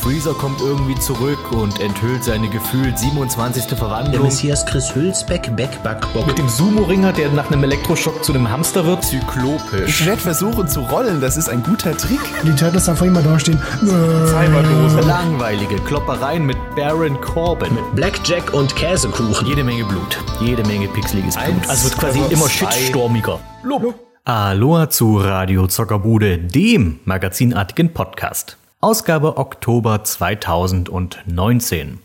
Freezer kommt irgendwie zurück und enthüllt seine gefühlt 27. Der Verwandlung. Messias Chris Hülsbeck, Backbackbock. Mit dem Sumo-Ringer, der nach einem Elektroschock zu einem Hamster wird. Zyklopisch. Ich werde versuchen zu rollen, das ist ein guter Trick. Die Turtles einfach immer dastehen. Cyberdose. Langweilige Kloppereien mit Baron Corbin. Blackjack und Käsekuchen. Jede Menge Blut. Jede Menge pixeliges Blut. Also wird quasi immer zwei. shitstormiger. Aloha zu Radio Zockerbude, dem magazinartigen Podcast. Ausgabe Oktober 2019.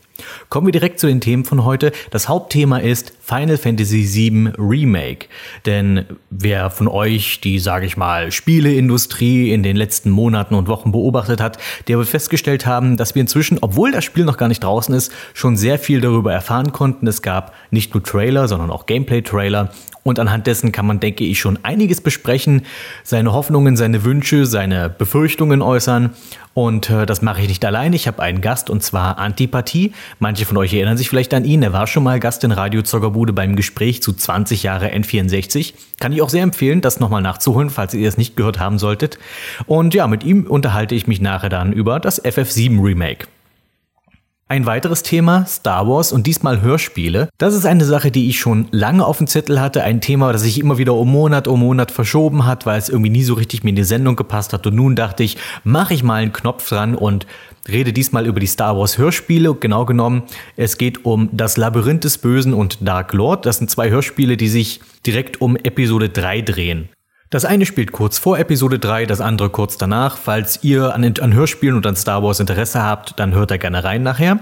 Kommen wir direkt zu den Themen von heute. Das Hauptthema ist Final Fantasy VII Remake. Denn wer von euch die, sage ich mal, Spieleindustrie in den letzten Monaten und Wochen beobachtet hat, der wird festgestellt haben, dass wir inzwischen, obwohl das Spiel noch gar nicht draußen ist, schon sehr viel darüber erfahren konnten. Es gab nicht nur Trailer, sondern auch Gameplay-Trailer. Und anhand dessen kann man, denke ich, schon einiges besprechen, seine Hoffnungen, seine Wünsche, seine Befürchtungen äußern. Und äh, das mache ich nicht allein. Ich habe einen Gast und zwar Antipathie. Manche von euch erinnern sich vielleicht an ihn. Er war schon mal Gast in Radio Zockerbude beim Gespräch zu 20 Jahre N64. Kann ich auch sehr empfehlen, das nochmal nachzuholen, falls ihr es nicht gehört haben solltet. Und ja, mit ihm unterhalte ich mich nachher dann über das FF7 Remake. Ein weiteres Thema, Star Wars und diesmal Hörspiele. Das ist eine Sache, die ich schon lange auf dem Zettel hatte. Ein Thema, das sich immer wieder um Monat um Monat verschoben hat, weil es irgendwie nie so richtig mir in die Sendung gepasst hat. Und nun dachte ich, mache ich mal einen Knopf dran und rede diesmal über die Star Wars Hörspiele. Genau genommen, es geht um das Labyrinth des Bösen und Dark Lord. Das sind zwei Hörspiele, die sich direkt um Episode 3 drehen. Das eine spielt kurz vor Episode 3, das andere kurz danach. Falls ihr an, an Hörspielen und an Star Wars Interesse habt, dann hört da gerne rein nachher.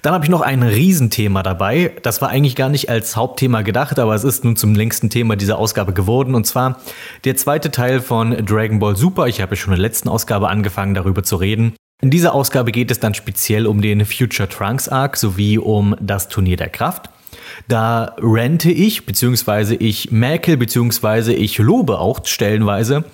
Dann habe ich noch ein Riesenthema dabei. Das war eigentlich gar nicht als Hauptthema gedacht, aber es ist nun zum längsten Thema dieser Ausgabe geworden. Und zwar der zweite Teil von Dragon Ball Super. Ich habe ja schon in der letzten Ausgabe angefangen, darüber zu reden. In dieser Ausgabe geht es dann speziell um den Future Trunks Arc sowie um das Turnier der Kraft. Da rente ich, beziehungsweise ich mäkel, beziehungsweise ich lobe auch stellenweise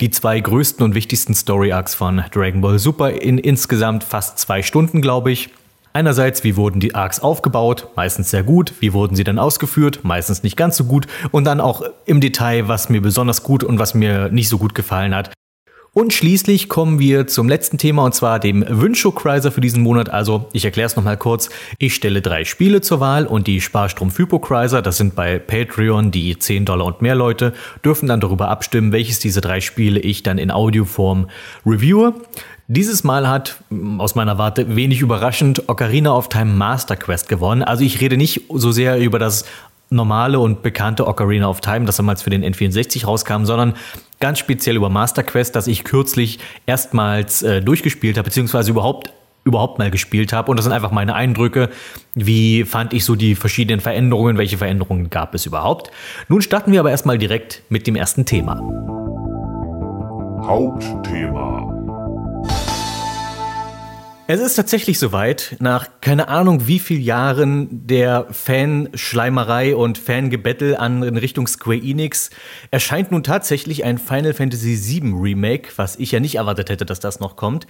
die zwei größten und wichtigsten Story Arcs von Dragon Ball Super in insgesamt fast zwei Stunden, glaube ich. Einerseits, wie wurden die Arcs aufgebaut? Meistens sehr gut. Wie wurden sie dann ausgeführt? Meistens nicht ganz so gut. Und dann auch im Detail, was mir besonders gut und was mir nicht so gut gefallen hat. Und schließlich kommen wir zum letzten Thema und zwar dem Wünschokreiser für diesen Monat. Also, ich erkläre es nochmal kurz. Ich stelle drei Spiele zur Wahl und die Sparstrom Hypokreiser, das sind bei Patreon die 10 Dollar und mehr Leute, dürfen dann darüber abstimmen, welches dieser drei Spiele ich dann in Audioform reviewe. Dieses Mal hat, aus meiner Warte, wenig überraschend Ocarina of Time Master Quest gewonnen. Also ich rede nicht so sehr über das normale und bekannte Ocarina of Time, das damals für den N64 rauskam, sondern ganz speziell über Master Quest, das ich kürzlich erstmals äh, durchgespielt habe, beziehungsweise überhaupt überhaupt mal gespielt habe. Und das sind einfach meine Eindrücke. Wie fand ich so die verschiedenen Veränderungen? Welche Veränderungen gab es überhaupt? Nun starten wir aber erstmal direkt mit dem ersten Thema. Hauptthema. Es ist tatsächlich soweit, nach keine Ahnung wie viel Jahren der Fanschleimerei und Fangebettel an in Richtung Square Enix erscheint nun tatsächlich ein Final Fantasy VII Remake, was ich ja nicht erwartet hätte, dass das noch kommt.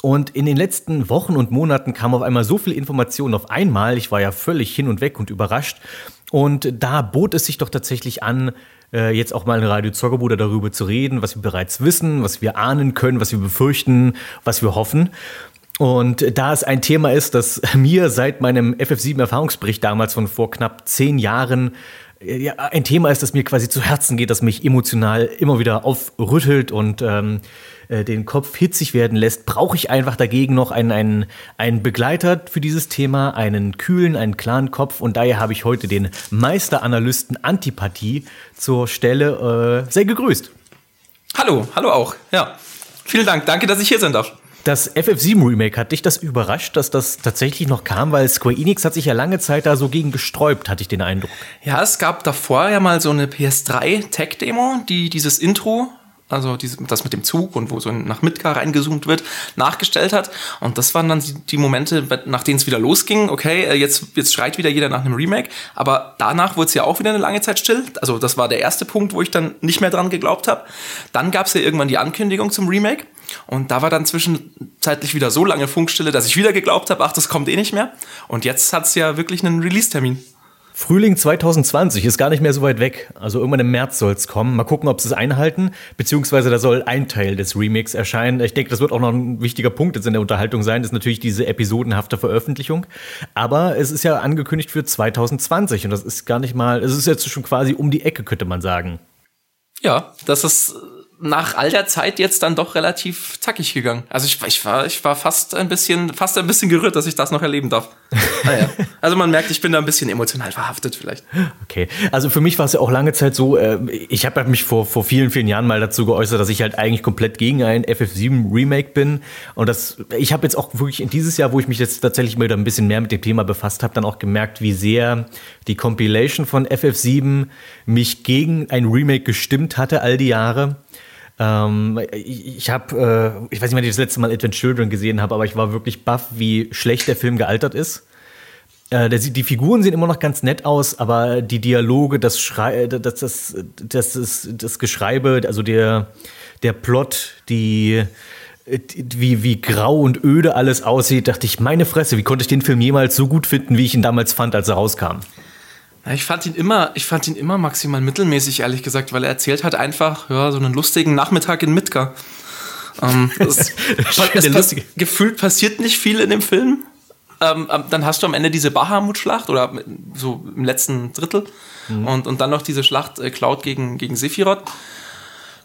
Und in den letzten Wochen und Monaten kam auf einmal so viel Information auf einmal. Ich war ja völlig hin und weg und überrascht. Und da bot es sich doch tatsächlich an, äh, jetzt auch mal in Radio Zockerbude darüber zu reden, was wir bereits wissen, was wir ahnen können, was wir befürchten, was wir hoffen. Und da es ein Thema ist, das mir seit meinem FF7-Erfahrungsbericht damals von vor knapp zehn Jahren äh, ja, ein Thema ist, das mir quasi zu Herzen geht, das mich emotional immer wieder aufrüttelt und ähm, äh, den Kopf hitzig werden lässt, brauche ich einfach dagegen noch einen, einen, einen Begleiter für dieses Thema, einen kühlen, einen klaren Kopf. Und daher habe ich heute den Meisteranalysten Antipathie zur Stelle. Äh, sehr gegrüßt. Hallo, hallo auch. Ja, vielen Dank. Danke, dass ich hier sein darf. Das FF7 Remake, hat dich das überrascht, dass das tatsächlich noch kam? Weil Square Enix hat sich ja lange Zeit da so gegen gesträubt, hatte ich den Eindruck. Ja, es gab davor ja mal so eine PS3 Tech-Demo, die dieses Intro also diese, das mit dem Zug und wo so nach Midgar reingezoomt wird, nachgestellt hat. Und das waren dann die Momente, nach denen es wieder losging. Okay, äh, jetzt, jetzt schreit wieder jeder nach einem Remake. Aber danach wurde es ja auch wieder eine lange Zeit still. Also das war der erste Punkt, wo ich dann nicht mehr dran geglaubt habe. Dann gab es ja irgendwann die Ankündigung zum Remake. Und da war dann zwischenzeitlich wieder so lange Funkstille, dass ich wieder geglaubt habe, ach, das kommt eh nicht mehr. Und jetzt hat es ja wirklich einen Release-Termin. Frühling 2020 ist gar nicht mehr so weit weg. Also irgendwann im März soll es kommen. Mal gucken, ob sie es einhalten. Beziehungsweise da soll ein Teil des Remakes erscheinen. Ich denke, das wird auch noch ein wichtiger Punkt jetzt in der Unterhaltung sein. Das ist natürlich diese episodenhafte Veröffentlichung. Aber es ist ja angekündigt für 2020 und das ist gar nicht mal, es ist jetzt schon quasi um die Ecke, könnte man sagen. Ja, das ist nach all der Zeit jetzt dann doch relativ zackig gegangen. Also ich, ich, war, ich war fast ein bisschen, fast ein bisschen gerührt, dass ich das noch erleben darf. naja. Also man merkt, ich bin da ein bisschen emotional verhaftet vielleicht. Okay. Also für mich war es ja auch lange Zeit so, äh, ich habe mich vor, vor vielen, vielen Jahren mal dazu geäußert, dass ich halt eigentlich komplett gegen ein FF7 Remake bin. Und das, ich habe jetzt auch wirklich in dieses Jahr, wo ich mich jetzt tatsächlich mal wieder ein bisschen mehr mit dem Thema befasst habe, dann auch gemerkt, wie sehr die Compilation von FF7 mich gegen ein Remake gestimmt hatte all die Jahre. Ähm, ich ich habe, äh, ich weiß nicht, wann ich das letzte Mal Advent Children gesehen habe, aber ich war wirklich baff, wie schlecht der Film gealtert ist. Äh, der, die Figuren sehen immer noch ganz nett aus, aber die Dialoge, das, Schrei das, das, das, das, das Geschreibe, also der, der Plot, die, wie, wie grau und öde alles aussieht, dachte ich, meine Fresse, wie konnte ich den Film jemals so gut finden, wie ich ihn damals fand, als er rauskam? Ich fand ihn immer, ich fand ihn immer maximal mittelmäßig, ehrlich gesagt, weil er erzählt hat einfach, ja, so einen lustigen Nachmittag in Midgar. Ähm, das, es pass, gefühlt passiert nicht viel in dem Film. Ähm, ähm, dann hast du am Ende diese Bahamut-Schlacht oder so im letzten Drittel mhm. und, und dann noch diese Schlacht äh, Cloud gegen, gegen Sephiroth.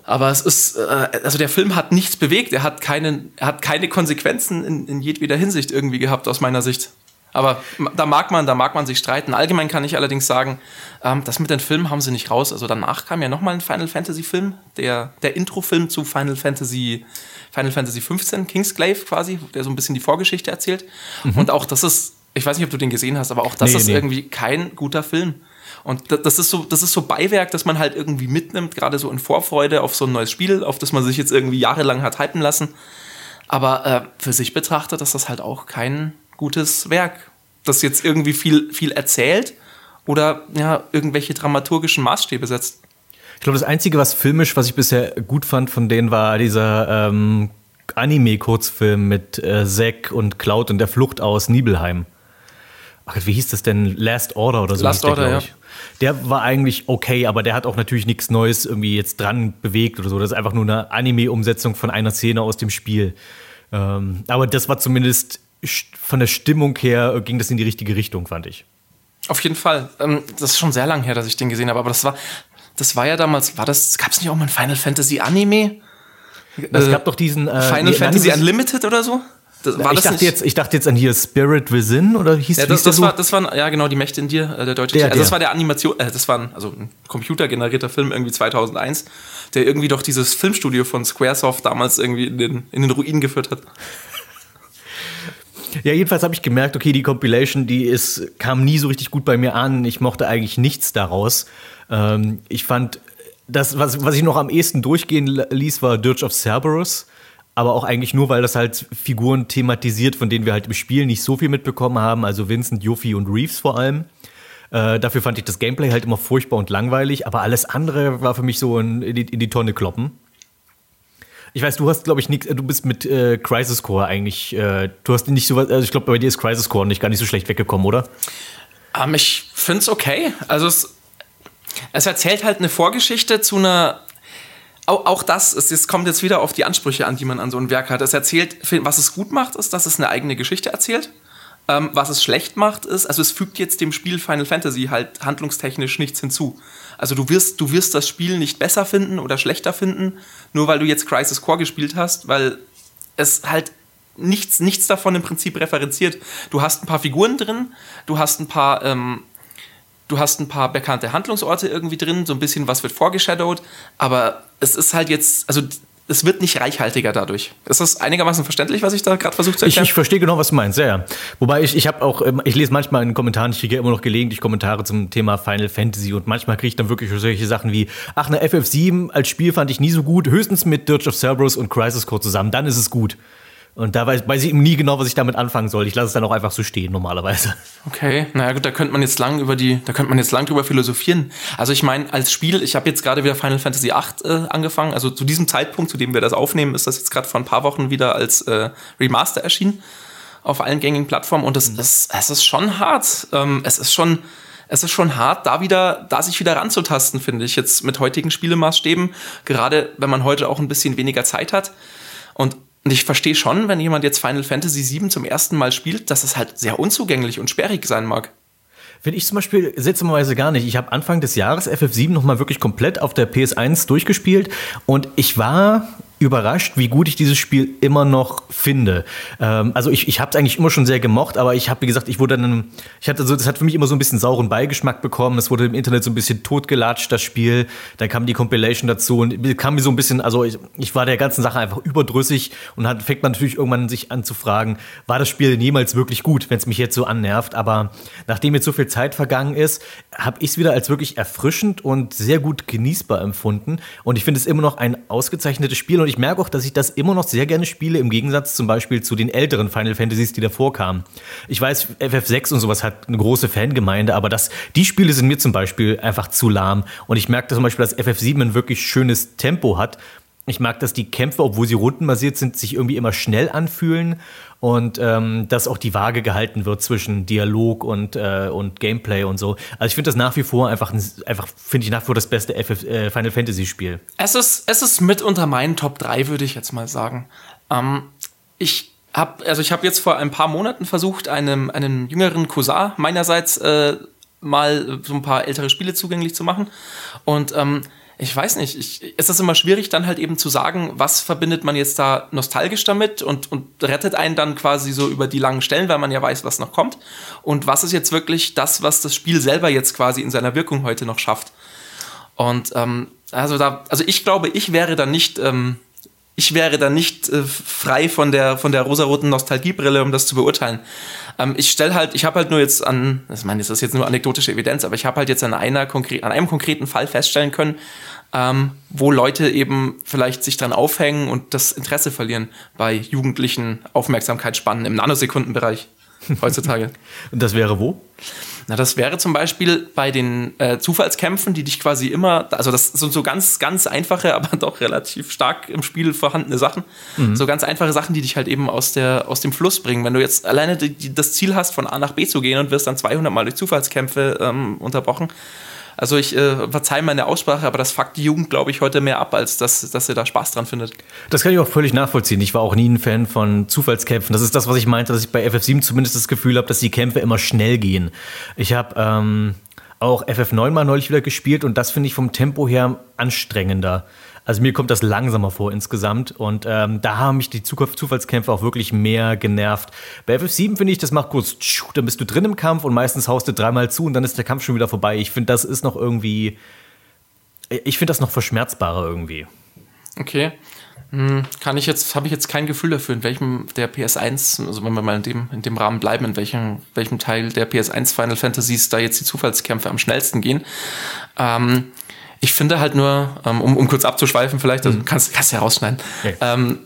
Aber es ist, äh, also der Film hat nichts bewegt, er hat, keinen, er hat keine Konsequenzen in, in jedweder Hinsicht irgendwie gehabt, aus meiner Sicht. Aber da mag man, da mag man sich streiten. Allgemein kann ich allerdings sagen, ähm, das mit den Filmen haben sie nicht raus. Also danach kam ja nochmal ein Final Fantasy Film, der, der Intro-Film zu Final Fantasy, Final Fantasy 15, Kingsglaive quasi, der so ein bisschen die Vorgeschichte erzählt. Mhm. Und auch das ist, ich weiß nicht, ob du den gesehen hast, aber auch das nee, ist nee. irgendwie kein guter Film. Und das ist so, das ist so Beiwerk, das man halt irgendwie mitnimmt, gerade so in Vorfreude auf so ein neues Spiel, auf das man sich jetzt irgendwie jahrelang hat hypen lassen. Aber äh, für sich betrachtet ist das halt auch kein gutes Werk, das jetzt irgendwie viel, viel erzählt oder ja, irgendwelche dramaturgischen Maßstäbe setzt. Ich glaube, das Einzige, was filmisch, was ich bisher gut fand von denen, war dieser ähm, Anime-Kurzfilm mit äh, Zack und Cloud und der Flucht aus Nibelheim. Ach, wie hieß das denn? Last Order oder so? Last der, Order, ja. Der war eigentlich okay, aber der hat auch natürlich nichts Neues irgendwie jetzt dran bewegt oder so. Das ist einfach nur eine Anime-Umsetzung von einer Szene aus dem Spiel. Ähm, aber das war zumindest von der Stimmung her ging das in die richtige Richtung, fand ich. Auf jeden Fall. Ähm, das ist schon sehr lang her, dass ich den gesehen habe, aber das war, das war ja damals, war das, gab es nicht auch mal ein Final Fantasy Anime? Es äh, gab doch diesen äh, Final Fantasy Unlimited oder so? Das, ich, dachte jetzt, ich dachte jetzt an hier Spirit Within oder hieß, ja, das, hieß das, war, das war ja genau die Mächte in dir, äh, der deutsche der, Also das war der Animation, äh, das war ein, also ein computergenerierter Film irgendwie 2001, der irgendwie doch dieses Filmstudio von Squaresoft damals irgendwie in den, in den Ruinen geführt hat. Ja, jedenfalls habe ich gemerkt, okay, die Compilation, die ist, kam nie so richtig gut bei mir an. Ich mochte eigentlich nichts daraus. Ähm, ich fand, das, was, was ich noch am ehesten durchgehen ließ, war Dirge of Cerberus. Aber auch eigentlich nur, weil das halt Figuren thematisiert, von denen wir halt im Spiel nicht so viel mitbekommen haben. Also Vincent, Yuffie und Reeves vor allem. Äh, dafür fand ich das Gameplay halt immer furchtbar und langweilig. Aber alles andere war für mich so in, in, die, in die Tonne kloppen. Ich weiß, du hast, glaube ich, nichts, du bist mit äh, Crisis Core eigentlich, äh, du hast nicht so was, also ich glaube, bei dir ist Crisis Core nicht gar nicht so schlecht weggekommen, oder? Um, ähm, ich finde es okay. Also es, es erzählt halt eine Vorgeschichte zu einer auch, auch das, es, es, kommt jetzt wieder auf die Ansprüche an, die man an so ein Werk hat. Es erzählt, was es gut macht, ist, dass es eine eigene Geschichte erzählt. Ähm, was es schlecht macht, ist, also es fügt jetzt dem Spiel Final Fantasy halt handlungstechnisch nichts hinzu. Also du wirst, du wirst das Spiel nicht besser finden oder schlechter finden, nur weil du jetzt Crisis Core gespielt hast, weil es halt nichts, nichts davon im Prinzip referenziert. Du hast ein paar Figuren drin, du hast ein paar, ähm, du hast ein paar bekannte Handlungsorte irgendwie drin, so ein bisschen was wird vorgeshadowed, aber es ist halt jetzt, also es wird nicht reichhaltiger dadurch. Ist das einigermaßen verständlich, was ich da gerade versucht zu erklären? Ich, ich verstehe genau, was du meinst, ja, ja. Wobei ich, ich habe auch, ähm, ich lese manchmal in Kommentaren, ich kriege immer noch gelegentlich Kommentare zum Thema Final Fantasy und manchmal kriege ich dann wirklich solche Sachen wie, ach, eine FF7 als Spiel fand ich nie so gut, höchstens mit Dirge of Cerberus und Crisis Core zusammen, dann ist es gut. Und da weiß, weiß ich nie genau, was ich damit anfangen soll. Ich lasse es dann auch einfach so stehen, normalerweise. Okay, naja gut, da könnte man jetzt lang über die, da könnte man jetzt lang drüber philosophieren. Also ich meine, als Spiel, ich habe jetzt gerade wieder Final Fantasy VIII äh, angefangen. Also zu diesem Zeitpunkt, zu dem wir das aufnehmen, ist das jetzt gerade vor ein paar Wochen wieder als äh, Remaster erschienen auf allen gängigen Plattformen. Und es, mhm. ist, es ist schon hart. Ähm, es ist schon, es ist schon hart, da wieder, da sich wieder ranzutasten, finde ich, jetzt mit heutigen Spielemaßstäben, gerade wenn man heute auch ein bisschen weniger Zeit hat. Und, und ich verstehe schon, wenn jemand jetzt Final Fantasy VII zum ersten Mal spielt, dass es halt sehr unzugänglich und sperrig sein mag. Finde ich zum Beispiel seltsamerweise gar nicht. Ich habe Anfang des Jahres FF7 nochmal wirklich komplett auf der PS1 durchgespielt und ich war überrascht, wie gut ich dieses Spiel immer noch finde. Ähm, also ich, ich habe es eigentlich immer schon sehr gemocht, aber ich habe, wie gesagt, ich wurde dann, ich hatte so, das hat für mich immer so ein bisschen sauren Beigeschmack bekommen. Es wurde im Internet so ein bisschen totgelatscht, das Spiel. Dann kam die Compilation dazu und kam mir so ein bisschen, also ich, ich war der ganzen Sache einfach überdrüssig und hat, fängt man natürlich irgendwann sich an zu fragen, war das Spiel denn jemals wirklich gut, wenn es mich jetzt so annervt? Aber nachdem jetzt so viel Zeit vergangen ist, habe ich es wieder als wirklich erfrischend und sehr gut genießbar empfunden. Und ich finde es immer noch ein ausgezeichnetes Spiel und ich merke auch, dass ich das immer noch sehr gerne spiele, im Gegensatz zum Beispiel zu den älteren Final Fantasies, die davor kamen. Ich weiß, FF6 und sowas hat eine große Fangemeinde, aber das, die Spiele sind mir zum Beispiel einfach zu lahm. Und ich merke zum Beispiel, dass FF7 ein wirklich schönes Tempo hat. Ich mag, dass die Kämpfe, obwohl sie rundenbasiert sind, sich irgendwie immer schnell anfühlen und ähm, dass auch die Waage gehalten wird zwischen Dialog und, äh, und Gameplay und so. Also ich finde das nach wie vor einfach, einfach finde ich nach wie vor das beste FF, äh, Final Fantasy Spiel. Es ist, es ist mit unter meinen Top 3, würde ich jetzt mal sagen. Ähm, ich habe also ich habe jetzt vor ein paar Monaten versucht, einem, einem jüngeren Cousin meinerseits äh, mal so ein paar ältere Spiele zugänglich zu machen. Und ähm, ich weiß nicht, ich, es ist immer schwierig, dann halt eben zu sagen, was verbindet man jetzt da nostalgisch damit und, und rettet einen dann quasi so über die langen Stellen, weil man ja weiß, was noch kommt. Und was ist jetzt wirklich das, was das Spiel selber jetzt quasi in seiner Wirkung heute noch schafft. Und ähm, also da, also ich glaube, ich wäre da nicht, ähm, ich wäre da nicht äh, frei von der von der rosaroten Nostalgiebrille, um das zu beurteilen. Ähm, ich stelle halt, ich habe halt nur jetzt an, ich meine, das ist jetzt nur anekdotische Evidenz, aber ich habe halt jetzt an einer konkret, an einem konkreten Fall feststellen können, ähm, wo Leute eben vielleicht sich dran aufhängen und das Interesse verlieren bei jugendlichen Aufmerksamkeitsspannen im Nanosekundenbereich heutzutage. und das wäre wo? Na, das wäre zum Beispiel bei den äh, Zufallskämpfen, die dich quasi immer, also das sind so ganz, ganz einfache, aber doch relativ stark im Spiel vorhandene Sachen. Mhm. So ganz einfache Sachen, die dich halt eben aus, der, aus dem Fluss bringen. Wenn du jetzt alleine die, die, das Ziel hast, von A nach B zu gehen und wirst dann 200 Mal durch Zufallskämpfe ähm, unterbrochen, also ich äh, verzeihe meine Aussprache, aber das fuckt die Jugend, glaube ich, heute mehr ab, als dass, dass sie da Spaß dran findet. Das kann ich auch völlig nachvollziehen. Ich war auch nie ein Fan von Zufallskämpfen. Das ist das, was ich meinte, dass ich bei FF7 zumindest das Gefühl habe, dass die Kämpfe immer schnell gehen. Ich habe ähm, auch FF9 mal neulich wieder gespielt und das finde ich vom Tempo her anstrengender. Also mir kommt das langsamer vor insgesamt und ähm, da haben mich die Zufallskämpfe auch wirklich mehr genervt. Bei FF7 finde ich, das macht kurz, dann bist du drin im Kampf und meistens haust du dreimal zu und dann ist der Kampf schon wieder vorbei. Ich finde, das ist noch irgendwie, ich finde das noch verschmerzbarer irgendwie. Okay. Hm, kann ich jetzt, habe ich jetzt kein Gefühl dafür, in welchem der PS1, also wenn wir mal in dem, in dem Rahmen bleiben, in welchem, welchem Teil der PS1 Final Fantasies da jetzt die Zufallskämpfe am schnellsten gehen. Ähm, ich finde halt nur, ähm, um, um kurz abzuschweifen vielleicht, also mhm. kannst, kannst ja rausschneiden, okay. ähm,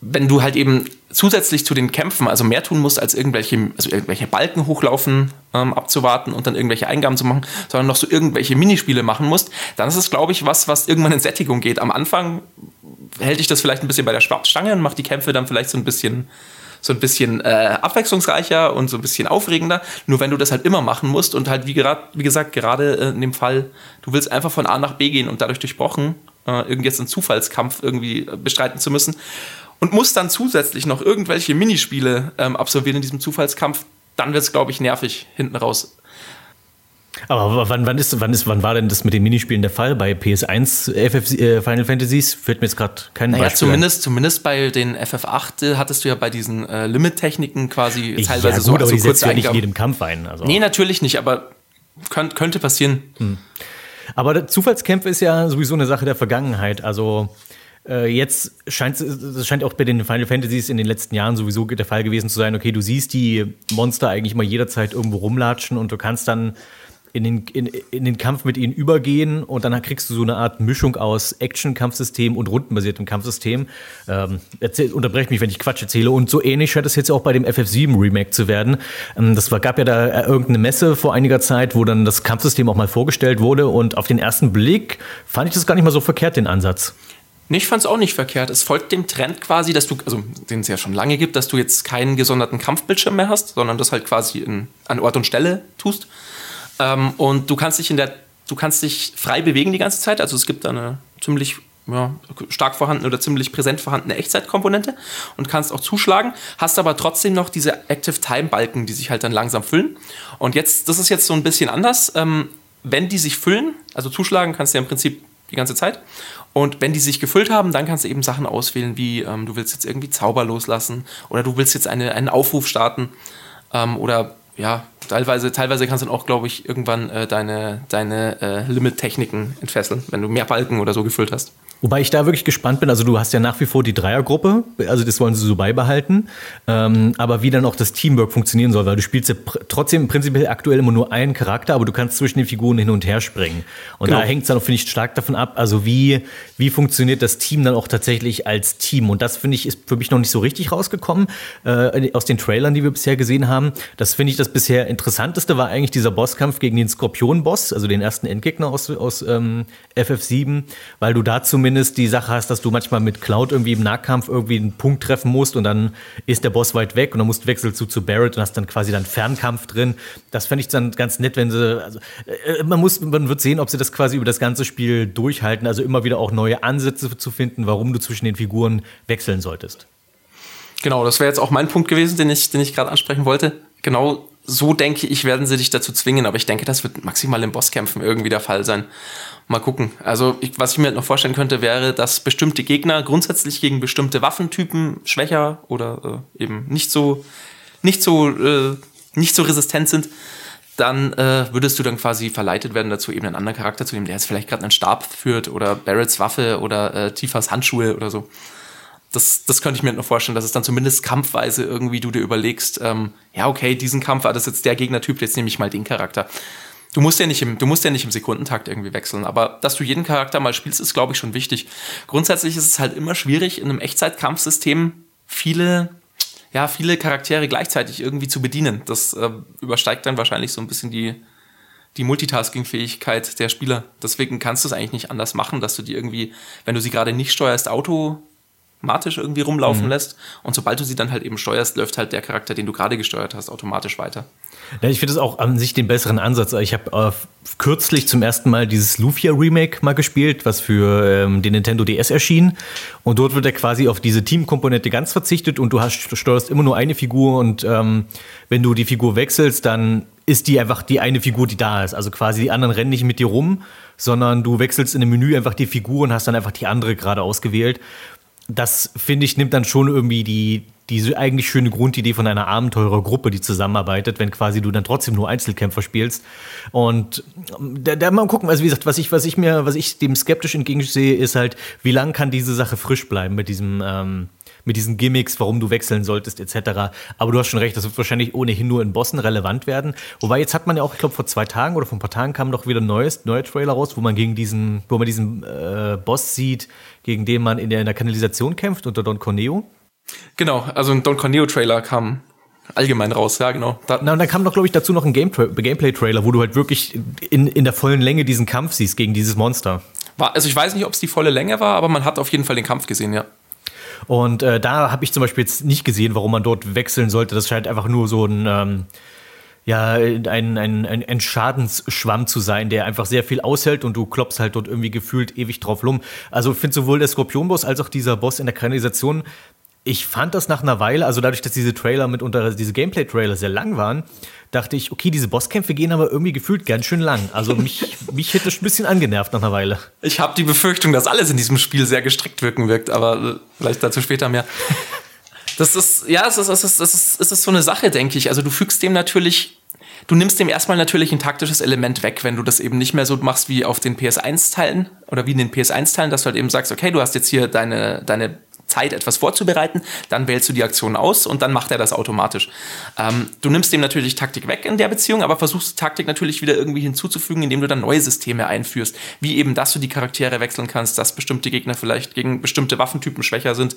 wenn du halt eben zusätzlich zu den Kämpfen also mehr tun musst, als irgendwelche, also irgendwelche Balken hochlaufen ähm, abzuwarten und dann irgendwelche Eingaben zu machen, sondern noch so irgendwelche Minispiele machen musst, dann ist es, glaube ich, was, was irgendwann in Sättigung geht. Am Anfang hält dich das vielleicht ein bisschen bei der Stange und macht die Kämpfe dann vielleicht so ein bisschen so ein bisschen äh, abwechslungsreicher und so ein bisschen aufregender. Nur wenn du das halt immer machen musst und halt, wie, grad, wie gesagt, gerade äh, in dem Fall, du willst einfach von A nach B gehen und dadurch durchbrochen, äh, irgendwie jetzt einen Zufallskampf irgendwie äh, bestreiten zu müssen und musst dann zusätzlich noch irgendwelche Minispiele ähm, absolvieren in diesem Zufallskampf, dann wird es, glaube ich, nervig hinten raus. Aber wann, wann, ist, wann, ist, wann war denn das mit den Minispielen der Fall? Bei PS1 FF, äh, Final Fantasies fällt mir jetzt gerade kein naja, Beispiel. Zumindest, zumindest bei den FF8 äh, hattest du ja bei diesen äh, Limit-Techniken quasi teilweise ja, gut, so, aber so die kurz ja nicht in jedem Kampf ein. Also. Nee, natürlich nicht, aber könnt, könnte passieren. Hm. Aber Zufallskämpfe ist ja sowieso eine Sache der Vergangenheit. Also äh, jetzt scheint es scheint auch bei den Final Fantasies in den letzten Jahren sowieso der Fall gewesen zu sein, okay, du siehst die Monster eigentlich mal jederzeit irgendwo rumlatschen und du kannst dann in den, in, in den Kampf mit ihnen übergehen und dann kriegst du so eine Art Mischung aus Action-Kampfsystem und rundenbasiertem Kampfsystem. Ähm, erzähl, mich, wenn ich Quatsch erzähle. Und so ähnlich scheint es jetzt auch bei dem FF7 Remake zu werden. Ähm, das war, gab ja da äh, irgendeine Messe vor einiger Zeit, wo dann das Kampfsystem auch mal vorgestellt wurde und auf den ersten Blick fand ich das gar nicht mal so verkehrt, den Ansatz. Ich fand es auch nicht verkehrt. Es folgt dem Trend quasi, dass du, also den es ja schon lange gibt, dass du jetzt keinen gesonderten Kampfbildschirm mehr hast, sondern das halt quasi in, an Ort und Stelle tust. Ähm, und du kannst dich in der, du kannst dich frei bewegen die ganze Zeit. Also es gibt da eine ziemlich ja, stark vorhandene oder ziemlich präsent vorhandene Echtzeitkomponente und kannst auch zuschlagen, hast aber trotzdem noch diese Active Time Balken, die sich halt dann langsam füllen. Und jetzt, das ist jetzt so ein bisschen anders. Ähm, wenn die sich füllen, also zuschlagen kannst du ja im Prinzip die ganze Zeit. Und wenn die sich gefüllt haben, dann kannst du eben Sachen auswählen, wie ähm, du willst jetzt irgendwie Zauber loslassen oder du willst jetzt eine, einen Aufruf starten ähm, oder ja, teilweise, teilweise kannst du dann auch, glaube ich, irgendwann äh, deine, deine äh, Limit-Techniken entfesseln, wenn du mehr Balken oder so gefüllt hast. Wobei ich da wirklich gespannt bin. Also du hast ja nach wie vor die Dreiergruppe, also das wollen sie so beibehalten. Ähm, aber wie dann auch das Teamwork funktionieren soll, weil du spielst ja trotzdem prinzipiell aktuell immer nur einen Charakter, aber du kannst zwischen den Figuren hin und her springen. Und genau. da hängt es dann, finde ich, stark davon ab, also wie, wie funktioniert das Team dann auch tatsächlich als Team. Und das, finde ich, ist für mich noch nicht so richtig rausgekommen äh, aus den Trailern, die wir bisher gesehen haben. Das finde ich das bisher interessanteste war eigentlich dieser Bosskampf gegen den Skorpion-Boss, also den ersten Endgegner aus, aus ähm, FF7, weil du da zumindest zumindest die Sache hast, dass du manchmal mit Cloud irgendwie im Nahkampf irgendwie einen Punkt treffen musst und dann ist der Boss weit weg und dann musst du wechseln zu, zu Barrett und hast dann quasi dann Fernkampf drin. Das fände ich dann ganz nett, wenn sie, also, äh, man muss, man wird sehen, ob sie das quasi über das ganze Spiel durchhalten, also immer wieder auch neue Ansätze zu finden, warum du zwischen den Figuren wechseln solltest. Genau, das wäre jetzt auch mein Punkt gewesen, den ich, den ich gerade ansprechen wollte. Genau so denke ich, werden sie dich dazu zwingen, aber ich denke, das wird maximal im Bosskämpfen irgendwie der Fall sein. Mal gucken. Also, ich, was ich mir halt noch vorstellen könnte, wäre, dass bestimmte Gegner grundsätzlich gegen bestimmte Waffentypen schwächer oder äh, eben nicht so, nicht so, äh, nicht so resistent sind. Dann äh, würdest du dann quasi verleitet werden dazu, eben einen anderen Charakter zu nehmen, der jetzt vielleicht gerade einen Stab führt oder Barretts Waffe oder äh, Tifas Handschuhe oder so das, das könnte ich mir noch vorstellen, dass es dann zumindest kampfweise irgendwie du dir überlegst, ähm, ja, okay, diesen Kampf war das jetzt der Gegnertyp, jetzt nehme ich mal den Charakter. Du musst ja nicht im, du musst ja nicht im Sekundentakt irgendwie wechseln, aber dass du jeden Charakter mal spielst, ist, glaube ich, schon wichtig. Grundsätzlich ist es halt immer schwierig, in einem Echtzeitkampfsystem viele, ja, viele Charaktere gleichzeitig irgendwie zu bedienen. Das äh, übersteigt dann wahrscheinlich so ein bisschen die, die Multitasking-Fähigkeit der Spieler. Deswegen kannst du es eigentlich nicht anders machen, dass du die irgendwie, wenn du sie gerade nicht steuerst, Auto automatisch irgendwie rumlaufen mhm. lässt. Und sobald du sie dann halt eben steuerst, läuft halt der Charakter, den du gerade gesteuert hast, automatisch weiter. Ja, ich finde es auch an sich den besseren Ansatz. Ich habe äh, kürzlich zum ersten Mal dieses Lufia Remake mal gespielt, was für ähm, den Nintendo DS erschien. Und dort wird er quasi auf diese Teamkomponente ganz verzichtet und du hast, steuerst immer nur eine Figur und ähm, wenn du die Figur wechselst, dann ist die einfach die eine Figur, die da ist. Also quasi die anderen rennen nicht mit dir rum, sondern du wechselst in dem Menü einfach die Figur und hast dann einfach die andere gerade ausgewählt das finde ich, nimmt dann schon irgendwie die, diese eigentlich schöne Grundidee von einer Abenteurergruppe, die zusammenarbeitet, wenn quasi du dann trotzdem nur Einzelkämpfer spielst. Und da, da mal gucken, also wie gesagt, was ich, was ich mir, was ich dem skeptisch entgegensehe, ist halt, wie lange kann diese Sache frisch bleiben mit diesem, ähm, mit diesen Gimmicks, warum du wechseln solltest, etc. Aber du hast schon recht, das wird wahrscheinlich ohnehin nur in Bossen relevant werden. Wobei jetzt hat man ja auch, ich glaube, vor zwei Tagen oder vor ein paar Tagen kam doch wieder ein neues, neuer Trailer raus, wo man gegen diesen, wo man diesen äh, Boss sieht, gegen den man in der, in der Kanalisation kämpft unter Don Corneo. Genau, also ein Don Corneo-Trailer kam allgemein raus, ja, genau. Da Na, und dann kam doch, glaube ich, dazu noch ein Gameplay-Trailer, wo du halt wirklich in, in der vollen Länge diesen Kampf siehst gegen dieses Monster. War, also ich weiß nicht, ob es die volle Länge war, aber man hat auf jeden Fall den Kampf gesehen, ja. Und äh, da habe ich zum Beispiel jetzt nicht gesehen, warum man dort wechseln sollte. Das scheint einfach nur so ein, ähm, ja, ein, ein, ein, ein Schadensschwamm zu sein, der einfach sehr viel aushält und du klopfst halt dort irgendwie gefühlt ewig drauf rum. Also ich finde sowohl der Skorpionboss als auch dieser Boss in der Kanalisation ich fand das nach einer Weile, also dadurch, dass diese Trailer mitunter, diese Gameplay-Trailer sehr lang waren, dachte ich, okay, diese Bosskämpfe gehen aber irgendwie gefühlt ganz schön lang. Also mich, mich hätte das ein bisschen angenervt nach einer Weile. Ich habe die Befürchtung, dass alles in diesem Spiel sehr gestreckt wirken wirkt, aber äh, vielleicht dazu später mehr. Das ist, ja, es ist, es ist, es ist, es ist so eine Sache, denke ich. Also du fügst dem natürlich du nimmst dem erstmal natürlich ein taktisches Element weg, wenn du das eben nicht mehr so machst wie auf den PS1-Teilen oder wie in den PS1-Teilen, dass du halt eben sagst, okay, du hast jetzt hier deine, deine Zeit, etwas vorzubereiten, dann wählst du die Aktion aus und dann macht er das automatisch. Ähm, du nimmst dem natürlich Taktik weg in der Beziehung, aber versuchst Taktik natürlich wieder irgendwie hinzuzufügen, indem du dann neue Systeme einführst. Wie eben, dass du die Charaktere wechseln kannst, dass bestimmte Gegner vielleicht gegen bestimmte Waffentypen schwächer sind.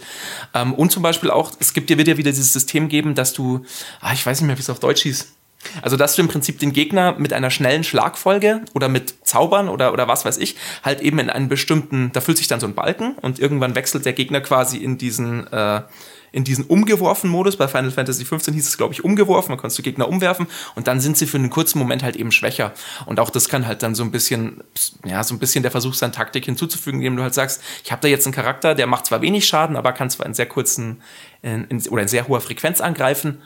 Ähm, und zum Beispiel auch, es gibt dir wieder, wieder dieses System geben, dass du, ah, ich weiß nicht mehr, wie es auf Deutsch hieß, also, dass du im Prinzip den Gegner mit einer schnellen Schlagfolge oder mit Zaubern oder, oder was weiß ich, halt eben in einen bestimmten, da füllt sich dann so ein Balken und irgendwann wechselt der Gegner quasi in diesen, äh, in diesen umgeworfen Modus. Bei Final Fantasy 15 hieß es, glaube ich, umgeworfen. Man konntest du Gegner umwerfen und dann sind sie für einen kurzen Moment halt eben schwächer. Und auch das kann halt dann so ein bisschen, ja, so ein bisschen der Versuch sein, Taktik hinzuzufügen, indem du halt sagst, ich habe da jetzt einen Charakter, der macht zwar wenig Schaden, aber kann zwar in sehr kurzen in, in, oder in sehr hoher Frequenz angreifen.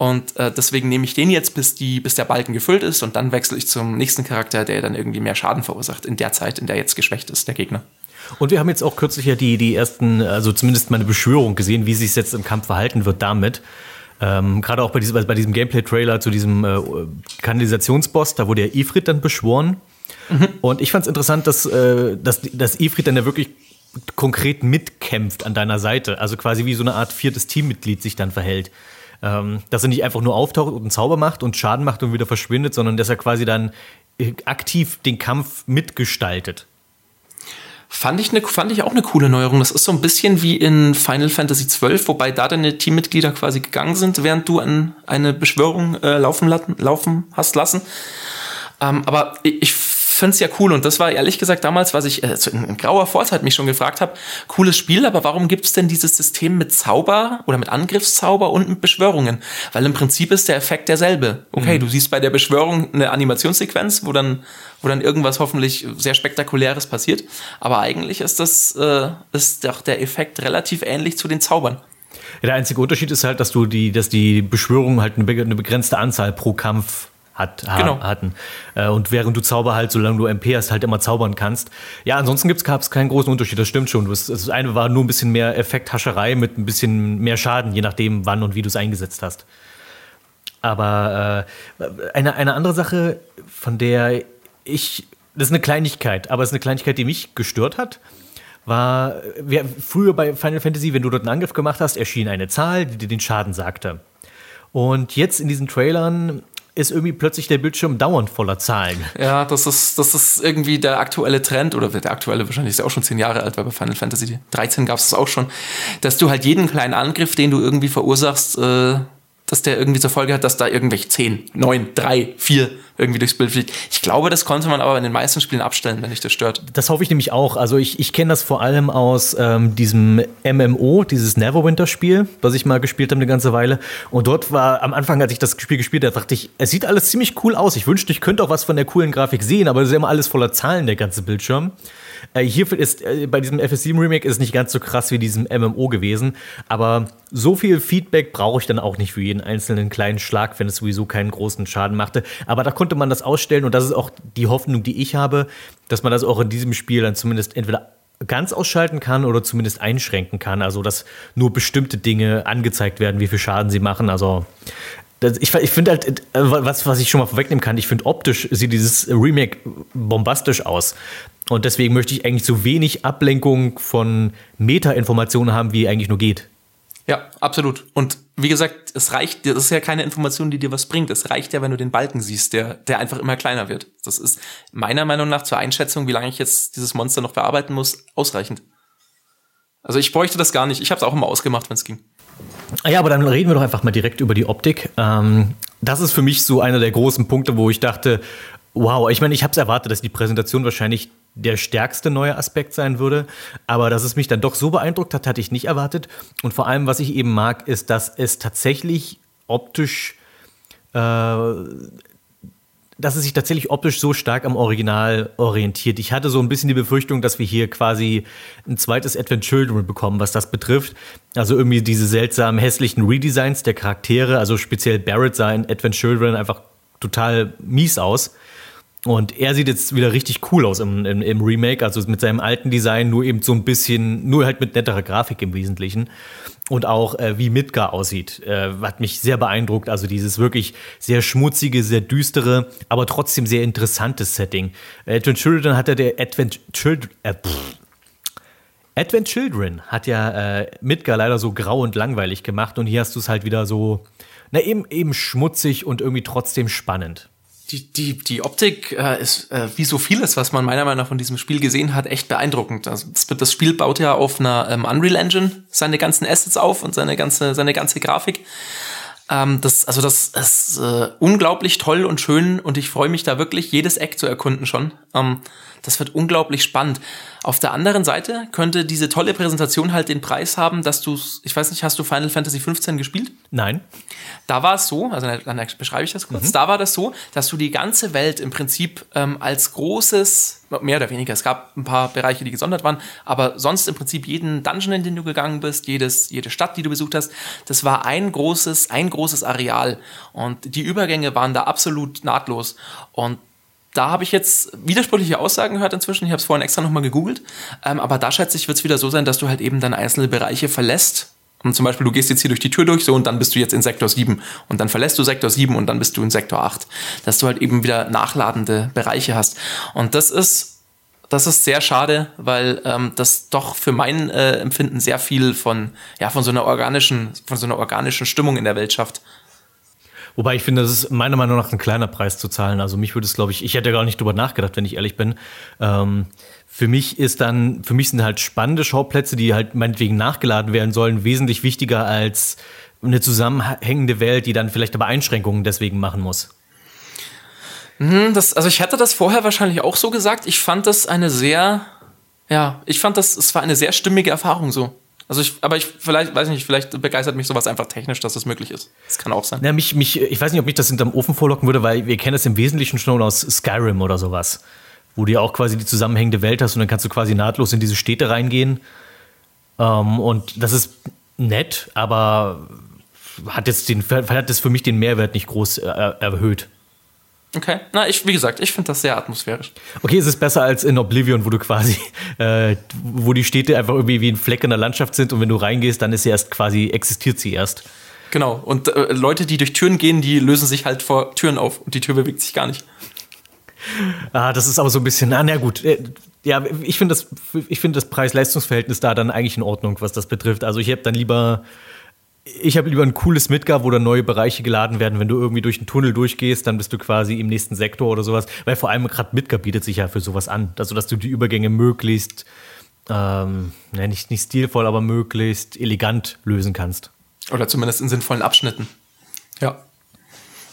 Und äh, deswegen nehme ich den jetzt, bis, die, bis der Balken gefüllt ist und dann wechsle ich zum nächsten Charakter, der dann irgendwie mehr Schaden verursacht in der Zeit, in der jetzt geschwächt ist, der Gegner. Und wir haben jetzt auch kürzlich ja die, die ersten, also zumindest mal eine Beschwörung gesehen, wie sich jetzt im Kampf verhalten wird damit. Ähm, Gerade auch bei diesem, bei diesem Gameplay-Trailer zu diesem äh, Kanalisationsboss, da wurde ja Ifrit dann beschworen. Mhm. Und ich fand es interessant, dass, äh, dass, dass Ifrit dann ja wirklich konkret mitkämpft an deiner Seite. Also quasi wie so eine Art viertes Teammitglied sich dann verhält. Ähm, dass er nicht einfach nur auftaucht und einen Zauber macht und Schaden macht und wieder verschwindet, sondern dass er quasi dann äh, aktiv den Kampf mitgestaltet. Fand ich, ne, fand ich auch eine coole Neuerung. Das ist so ein bisschen wie in Final Fantasy XII, wobei da deine Teammitglieder quasi gegangen sind, während du an eine Beschwörung äh, laufen, laufen hast lassen. Ähm, aber ich finde es ja cool und das war ehrlich gesagt damals, was ich äh, in, in, grauer Vorzeit mich schon gefragt habe, cooles Spiel, aber warum gibt es denn dieses System mit Zauber oder mit Angriffszauber und mit Beschwörungen? Weil im Prinzip ist der Effekt derselbe. Okay, mhm. du siehst bei der Beschwörung eine Animationssequenz, wo dann wo dann irgendwas hoffentlich sehr spektakuläres passiert, aber eigentlich ist das äh, ist doch der Effekt relativ ähnlich zu den Zaubern. Ja, der einzige Unterschied ist halt, dass du die, dass die Beschwörungen halt eine, begrenzte Anzahl pro Kampf hat, genau. hatten. Äh, und während du Zauber halt, solange du MP hast, halt immer zaubern kannst. Ja, ansonsten gab es keinen großen Unterschied, das stimmt schon. Das eine war nur ein bisschen mehr Effekthascherei mit ein bisschen mehr Schaden, je nachdem, wann und wie du es eingesetzt hast. Aber äh, eine, eine andere Sache, von der ich, das ist eine Kleinigkeit, aber es ist eine Kleinigkeit, die mich gestört hat war, wir, früher bei Final Fantasy, wenn du dort einen Angriff gemacht hast, erschien eine Zahl, die dir den Schaden sagte. Und jetzt in diesen Trailern ist irgendwie plötzlich der Bildschirm dauernd voller Zahlen. Ja, das ist, das ist irgendwie der aktuelle Trend, oder der aktuelle wahrscheinlich ist ja auch schon zehn Jahre alt, weil bei Final Fantasy 13 gab es das auch schon, dass du halt jeden kleinen Angriff, den du irgendwie verursachst, äh, dass der irgendwie zur Folge hat, dass da irgendwelche 10, 9, 3, 4 irgendwie durchs Bild fliegt. Ich glaube, das konnte man aber in den meisten Spielen abstellen, wenn dich das stört. Das hoffe ich nämlich auch. Also ich, ich kenne das vor allem aus ähm, diesem MMO, dieses Neverwinter-Spiel, was ich mal gespielt habe eine ganze Weile. Und dort war am Anfang, als ich das Spiel gespielt habe, dachte ich, es sieht alles ziemlich cool aus. Ich wünschte, ich könnte auch was von der coolen Grafik sehen, aber es ist immer alles voller Zahlen, der ganze Bildschirm. Äh, hier ist äh, bei diesem FS7 Remake ist nicht ganz so krass wie diesem MMO gewesen, aber so viel Feedback brauche ich dann auch nicht für jeden einzelnen kleinen Schlag, wenn es sowieso keinen großen Schaden machte. Aber da konnte man das ausstellen und das ist auch die Hoffnung, die ich habe, dass man das auch in diesem Spiel dann zumindest entweder ganz ausschalten kann oder zumindest einschränken kann. Also, dass nur bestimmte Dinge angezeigt werden, wie viel Schaden sie machen. Also, das, ich, ich finde halt, äh, was, was ich schon mal vorwegnehmen kann, ich finde optisch sieht dieses Remake bombastisch aus. Und deswegen möchte ich eigentlich so wenig Ablenkung von Meta-Informationen haben, wie eigentlich nur geht. Ja, absolut. Und wie gesagt, es reicht, das ist ja keine Information, die dir was bringt. Es reicht ja, wenn du den Balken siehst, der, der einfach immer kleiner wird. Das ist meiner Meinung nach zur Einschätzung, wie lange ich jetzt dieses Monster noch bearbeiten muss, ausreichend. Also ich bräuchte das gar nicht. Ich habe es auch immer ausgemacht, wenn es ging. Ja, aber dann reden wir doch einfach mal direkt über die Optik. Ähm, das ist für mich so einer der großen Punkte, wo ich dachte, wow, ich meine, ich habe es erwartet, dass die Präsentation wahrscheinlich der stärkste neue Aspekt sein würde. Aber dass es mich dann doch so beeindruckt hat, hatte ich nicht erwartet. Und vor allem, was ich eben mag, ist, dass es tatsächlich optisch, äh, dass es sich tatsächlich optisch so stark am Original orientiert. Ich hatte so ein bisschen die Befürchtung, dass wir hier quasi ein zweites Advent Children bekommen, was das betrifft. Also irgendwie diese seltsamen hässlichen Redesigns der Charaktere. Also speziell Barrett sah in Advent Children einfach total mies aus. Und er sieht jetzt wieder richtig cool aus im, im, im, Remake, also mit seinem alten Design, nur eben so ein bisschen, nur halt mit netterer Grafik im Wesentlichen. Und auch äh, wie Midgar aussieht, äh, hat mich sehr beeindruckt. Also dieses wirklich sehr schmutzige, sehr düstere, aber trotzdem sehr interessante Setting. Advent Children hat ja der Advent Children, äh, Advent Children hat ja äh, Midgar leider so grau und langweilig gemacht und hier hast du es halt wieder so, na eben, eben schmutzig und irgendwie trotzdem spannend die, die, die Optik äh, ist, äh, wie so vieles, was man meiner Meinung nach von diesem Spiel gesehen hat, echt beeindruckend. Also das, Spiel baut ja auf einer ähm, Unreal Engine seine ganzen Assets auf und seine ganze, seine ganze Grafik. Ähm, das, also das ist äh, unglaublich toll und schön und ich freue mich da wirklich, jedes Eck zu erkunden schon. Ähm, das wird unglaublich spannend. Auf der anderen Seite könnte diese tolle Präsentation halt den Preis haben, dass du, ich weiß nicht, hast du Final Fantasy 15 gespielt? Nein. Da war es so, also dann beschreibe ich das kurz, mhm. da war das so, dass du die ganze Welt im Prinzip ähm, als großes, mehr oder weniger, es gab ein paar Bereiche, die gesondert waren, aber sonst im Prinzip jeden Dungeon, in den du gegangen bist, jedes, jede Stadt, die du besucht hast, das war ein großes, ein großes Areal. Und die Übergänge waren da absolut nahtlos. Und da habe ich jetzt widersprüchliche Aussagen gehört inzwischen. Ich habe es vorhin extra nochmal gegoogelt. Ähm, aber da schätze ich, wird es wieder so sein, dass du halt eben dann einzelne Bereiche verlässt. Und zum Beispiel, du gehst jetzt hier durch die Tür durch, so, und dann bist du jetzt in Sektor 7. Und dann verlässt du Sektor 7 und dann bist du in Sektor 8. Dass du halt eben wieder nachladende Bereiche hast. Und das ist, das ist sehr schade, weil ähm, das doch für mein äh, Empfinden sehr viel von, ja, von so einer organischen, von so einer organischen Stimmung in der Welt schafft. Wobei ich finde, das ist meiner Meinung nach ein kleiner Preis zu zahlen. Also mich würde es, glaube ich, ich hätte gar nicht drüber nachgedacht, wenn ich ehrlich bin. Ähm, für mich ist dann, für mich sind halt spannende Schauplätze, die halt meinetwegen nachgeladen werden sollen, wesentlich wichtiger als eine zusammenhängende Welt, die dann vielleicht aber Einschränkungen deswegen machen muss. Mhm, das, also ich hätte das vorher wahrscheinlich auch so gesagt. Ich fand das eine sehr, ja, ich fand das, es war eine sehr stimmige Erfahrung so. Also ich, aber ich vielleicht, weiß nicht, vielleicht begeistert mich sowas einfach technisch, dass das möglich ist. Das kann auch sein. Ja, mich, mich, ich weiß nicht, ob mich das hinterm Ofen vorlocken würde, weil wir kennen es im Wesentlichen schon aus Skyrim oder sowas. Wo du ja auch quasi die zusammenhängende Welt hast und dann kannst du quasi nahtlos in diese Städte reingehen. Ähm, und das ist nett, aber hat jetzt den, hat das für mich den Mehrwert nicht groß äh, erhöht. Okay, na, ich, wie gesagt, ich finde das sehr atmosphärisch. Okay, es ist besser als in Oblivion, wo du quasi, äh, wo die Städte einfach irgendwie wie ein Fleck in der Landschaft sind und wenn du reingehst, dann ist sie erst quasi, existiert sie erst. Genau, und äh, Leute, die durch Türen gehen, die lösen sich halt vor Türen auf und die Tür bewegt sich gar nicht. Ah, das ist aber so ein bisschen, na, na gut. Äh, ja, ich finde das, ich finde das Preis-Leistungs-Verhältnis da dann eigentlich in Ordnung, was das betrifft. Also ich habe dann lieber ich habe lieber ein cooles Midgar, wo dann neue Bereiche geladen werden. Wenn du irgendwie durch einen Tunnel durchgehst, dann bist du quasi im nächsten Sektor oder sowas. Weil vor allem gerade Midgar bietet sich ja für sowas an. Also, dass du die Übergänge möglichst, ähm, ja, nicht, nicht stilvoll, aber möglichst elegant lösen kannst. Oder zumindest in sinnvollen Abschnitten. Ja.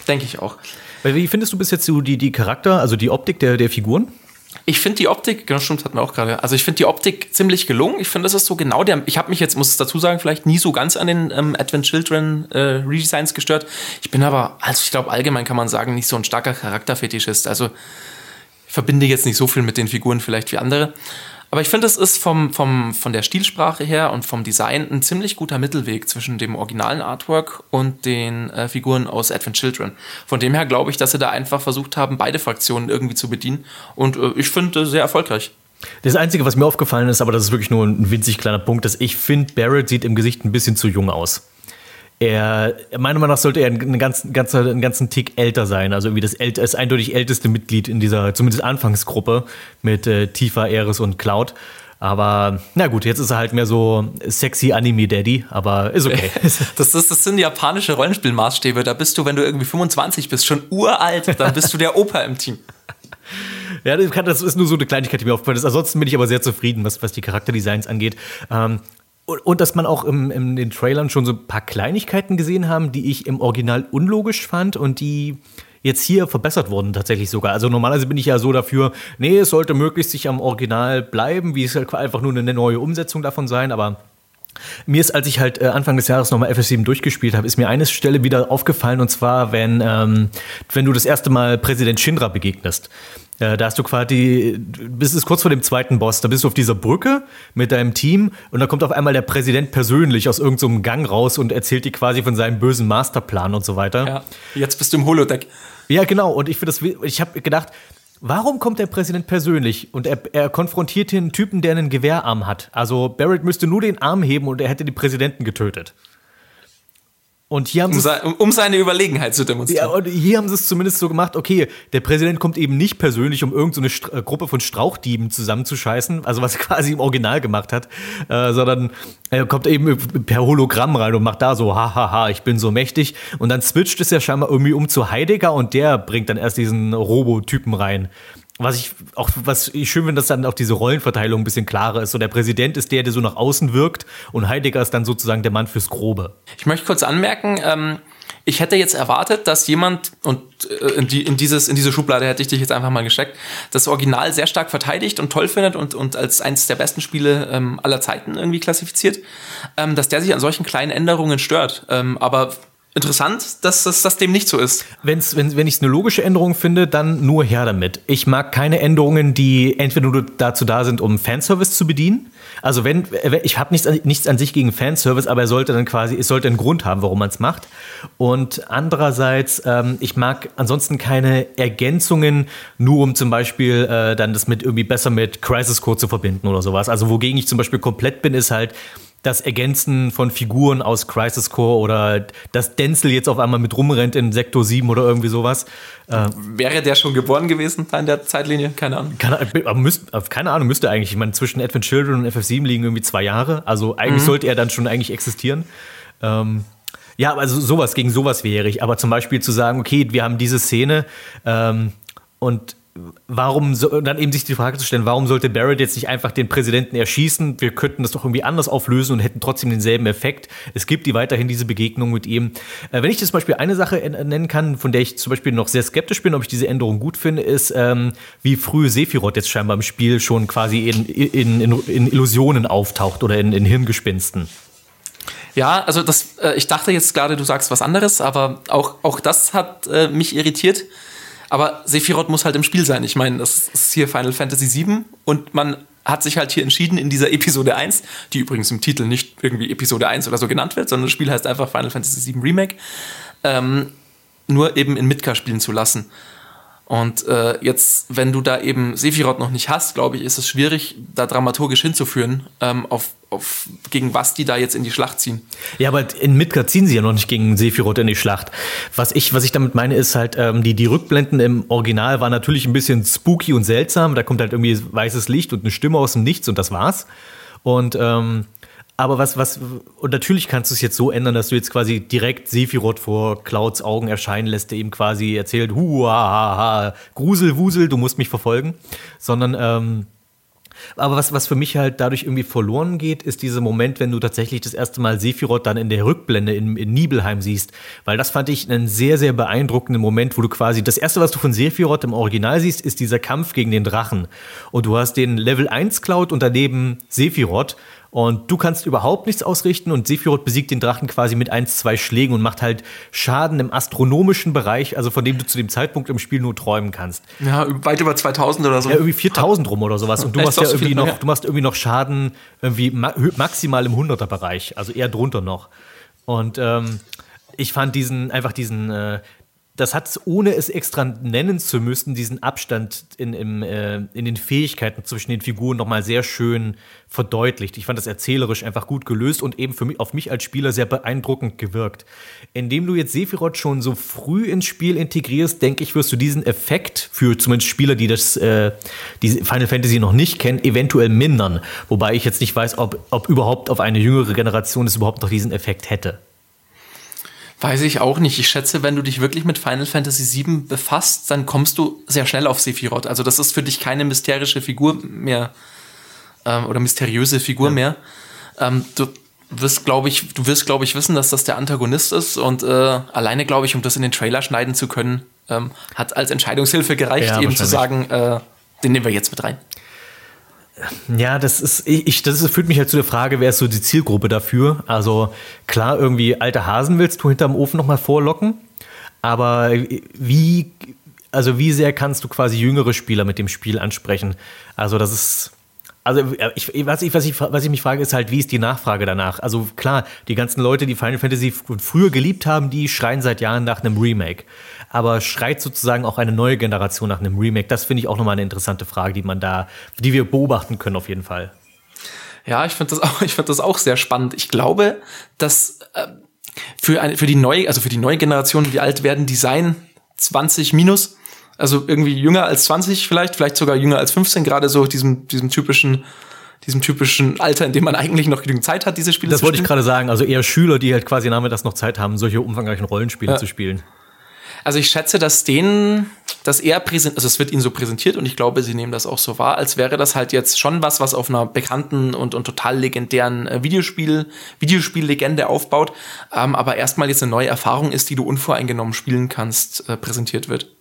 Denke ich auch. Wie findest du bis jetzt die, die Charakter, also die Optik der, der Figuren? Ich finde die Optik, genau stimmt, hatten wir auch gerade. Also ich finde die Optik ziemlich gelungen. Ich finde, das ist so genau der. Ich habe mich jetzt, muss es dazu sagen, vielleicht nie so ganz an den ähm, Advent Children äh, Redesigns gestört. Ich bin aber, also ich glaube allgemein kann man sagen, nicht so ein starker Charakterfetischist. Also ich verbinde jetzt nicht so viel mit den Figuren vielleicht wie andere. Aber ich finde, es ist vom, vom, von der Stilsprache her und vom Design ein ziemlich guter Mittelweg zwischen dem originalen Artwork und den äh, Figuren aus Advent Children. Von dem her glaube ich, dass sie da einfach versucht haben, beide Fraktionen irgendwie zu bedienen. Und äh, ich finde sehr erfolgreich. Das Einzige, was mir aufgefallen ist, aber das ist wirklich nur ein winzig kleiner Punkt, dass ich finde, Barrett sieht im Gesicht ein bisschen zu jung aus er, meiner Meinung nach sollte er einen ganzen, ganzen, einen ganzen Tick älter sein. Also irgendwie das, ält, das eindeutig älteste Mitglied in dieser, zumindest Anfangsgruppe mit äh, Tifa, Eris und Cloud. Aber na gut, jetzt ist er halt mehr so sexy Anime-Daddy, aber ist okay. Das, ist, das sind japanische Rollenspielmaßstäbe. Da bist du, wenn du irgendwie 25 bist, schon uralt, dann bist du der Opa im Team. Ja, das ist nur so eine Kleinigkeit, die mir aufgefallen ist. Ansonsten bin ich aber sehr zufrieden, was, was die Charakterdesigns angeht. Ähm, und, und dass man auch im, in den Trailern schon so ein paar Kleinigkeiten gesehen haben, die ich im Original unlogisch fand und die jetzt hier verbessert wurden tatsächlich sogar. Also normalerweise bin ich ja so dafür, nee, es sollte möglichst sich am Original bleiben, wie es halt einfach nur eine neue Umsetzung davon sein, aber mir ist, als ich halt äh, Anfang des Jahres nochmal FS7 durchgespielt habe, ist mir eine Stelle wieder aufgefallen und zwar, wenn, ähm, wenn du das erste Mal Präsident Shinra begegnest. Ja, da hast du quasi, bis es kurz vor dem zweiten Boss, da bist du auf dieser Brücke mit deinem Team und da kommt auf einmal der Präsident persönlich aus irgendeinem so Gang raus und erzählt dir quasi von seinem bösen Masterplan und so weiter. Ja, jetzt bist du im Holodeck. Ja, genau. Und ich finde das, ich habe gedacht, warum kommt der Präsident persönlich und er, er konfrontiert einen Typen, der einen Gewehrarm hat? Also Barrett müsste nur den Arm heben und er hätte den Präsidenten getötet. Und hier haben um, se um, seine Überlegenheit zu demonstrieren. Ja, und hier haben sie es zumindest so gemacht, okay, der Präsident kommt eben nicht persönlich, um irgendeine so äh, Gruppe von Strauchdieben zusammenzuscheißen, also was er quasi im Original gemacht hat, äh, sondern er kommt eben per Hologramm rein und macht da so, hahaha, ich bin so mächtig. Und dann switcht es ja scheinbar irgendwie um zu Heidegger und der bringt dann erst diesen Robotypen rein. Was ich auch, was ich schön finde, dass dann auch diese Rollenverteilung ein bisschen klarer ist. So der Präsident ist der, der so nach außen wirkt und Heidegger ist dann sozusagen der Mann fürs Grobe. Ich möchte kurz anmerken, ähm, ich hätte jetzt erwartet, dass jemand, und äh, in, die, in, dieses, in diese Schublade hätte ich dich jetzt einfach mal gesteckt, das Original sehr stark verteidigt und toll findet und, und als eines der besten Spiele ähm, aller Zeiten irgendwie klassifiziert, ähm, dass der sich an solchen kleinen Änderungen stört. Ähm, aber interessant, dass, dass das dem nicht so ist. Wenn's, wenn wenn ich es eine logische Änderung finde, dann nur her damit. Ich mag keine Änderungen, die entweder nur dazu da sind, um Fanservice zu bedienen. Also wenn, ich habe nichts, nichts an sich gegen Fanservice, aber er sollte dann quasi, es sollte einen Grund haben, warum man es macht. Und andererseits, ähm, ich mag ansonsten keine Ergänzungen, nur um zum Beispiel äh, dann das mit irgendwie besser mit Crisis Code zu verbinden oder sowas. Also wogegen ich zum Beispiel komplett bin, ist halt, das Ergänzen von Figuren aus Crisis Core oder dass Denzel jetzt auf einmal mit rumrennt in Sektor 7 oder irgendwie sowas. Äh, Wäre der schon geboren gewesen in der Zeitlinie? Keine Ahnung. Keine, aber müsst, keine Ahnung, müsste eigentlich. Ich meine, zwischen Advent Children und FF7 liegen irgendwie zwei Jahre. Also eigentlich mhm. sollte er dann schon eigentlich existieren. Ähm, ja, also sowas, gegen sowas wäre ich. Aber zum Beispiel zu sagen, okay, wir haben diese Szene ähm, und warum so, dann eben sich die Frage zu stellen, warum sollte Barrett jetzt nicht einfach den Präsidenten erschießen? Wir könnten das doch irgendwie anders auflösen und hätten trotzdem denselben Effekt. Es gibt die weiterhin diese Begegnung mit ihm. Äh, wenn ich zum Beispiel eine Sache nennen kann, von der ich zum Beispiel noch sehr skeptisch bin, ob ich diese Änderung gut finde, ist, ähm, wie früh Sephiroth jetzt scheinbar im Spiel schon quasi in, in, in, in Illusionen auftaucht oder in, in Hirngespinsten. Ja, also das, äh, ich dachte jetzt gerade, du sagst was anderes, aber auch, auch das hat äh, mich irritiert aber Sephiroth muss halt im Spiel sein. Ich meine, das ist hier Final Fantasy VII und man hat sich halt hier entschieden in dieser Episode 1, die übrigens im Titel nicht irgendwie Episode 1 oder so genannt wird, sondern das Spiel heißt einfach Final Fantasy VII Remake, ähm, nur eben in Midgar spielen zu lassen. Und äh, jetzt, wenn du da eben Sephiroth noch nicht hast, glaube ich, ist es schwierig, da dramaturgisch hinzuführen, ähm, auf, auf gegen was die da jetzt in die Schlacht ziehen. Ja, aber in Midgard ziehen sie ja noch nicht gegen Sephiroth in die Schlacht. Was ich, was ich damit meine, ist halt, ähm, die, die Rückblenden im Original waren natürlich ein bisschen spooky und seltsam. Da kommt halt irgendwie weißes Licht und eine Stimme aus dem Nichts und das war's. Und ähm, aber was, was, und natürlich kannst du es jetzt so ändern, dass du jetzt quasi direkt Sephiroth vor Clouds Augen erscheinen lässt, der ihm quasi erzählt, hu, ha, ha, ha, Grusel, Wusel, du musst mich verfolgen. Sondern, ähm, aber was, was für mich halt dadurch irgendwie verloren geht, ist dieser Moment, wenn du tatsächlich das erste Mal Sephiroth dann in der Rückblende in, in Nibelheim siehst. Weil das fand ich einen sehr, sehr beeindruckenden Moment, wo du quasi, das erste, was du von Sephiroth im Original siehst, ist dieser Kampf gegen den Drachen. Und du hast den Level 1 Cloud und daneben Sephiroth. Und du kannst überhaupt nichts ausrichten und Sephiroth besiegt den Drachen quasi mit ein, zwei Schlägen und macht halt Schaden im astronomischen Bereich, also von dem du zu dem Zeitpunkt im Spiel nur träumen kannst. Ja, weit über 2000 oder so. Ja, irgendwie 4000 rum oder sowas. Und du machst ja irgendwie noch, du machst irgendwie noch Schaden irgendwie maximal im 100er Bereich, also eher drunter noch. Und ähm, ich fand diesen, einfach diesen, äh, das hat, ohne es extra nennen zu müssen, diesen Abstand in, im, äh, in den Fähigkeiten zwischen den Figuren nochmal sehr schön verdeutlicht. Ich fand das erzählerisch einfach gut gelöst und eben für mich, auf mich als Spieler sehr beeindruckend gewirkt. Indem du jetzt Sephiroth schon so früh ins Spiel integrierst, denke ich, wirst du diesen Effekt für zumindest Spieler, die das äh, die Final Fantasy noch nicht kennen, eventuell mindern. Wobei ich jetzt nicht weiß, ob, ob überhaupt auf eine jüngere Generation es überhaupt noch diesen Effekt hätte. Weiß ich auch nicht. Ich schätze, wenn du dich wirklich mit Final Fantasy VII befasst, dann kommst du sehr schnell auf Sephiroth. Also das ist für dich keine mysterische Figur mehr ähm, oder mysteriöse Figur ja. mehr. Ähm, du wirst, glaube ich, du wirst, glaube ich, wissen, dass das der Antagonist ist und äh, alleine, glaube ich, um das in den Trailer schneiden zu können, ähm, hat als Entscheidungshilfe gereicht, ja, eben zu sagen, äh, den nehmen wir jetzt mit rein. Ja, das ist, ich, das führt mich halt zu der Frage, wer ist so die Zielgruppe dafür? Also klar, irgendwie alte Hasen willst du hinterm Ofen nochmal vorlocken, aber wie, also wie sehr kannst du quasi jüngere Spieler mit dem Spiel ansprechen? Also das ist, also ich, was, ich, was, ich, was ich mich frage, ist halt, wie ist die Nachfrage danach? Also klar, die ganzen Leute, die Final Fantasy früher geliebt haben, die schreien seit Jahren nach einem Remake aber schreit sozusagen auch eine neue Generation nach einem Remake? Das finde ich auch nochmal eine interessante Frage, die man da, die wir beobachten können auf jeden Fall. Ja, ich finde das auch, ich finde das auch sehr spannend. Ich glaube, dass äh, für eine, für die neue, also für die neue Generation, wie alt werden die sein? 20 minus? Also irgendwie jünger als 20 vielleicht, vielleicht sogar jünger als 15, gerade so diesem, diesem typischen, diesem typischen Alter, in dem man eigentlich noch genügend Zeit hat, diese Spiele das zu spielen. Das wollte ich gerade sagen. Also eher Schüler, die halt quasi nachmittags noch Zeit haben, solche umfangreichen Rollenspiele ja. zu spielen. Also ich schätze, dass denen das eher präsent, also es wird ihnen so präsentiert und ich glaube, sie nehmen das auch so wahr, als wäre das halt jetzt schon was, was auf einer bekannten und, und total legendären äh, Videospiel, Videospiellegende aufbaut, ähm, aber erstmal jetzt eine neue Erfahrung ist, die du unvoreingenommen spielen kannst, äh, präsentiert wird.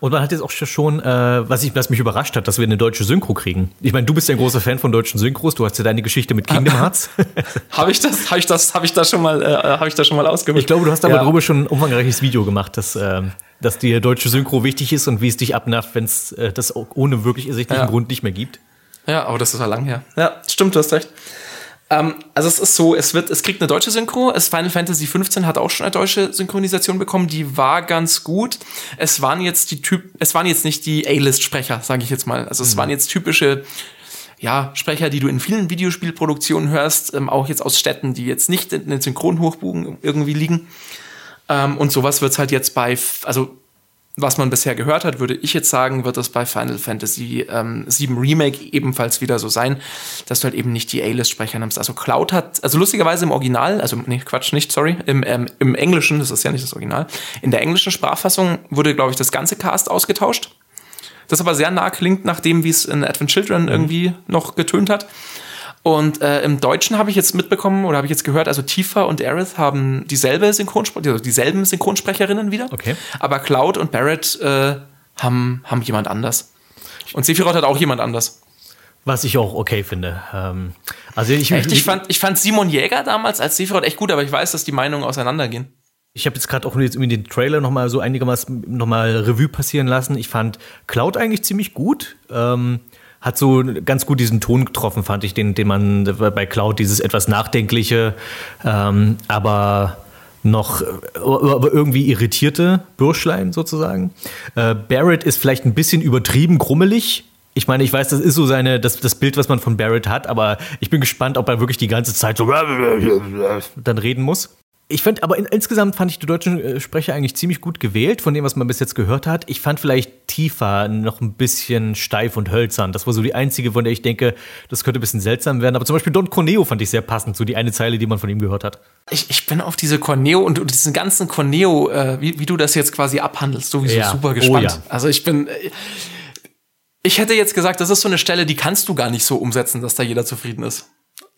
Und man hat jetzt auch schon, äh, was, ich, was mich überrascht hat, dass wir eine deutsche Synchro kriegen. Ich meine, du bist ja ein großer Fan von deutschen Synchros. Du hast ja deine Geschichte mit Kingdom Hearts. habe ich das, habe ich das, habe ich das schon mal, äh, habe ich das schon mal ausgemacht? Ich glaube, du hast aber ja. darüber schon ein umfangreiches Video gemacht, dass, äh, dass dir deutsche Synchro wichtig ist und wie es dich abnervt, wenn es äh, das ohne wirklich ersichtlichen ja. Grund nicht mehr gibt. Ja, aber das ist ja lang her. Ja, stimmt, du hast recht. Ähm, also es ist so, es wird, es kriegt eine deutsche Synchro. Es Final Fantasy 15 hat auch schon eine deutsche Synchronisation bekommen. Die war ganz gut. Es waren jetzt die Typ, es waren jetzt nicht die A-List-Sprecher, sage ich jetzt mal. Also es mhm. waren jetzt typische ja, Sprecher, die du in vielen Videospielproduktionen hörst, ähm, auch jetzt aus Städten, die jetzt nicht in den Synchronhochbogen irgendwie liegen. Ähm, und sowas wird's halt jetzt bei, also was man bisher gehört hat, würde ich jetzt sagen, wird das bei Final Fantasy ähm, 7 Remake ebenfalls wieder so sein, dass du halt eben nicht die A-List-Sprecher nimmst. Also Cloud hat, also lustigerweise im Original, also nee, Quatsch, nicht, sorry, im, ähm, im Englischen, das ist ja nicht das Original, in der englischen Sprachfassung wurde, glaube ich, das ganze Cast ausgetauscht. Das aber sehr nah klingt nach dem, wie es in Advent Children irgendwie noch getönt hat. Und äh, im Deutschen habe ich jetzt mitbekommen oder habe ich jetzt gehört, also Tifa und Aerith haben dieselbe Synchronsprecher, also dieselben Synchronsprecherinnen wieder. Okay. Aber Cloud und Barrett äh, haben, haben jemand anders. Und Sephiroth hat auch jemand anders. Was ich auch okay finde. Ähm, also ich, echt, ich, fand, ich fand Simon Jäger damals als Sephiroth echt gut, aber ich weiß, dass die Meinungen auseinandergehen. Ich habe jetzt gerade auch jetzt irgendwie den Trailer noch mal so einigermaßen noch mal Revue passieren lassen. Ich fand Cloud eigentlich ziemlich gut. Ähm, hat so ganz gut diesen Ton getroffen, fand ich, den, den man bei Cloud, dieses etwas nachdenkliche, ähm, aber noch aber irgendwie irritierte Bürschlein sozusagen. Äh, Barrett ist vielleicht ein bisschen übertrieben grummelig. Ich meine, ich weiß, das ist so seine, das, das Bild, was man von Barrett hat, aber ich bin gespannt, ob er wirklich die ganze Zeit so dann reden muss. Ich fand, aber in, insgesamt fand ich die deutschen äh, Sprecher eigentlich ziemlich gut gewählt, von dem, was man bis jetzt gehört hat. Ich fand vielleicht Tifa noch ein bisschen steif und hölzern. Das war so die einzige, von der ich denke, das könnte ein bisschen seltsam werden. Aber zum Beispiel Don Corneo fand ich sehr passend, so die eine Zeile, die man von ihm gehört hat. Ich, ich bin auf diese Corneo und, und diesen ganzen Corneo, äh, wie, wie du das jetzt quasi abhandelst, sowieso ja. super gespannt. Oh, ja. Also ich bin. Ich hätte jetzt gesagt, das ist so eine Stelle, die kannst du gar nicht so umsetzen, dass da jeder zufrieden ist.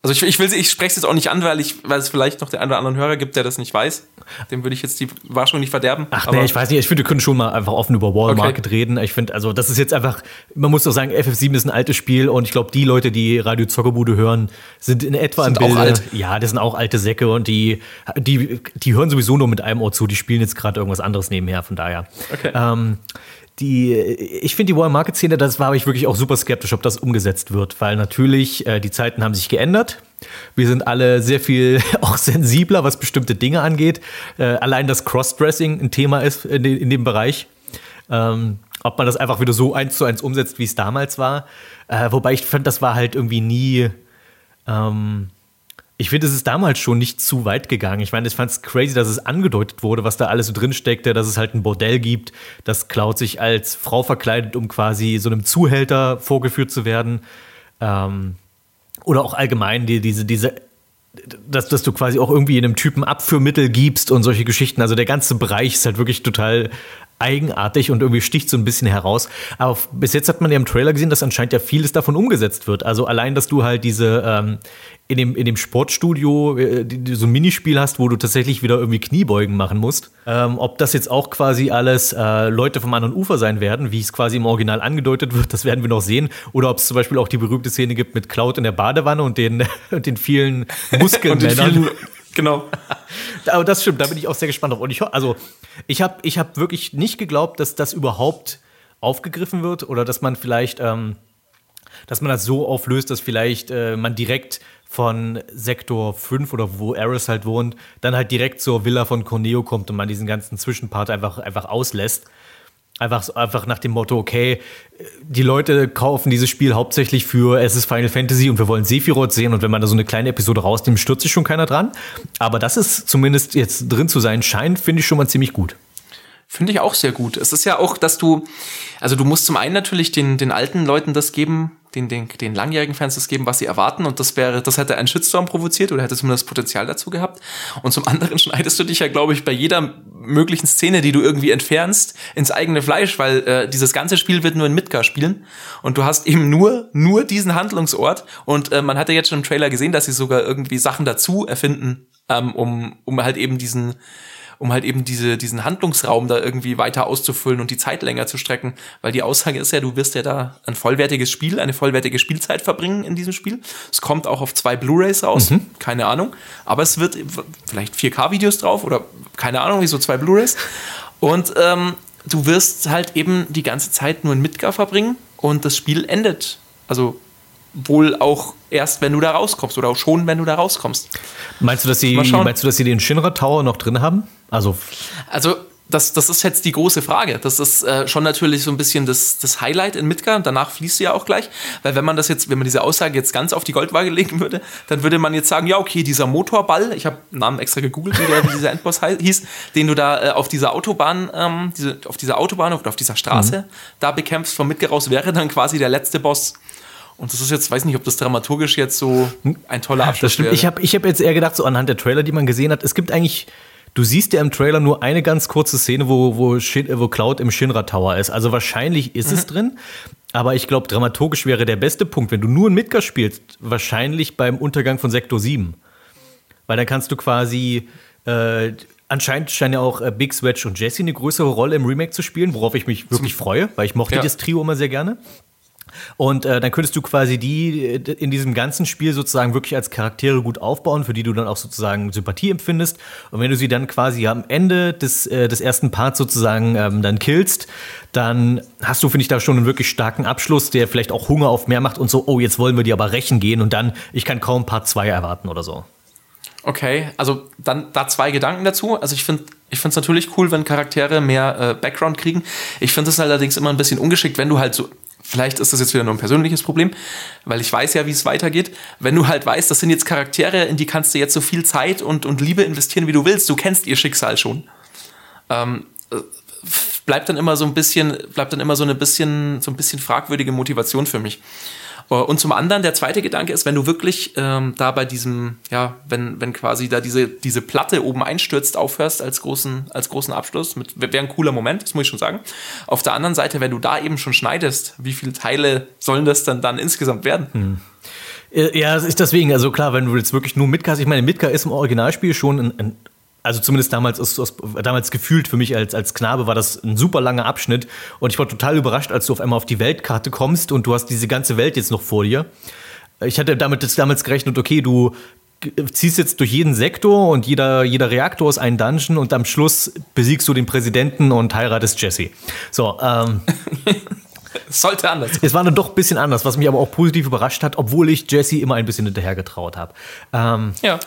Also ich, ich will, ich spreche es jetzt auch nicht an, weil ich, weil es vielleicht noch den einen oder anderen Hörer gibt, der das nicht weiß. Dem würde ich jetzt die Überraschung nicht verderben. Ach nee, ich weiß nicht. Ich finde, wir können schon mal einfach offen über Wall Market okay. reden. Ich finde, also das ist jetzt einfach, man muss doch sagen, FF7 ist ein altes Spiel und ich glaube, die Leute, die Radio Zockerbude hören, sind in etwa sind im Bilde. Auch alt. Ja, das sind auch alte Säcke und die, die, die hören sowieso nur mit einem Ohr zu. Die spielen jetzt gerade irgendwas anderes nebenher. Von daher. Okay. Ähm, die, ich finde die Warren Market Szene, das war ich wirklich auch super skeptisch, ob das umgesetzt wird, weil natürlich äh, die Zeiten haben sich geändert. Wir sind alle sehr viel auch sensibler, was bestimmte Dinge angeht. Äh, allein das Crossdressing ein Thema ist in, de, in dem Bereich. Ähm, ob man das einfach wieder so eins zu eins umsetzt, wie es damals war. Äh, wobei ich fand, das war halt irgendwie nie. Ähm, ich finde, es ist damals schon nicht zu weit gegangen. Ich meine, ich fand es crazy, dass es angedeutet wurde, was da alles so drin steckte, dass es halt ein Bordell gibt, dass Cloud sich als Frau verkleidet, um quasi so einem Zuhälter vorgeführt zu werden. Ähm, oder auch allgemein die, diese, diese dass, dass du quasi auch irgendwie einem Typen Abführmittel gibst und solche Geschichten. Also der ganze Bereich ist halt wirklich total eigenartig und irgendwie sticht so ein bisschen heraus. Aber bis jetzt hat man ja im Trailer gesehen, dass anscheinend ja vieles davon umgesetzt wird. Also allein, dass du halt diese ähm, in dem, in dem Sportstudio äh, so ein Minispiel hast, wo du tatsächlich wieder irgendwie Kniebeugen machen musst. Ähm, ob das jetzt auch quasi alles äh, Leute vom anderen Ufer sein werden, wie es quasi im Original angedeutet wird, das werden wir noch sehen. Oder ob es zum Beispiel auch die berühmte Szene gibt mit Cloud in der Badewanne und den, den vielen Muskelmännern. Genau. Aber das stimmt, da bin ich auch sehr gespannt drauf. Und ich, also, ich habe ich hab wirklich nicht geglaubt, dass das überhaupt aufgegriffen wird oder dass man vielleicht, ähm, dass man das so auflöst, dass vielleicht äh, man direkt von Sektor 5 oder wo Eris halt wohnt, dann halt direkt zur Villa von Corneo kommt und man diesen ganzen Zwischenpart einfach, einfach auslässt. Einfach, einfach nach dem Motto, okay, die Leute kaufen dieses Spiel hauptsächlich für es ist Final Fantasy und wir wollen Sephiroth sehen und wenn man da so eine kleine Episode rausnimmt, stürzt sich schon keiner dran. Aber das ist zumindest jetzt drin zu sein scheint, finde ich schon mal ziemlich gut. Finde ich auch sehr gut. Es ist ja auch, dass du, also du musst zum einen natürlich den, den alten Leuten das geben, den, den, den langjährigen Fans das geben, was sie erwarten. Und das wäre, das hätte einen Shitstorm provoziert oder hätte zumindest das Potenzial dazu gehabt. Und zum anderen schneidest du dich ja, glaube ich, bei jeder möglichen Szene, die du irgendwie entfernst, ins eigene Fleisch, weil äh, dieses ganze Spiel wird nur in Midgar spielen und du hast eben nur nur diesen Handlungsort und äh, man hat ja jetzt schon im Trailer gesehen, dass sie sogar irgendwie Sachen dazu erfinden, ähm, um um halt eben diesen um halt eben diese, diesen Handlungsraum da irgendwie weiter auszufüllen und die Zeit länger zu strecken. Weil die Aussage ist ja, du wirst ja da ein vollwertiges Spiel, eine vollwertige Spielzeit verbringen in diesem Spiel. Es kommt auch auf zwei Blu-Rays raus, mhm. keine Ahnung. Aber es wird vielleicht 4K-Videos drauf oder keine Ahnung, wie so zwei Blu-Rays. Und ähm, du wirst halt eben die ganze Zeit nur in Midgar verbringen und das Spiel endet. Also wohl auch erst, wenn du da rauskommst oder auch schon, wenn du da rauskommst. Meinst du, dass sie, meinst du, dass sie den Shinra Tower noch drin haben? Also, also das, das ist jetzt die große Frage. Das ist äh, schon natürlich so ein bisschen das, das Highlight in Midgar. Danach fließt sie ja auch gleich. Weil wenn man das jetzt, wenn man diese Aussage jetzt ganz auf die Goldwaage legen würde, dann würde man jetzt sagen, ja, okay, dieser Motorball, ich habe Namen extra gegoogelt, wie, der, wie dieser Endboss hieß, den du da äh, auf dieser Autobahn, ähm, diese, auf dieser Autobahn oder auf dieser Straße mhm. da bekämpfst von Midgar raus, wäre dann quasi der letzte Boss. Und das ist jetzt, weiß nicht, ob das dramaturgisch jetzt so ein toller Abschluss das stimmt. wäre. Ich habe ich hab jetzt eher gedacht, so anhand der Trailer, die man gesehen hat, es gibt eigentlich, du siehst ja im Trailer nur eine ganz kurze Szene, wo, wo, Shin, wo Cloud im Shinra Tower ist. Also wahrscheinlich ist mhm. es drin. Aber ich glaube, dramaturgisch wäre der beste Punkt, wenn du nur in Midgar spielst, wahrscheinlich beim Untergang von Sektor 7. Weil dann kannst du quasi, äh, anscheinend scheinen ja auch äh, Big Swedge und Jesse eine größere Rolle im Remake zu spielen, worauf ich mich wirklich freue, weil ich mochte ja. das Trio immer sehr gerne. Und äh, dann könntest du quasi die äh, in diesem ganzen Spiel sozusagen wirklich als Charaktere gut aufbauen, für die du dann auch sozusagen Sympathie empfindest. Und wenn du sie dann quasi am Ende des, äh, des ersten Parts sozusagen ähm, dann killst, dann hast du, finde ich, da schon einen wirklich starken Abschluss, der vielleicht auch Hunger auf mehr macht und so, oh, jetzt wollen wir die aber rächen gehen und dann, ich kann kaum Part 2 erwarten oder so. Okay, also dann da zwei Gedanken dazu. Also ich finde ich finde es natürlich cool, wenn Charaktere mehr äh, Background kriegen. Ich finde es allerdings immer ein bisschen ungeschickt, wenn du halt so Vielleicht ist das jetzt wieder nur ein persönliches Problem, weil ich weiß ja, wie es weitergeht. Wenn du halt weißt, das sind jetzt Charaktere, in die kannst du jetzt so viel Zeit und, und Liebe investieren, wie du willst. Du kennst ihr Schicksal schon. Ähm, äh, bleibt dann immer so ein bisschen, bleibt dann immer so eine bisschen, so ein bisschen fragwürdige Motivation für mich. Äh, und zum anderen, der zweite Gedanke ist, wenn du wirklich ähm, da bei diesem, ja, wenn, wenn quasi da diese, diese Platte oben einstürzt, aufhörst als großen, als großen Abschluss, wäre ein cooler Moment, das muss ich schon sagen. Auf der anderen Seite, wenn du da eben schon schneidest, wie viele Teile sollen das dann, dann insgesamt werden? Hm. Ja, es ist deswegen, also klar, wenn du jetzt wirklich nur Midgar, ich meine, Midgar ist im Originalspiel schon ein, ein also zumindest damals, aus, aus, damals gefühlt für mich als, als Knabe war das ein super langer Abschnitt. Und ich war total überrascht, als du auf einmal auf die Weltkarte kommst und du hast diese ganze Welt jetzt noch vor dir. Ich hatte damit das damals gerechnet, okay, du ziehst jetzt durch jeden Sektor und jeder, jeder Reaktor ist ein Dungeon und am Schluss besiegst du den Präsidenten und heiratest Jesse. So, ähm. Sollte anders. Es war dann doch ein bisschen anders, was mich aber auch positiv überrascht hat, obwohl ich Jesse immer ein bisschen hinterher getraut habe. Ähm, ja.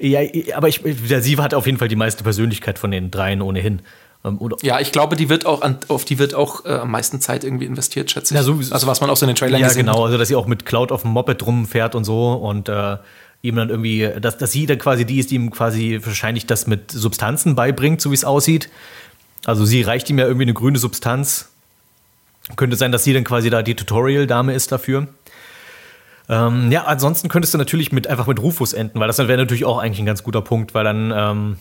Ja, aber ich, sie hat auf jeden Fall die meiste Persönlichkeit von den dreien ohnehin. Ähm, ja, ich glaube, die wird auch an, auf die wird auch äh, am meisten Zeit irgendwie investiert, schätze ich. Ja, so, also was man auch so in den Trailern ja, gesehen genau, hat. Ja, genau, also dass sie auch mit Cloud auf dem Moped rumfährt und so und äh, ihm dann irgendwie, dass, dass sie dann quasi die ist, die ihm quasi wahrscheinlich das mit Substanzen beibringt, so wie es aussieht. Also sie reicht ihm ja irgendwie eine grüne Substanz. Könnte sein, dass sie dann quasi da die Tutorial-Dame ist dafür. Ähm, ja, ansonsten könntest du natürlich mit, einfach mit Rufus enden, weil das wäre natürlich auch eigentlich ein ganz guter Punkt, weil dann. Ähm,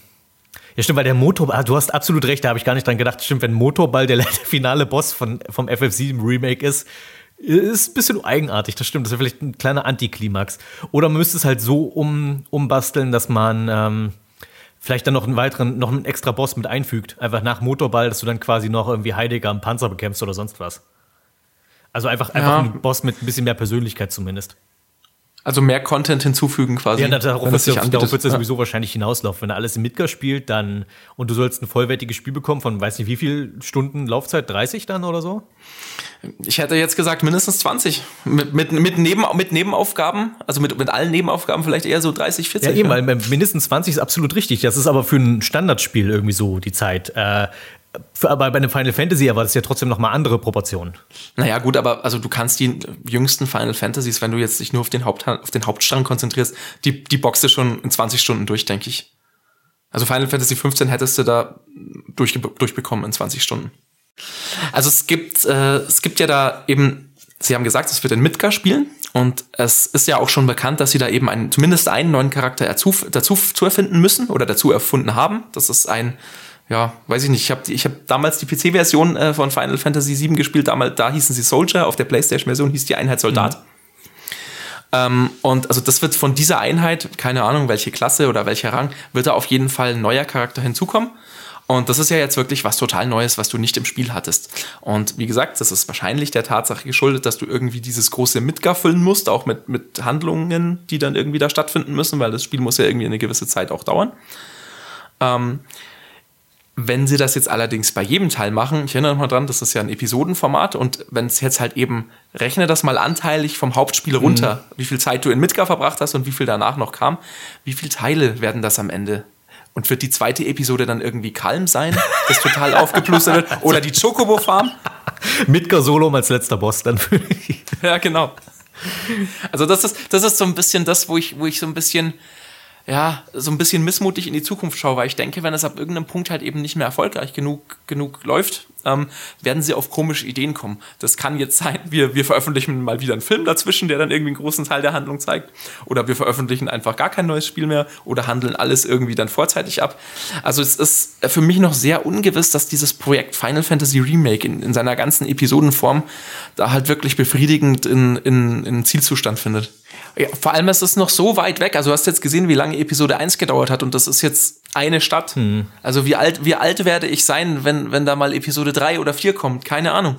ja, stimmt, weil der Motorball, du hast absolut recht, da habe ich gar nicht dran gedacht. Stimmt, wenn Motorball der finale Boss von, vom FF7 Remake ist, ist ein bisschen eigenartig, das stimmt. Das wäre vielleicht ein kleiner Antiklimax. Oder man müsste es halt so um, umbasteln, dass man ähm, vielleicht dann noch einen weiteren, noch einen extra Boss mit einfügt. Einfach nach Motorball, dass du dann quasi noch irgendwie Heidegger am Panzer bekämpfst oder sonst was. Also einfach, einfach ja. ein Boss mit ein bisschen mehr Persönlichkeit zumindest. Also mehr Content hinzufügen quasi. Ja, darauf wird es ja, ja sowieso wahrscheinlich hinauslaufen. Wenn er alles im Midgar spielt, dann und du sollst ein vollwertiges Spiel bekommen von weiß nicht wie viel Stunden Laufzeit, 30 dann oder so? Ich hätte jetzt gesagt mindestens 20. Mit, mit, mit, Neben, mit Nebenaufgaben, also mit, mit allen Nebenaufgaben vielleicht eher so 30, 40. Ja, eben, weil mindestens 20 ist absolut richtig. Das ist aber für ein Standardspiel irgendwie so die Zeit. Äh, aber bei einem Final Fantasy war das ja trotzdem nochmal andere Proportionen. Naja, gut, aber also du kannst die jüngsten Final Fantasies, wenn du jetzt dich nur auf den, Haupt, auf den Hauptstrang konzentrierst, die, die du schon in 20 Stunden durch, denke ich. Also Final Fantasy 15 hättest du da durch, durchbekommen in 20 Stunden. Also es gibt, äh, es gibt ja da eben, Sie haben gesagt, es wird in Midgar spielen und es ist ja auch schon bekannt, dass sie da eben einen, zumindest einen neuen Charakter dazu, dazu zu erfinden müssen oder dazu erfunden haben. Das ist ein ja, weiß ich nicht. Ich habe ich hab damals die PC-Version äh, von Final Fantasy VII gespielt. Damals, da hießen sie Soldier, auf der PlayStation-Version hieß die Einheit Soldat. Mhm. Ähm, und also das wird von dieser Einheit, keine Ahnung, welche Klasse oder welcher Rang, wird da auf jeden Fall ein neuer Charakter hinzukommen. Und das ist ja jetzt wirklich was total Neues, was du nicht im Spiel hattest. Und wie gesagt, das ist wahrscheinlich der Tatsache geschuldet, dass du irgendwie dieses große Midgar füllen musst, auch mit, mit Handlungen, die dann irgendwie da stattfinden müssen, weil das Spiel muss ja irgendwie eine gewisse Zeit auch dauern. Ähm, wenn sie das jetzt allerdings bei jedem Teil machen, ich erinnere mal dran, das ist ja ein Episodenformat und wenn es jetzt halt eben, rechne das mal anteilig vom Hauptspiel runter, mhm. wie viel Zeit du in Midgar verbracht hast und wie viel danach noch kam, wie viele Teile werden das am Ende? Und wird die zweite Episode dann irgendwie Kalm sein, das total aufgeplustert wird? Oder die Chocobo Farm? Midgar Solo als letzter Boss dann. ja, genau. Also das ist, das ist so ein bisschen das, wo ich, wo ich so ein bisschen ja, so ein bisschen missmutig in die Zukunft schaue, weil ich denke, wenn es ab irgendeinem Punkt halt eben nicht mehr erfolgreich genug, genug läuft, ähm, werden sie auf komische Ideen kommen. Das kann jetzt sein, wir, wir veröffentlichen mal wieder einen Film dazwischen, der dann irgendwie einen großen Teil der Handlung zeigt. Oder wir veröffentlichen einfach gar kein neues Spiel mehr oder handeln alles irgendwie dann vorzeitig ab. Also es ist für mich noch sehr ungewiss, dass dieses Projekt Final Fantasy Remake in, in seiner ganzen Episodenform da halt wirklich befriedigend in, in, in Zielzustand findet. Ja, vor allem ist es noch so weit weg. Also du hast jetzt gesehen, wie lange Episode 1 gedauert hat und das ist jetzt eine Stadt. Hm. Also wie alt, wie alt werde ich sein, wenn, wenn da mal Episode 3 oder 4 kommt? Keine Ahnung.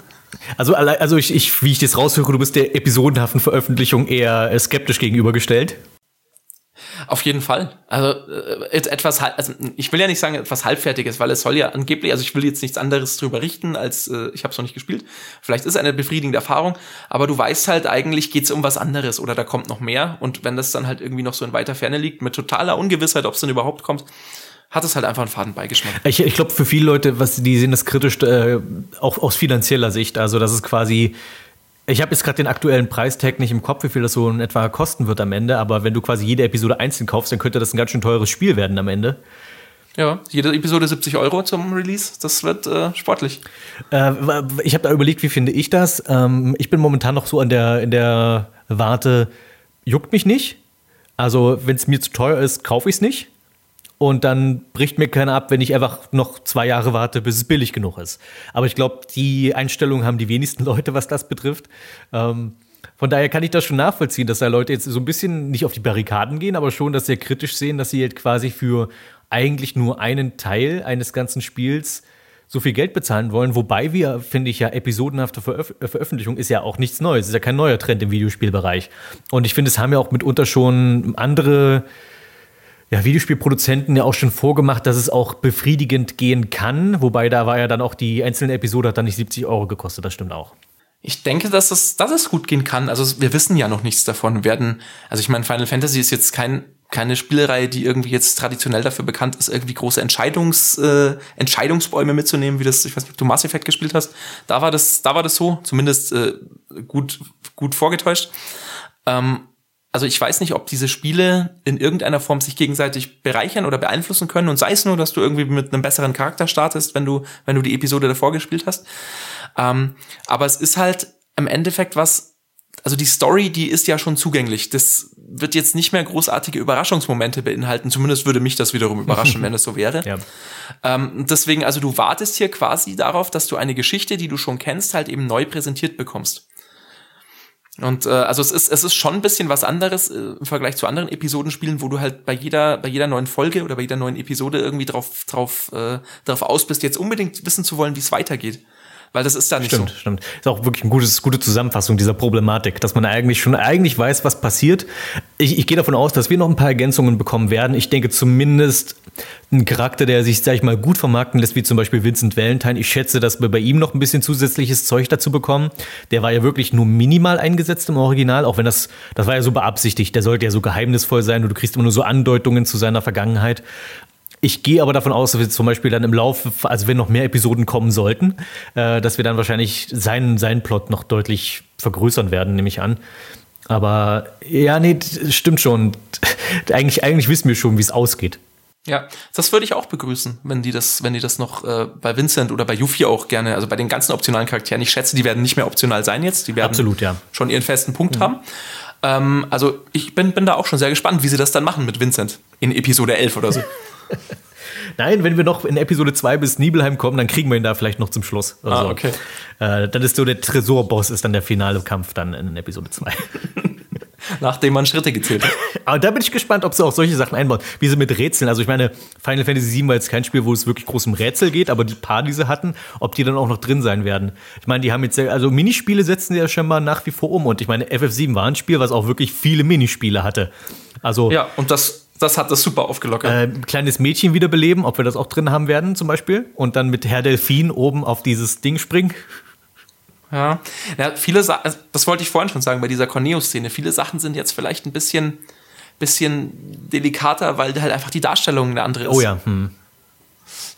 Also, also ich, ich, wie ich das raushöre, du bist der episodenhaften Veröffentlichung eher skeptisch gegenübergestellt. Auf jeden Fall. Also äh, etwas, also ich will ja nicht sagen etwas halbfertiges, weil es soll ja angeblich, also ich will jetzt nichts anderes drüber richten, als äh, ich habe es noch nicht gespielt. Vielleicht ist eine befriedigende Erfahrung, aber du weißt halt eigentlich geht es um was anderes oder da kommt noch mehr und wenn das dann halt irgendwie noch so in weiter Ferne liegt mit totaler Ungewissheit, ob es dann überhaupt kommt, hat es halt einfach einen Fadenbeigeschmack. Ich, ich glaube, für viele Leute, was die sehen das kritisch, äh, auch aus finanzieller Sicht. Also, das ist quasi ich habe jetzt gerade den aktuellen Preistag nicht im Kopf, wie viel das so in etwa kosten wird am Ende, aber wenn du quasi jede Episode einzeln kaufst, dann könnte das ein ganz schön teures Spiel werden am Ende. Ja, jede Episode 70 Euro zum Release. Das wird äh, sportlich. Äh, ich habe da überlegt, wie finde ich das? Ähm, ich bin momentan noch so an der, in der Warte, juckt mich nicht. Also, wenn es mir zu teuer ist, kaufe ich es nicht und dann bricht mir keiner ab, wenn ich einfach noch zwei Jahre warte, bis es billig genug ist. Aber ich glaube, die Einstellung haben die wenigsten Leute, was das betrifft. Ähm, von daher kann ich das schon nachvollziehen, dass da Leute jetzt so ein bisschen nicht auf die Barrikaden gehen, aber schon das sehr kritisch sehen, dass sie halt quasi für eigentlich nur einen Teil eines ganzen Spiels so viel Geld bezahlen wollen. Wobei wir, finde ich ja, episodenhafte Veröf Veröffentlichung ist ja auch nichts Neues. Ist ja kein neuer Trend im Videospielbereich. Und ich finde, es haben ja auch mitunter schon andere ja, Videospielproduzenten ja auch schon vorgemacht, dass es auch befriedigend gehen kann. Wobei da war ja dann auch die einzelne Episode hat dann nicht 70 Euro gekostet, das stimmt auch. Ich denke, dass es, dass es gut gehen kann. Also wir wissen ja noch nichts davon. Wir werden, also ich meine, Final Fantasy ist jetzt kein, keine Spielereihe, die irgendwie jetzt traditionell dafür bekannt ist, irgendwie große Entscheidungs, äh, Entscheidungsbäume mitzunehmen, wie das, ich weiß nicht, ob du Mass Effect gespielt hast. Da war das, da war das so, zumindest äh, gut, gut vorgetäuscht. Ähm, also ich weiß nicht, ob diese Spiele in irgendeiner Form sich gegenseitig bereichern oder beeinflussen können und sei es nur, dass du irgendwie mit einem besseren Charakter startest, wenn du, wenn du die Episode davor gespielt hast. Ähm, aber es ist halt im Endeffekt was, also die Story, die ist ja schon zugänglich. Das wird jetzt nicht mehr großartige Überraschungsmomente beinhalten. Zumindest würde mich das wiederum überraschen, wenn es so wäre. Ja. Ähm, deswegen, also du wartest hier quasi darauf, dass du eine Geschichte, die du schon kennst, halt eben neu präsentiert bekommst. Und äh, also es ist es ist schon ein bisschen was anderes äh, im Vergleich zu anderen Episodenspielen, wo du halt bei jeder bei jeder neuen Folge oder bei jeder neuen Episode irgendwie drauf drauf äh, darauf aus bist, jetzt unbedingt wissen zu wollen, wie es weitergeht weil das ist da nicht stimmt, so. Stimmt, Ist auch wirklich eine gute Zusammenfassung dieser Problematik, dass man eigentlich schon eigentlich weiß, was passiert. Ich, ich gehe davon aus, dass wir noch ein paar Ergänzungen bekommen werden. Ich denke zumindest ein Charakter, der sich, sag ich mal, gut vermarkten lässt, wie zum Beispiel Vincent Valentine. Ich schätze, dass wir bei ihm noch ein bisschen zusätzliches Zeug dazu bekommen. Der war ja wirklich nur minimal eingesetzt im Original, auch wenn das, das war ja so beabsichtigt. Der sollte ja so geheimnisvoll sein und du kriegst immer nur so Andeutungen zu seiner Vergangenheit. Ich gehe aber davon aus, dass wir zum Beispiel dann im Laufe, also wenn noch mehr Episoden kommen sollten, äh, dass wir dann wahrscheinlich seinen, seinen Plot noch deutlich vergrößern werden, nehme ich an. Aber ja, nee, stimmt schon. eigentlich, eigentlich wissen wir schon, wie es ausgeht. Ja, das würde ich auch begrüßen, wenn die das, wenn die das noch äh, bei Vincent oder bei Yuffie auch gerne, also bei den ganzen optionalen Charakteren. Ich schätze, die werden nicht mehr optional sein jetzt. Die werden Absolut, ja. schon ihren festen Punkt mhm. haben. Ähm, also ich bin, bin da auch schon sehr gespannt, wie sie das dann machen mit Vincent in Episode 11 oder so. Nein, wenn wir noch in Episode 2 bis Nibelheim kommen, dann kriegen wir ihn da vielleicht noch zum Schluss. Ah, okay. Äh, dann ist so der Tresorboss, ist dann der finale Kampf dann in Episode 2. Nachdem man Schritte gezählt hat. Aber da bin ich gespannt, ob sie auch solche Sachen einbauen. Wie sie mit Rätseln. Also ich meine, Final Fantasy VII war jetzt kein Spiel, wo es wirklich groß um Rätsel geht, aber die paar, die sie hatten, ob die dann auch noch drin sein werden. Ich meine, die haben jetzt, sehr- also Minispiele setzen sie ja scheinbar nach wie vor um. Und ich meine, FF7 war ein Spiel, was auch wirklich viele Minispiele hatte. Also Ja, und das, das hat das super aufgelockert. äh, ein kleines Mädchen wiederbeleben, ob wir das auch drin haben werden zum Beispiel. Und dann mit Herr Delfin oben auf dieses Ding springen. Ja, ja viele Sa also das wollte ich vorhin schon sagen bei dieser Corneo-Szene. Viele Sachen sind jetzt vielleicht ein bisschen, bisschen delikater, weil halt einfach die Darstellung eine andere ist. Oh ja, hm.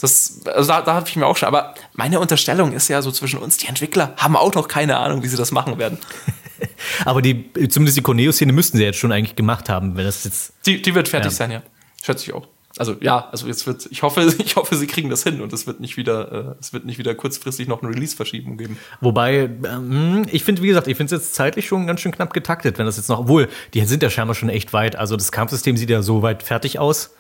Das, also da, da habe ich mir auch schon. Aber meine Unterstellung ist ja so zwischen uns, die Entwickler haben auch noch keine Ahnung, wie sie das machen werden. Aber die, zumindest die Corneo-Szene müssten sie jetzt schon eigentlich gemacht haben, wenn das jetzt Die, die wird fertig Ja. sein, ja. Schätze ich auch. Also ja, also jetzt wird, ich hoffe, ich hoffe, sie kriegen das hin und es wird nicht wieder, äh, es wird nicht wieder kurzfristig noch eine Release-Verschiebung geben. Wobei, ähm, ich finde, wie gesagt, ich finde es jetzt zeitlich schon ganz schön knapp getaktet, wenn das jetzt noch, obwohl, die sind ja scheinbar schon echt weit. Also das Kampfsystem sieht ja so weit fertig aus.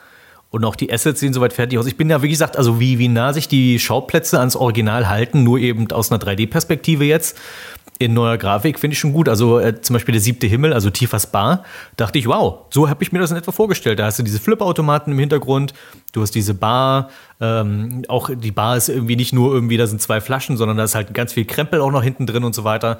Und auch die Assets sehen soweit fertig aus. Ich bin ja, wie gesagt, also wie, wie nah sich die Schauplätze ans Original halten, nur eben aus einer 3D-Perspektive jetzt. In neuer Grafik finde ich schon gut. Also äh, zum Beispiel der siebte Himmel, also Tifas Bar, dachte ich, wow, so habe ich mir das in etwa vorgestellt. Da hast du diese Flip-Automaten im Hintergrund, du hast diese Bar, ähm, auch die Bar ist irgendwie nicht nur irgendwie, da sind zwei Flaschen, sondern da ist halt ganz viel Krempel auch noch hinten drin und so weiter.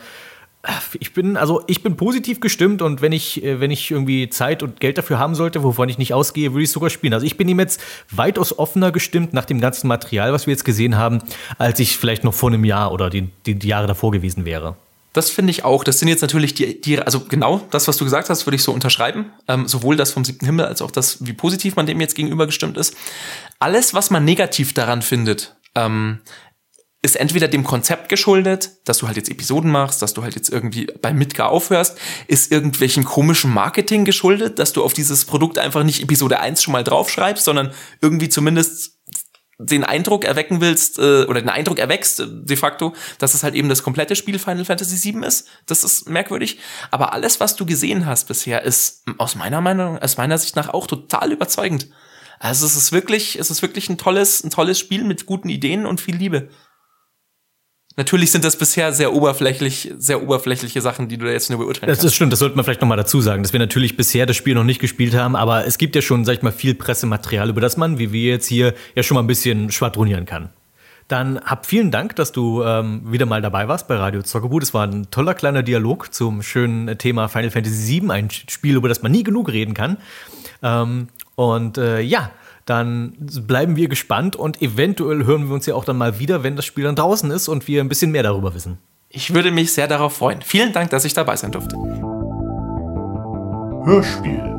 Ich bin, also ich bin positiv gestimmt und wenn ich, äh, wenn ich irgendwie Zeit und Geld dafür haben sollte, wovon ich nicht ausgehe, würde ich sogar spielen. Also ich bin ihm jetzt weitaus offener gestimmt nach dem ganzen Material, was wir jetzt gesehen haben, als ich vielleicht noch vor einem Jahr oder die, die Jahre davor gewesen wäre. Das finde ich auch. Das sind jetzt natürlich die, die, also genau das, was du gesagt hast, würde ich so unterschreiben. Ähm, sowohl das vom siebten Himmel als auch das, wie positiv man dem jetzt gegenüber gestimmt ist. Alles, was man negativ daran findet, ähm, ist entweder dem Konzept geschuldet, dass du halt jetzt Episoden machst, dass du halt jetzt irgendwie bei Midgar aufhörst, ist irgendwelchem komischen Marketing geschuldet, dass du auf dieses Produkt einfach nicht Episode 1 schon mal draufschreibst, sondern irgendwie zumindest den Eindruck erwecken willst, äh, oder den Eindruck erweckst, äh, de facto, dass es halt eben das komplette Spiel Final Fantasy VII ist. Das ist merkwürdig. Aber alles, was du gesehen hast bisher, ist aus meiner Meinung, aus meiner Sicht nach auch total überzeugend. Also es ist wirklich, es ist wirklich ein tolles, ein tolles Spiel mit guten Ideen und viel Liebe. Natürlich sind das bisher sehr oberflächlich, sehr oberflächliche Sachen, die du da jetzt nur beurteilen Das kannst. ist stimmt, das sollte man vielleicht nochmal dazu sagen, dass wir natürlich bisher das Spiel noch nicht gespielt haben, aber es gibt ja schon, sag ich mal, viel Pressematerial, über das man, wie wir jetzt hier, ja schon mal ein bisschen schwadronieren kann. Dann hab vielen Dank, dass du ähm, wieder mal dabei warst bei Radio Zockerboot. Es war ein toller kleiner Dialog zum schönen Thema Final Fantasy VII, ein Spiel, über das man nie genug reden kann. Ähm, und äh, ja, dann bleiben wir gespannt und eventuell hören wir uns ja auch dann mal wieder, wenn das Spiel dann draußen ist und wir ein bisschen mehr darüber wissen. Ich würde mich sehr darauf freuen. Vielen Dank, dass ich dabei sein durfte. Hörspiel.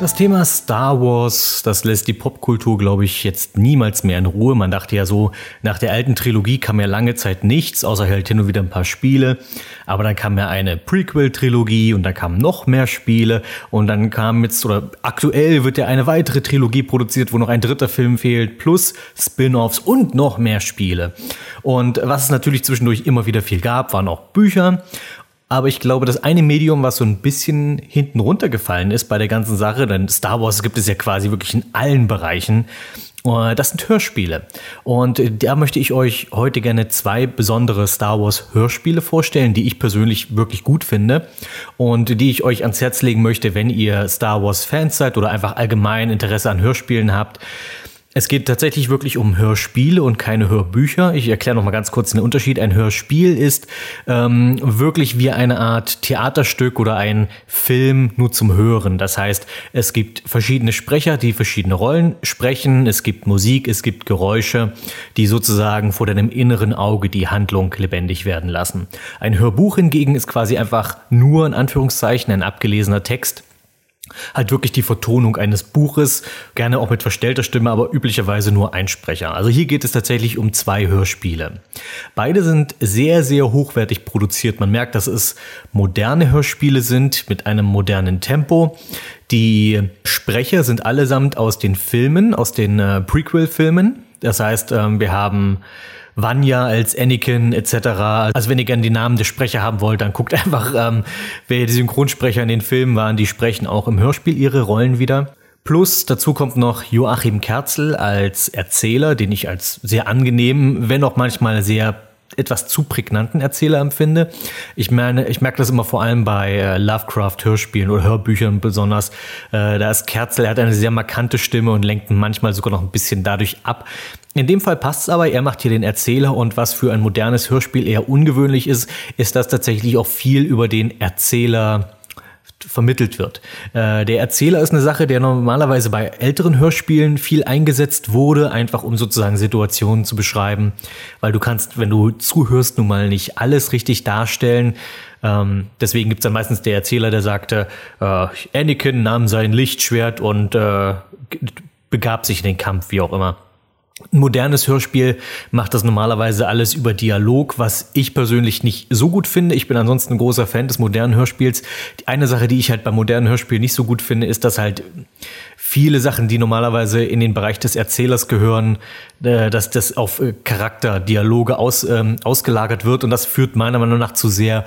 Das Thema Star Wars, das lässt die Popkultur, glaube ich, jetzt niemals mehr in Ruhe. Man dachte ja so, nach der alten Trilogie kam ja lange Zeit nichts, außer halt hin und wieder ein paar Spiele. Aber dann kam ja eine Prequel-Trilogie und dann kamen noch mehr Spiele und dann kam jetzt, oder aktuell wird ja eine weitere Trilogie produziert, wo noch ein dritter Film fehlt, plus Spin-offs und noch mehr Spiele. Und was es natürlich zwischendurch immer wieder viel gab, waren auch Bücher. Aber ich glaube, das eine Medium, was so ein bisschen hinten runtergefallen ist bei der ganzen Sache, denn Star Wars gibt es ja quasi wirklich in allen Bereichen, äh, das sind Hörspiele. Und äh, da möchte ich euch heute gerne zwei besondere Star Wars Hörspiele vorstellen, die ich persönlich wirklich gut finde und die ich euch ans Herz legen möchte, wenn ihr Star Wars Fans seid oder einfach allgemein Interesse an Hörspielen habt. Es geht tatsächlich wirklich um Hörspiele und keine Hörbücher. Ich erkläre noch mal ganz kurz den Unterschied. Ein Hörspiel ist ähm, wirklich wie eine Art Theaterstück oder ein Film nur zum Hören. Das heißt, es gibt verschiedene Sprecher, die verschiedene Rollen sprechen. Es gibt Musik, es gibt Geräusche, die sozusagen vor deinem inneren Auge die Handlung lebendig werden lassen. Ein Hörbuch hingegen ist quasi einfach nur in Anführungszeichen ein abgelesener Text halt wirklich die Vertonung eines Buches, gerne auch mit verstellter Stimme, aber üblicherweise nur ein Sprecher. Also hier geht es tatsächlich um zwei Hörspiele. Beide sind sehr, sehr hochwertig produziert. Man merkt, dass es moderne Hörspiele sind mit einem modernen Tempo. Die Sprecher sind allesamt aus den Filmen, aus den äh, Prequel-Filmen. Das heißt, ähm, wir haben Vanya als Anakin etc. Also wenn ihr gerne die Namen der Sprecher haben wollt, dann guckt einfach, ähm, wer die Synchronsprecher in den Filmen waren, die sprechen auch im Hörspiel ihre Rollen wieder. Plus dazu kommt noch Joachim Kerzel als Erzähler, den ich als sehr angenehm, wenn auch manchmal sehr etwas zu prägnanten Erzähler empfinde. Ich meine, ich merke das immer vor allem bei äh, Lovecraft-Hörspielen oder Hörbüchern besonders. Äh, da ist Kerzel, er hat eine sehr markante Stimme und lenkt manchmal sogar noch ein bisschen dadurch ab. In dem Fall passt es aber, er macht hier den Erzähler und was für ein modernes Hörspiel eher ungewöhnlich ist, ist, dass tatsächlich auch viel über den Erzähler vermittelt wird. Äh, der Erzähler ist eine Sache, der normalerweise bei älteren Hörspielen viel eingesetzt wurde, einfach um sozusagen Situationen zu beschreiben, weil du kannst, wenn du zuhörst, nun mal nicht alles richtig darstellen. Ähm, deswegen gibt es dann meistens der Erzähler, der sagte, äh, Anakin nahm sein Lichtschwert und äh, begab sich in den Kampf, wie auch immer. Ein modernes Hörspiel macht das normalerweise alles über Dialog, was ich persönlich nicht so gut finde. Ich bin ansonsten ein großer Fan des modernen Hörspiels. Eine Sache, die ich halt beim modernen Hörspiel nicht so gut finde, ist, dass halt viele Sachen, die normalerweise in den Bereich des Erzählers gehören, äh, dass das auf äh, Charakter, Dialoge aus, ähm, ausgelagert wird. Und das führt meiner Meinung nach zu sehr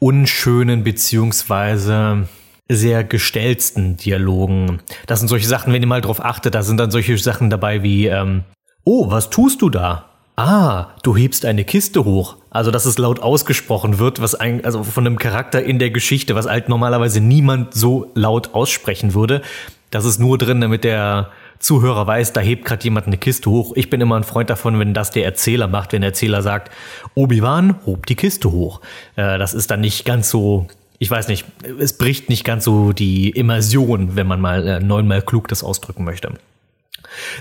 unschönen beziehungsweise sehr gestellten Dialogen. Das sind solche Sachen, wenn ihr mal drauf achtet, da sind dann solche Sachen dabei wie ähm, Oh, was tust du da? Ah, du hebst eine Kiste hoch. Also, dass es laut ausgesprochen wird, was ein, also von einem Charakter in der Geschichte, was halt normalerweise niemand so laut aussprechen würde. Das ist nur drin, damit der Zuhörer weiß, da hebt gerade jemand eine Kiste hoch. Ich bin immer ein Freund davon, wenn das der Erzähler macht, wenn der Erzähler sagt, Obi-Wan hob die Kiste hoch. Äh, das ist dann nicht ganz so, ich weiß nicht, es bricht nicht ganz so die Immersion, wenn man mal äh, neunmal klug das ausdrücken möchte.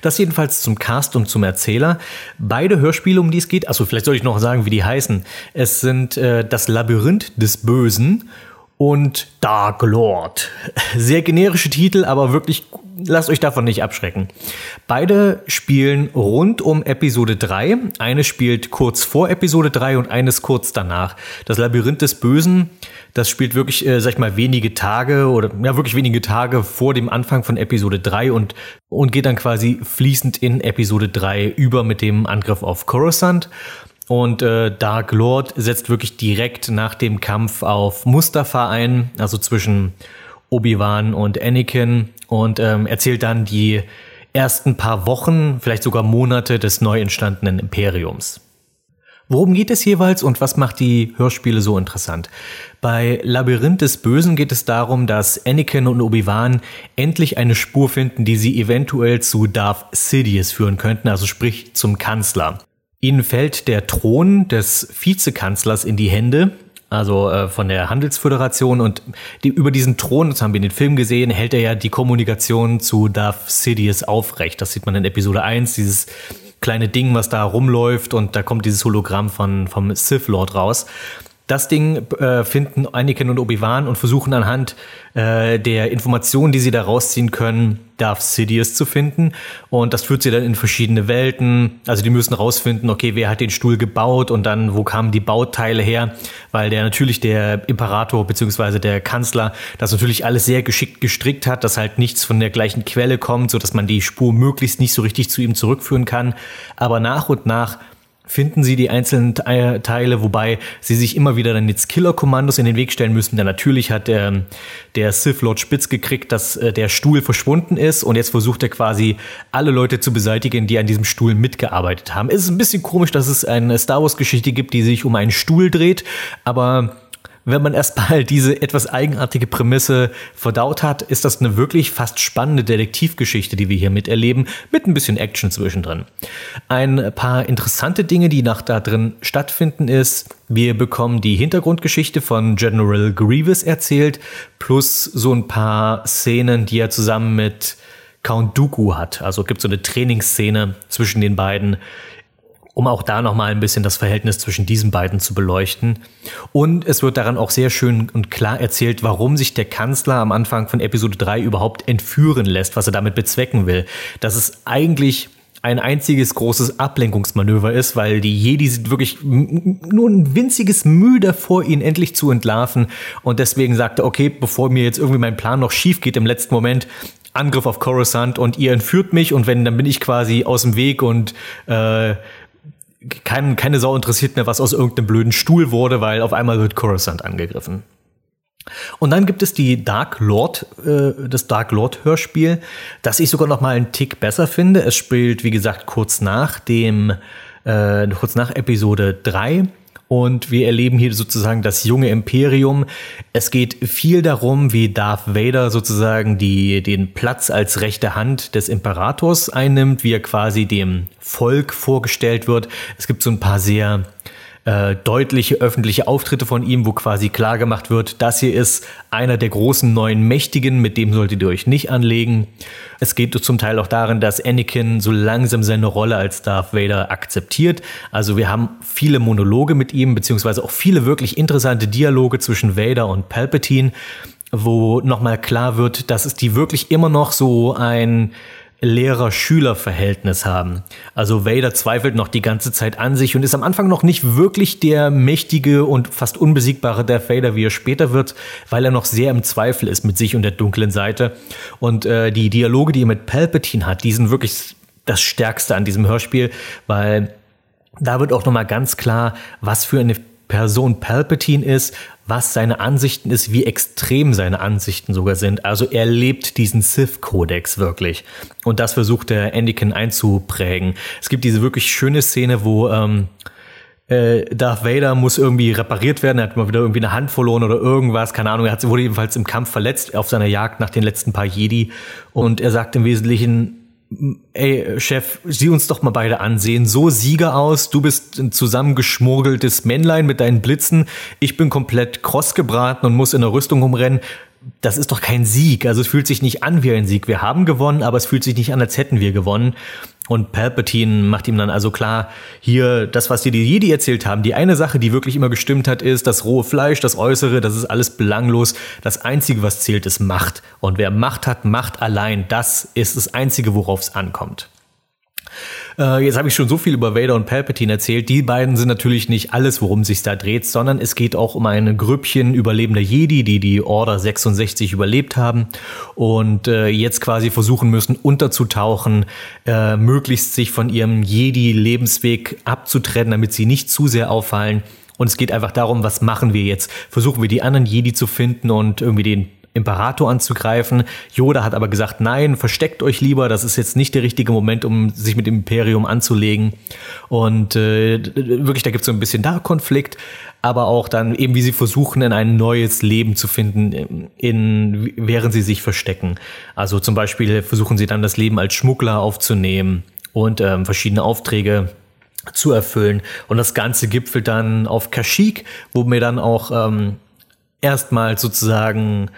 Das jedenfalls zum Cast und zum Erzähler. Beide Hörspiele, um die es geht, also vielleicht soll ich noch sagen, wie die heißen. Es sind äh, Das Labyrinth des Bösen und Dark Lord. Sehr generische Titel, aber wirklich, lasst euch davon nicht abschrecken. Beide spielen rund um Episode 3. Eine spielt kurz vor Episode 3 und eines kurz danach. Das Labyrinth des Bösen, das spielt wirklich, äh, sag ich mal, wenige Tage oder ja, wirklich wenige Tage vor dem Anfang von Episode 3 und, und geht dann quasi fließend in Episode 3 über mit dem Angriff auf Coruscant. Und äh, Dark Lord setzt wirklich direkt nach dem Kampf auf Mustafa ein, also zwischen Obi-Wan und Anakin und ähm, erzählt dann die ersten paar Wochen, vielleicht sogar Monate des neu entstandenen Imperiums. Worum geht es jeweils und was macht die Hörspiele so interessant? Bei Labyrinth des Bösen geht es darum, dass Anakin und Obi-Wan endlich eine Spur finden, die sie eventuell zu Darth Sidious führen könnten, also sprich zum Kanzler. Ihnen fällt der Thron des Vizekanzlers in die Hände, also äh, von der Handelsföderation und die, über diesen Thron, das haben wir in den Film gesehen, hält er ja die Kommunikation zu Darth Sidious aufrecht. Das sieht man in Episode 1, dieses kleine Ding, was da rumläuft und da kommt dieses Hologramm von, vom Sith Lord raus. Das Ding äh, finden Anakin und Obi-Wan und versuchen anhand äh, der Informationen, die sie da rausziehen können, Darth Sidious zu finden. Und das führt sie dann in verschiedene Welten. Also die müssen rausfinden, okay, wer hat den Stuhl gebaut und dann, wo kamen die Bauteile her? Weil der natürlich der Imperator beziehungsweise der Kanzler das natürlich alles sehr geschickt gestrickt hat, dass halt nichts von der gleichen Quelle kommt, so dass man die Spur möglichst nicht so richtig zu ihm zurückführen kann. Aber nach und nach finden sie die einzelnen Teile, wobei sie sich immer wieder dann jetzt Killer-Kommandos in den Weg stellen müssen. Denn natürlich hat der, der Sith Lord spitz gekriegt, dass äh, der Stuhl verschwunden ist und jetzt versucht er quasi alle Leute zu beseitigen, die an diesem Stuhl mitgearbeitet haben. Es ist ein bisschen komisch, dass es eine Star Wars-Geschichte gibt, die sich um einen Stuhl dreht, aber wenn man erstmal diese etwas eigenartige Prämisse verdaut hat, ist das eine wirklich fast spannende Detektivgeschichte, die wir hier miterleben, mit ein bisschen Action zwischendrin. Ein paar interessante Dinge, die nach da drin stattfinden, ist, wir bekommen die Hintergrundgeschichte von General Grievous erzählt, plus so ein paar Szenen, die er zusammen mit Count Dooku hat. Also gibt so eine Trainingsszene zwischen den beiden, um auch da nochmal ein bisschen das Verhältnis zwischen diesen beiden zu beleuchten. Und es wird daran auch sehr schön und klar erzählt, warum sich der Kanzler am Anfang von Episode 3 überhaupt entführen lässt, was er damit bezwecken will. Dass es eigentlich ein einziges großes Ablenkungsmanöver ist, weil die Jedi sind wirklich nur ein winziges Mühe davor, ihn endlich zu entlarven. Und deswegen sagt er, okay, bevor mir jetzt irgendwie mein Plan noch schief geht im letzten Moment, Angriff auf Coruscant und ihr entführt mich und wenn, dann bin ich quasi aus dem Weg und äh, kein, keine Sau interessiert mehr, was aus irgendeinem blöden Stuhl wurde, weil auf einmal wird Coruscant angegriffen. Und dann gibt es die Dark Lord, äh, das Dark Lord Hörspiel, das ich sogar noch mal einen Tick besser finde. Es spielt, wie gesagt, kurz nach dem, äh, kurz nach Episode 3 und wir erleben hier sozusagen das junge Imperium. Es geht viel darum, wie Darth Vader sozusagen die, den Platz als rechte Hand des Imperators einnimmt, wie er quasi dem Volk vorgestellt wird. Es gibt so ein paar sehr äh, deutliche öffentliche Auftritte von ihm, wo quasi klar gemacht wird, das hier ist einer der großen neuen Mächtigen, mit dem solltet ihr euch nicht anlegen. Es geht zum Teil auch darin, dass Anakin so langsam seine Rolle als Darth Vader akzeptiert. Also wir haben viele Monologe mit ihm, beziehungsweise auch viele wirklich interessante Dialoge zwischen Vader und Palpatine, wo nochmal klar wird, dass es die wirklich immer noch so ein Lehrer-Schüler-Verhältnis haben. Also Vader zweifelt noch die ganze Zeit an sich und ist am Anfang noch nicht wirklich der mächtige und fast unbesiegbare Darth Vader, wie er später wird, weil er noch sehr im Zweifel ist mit sich und der dunklen Seite. Und äh, die Dialoge, die er mit Palpatine hat, die sind wirklich das Stärkste an diesem Hörspiel, weil da wird auch nochmal ganz klar, was für eine Person Palpatine ist, was seine Ansichten ist, wie extrem seine Ansichten sogar sind. Also er lebt diesen Sith-Kodex wirklich. Und das versucht der Anakin einzuprägen. Es gibt diese wirklich schöne Szene, wo ähm, äh, Darth Vader muss irgendwie repariert werden. Er hat mal wieder irgendwie eine Hand verloren oder irgendwas. Keine Ahnung. Er wurde jedenfalls im Kampf verletzt auf seiner Jagd nach den letzten paar Jedi. Und er sagt im Wesentlichen, ey, Chef, sieh uns doch mal beide an, sehen so Sieger aus. Du bist ein zusammengeschmurgeltes Männlein mit deinen Blitzen. Ich bin komplett kross gebraten und muss in der Rüstung umrennen. Das ist doch kein Sieg. Also es fühlt sich nicht an wie ein Sieg. Wir haben gewonnen, aber es fühlt sich nicht an, als hätten wir gewonnen. Und Palpatine macht ihm dann also klar, hier, das, was dir die Jedi erzählt haben, die eine Sache, die wirklich immer gestimmt hat, ist, das rohe Fleisch, das Äußere, das ist alles belanglos. Das Einzige, was zählt, ist Macht. Und wer Macht hat, Macht allein. Das ist das Einzige, worauf es ankommt. Äh, jetzt habe ich schon so viel über Vader und Palpatine erzählt. Die beiden sind natürlich nicht alles, worum sich da dreht, sondern es geht auch um ein Grüppchen überlebender Jedi, die die Order 66 überlebt haben und äh, jetzt quasi versuchen müssen, unterzutauchen, äh, möglichst sich von ihrem Jedi-Lebensweg abzutrennen, damit sie nicht zu sehr auffallen. Und es geht einfach darum, was machen wir jetzt? Versuchen wir die anderen Jedi zu finden und irgendwie den Imperator anzugreifen. Yoda hat aber gesagt, nein, versteckt euch lieber, das ist jetzt nicht der richtige Moment, um sich mit dem Imperium anzulegen. Und äh, wirklich, da gibt es so ein bisschen da Konflikt, aber auch dann eben, wie sie versuchen, in ein neues Leben zu finden, in, während sie sich verstecken. Also zum Beispiel versuchen sie dann das Leben als Schmuggler aufzunehmen und ähm, verschiedene Aufträge zu erfüllen. Und das Ganze gipfelt dann auf Kashyyyk, wo mir dann auch ähm, erstmal sozusagen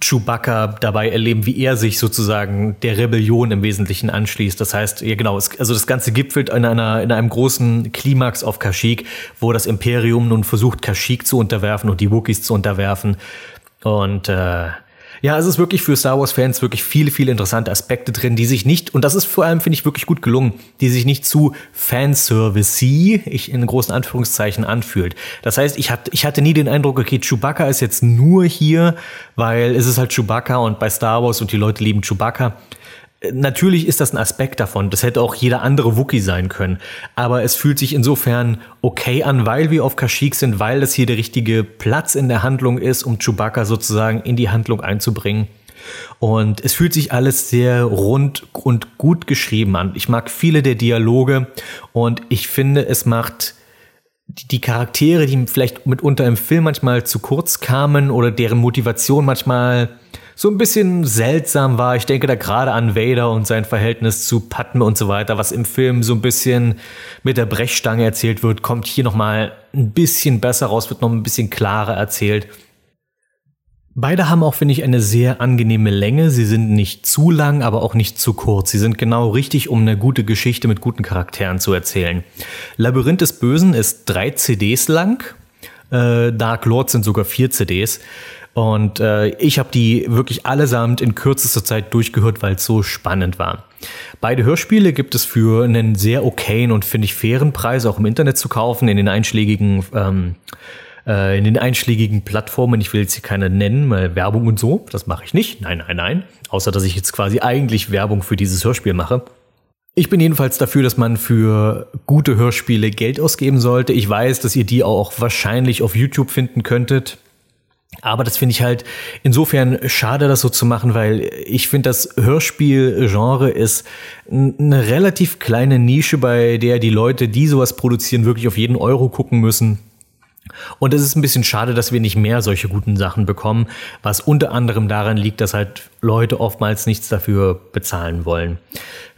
Chewbacca dabei erleben, wie er sich sozusagen der Rebellion im Wesentlichen anschließt. Das heißt, ja genau, es, also das Ganze gipfelt in, einer, in einem großen Klimax auf Kashyyyk, wo das Imperium nun versucht, Kashyyyk zu unterwerfen und die Wookiees zu unterwerfen. Und äh, ja, es ist wirklich für Star Wars-Fans wirklich viele, viele interessante Aspekte drin, die sich nicht, und das ist vor allem, finde ich, wirklich gut gelungen, die sich nicht zu Fanservice-y, ich in großen Anführungszeichen, anfühlt. Das heißt, ich hatte, ich hatte nie den Eindruck, okay, Chewbacca ist jetzt nur hier, weil es ist halt Chewbacca und bei Star Wars und die Leute lieben Chewbacca. Natürlich ist das ein Aspekt davon. Das hätte auch jeder andere Wookie sein können. Aber es fühlt sich insofern okay an, weil wir auf Kashyyyk sind, weil das hier der richtige Platz in der Handlung ist, um Chewbacca sozusagen in die Handlung einzubringen. Und es fühlt sich alles sehr rund und gut geschrieben an. Ich mag viele der Dialoge und ich finde, es macht die Charaktere, die vielleicht mitunter im Film manchmal zu kurz kamen oder deren Motivation manchmal so ein bisschen seltsam war. Ich denke da gerade an Vader und sein Verhältnis zu Padme und so weiter, was im Film so ein bisschen mit der Brechstange erzählt wird, kommt hier nochmal ein bisschen besser raus, wird noch ein bisschen klarer erzählt. Beide haben auch, finde ich, eine sehr angenehme Länge. Sie sind nicht zu lang, aber auch nicht zu kurz. Sie sind genau richtig, um eine gute Geschichte mit guten Charakteren zu erzählen. Labyrinth des Bösen ist drei CDs lang. Äh, Dark Lord sind sogar vier CDs. Und äh, ich habe die wirklich allesamt in kürzester Zeit durchgehört, weil es so spannend war. Beide Hörspiele gibt es für einen sehr okayen und finde ich fairen Preis auch im Internet zu kaufen, in den einschlägigen ähm, äh, in den einschlägigen Plattformen. Ich will jetzt hier keine nennen, mal Werbung und so. Das mache ich nicht. Nein, nein, nein. Außer dass ich jetzt quasi eigentlich Werbung für dieses Hörspiel mache. Ich bin jedenfalls dafür, dass man für gute Hörspiele Geld ausgeben sollte. Ich weiß, dass ihr die auch wahrscheinlich auf YouTube finden könntet. Aber das finde ich halt insofern schade, das so zu machen, weil ich finde, das Hörspielgenre ist eine relativ kleine Nische, bei der die Leute, die sowas produzieren, wirklich auf jeden Euro gucken müssen. Und es ist ein bisschen schade, dass wir nicht mehr solche guten Sachen bekommen, was unter anderem daran liegt, dass halt Leute oftmals nichts dafür bezahlen wollen.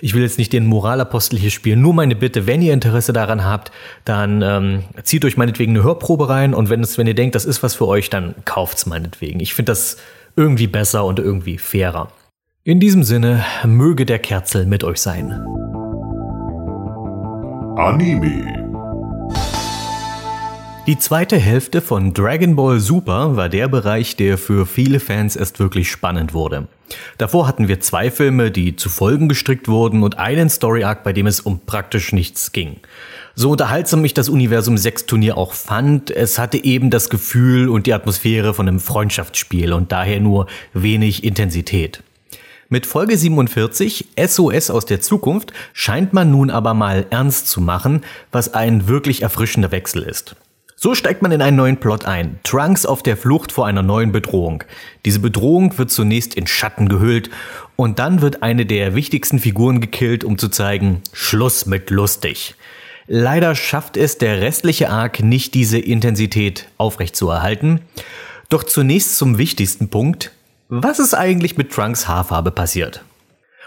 Ich will jetzt nicht den Moralapostel hier spielen, nur meine Bitte, wenn ihr Interesse daran habt, dann ähm, zieht euch meinetwegen eine Hörprobe rein und wenn, es, wenn ihr denkt, das ist was für euch, dann kauft's meinetwegen. Ich finde das irgendwie besser und irgendwie fairer. In diesem Sinne, möge der Kerzel mit euch sein. Anime die zweite Hälfte von Dragon Ball Super war der Bereich, der für viele Fans erst wirklich spannend wurde. Davor hatten wir zwei Filme, die zu Folgen gestrickt wurden und einen Story Arc, bei dem es um praktisch nichts ging. So unterhaltsam ich das Universum 6 Turnier auch fand, es hatte eben das Gefühl und die Atmosphäre von einem Freundschaftsspiel und daher nur wenig Intensität. Mit Folge 47, SOS aus der Zukunft, scheint man nun aber mal ernst zu machen, was ein wirklich erfrischender Wechsel ist. So steigt man in einen neuen Plot ein. Trunks auf der Flucht vor einer neuen Bedrohung. Diese Bedrohung wird zunächst in Schatten gehüllt und dann wird eine der wichtigsten Figuren gekillt, um zu zeigen, Schluss mit lustig. Leider schafft es der restliche Arc nicht, diese Intensität aufrechtzuerhalten. Doch zunächst zum wichtigsten Punkt. Was ist eigentlich mit Trunks Haarfarbe passiert?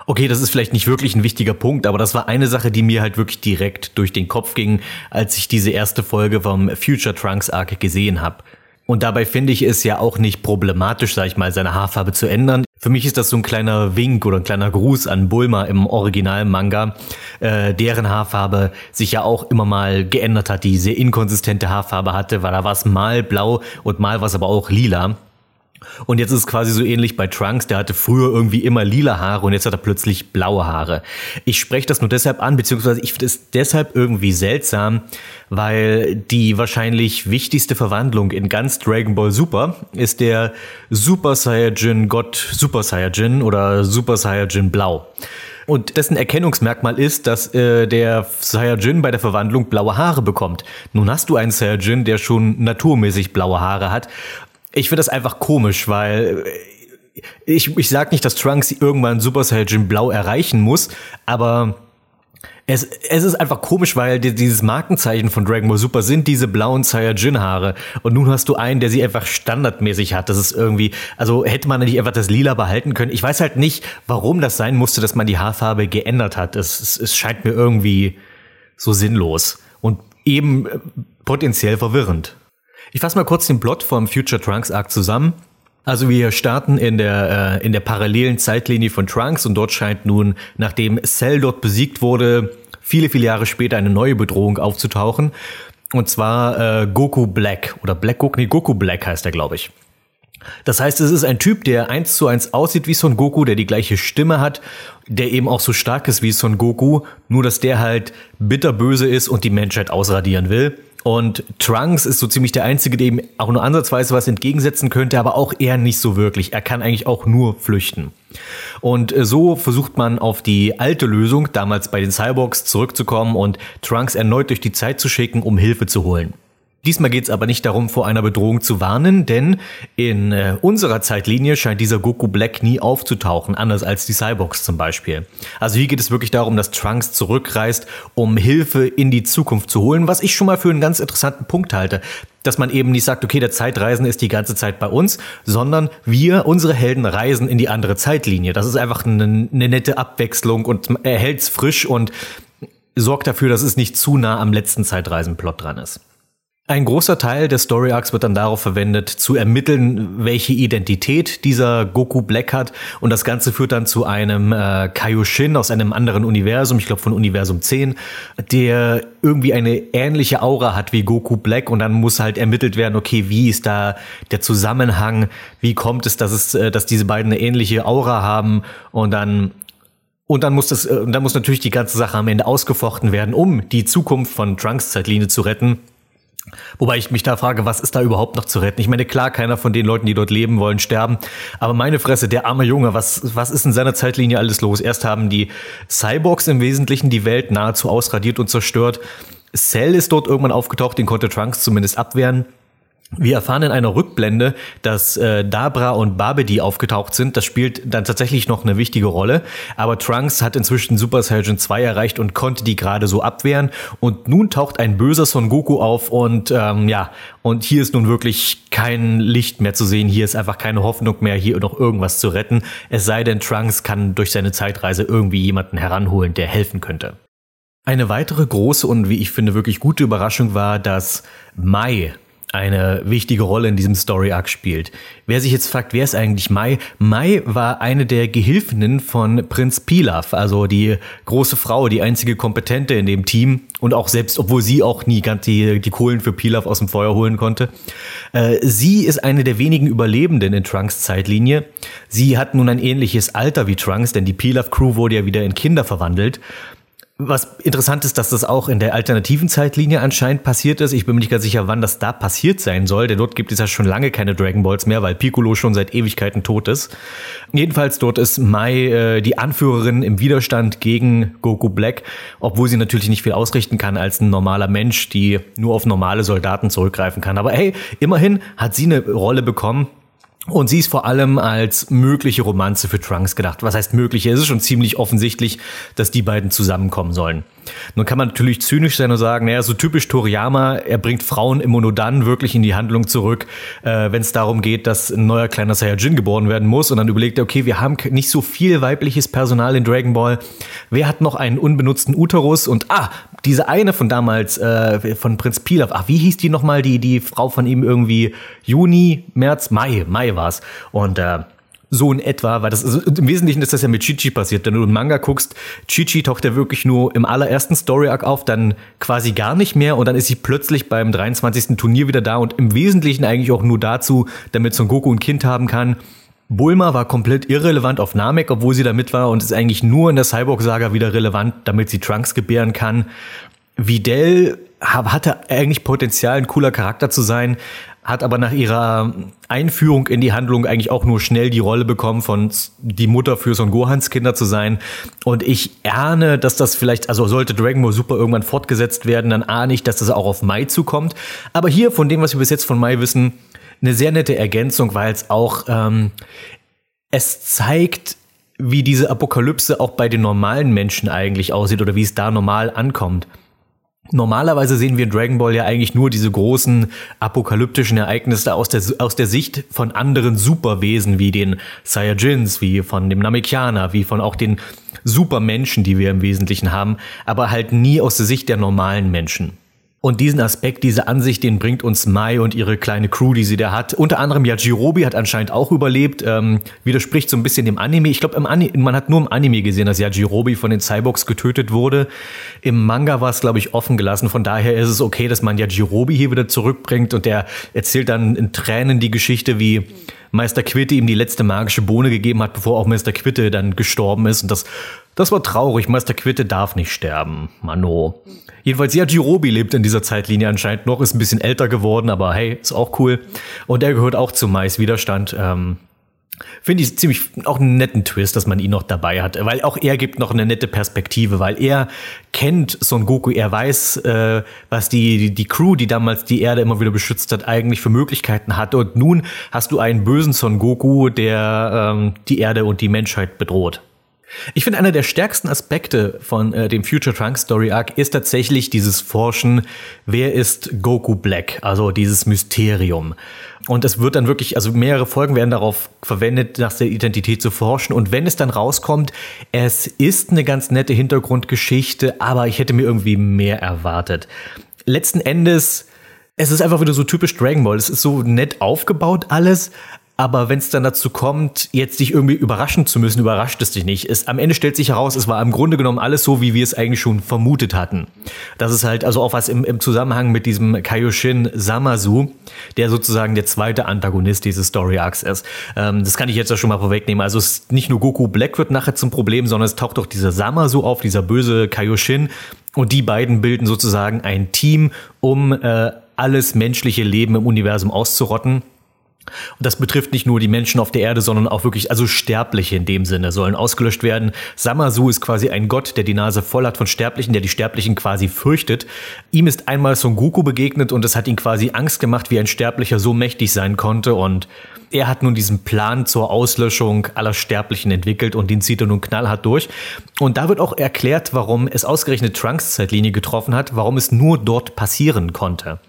Okay, das ist vielleicht nicht wirklich ein wichtiger Punkt, aber das war eine Sache, die mir halt wirklich direkt durch den Kopf ging, als ich diese erste Folge vom Future Trunks Arc gesehen habe. Und dabei finde ich es ja auch nicht problematisch, sag ich mal, seine Haarfarbe zu ändern. Für mich ist das so ein kleiner Wink oder ein kleiner Gruß an Bulma im Original-Manga, äh, deren Haarfarbe sich ja auch immer mal geändert hat, die sehr inkonsistente Haarfarbe hatte, weil da war es mal blau und mal war es aber auch lila. Und jetzt ist es quasi so ähnlich bei Trunks, der hatte früher irgendwie immer lila Haare und jetzt hat er plötzlich blaue Haare. Ich spreche das nur deshalb an, beziehungsweise ich finde es deshalb irgendwie seltsam, weil die wahrscheinlich wichtigste Verwandlung in ganz Dragon Ball Super ist der Super Saiyajin Gott Super Saiyajin oder Super Saiyajin Blau. Und dessen Erkennungsmerkmal ist, dass äh, der Saiyajin bei der Verwandlung blaue Haare bekommt. Nun hast du einen Saiyajin, der schon naturmäßig blaue Haare hat ich finde das einfach komisch, weil äh, ich, ich sag nicht, dass Trunks irgendwann Super Saiyajin Blau erreichen muss, aber es, es ist einfach komisch, weil die, dieses Markenzeichen von Dragon Ball Super sind diese blauen Saiyajin-Haare. Und nun hast du einen, der sie einfach standardmäßig hat. Das ist irgendwie, also hätte man nicht einfach das Lila behalten können. Ich weiß halt nicht, warum das sein musste, dass man die Haarfarbe geändert hat. Es, es, es scheint mir irgendwie so sinnlos und eben äh, potenziell verwirrend. Ich fasse mal kurz den Plot vom Future Trunks Arc zusammen. Also wir starten in der, äh, in der parallelen Zeitlinie von Trunks und dort scheint nun, nachdem Cell dort besiegt wurde, viele, viele Jahre später eine neue Bedrohung aufzutauchen. Und zwar äh, Goku Black oder Black Goku, nee, Goku Black heißt er, glaube ich. Das heißt, es ist ein Typ, der eins zu eins aussieht wie Son Goku, der die gleiche Stimme hat, der eben auch so stark ist wie Son Goku, nur dass der halt bitterböse ist und die Menschheit ausradieren will. Und Trunks ist so ziemlich der Einzige, dem auch nur ansatzweise was entgegensetzen könnte, aber auch eher nicht so wirklich. Er kann eigentlich auch nur flüchten. Und äh, so versucht man auf die alte Lösung, damals bei den Cyborgs, zurückzukommen und Trunks erneut durch die Zeit zu schicken, um Hilfe zu holen. Diesmal geht es aber nicht darum, vor einer Bedrohung zu warnen, denn in äh, unserer Zeitlinie scheint dieser Goku Black nie aufzutauchen, anders als die Cyborgs zum Beispiel. Also hier geht es wirklich darum, dass Trunks zurückreist, um Hilfe in die Zukunft zu holen, was ich schon mal für einen ganz interessanten Punkt halte. Dass man eben nicht sagt, okay, der Zeitreisen ist die ganze Zeit bei uns, sondern wir, unsere Helden, reisen in die andere Zeitlinie. Das ist einfach eine, eine nette Abwechslung und erhält's frisch und sorgt dafür, dass es nicht zu nah am letzten Zeitreisenplot dran ist. Ein großer Teil des Story Arcs wird dann darauf verwendet, zu ermitteln, welche Identität dieser Goku Black hat. Und das Ganze führt dann zu einem äh, Kaioshin aus einem anderen Universum, ich glaube von Universum 10, der irgendwie eine ähnliche Aura hat wie Goku Black. Und dann muss halt ermittelt werden, okay, wie ist da der Zusammenhang? Wie kommt es, dass es, äh, dass diese beiden eine ähnliche Aura haben? Und dann und dann muss das, äh, dann muss natürlich die ganze Sache am Ende ausgefochten werden, um die Zukunft von Trunks Zeitlinie zu retten. Wobei ich mich da frage, was ist da überhaupt noch zu retten? Ich meine, klar, keiner von den Leuten, die dort leben wollen, sterben. Aber meine Fresse, der arme Junge, was, was ist in seiner Zeitlinie alles los? Erst haben die Cyborgs im Wesentlichen die Welt nahezu ausradiert und zerstört. Cell ist dort irgendwann aufgetaucht, den konnte Trunks zumindest abwehren. Wir erfahren in einer Rückblende, dass äh, Dabra und Babedi aufgetaucht sind. Das spielt dann tatsächlich noch eine wichtige Rolle. Aber Trunks hat inzwischen Super Saiyan 2 erreicht und konnte die gerade so abwehren. Und nun taucht ein böser Son Goku auf und ähm, ja, und hier ist nun wirklich kein Licht mehr zu sehen. Hier ist einfach keine Hoffnung mehr, hier noch irgendwas zu retten. Es sei denn, Trunks kann durch seine Zeitreise irgendwie jemanden heranholen, der helfen könnte. Eine weitere große und wie ich finde wirklich gute Überraschung war, dass Mai eine wichtige Rolle in diesem Story Arc spielt. Wer sich jetzt fragt, wer ist eigentlich Mai? Mai war eine der Gehilfinnen von Prinz Pilaf, also die große Frau, die einzige Kompetente in dem Team und auch selbst, obwohl sie auch nie ganz die, die Kohlen für Pilaf aus dem Feuer holen konnte. Äh, sie ist eine der wenigen Überlebenden in Trunks Zeitlinie. Sie hat nun ein ähnliches Alter wie Trunks, denn die Pilaf Crew wurde ja wieder in Kinder verwandelt. Was interessant ist, dass das auch in der alternativen Zeitlinie anscheinend passiert ist. Ich bin mir nicht ganz sicher, wann das da passiert sein soll, denn dort gibt es ja schon lange keine Dragon Balls mehr, weil Piccolo schon seit Ewigkeiten tot ist. Jedenfalls dort ist Mai äh, die Anführerin im Widerstand gegen Goku Black, obwohl sie natürlich nicht viel ausrichten kann als ein normaler Mensch, die nur auf normale Soldaten zurückgreifen kann. Aber hey, immerhin hat sie eine Rolle bekommen, und sie ist vor allem als mögliche Romanze für Trunks gedacht. Was heißt mögliche? Es ist schon ziemlich offensichtlich, dass die beiden zusammenkommen sollen. Nun kann man natürlich zynisch sein und sagen, naja, so typisch Toriyama, er bringt Frauen immer nur dann wirklich in die Handlung zurück, äh, wenn es darum geht, dass ein neuer kleiner Saiyajin geboren werden muss. Und dann überlegt er, okay, wir haben nicht so viel weibliches Personal in Dragon Ball. Wer hat noch einen unbenutzten Uterus? Und ah, diese eine von damals, äh, von Prinz Pilaf, ach, wie hieß die nochmal, die, die Frau von ihm irgendwie Juni, März, Mai, Mai war's. Und äh, so in etwa, weil das also im Wesentlichen ist das ja mit Chichi passiert. Wenn du einen Manga guckst, Chichi taucht ja wirklich nur im allerersten Story Arc auf, dann quasi gar nicht mehr und dann ist sie plötzlich beim 23. Turnier wieder da und im Wesentlichen eigentlich auch nur dazu, damit Son Goku ein Kind haben kann. Bulma war komplett irrelevant auf Namek, obwohl sie da mit war und ist eigentlich nur in der Cyborg-Saga wieder relevant, damit sie Trunks gebären kann. Videl hatte eigentlich Potenzial, ein cooler Charakter zu sein, hat aber nach ihrer Einführung in die Handlung eigentlich auch nur schnell die Rolle bekommen, von die Mutter für Son Gohans Kinder zu sein. Und ich ahne, dass das vielleicht, also sollte Dragon Ball Super irgendwann fortgesetzt werden, dann ahne ich, dass das auch auf Mai zukommt. Aber hier, von dem, was wir bis jetzt von Mai wissen, eine sehr nette Ergänzung, weil es auch, ähm, es zeigt, wie diese Apokalypse auch bei den normalen Menschen eigentlich aussieht oder wie es da normal ankommt. Normalerweise sehen wir in Dragon Ball ja eigentlich nur diese großen apokalyptischen Ereignisse aus der, aus der Sicht von anderen Superwesen wie den Saiyajins, wie von dem Namekianer, wie von auch den Supermenschen, die wir im Wesentlichen haben, aber halt nie aus der Sicht der normalen Menschen. Und diesen Aspekt, diese Ansicht, den bringt uns Mai und ihre kleine Crew, die sie da hat. Unter anderem ja Jirobi hat anscheinend auch überlebt, ähm, widerspricht so ein bisschen dem Anime. Ich glaube, man hat nur im Anime gesehen, dass ja Jirobi von den Cyborgs getötet wurde. Im Manga war es, glaube ich, offen gelassen. Von daher ist es okay, dass man ja Jirobi hier wieder zurückbringt und der erzählt dann in Tränen die Geschichte, wie Meister Quitte ihm die letzte magische Bohne gegeben hat, bevor auch Meister Quitte dann gestorben ist. Und das, das war traurig. Meister Quitte darf nicht sterben. Mano. Jedenfalls, ja, Jirobi lebt in dieser Zeitlinie anscheinend noch, ist ein bisschen älter geworden, aber hey, ist auch cool. Und er gehört auch zum Mais Widerstand. Ähm, Finde ich ziemlich auch einen netten Twist, dass man ihn noch dabei hat, weil auch er gibt noch eine nette Perspektive, weil er kennt Son Goku, er weiß, äh, was die, die, die Crew, die damals die Erde immer wieder beschützt hat, eigentlich für Möglichkeiten hatte. Und nun hast du einen bösen Son Goku, der ähm, die Erde und die Menschheit bedroht. Ich finde, einer der stärksten Aspekte von äh, dem Future Trunk Story Arc ist tatsächlich dieses Forschen, wer ist Goku Black, also dieses Mysterium. Und es wird dann wirklich, also mehrere Folgen werden darauf verwendet, nach der Identität zu forschen. Und wenn es dann rauskommt, es ist eine ganz nette Hintergrundgeschichte, aber ich hätte mir irgendwie mehr erwartet. Letzten Endes, es ist einfach wieder so typisch Dragon Ball. Es ist so nett aufgebaut alles, aber wenn es dann dazu kommt, jetzt dich irgendwie überraschen zu müssen, überrascht es dich nicht. Es, am Ende stellt sich heraus, es war im Grunde genommen alles so, wie wir es eigentlich schon vermutet hatten. Das ist halt also auch was im, im Zusammenhang mit diesem Kaioshin Samasu, der sozusagen der zweite Antagonist dieses Story Arcs ist. Ähm, das kann ich jetzt ja schon mal vorwegnehmen. Also es ist nicht nur Goku Black wird nachher zum Problem, sondern es taucht auch dieser Samasu auf, dieser böse Kaioshin. Und die beiden bilden sozusagen ein Team, um äh, alles menschliche Leben im Universum auszurotten. Und das betrifft nicht nur die Menschen auf der Erde, sondern auch wirklich, also Sterbliche in dem Sinne sollen ausgelöscht werden. Samasu ist quasi ein Gott, der die Nase voll hat von Sterblichen, der die Sterblichen quasi fürchtet. Ihm ist einmal Son Goku begegnet und es hat ihn quasi Angst gemacht, wie ein Sterblicher so mächtig sein konnte und er hat nun diesen Plan zur Auslöschung aller Sterblichen entwickelt und den zieht er nun knallhart durch. Und da wird auch erklärt, warum es ausgerechnet Trunks Zeitlinie getroffen hat, warum es nur dort passieren konnte.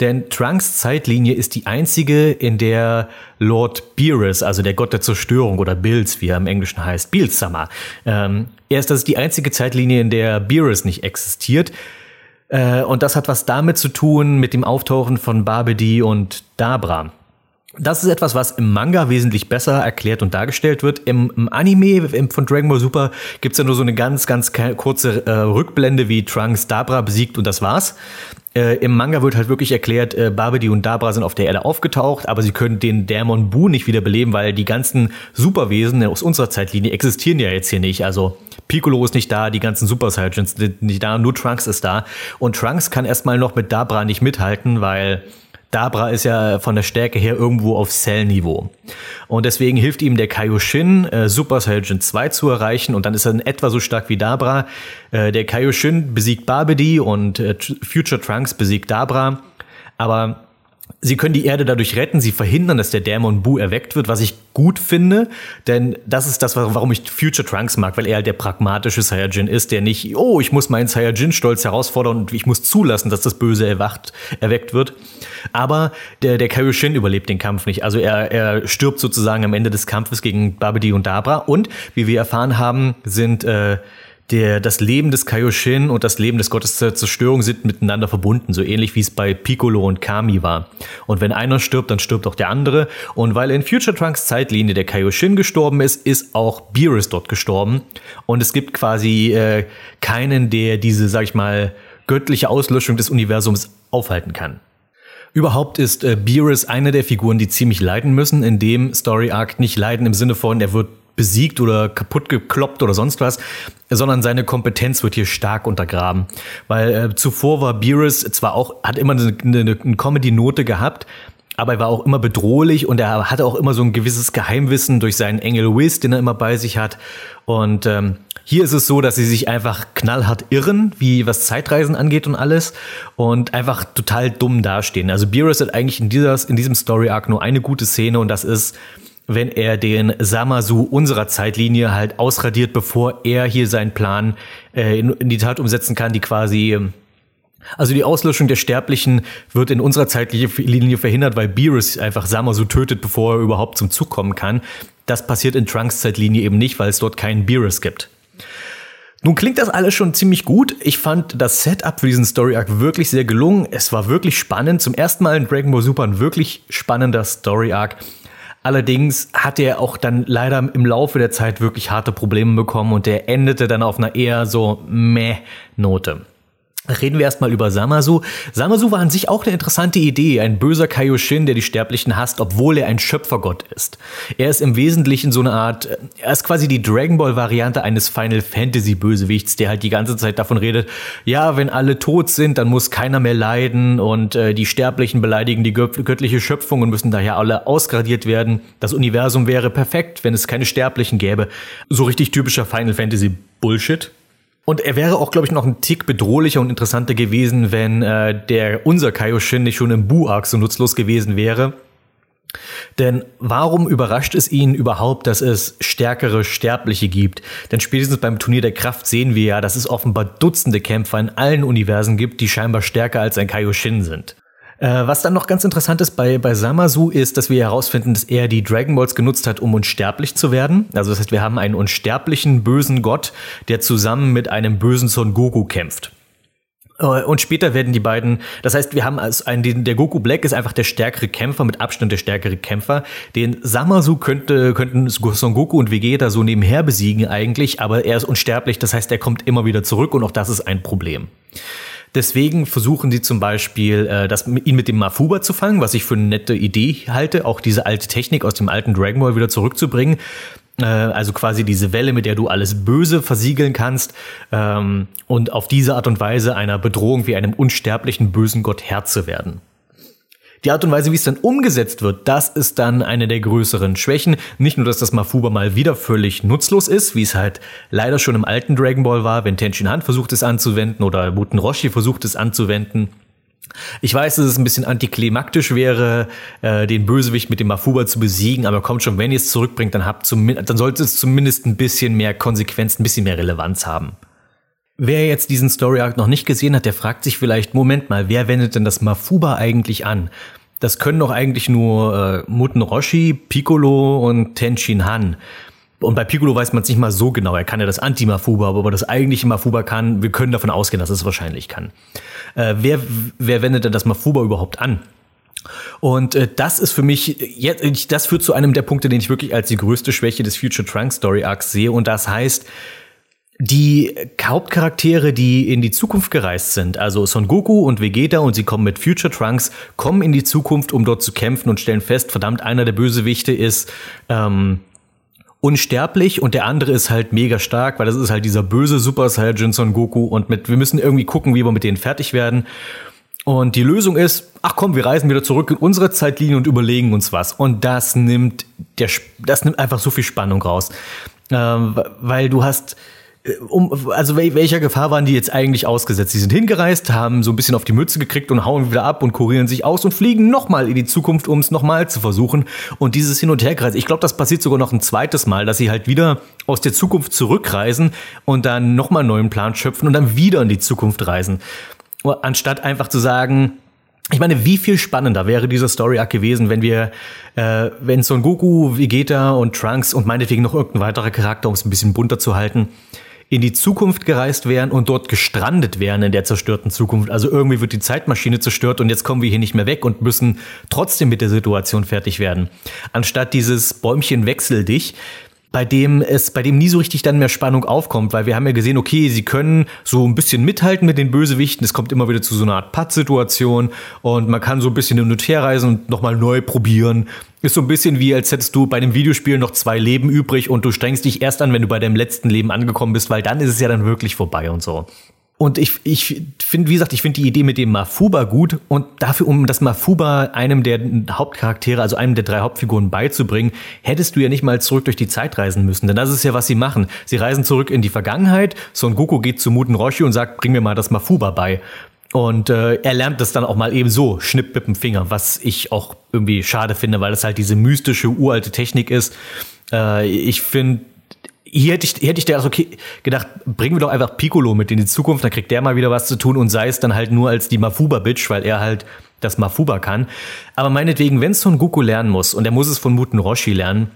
Denn Trunks Zeitlinie ist die einzige, in der Lord Beerus, also der Gott der Zerstörung oder Bills, wie er im Englischen heißt, Beelsummer, ähm, er ist das ist die einzige Zeitlinie, in der Beerus nicht existiert. Äh, und das hat was damit zu tun mit dem Auftauchen von Babedi und Dabra. Das ist etwas, was im Manga wesentlich besser erklärt und dargestellt wird. Im, im Anime von Dragon Ball Super gibt's ja nur so eine ganz, ganz kurze äh, Rückblende, wie Trunks Dabra besiegt und das war's. Äh, Im Manga wird halt wirklich erklärt, äh, Babidi und Dabra sind auf der Erde aufgetaucht, aber sie können den Dämon Bu nicht wieder beleben, weil die ganzen Superwesen aus unserer Zeitlinie existieren ja jetzt hier nicht. Also Piccolo ist nicht da, die ganzen Super Saiyajins sind nicht da, nur Trunks ist da. Und Trunks kann erstmal noch mit Dabra nicht mithalten, weil Dabra ist ja von der Stärke her irgendwo auf Cell-Niveau. Und deswegen hilft ihm der Kaioshin, äh, Super Saiyan 2 zu erreichen und dann ist er in etwa so stark wie Dabra. Äh, der Kaioshin besiegt Babidi und äh, Future Trunks besiegt Dabra. Aber Sie können die Erde dadurch retten, sie verhindern, dass der Dämon Bu erweckt wird, was ich gut finde, denn das ist das, warum ich Future Trunks mag, weil er halt der pragmatische Saiyajin ist, der nicht, oh, ich muss meinen Saiyajin-Stolz herausfordern und ich muss zulassen, dass das Böse erwacht, erweckt wird. Aber der, der Kaioshin überlebt den Kampf nicht. Also er, er stirbt sozusagen am Ende des Kampfes gegen Babidi und Dabra und, wie wir erfahren haben, sind äh, der, das Leben des Kaioshin und das Leben des Gottes der Zerstörung sind miteinander verbunden, so ähnlich wie es bei Piccolo und Kami war. Und wenn einer stirbt, dann stirbt auch der andere. Und weil in Future Trunks Zeitlinie der Kaioshin gestorben ist, ist auch Beerus dort gestorben. Und es gibt quasi äh, keinen, der diese, sag ich mal, göttliche Auslöschung des Universums aufhalten kann. Überhaupt ist äh, Beerus eine der Figuren, die ziemlich leiden müssen, in dem Story Arc nicht leiden im Sinne von, er wird besiegt oder kaputt gekloppt oder sonst was, sondern seine Kompetenz wird hier stark untergraben. Weil äh, zuvor war Beerus zwar auch, hat immer eine, eine, eine Comedy-Note gehabt, aber er war auch immer bedrohlich und er hatte auch immer so ein gewisses Geheimwissen durch seinen Engel Wiz, den er immer bei sich hat. Und ähm, hier ist es so, dass sie sich einfach knallhart irren, wie was Zeitreisen angeht und alles, und einfach total dumm dastehen. Also Beerus hat eigentlich in, dieser, in diesem Story Arc nur eine gute Szene und das ist, wenn er den Samasu unserer Zeitlinie halt ausradiert, bevor er hier seinen Plan äh, in, in die Tat umsetzen kann, die quasi ähm, also die Auslöschung der Sterblichen wird in unserer Zeitlinie verhindert, weil Beerus einfach Samasu tötet, bevor er überhaupt zum Zug kommen kann. Das passiert in Trunks Zeitlinie eben nicht, weil es dort keinen Beerus gibt. Nun klingt das alles schon ziemlich gut. Ich fand das Setup für diesen Story Arc wirklich sehr gelungen. Es war wirklich spannend. Zum ersten Mal in Dragon Ball Super ein wirklich spannender Story Arc. Allerdings hat er auch dann leider im Laufe der Zeit wirklich harte Probleme bekommen und der endete dann auf einer eher so meh Note. Reden wir erstmal über Samasu. Samasu war an sich auch eine interessante Idee. Ein böser Kaioshin, der die Sterblichen hasst, obwohl er ein Schöpfergott ist. Er ist im Wesentlichen so eine Art, er ist quasi die Dragon Ball Variante eines Final Fantasy Bösewichts, der halt die ganze Zeit davon redet, ja, wenn alle tot sind, dann muss keiner mehr leiden und äh, die Sterblichen beleidigen die göttliche Schöpfung und müssen daher alle ausgradiert werden. Das Universum wäre perfekt, wenn es keine Sterblichen gäbe. So richtig typischer Final Fantasy Bullshit. Und er wäre auch, glaube ich, noch ein Tick bedrohlicher und interessanter gewesen, wenn äh, der unser Kaioshin nicht schon im Bu-Arc so nutzlos gewesen wäre. Denn warum überrascht es ihn überhaupt, dass es stärkere Sterbliche gibt? Denn spätestens beim Turnier der Kraft sehen wir ja, dass es offenbar Dutzende Kämpfer in allen Universen gibt, die scheinbar stärker als ein Kaioshin sind. Äh, was dann noch ganz interessant ist bei, bei Samasu ist, dass wir herausfinden, dass er die Dragon Balls genutzt hat, um unsterblich zu werden. Also das heißt, wir haben einen unsterblichen bösen Gott, der zusammen mit einem bösen Son Goku kämpft. Äh, und später werden die beiden, das heißt, wir haben als einen, der Goku Black ist einfach der stärkere Kämpfer, mit Abstand der stärkere Kämpfer. Den Samasu könnte, könnten Son Goku und Vegeta so nebenher besiegen eigentlich, aber er ist unsterblich, das heißt, er kommt immer wieder zurück und auch das ist ein Problem. Deswegen versuchen sie zum Beispiel, äh, das, ihn mit dem Mafuba zu fangen, was ich für eine nette Idee halte, auch diese alte Technik aus dem alten Dragon Ball wieder zurückzubringen. Äh, also quasi diese Welle, mit der du alles Böse versiegeln kannst ähm, und auf diese Art und Weise einer Bedrohung wie einem unsterblichen bösen Gott Herr zu werden. Die Art und Weise, wie es dann umgesetzt wird, das ist dann eine der größeren Schwächen. Nicht nur, dass das Mafuba mal wieder völlig nutzlos ist, wie es halt leider schon im alten Dragon Ball war, wenn Tenshin Han versucht es anzuwenden oder Muten Roshi versucht es anzuwenden. Ich weiß, dass es ein bisschen antiklimaktisch wäre, äh, den Bösewicht mit dem Mafuba zu besiegen, aber kommt schon, wenn ihr es zurückbringt, dann, habt dann sollte es zumindest ein bisschen mehr Konsequenz, ein bisschen mehr Relevanz haben. Wer jetzt diesen Story Arc noch nicht gesehen hat, der fragt sich vielleicht, Moment mal, wer wendet denn das Mafuba eigentlich an? Das können doch eigentlich nur äh, Muten Roshi, Piccolo und Tenshin Han. Und bei Piccolo weiß man es nicht mal so genau. Er kann ja das Anti-Mafuba, aber das eigentliche Mafuba kann, wir können davon ausgehen, dass es wahrscheinlich kann. Äh, wer, wer wendet denn das Mafuba überhaupt an? Und äh, das ist für mich, jetzt, das führt zu einem der Punkte, den ich wirklich als die größte Schwäche des Future Trunks Story Arcs sehe. Und das heißt, die Hauptcharaktere, die in die Zukunft gereist sind, also Son Goku und Vegeta und sie kommen mit Future Trunks, kommen in die Zukunft, um dort zu kämpfen und stellen fest, verdammt, einer der Bösewichte ist ähm, unsterblich und der andere ist halt mega stark, weil das ist halt dieser böse Super Saiyan Son Goku und mit, wir müssen irgendwie gucken, wie wir mit denen fertig werden. Und die Lösung ist, ach komm, wir reisen wieder zurück in unsere Zeitlinie und überlegen uns was. Und das nimmt der, das nimmt einfach so viel Spannung raus. Ähm, weil du hast, um, also welcher Gefahr waren die jetzt eigentlich ausgesetzt? Sie sind hingereist, haben so ein bisschen auf die Mütze gekriegt und hauen wieder ab und kurieren sich aus und fliegen nochmal in die Zukunft, um es nochmal zu versuchen. Und dieses Hin- und Herkreisen, ich glaube, das passiert sogar noch ein zweites Mal, dass sie halt wieder aus der Zukunft zurückreisen und dann nochmal einen neuen Plan schöpfen und dann wieder in die Zukunft reisen. Anstatt einfach zu sagen, ich meine, wie viel spannender wäre dieser Story Arc gewesen, wenn wir, äh, wenn Son Goku, Vegeta und Trunks und meinetwegen noch irgendein weiterer Charakter, um es ein bisschen bunter zu halten, in die Zukunft gereist wären und dort gestrandet wären in der zerstörten Zukunft. Also irgendwie wird die Zeitmaschine zerstört und jetzt kommen wir hier nicht mehr weg und müssen trotzdem mit der Situation fertig werden. Anstatt dieses Bäumchen wechsel dich, bei dem es, bei dem nie so richtig dann mehr Spannung aufkommt, weil wir haben ja gesehen, okay, sie können so ein bisschen mithalten mit den Bösewichten, es kommt immer wieder zu so einer Art Patt-Situation und man kann so ein bisschen hin und her reisen und nochmal neu probieren. Ist so ein bisschen wie, als hättest du bei einem Videospiel noch zwei Leben übrig und du strengst dich erst an, wenn du bei deinem letzten Leben angekommen bist, weil dann ist es ja dann wirklich vorbei und so. Und ich, ich finde, wie gesagt, ich finde die Idee mit dem Mafuba gut und dafür, um das Mafuba einem der Hauptcharaktere, also einem der drei Hauptfiguren beizubringen, hättest du ja nicht mal zurück durch die Zeit reisen müssen. Denn das ist ja, was sie machen. Sie reisen zurück in die Vergangenheit. Son Goku geht zu Muten Roshi und sagt, bring mir mal das Mafuba bei. Und äh, er lernt das dann auch mal eben so, schnipp mit dem Finger, was ich auch irgendwie schade finde, weil das halt diese mystische, uralte Technik ist. Äh, ich finde, hier hätte ich, hätte ich gedacht, okay, gedacht, bringen wir doch einfach Piccolo mit in die Zukunft, dann kriegt der mal wieder was zu tun und sei es dann halt nur als die Mafuba-Bitch, weil er halt das Mafuba kann. Aber meinetwegen, wenn es von Goku lernen muss und er muss es von Muten Roshi lernen,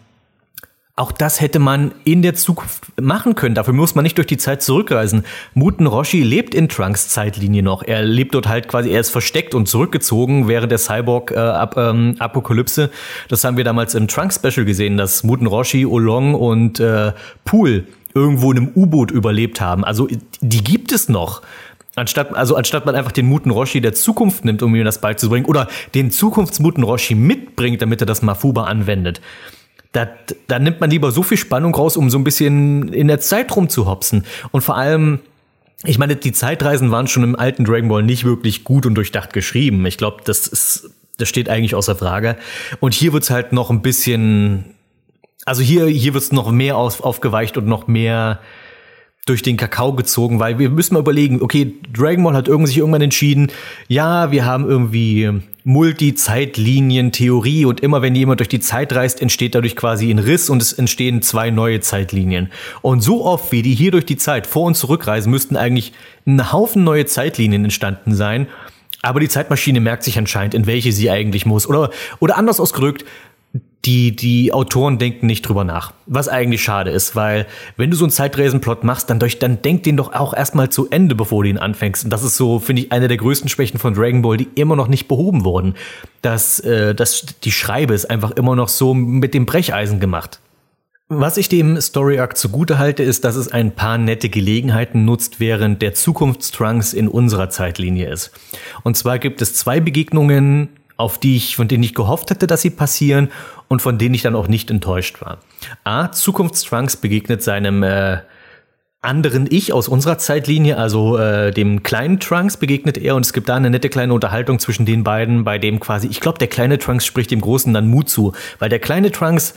auch das hätte man in der Zukunft machen können. Dafür muss man nicht durch die Zeit zurückreisen. Muten Roshi lebt in Trunks Zeitlinie noch. Er lebt dort halt quasi, er ist versteckt und zurückgezogen während der Cyborg-Apokalypse. Äh, ähm, das haben wir damals im Trunks Special gesehen, dass Muten Roshi, Olong und äh, Pool irgendwo in einem U-Boot überlebt haben. Also die gibt es noch. Anstatt, also anstatt man einfach den Muten Roshi der Zukunft nimmt, um ihm das beizubringen, oder den Zukunftsmuten Roshi mitbringt, damit er das Mafuba anwendet da, nimmt man lieber so viel Spannung raus, um so ein bisschen in der Zeit rumzuhopsen. Und vor allem, ich meine, die Zeitreisen waren schon im alten Dragon Ball nicht wirklich gut und durchdacht geschrieben. Ich glaube, das ist, das steht eigentlich außer Frage. Und hier wird's halt noch ein bisschen, also hier, hier wird's noch mehr auf, aufgeweicht und noch mehr durch den Kakao gezogen, weil wir müssen mal überlegen, okay, Dragon Ball hat irgendwie sich irgendwann entschieden, ja, wir haben irgendwie Multi-Zeitlinien-Theorie und immer wenn jemand durch die Zeit reist, entsteht dadurch quasi ein Riss und es entstehen zwei neue Zeitlinien. Und so oft wie die hier durch die Zeit vor und zurückreisen, müssten eigentlich ein Haufen neue Zeitlinien entstanden sein. Aber die Zeitmaschine merkt sich anscheinend, in welche sie eigentlich muss. Oder, oder anders ausgedrückt, die, die Autoren denken nicht drüber nach. Was eigentlich schade ist, weil wenn du so einen Zeitreisenplot machst, dann, durch, dann denk den doch auch erstmal zu Ende, bevor du ihn anfängst. Und das ist so, finde ich, eine der größten Schwächen von Dragon Ball, die immer noch nicht behoben wurden. Dass, äh, dass die Schreibe ist einfach immer noch so mit dem Brecheisen gemacht. Was ich dem Story Arc zugute halte, ist, dass es ein paar nette Gelegenheiten nutzt, während der Zukunftstrunks in unserer Zeitlinie ist. Und zwar gibt es zwei Begegnungen auf die ich, von denen ich gehofft hätte, dass sie passieren und von denen ich dann auch nicht enttäuscht war. A, Zukunftstrunks begegnet seinem äh, anderen Ich aus unserer Zeitlinie, also äh, dem kleinen Trunks begegnet er und es gibt da eine nette kleine Unterhaltung zwischen den beiden, bei dem quasi, ich glaube, der kleine Trunks spricht dem großen dann Mut zu, weil der kleine Trunks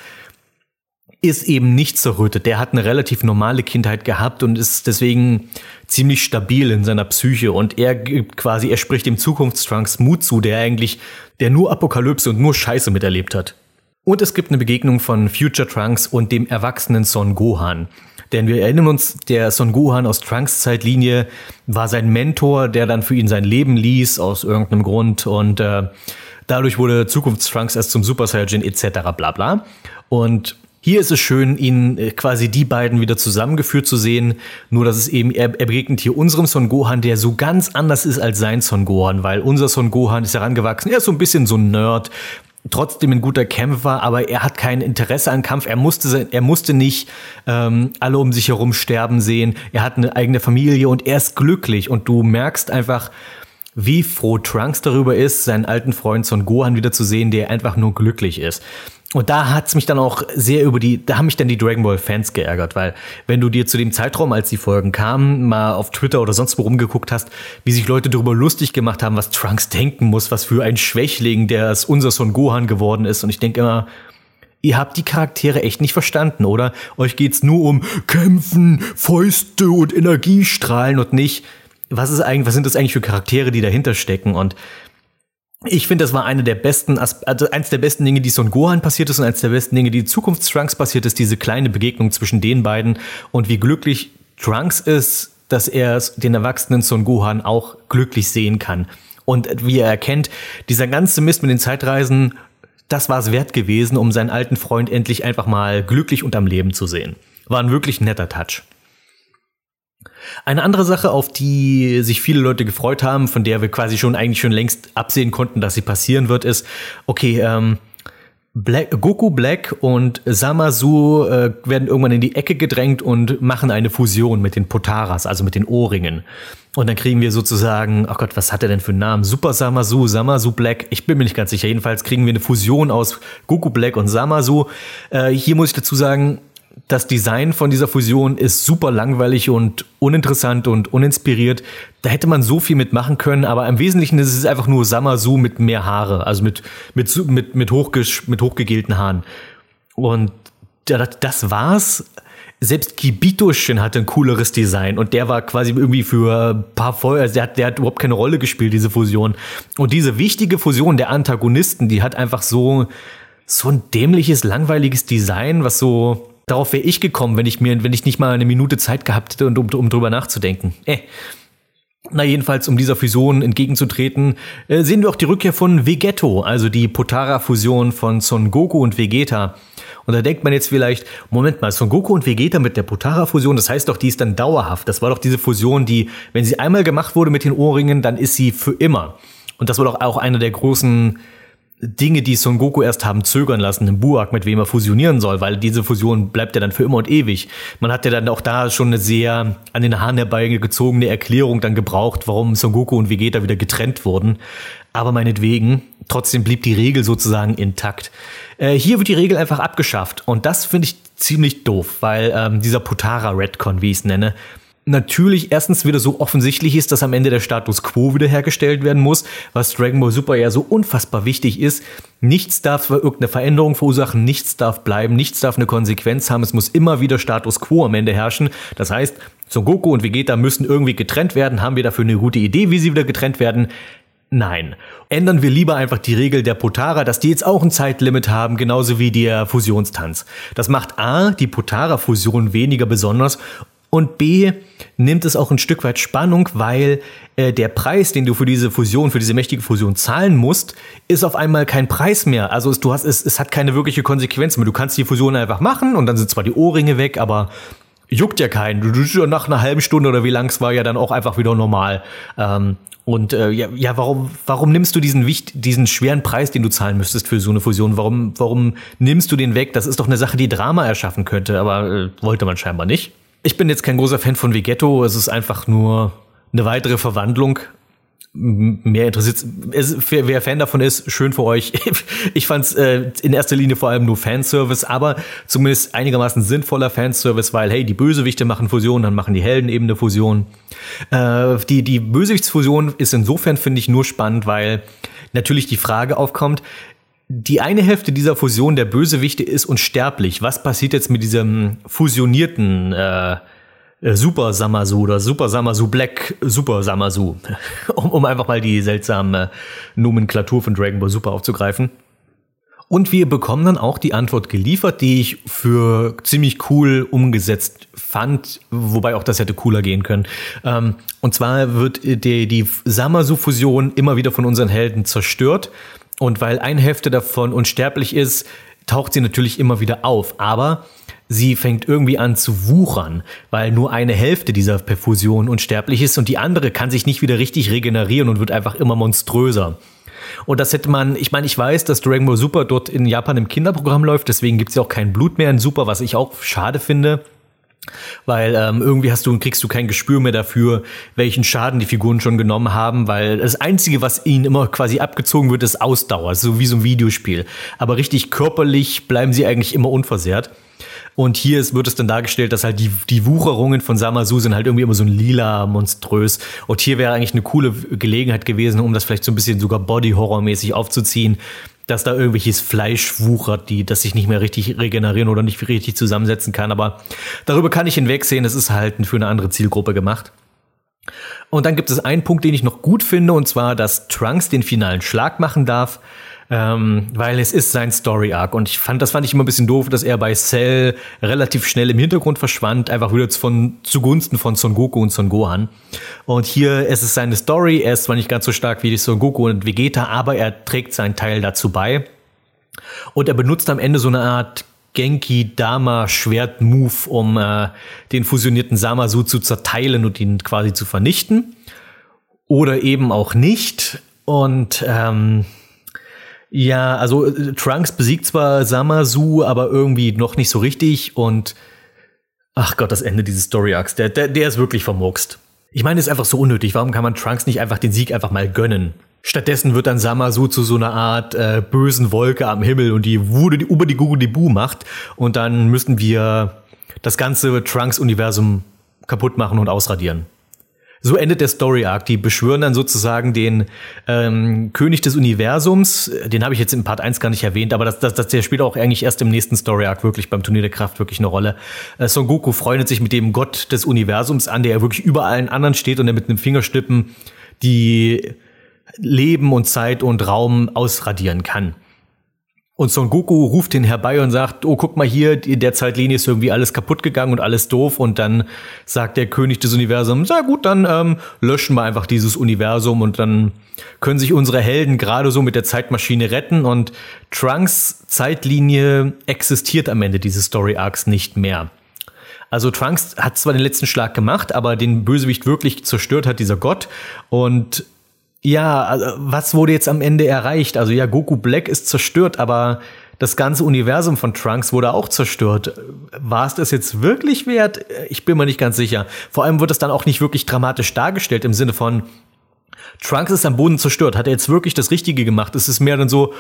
ist eben nicht zerrüttet. Der hat eine relativ normale Kindheit gehabt und ist deswegen ziemlich stabil in seiner Psyche und er gibt quasi, er spricht dem Zukunftstrunks Mut zu, der eigentlich, der nur Apokalypse und nur Scheiße miterlebt hat. Und es gibt eine Begegnung von Future Trunks und dem erwachsenen Son Gohan. Denn wir erinnern uns, der Son Gohan aus Trunks Zeitlinie war sein Mentor, der dann für ihn sein Leben ließ, aus irgendeinem Grund. Und äh, dadurch wurde Zukunftstrunks erst zum Super Saiyajin etc. bla bla. Und hier ist es schön, ihn äh, quasi die beiden wieder zusammengeführt zu sehen. Nur, dass es eben, er, er begegnet hier unserem Son Gohan, der so ganz anders ist als sein Son Gohan, weil unser Son Gohan ist herangewachsen. Er ist so ein bisschen so ein Nerd, trotzdem ein guter Kämpfer, aber er hat kein Interesse an Kampf. Er musste, er musste nicht ähm, alle um sich herum sterben sehen. Er hat eine eigene Familie und er ist glücklich. Und du merkst einfach, wie froh Trunks darüber ist, seinen alten Freund Son Gohan wieder zu sehen, der einfach nur glücklich ist. Und da hat's mich dann auch sehr über die, da haben mich dann die Dragon Ball Fans geärgert, weil wenn du dir zu dem Zeitraum, als die Folgen kamen, mal auf Twitter oder sonst wo rumgeguckt hast, wie sich Leute darüber lustig gemacht haben, was Trunks denken muss, was für ein Schwächling, der es unser Son Gohan geworden ist. Und ich denke immer, ihr habt die Charaktere echt nicht verstanden, oder? Euch geht's nur um Kämpfen, Fäuste und Energiestrahlen und nicht, was ist eigentlich, was sind das eigentlich für Charaktere, die dahinter stecken? Und ich finde, das war eine der besten, also eins der besten Dinge, die Son Gohan passiert ist und eins der besten Dinge, die Zukunftstrunks passiert ist, diese kleine Begegnung zwischen den beiden und wie glücklich Trunks ist, dass er den erwachsenen Son Gohan auch glücklich sehen kann. Und wie er erkennt, dieser ganze Mist mit den Zeitreisen, das war es wert gewesen, um seinen alten Freund endlich einfach mal glücklich und am Leben zu sehen. War ein wirklich netter Touch. Eine andere Sache, auf die sich viele Leute gefreut haben, von der wir quasi schon eigentlich schon längst absehen konnten, dass sie passieren wird, ist, okay, ähm, Black, Goku Black und Samasu äh, werden irgendwann in die Ecke gedrängt und machen eine Fusion mit den Potaras, also mit den Ohrringen. Und dann kriegen wir sozusagen, ach oh Gott, was hat er denn für einen Namen? Super Samasu, Samasu Black. Ich bin mir nicht ganz sicher. Jedenfalls kriegen wir eine Fusion aus Goku Black und Samasu. Äh, hier muss ich dazu sagen, das Design von dieser Fusion ist super langweilig und uninteressant und uninspiriert. Da hätte man so viel mitmachen können, aber im Wesentlichen ist es einfach nur Samasu mit mehr Haare, also mit, mit, mit, mit, hochges mit hochgegelten Haaren. Und das war's. Selbst Kibitoshin hatte ein cooleres Design und der war quasi irgendwie für ein paar Folgen, also der hat, der hat überhaupt keine Rolle gespielt, diese Fusion. Und diese wichtige Fusion der Antagonisten, die hat einfach so, so ein dämliches, langweiliges Design, was so, Darauf wäre ich gekommen, wenn ich mir, wenn ich nicht mal eine Minute Zeit gehabt hätte, um, um drüber nachzudenken. Äh. Na jedenfalls, um dieser Fusion entgegenzutreten, äh, sehen wir auch die Rückkehr von Vegetto, also die Potara-Fusion von Son Goku und Vegeta. Und da denkt man jetzt vielleicht, Moment mal, Son Goku und Vegeta mit der Potara-Fusion, das heißt doch, die ist dann dauerhaft. Das war doch diese Fusion, die, wenn sie einmal gemacht wurde mit den Ohrringen, dann ist sie für immer. Und das war doch auch einer der großen Dinge, die Son Goku erst haben zögern lassen, im Buak, mit wem er fusionieren soll, weil diese Fusion bleibt ja dann für immer und ewig. Man hat ja dann auch da schon eine sehr an den Haaren herbeigezogene Erklärung dann gebraucht, warum Son Goku und Vegeta wieder getrennt wurden. Aber meinetwegen, trotzdem blieb die Regel sozusagen intakt. Äh, hier wird die Regel einfach abgeschafft und das finde ich ziemlich doof, weil ähm, dieser Potara Redcon, wie ich es nenne, natürlich erstens wieder so offensichtlich ist, dass am Ende der Status quo wiederhergestellt werden muss, was Dragon Ball Super ja so unfassbar wichtig ist. Nichts darf irgendeine Veränderung verursachen, nichts darf bleiben, nichts darf eine Konsequenz haben. Es muss immer wieder Status quo am Ende herrschen. Das heißt, Son Goku und Vegeta müssen irgendwie getrennt werden. Haben wir dafür eine gute Idee, wie sie wieder getrennt werden? Nein. Ändern wir lieber einfach die Regel der Potara, dass die jetzt auch ein Zeitlimit haben, genauso wie der Fusionstanz. Das macht A, die Potara-Fusion weniger besonders und B nimmt es auch ein Stück weit Spannung, weil äh, der Preis, den du für diese Fusion, für diese mächtige Fusion zahlen musst, ist auf einmal kein Preis mehr. Also es, du hast, es, es hat keine wirkliche Konsequenz mehr. Du kannst die Fusion einfach machen und dann sind zwar die Ohrringe weg, aber juckt ja keinen. Du, du nach einer halben Stunde oder wie lang es war ja dann auch einfach wieder normal. Ähm, und äh, ja, ja, warum, warum nimmst du diesen wicht, diesen schweren Preis, den du zahlen müsstest für so eine Fusion? Warum, warum nimmst du den weg? Das ist doch eine Sache, die Drama erschaffen könnte, aber äh, wollte man scheinbar nicht. Ich bin jetzt kein großer Fan von Vegetto. Es ist einfach nur eine weitere Verwandlung. mehr interessiert. Es, wer, Fan davon ist, schön für euch. Ich fand es äh, in erster Linie vor allem nur Fanservice, aber zumindest einigermaßen sinnvoller Fanservice, weil hey, die Bösewichte machen Fusion, dann machen die Helden eben eine Fusion. Äh, die die Bösewichtsfusion ist insofern finde ich nur spannend, weil natürlich die Frage aufkommt, die eine Hälfte dieser Fusion der Bösewichte ist unsterblich. Was passiert jetzt mit diesem fusionierten äh, äh, Super Samasu oder Super Samasu Black Super Samasu, um, um einfach mal die seltsame Nomenklatur von Dragon Ball Super aufzugreifen. Und wir bekommen dann auch die Antwort geliefert, die ich für ziemlich cool umgesetzt fand, wobei auch das hätte cooler gehen können. Ähm, und zwar wird die, die Samasu-Fusion immer wieder von unseren Helden zerstört. Und weil eine Hälfte davon unsterblich ist, taucht sie natürlich immer wieder auf. Aber sie fängt irgendwie an zu wuchern, weil nur eine Hälfte dieser Perfusion unsterblich ist und die andere kann sich nicht wieder richtig regenerieren und wird einfach immer monströser. Und das hätte man, ich meine, ich weiß, dass Dragon Ball Super dort in Japan im Kinderprogramm läuft, deswegen gibt's ja auch kein Blut mehr in Super, was ich auch schade finde. Weil ähm, irgendwie hast du kriegst du kein Gespür mehr dafür, welchen Schaden die Figuren schon genommen haben, weil das Einzige, was ihnen immer quasi abgezogen wird, ist Ausdauer, so wie so ein Videospiel. Aber richtig körperlich bleiben sie eigentlich immer unversehrt. Und hier ist, wird es dann dargestellt, dass halt die, die Wucherungen von Samasu sind halt irgendwie immer so ein lila, monströs. Und hier wäre eigentlich eine coole Gelegenheit gewesen, um das vielleicht so ein bisschen sogar Body-Horror-mäßig aufzuziehen, dass da irgendwelches Fleisch wuchert, die, das sich nicht mehr richtig regenerieren oder nicht richtig zusammensetzen kann. Aber darüber kann ich hinwegsehen, es ist halt für eine andere Zielgruppe gemacht. Und dann gibt es einen Punkt, den ich noch gut finde, und zwar, dass Trunks den finalen Schlag machen darf ähm, weil es ist sein Story Arc und ich fand, das fand ich immer ein bisschen doof, dass er bei Cell relativ schnell im Hintergrund verschwand, einfach wieder von zugunsten von Son Goku und Son Gohan. Und hier ist es seine Story, er ist zwar nicht ganz so stark wie Son Goku und Vegeta, aber er trägt seinen Teil dazu bei. Und er benutzt am Ende so eine Art Genki Dama Schwert Move, um äh, den fusionierten Samasu zu zerteilen und ihn quasi zu vernichten. Oder eben auch nicht. Und ähm, ja, also äh, Trunks besiegt zwar Samasu, aber irgendwie noch nicht so richtig und ach Gott, das Ende dieses Story Arcs, der, der, der ist wirklich vermurkst. Ich meine, ist einfach so unnötig. Warum kann man Trunks nicht einfach den Sieg einfach mal gönnen? Stattdessen wird dann Samasu zu so einer Art äh, bösen Wolke am Himmel und die wurde die über die Google die Bu macht und dann müssten wir das ganze Trunks-Universum kaputt machen und ausradieren. So endet der Story Arc. Die beschwören dann sozusagen den ähm, König des Universums. Den habe ich jetzt in Part 1 gar nicht erwähnt, aber das, das, das, der spielt auch eigentlich erst im nächsten Story Arc wirklich beim Turnier der Kraft wirklich eine Rolle. Äh, Son Goku freundet sich mit dem Gott des Universums an, der wirklich über allen anderen steht und der mit einem Fingerstippen die Leben und Zeit und Raum ausradieren kann. Und Son Goku ruft ihn herbei und sagt, oh, guck mal hier, in der Zeitlinie ist irgendwie alles kaputt gegangen und alles doof. Und dann sagt der König des Universums, sehr gut, dann ähm, löschen wir einfach dieses Universum und dann können sich unsere Helden gerade so mit der Zeitmaschine retten. Und Trunks Zeitlinie existiert am Ende dieses Story Arcs nicht mehr. Also Trunks hat zwar den letzten Schlag gemacht, aber den Bösewicht wirklich zerstört hat dieser Gott. Und ja, also was wurde jetzt am Ende erreicht? Also ja, Goku Black ist zerstört, aber das ganze Universum von Trunks wurde auch zerstört. War es das jetzt wirklich wert? Ich bin mir nicht ganz sicher. Vor allem wird es dann auch nicht wirklich dramatisch dargestellt im Sinne von Trunks ist am Boden zerstört. Hat er jetzt wirklich das Richtige gemacht? Es ist mehr dann so,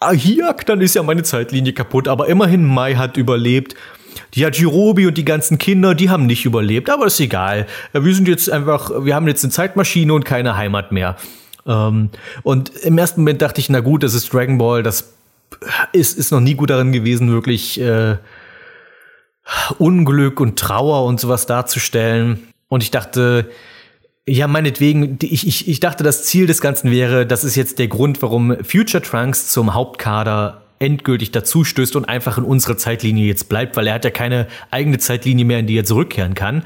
ah, hier, dann ist ja meine Zeitlinie kaputt. Aber immerhin Mai hat überlebt. Die Jirobi und die ganzen Kinder, die haben nicht überlebt, aber ist egal. Wir sind jetzt einfach, wir haben jetzt eine Zeitmaschine und keine Heimat mehr. Ähm, und im ersten Moment dachte ich, na gut, das ist Dragon Ball, das ist, ist noch nie gut darin gewesen, wirklich äh, Unglück und Trauer und sowas darzustellen. Und ich dachte, ja, meinetwegen, ich, ich, ich dachte, das Ziel des Ganzen wäre, das ist jetzt der Grund, warum Future Trunks zum Hauptkader endgültig dazustößt und einfach in unserer Zeitlinie jetzt bleibt, weil er hat ja keine eigene Zeitlinie mehr, in die er zurückkehren kann.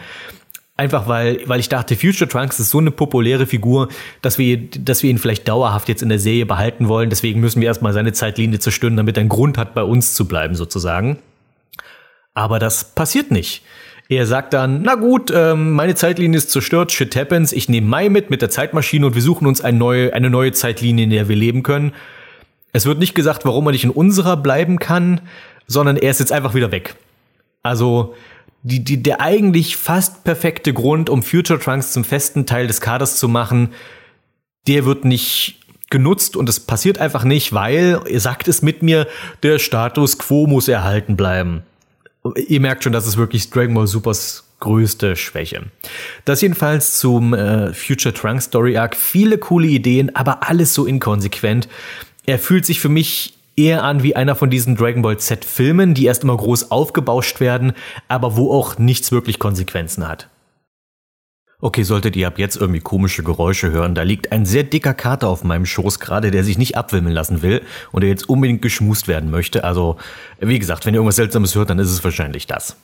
Einfach weil, weil ich dachte, Future Trunks ist so eine populäre Figur, dass wir, dass wir ihn vielleicht dauerhaft jetzt in der Serie behalten wollen. Deswegen müssen wir erstmal seine Zeitlinie zerstören, damit er einen Grund hat, bei uns zu bleiben, sozusagen. Aber das passiert nicht. Er sagt dann, na gut, ähm, meine Zeitlinie ist zerstört, shit happens, ich nehme Mai mit mit der Zeitmaschine und wir suchen uns eine neue, eine neue Zeitlinie, in der wir leben können. Es wird nicht gesagt, warum er nicht in unserer bleiben kann, sondern er ist jetzt einfach wieder weg. Also, die, die, der eigentlich fast perfekte Grund, um Future Trunks zum festen Teil des Kaders zu machen, der wird nicht genutzt und es passiert einfach nicht, weil, ihr sagt es mit mir, der Status quo muss erhalten bleiben. Ihr merkt schon, das ist wirklich Dragon Ball Supers größte Schwäche. Das jedenfalls zum äh, Future Trunk Story Arc. Viele coole Ideen, aber alles so inkonsequent. Er fühlt sich für mich eher an wie einer von diesen Dragon Ball Z Filmen, die erst immer groß aufgebauscht werden, aber wo auch nichts wirklich Konsequenzen hat. Okay, solltet ihr ab jetzt irgendwie komische Geräusche hören, da liegt ein sehr dicker Kater auf meinem Schoß gerade, der sich nicht abwimmeln lassen will und der jetzt unbedingt geschmust werden möchte. Also, wie gesagt, wenn ihr irgendwas Seltsames hört, dann ist es wahrscheinlich das.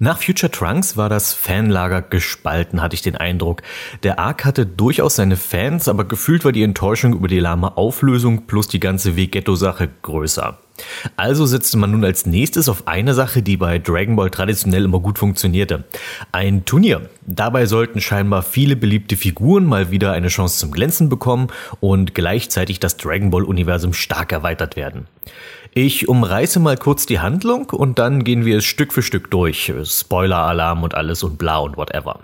Nach Future Trunks war das Fanlager gespalten, hatte ich den Eindruck. Der Arc hatte durchaus seine Fans, aber gefühlt war die Enttäuschung über die lahme Auflösung plus die ganze Vegetto-Sache größer. Also setzte man nun als nächstes auf eine Sache, die bei Dragon Ball traditionell immer gut funktionierte. Ein Turnier. Dabei sollten scheinbar viele beliebte Figuren mal wieder eine Chance zum Glänzen bekommen und gleichzeitig das Dragon Ball Universum stark erweitert werden. Ich umreiße mal kurz die Handlung und dann gehen wir es Stück für Stück durch. Spoiler-Alarm und alles und bla und whatever.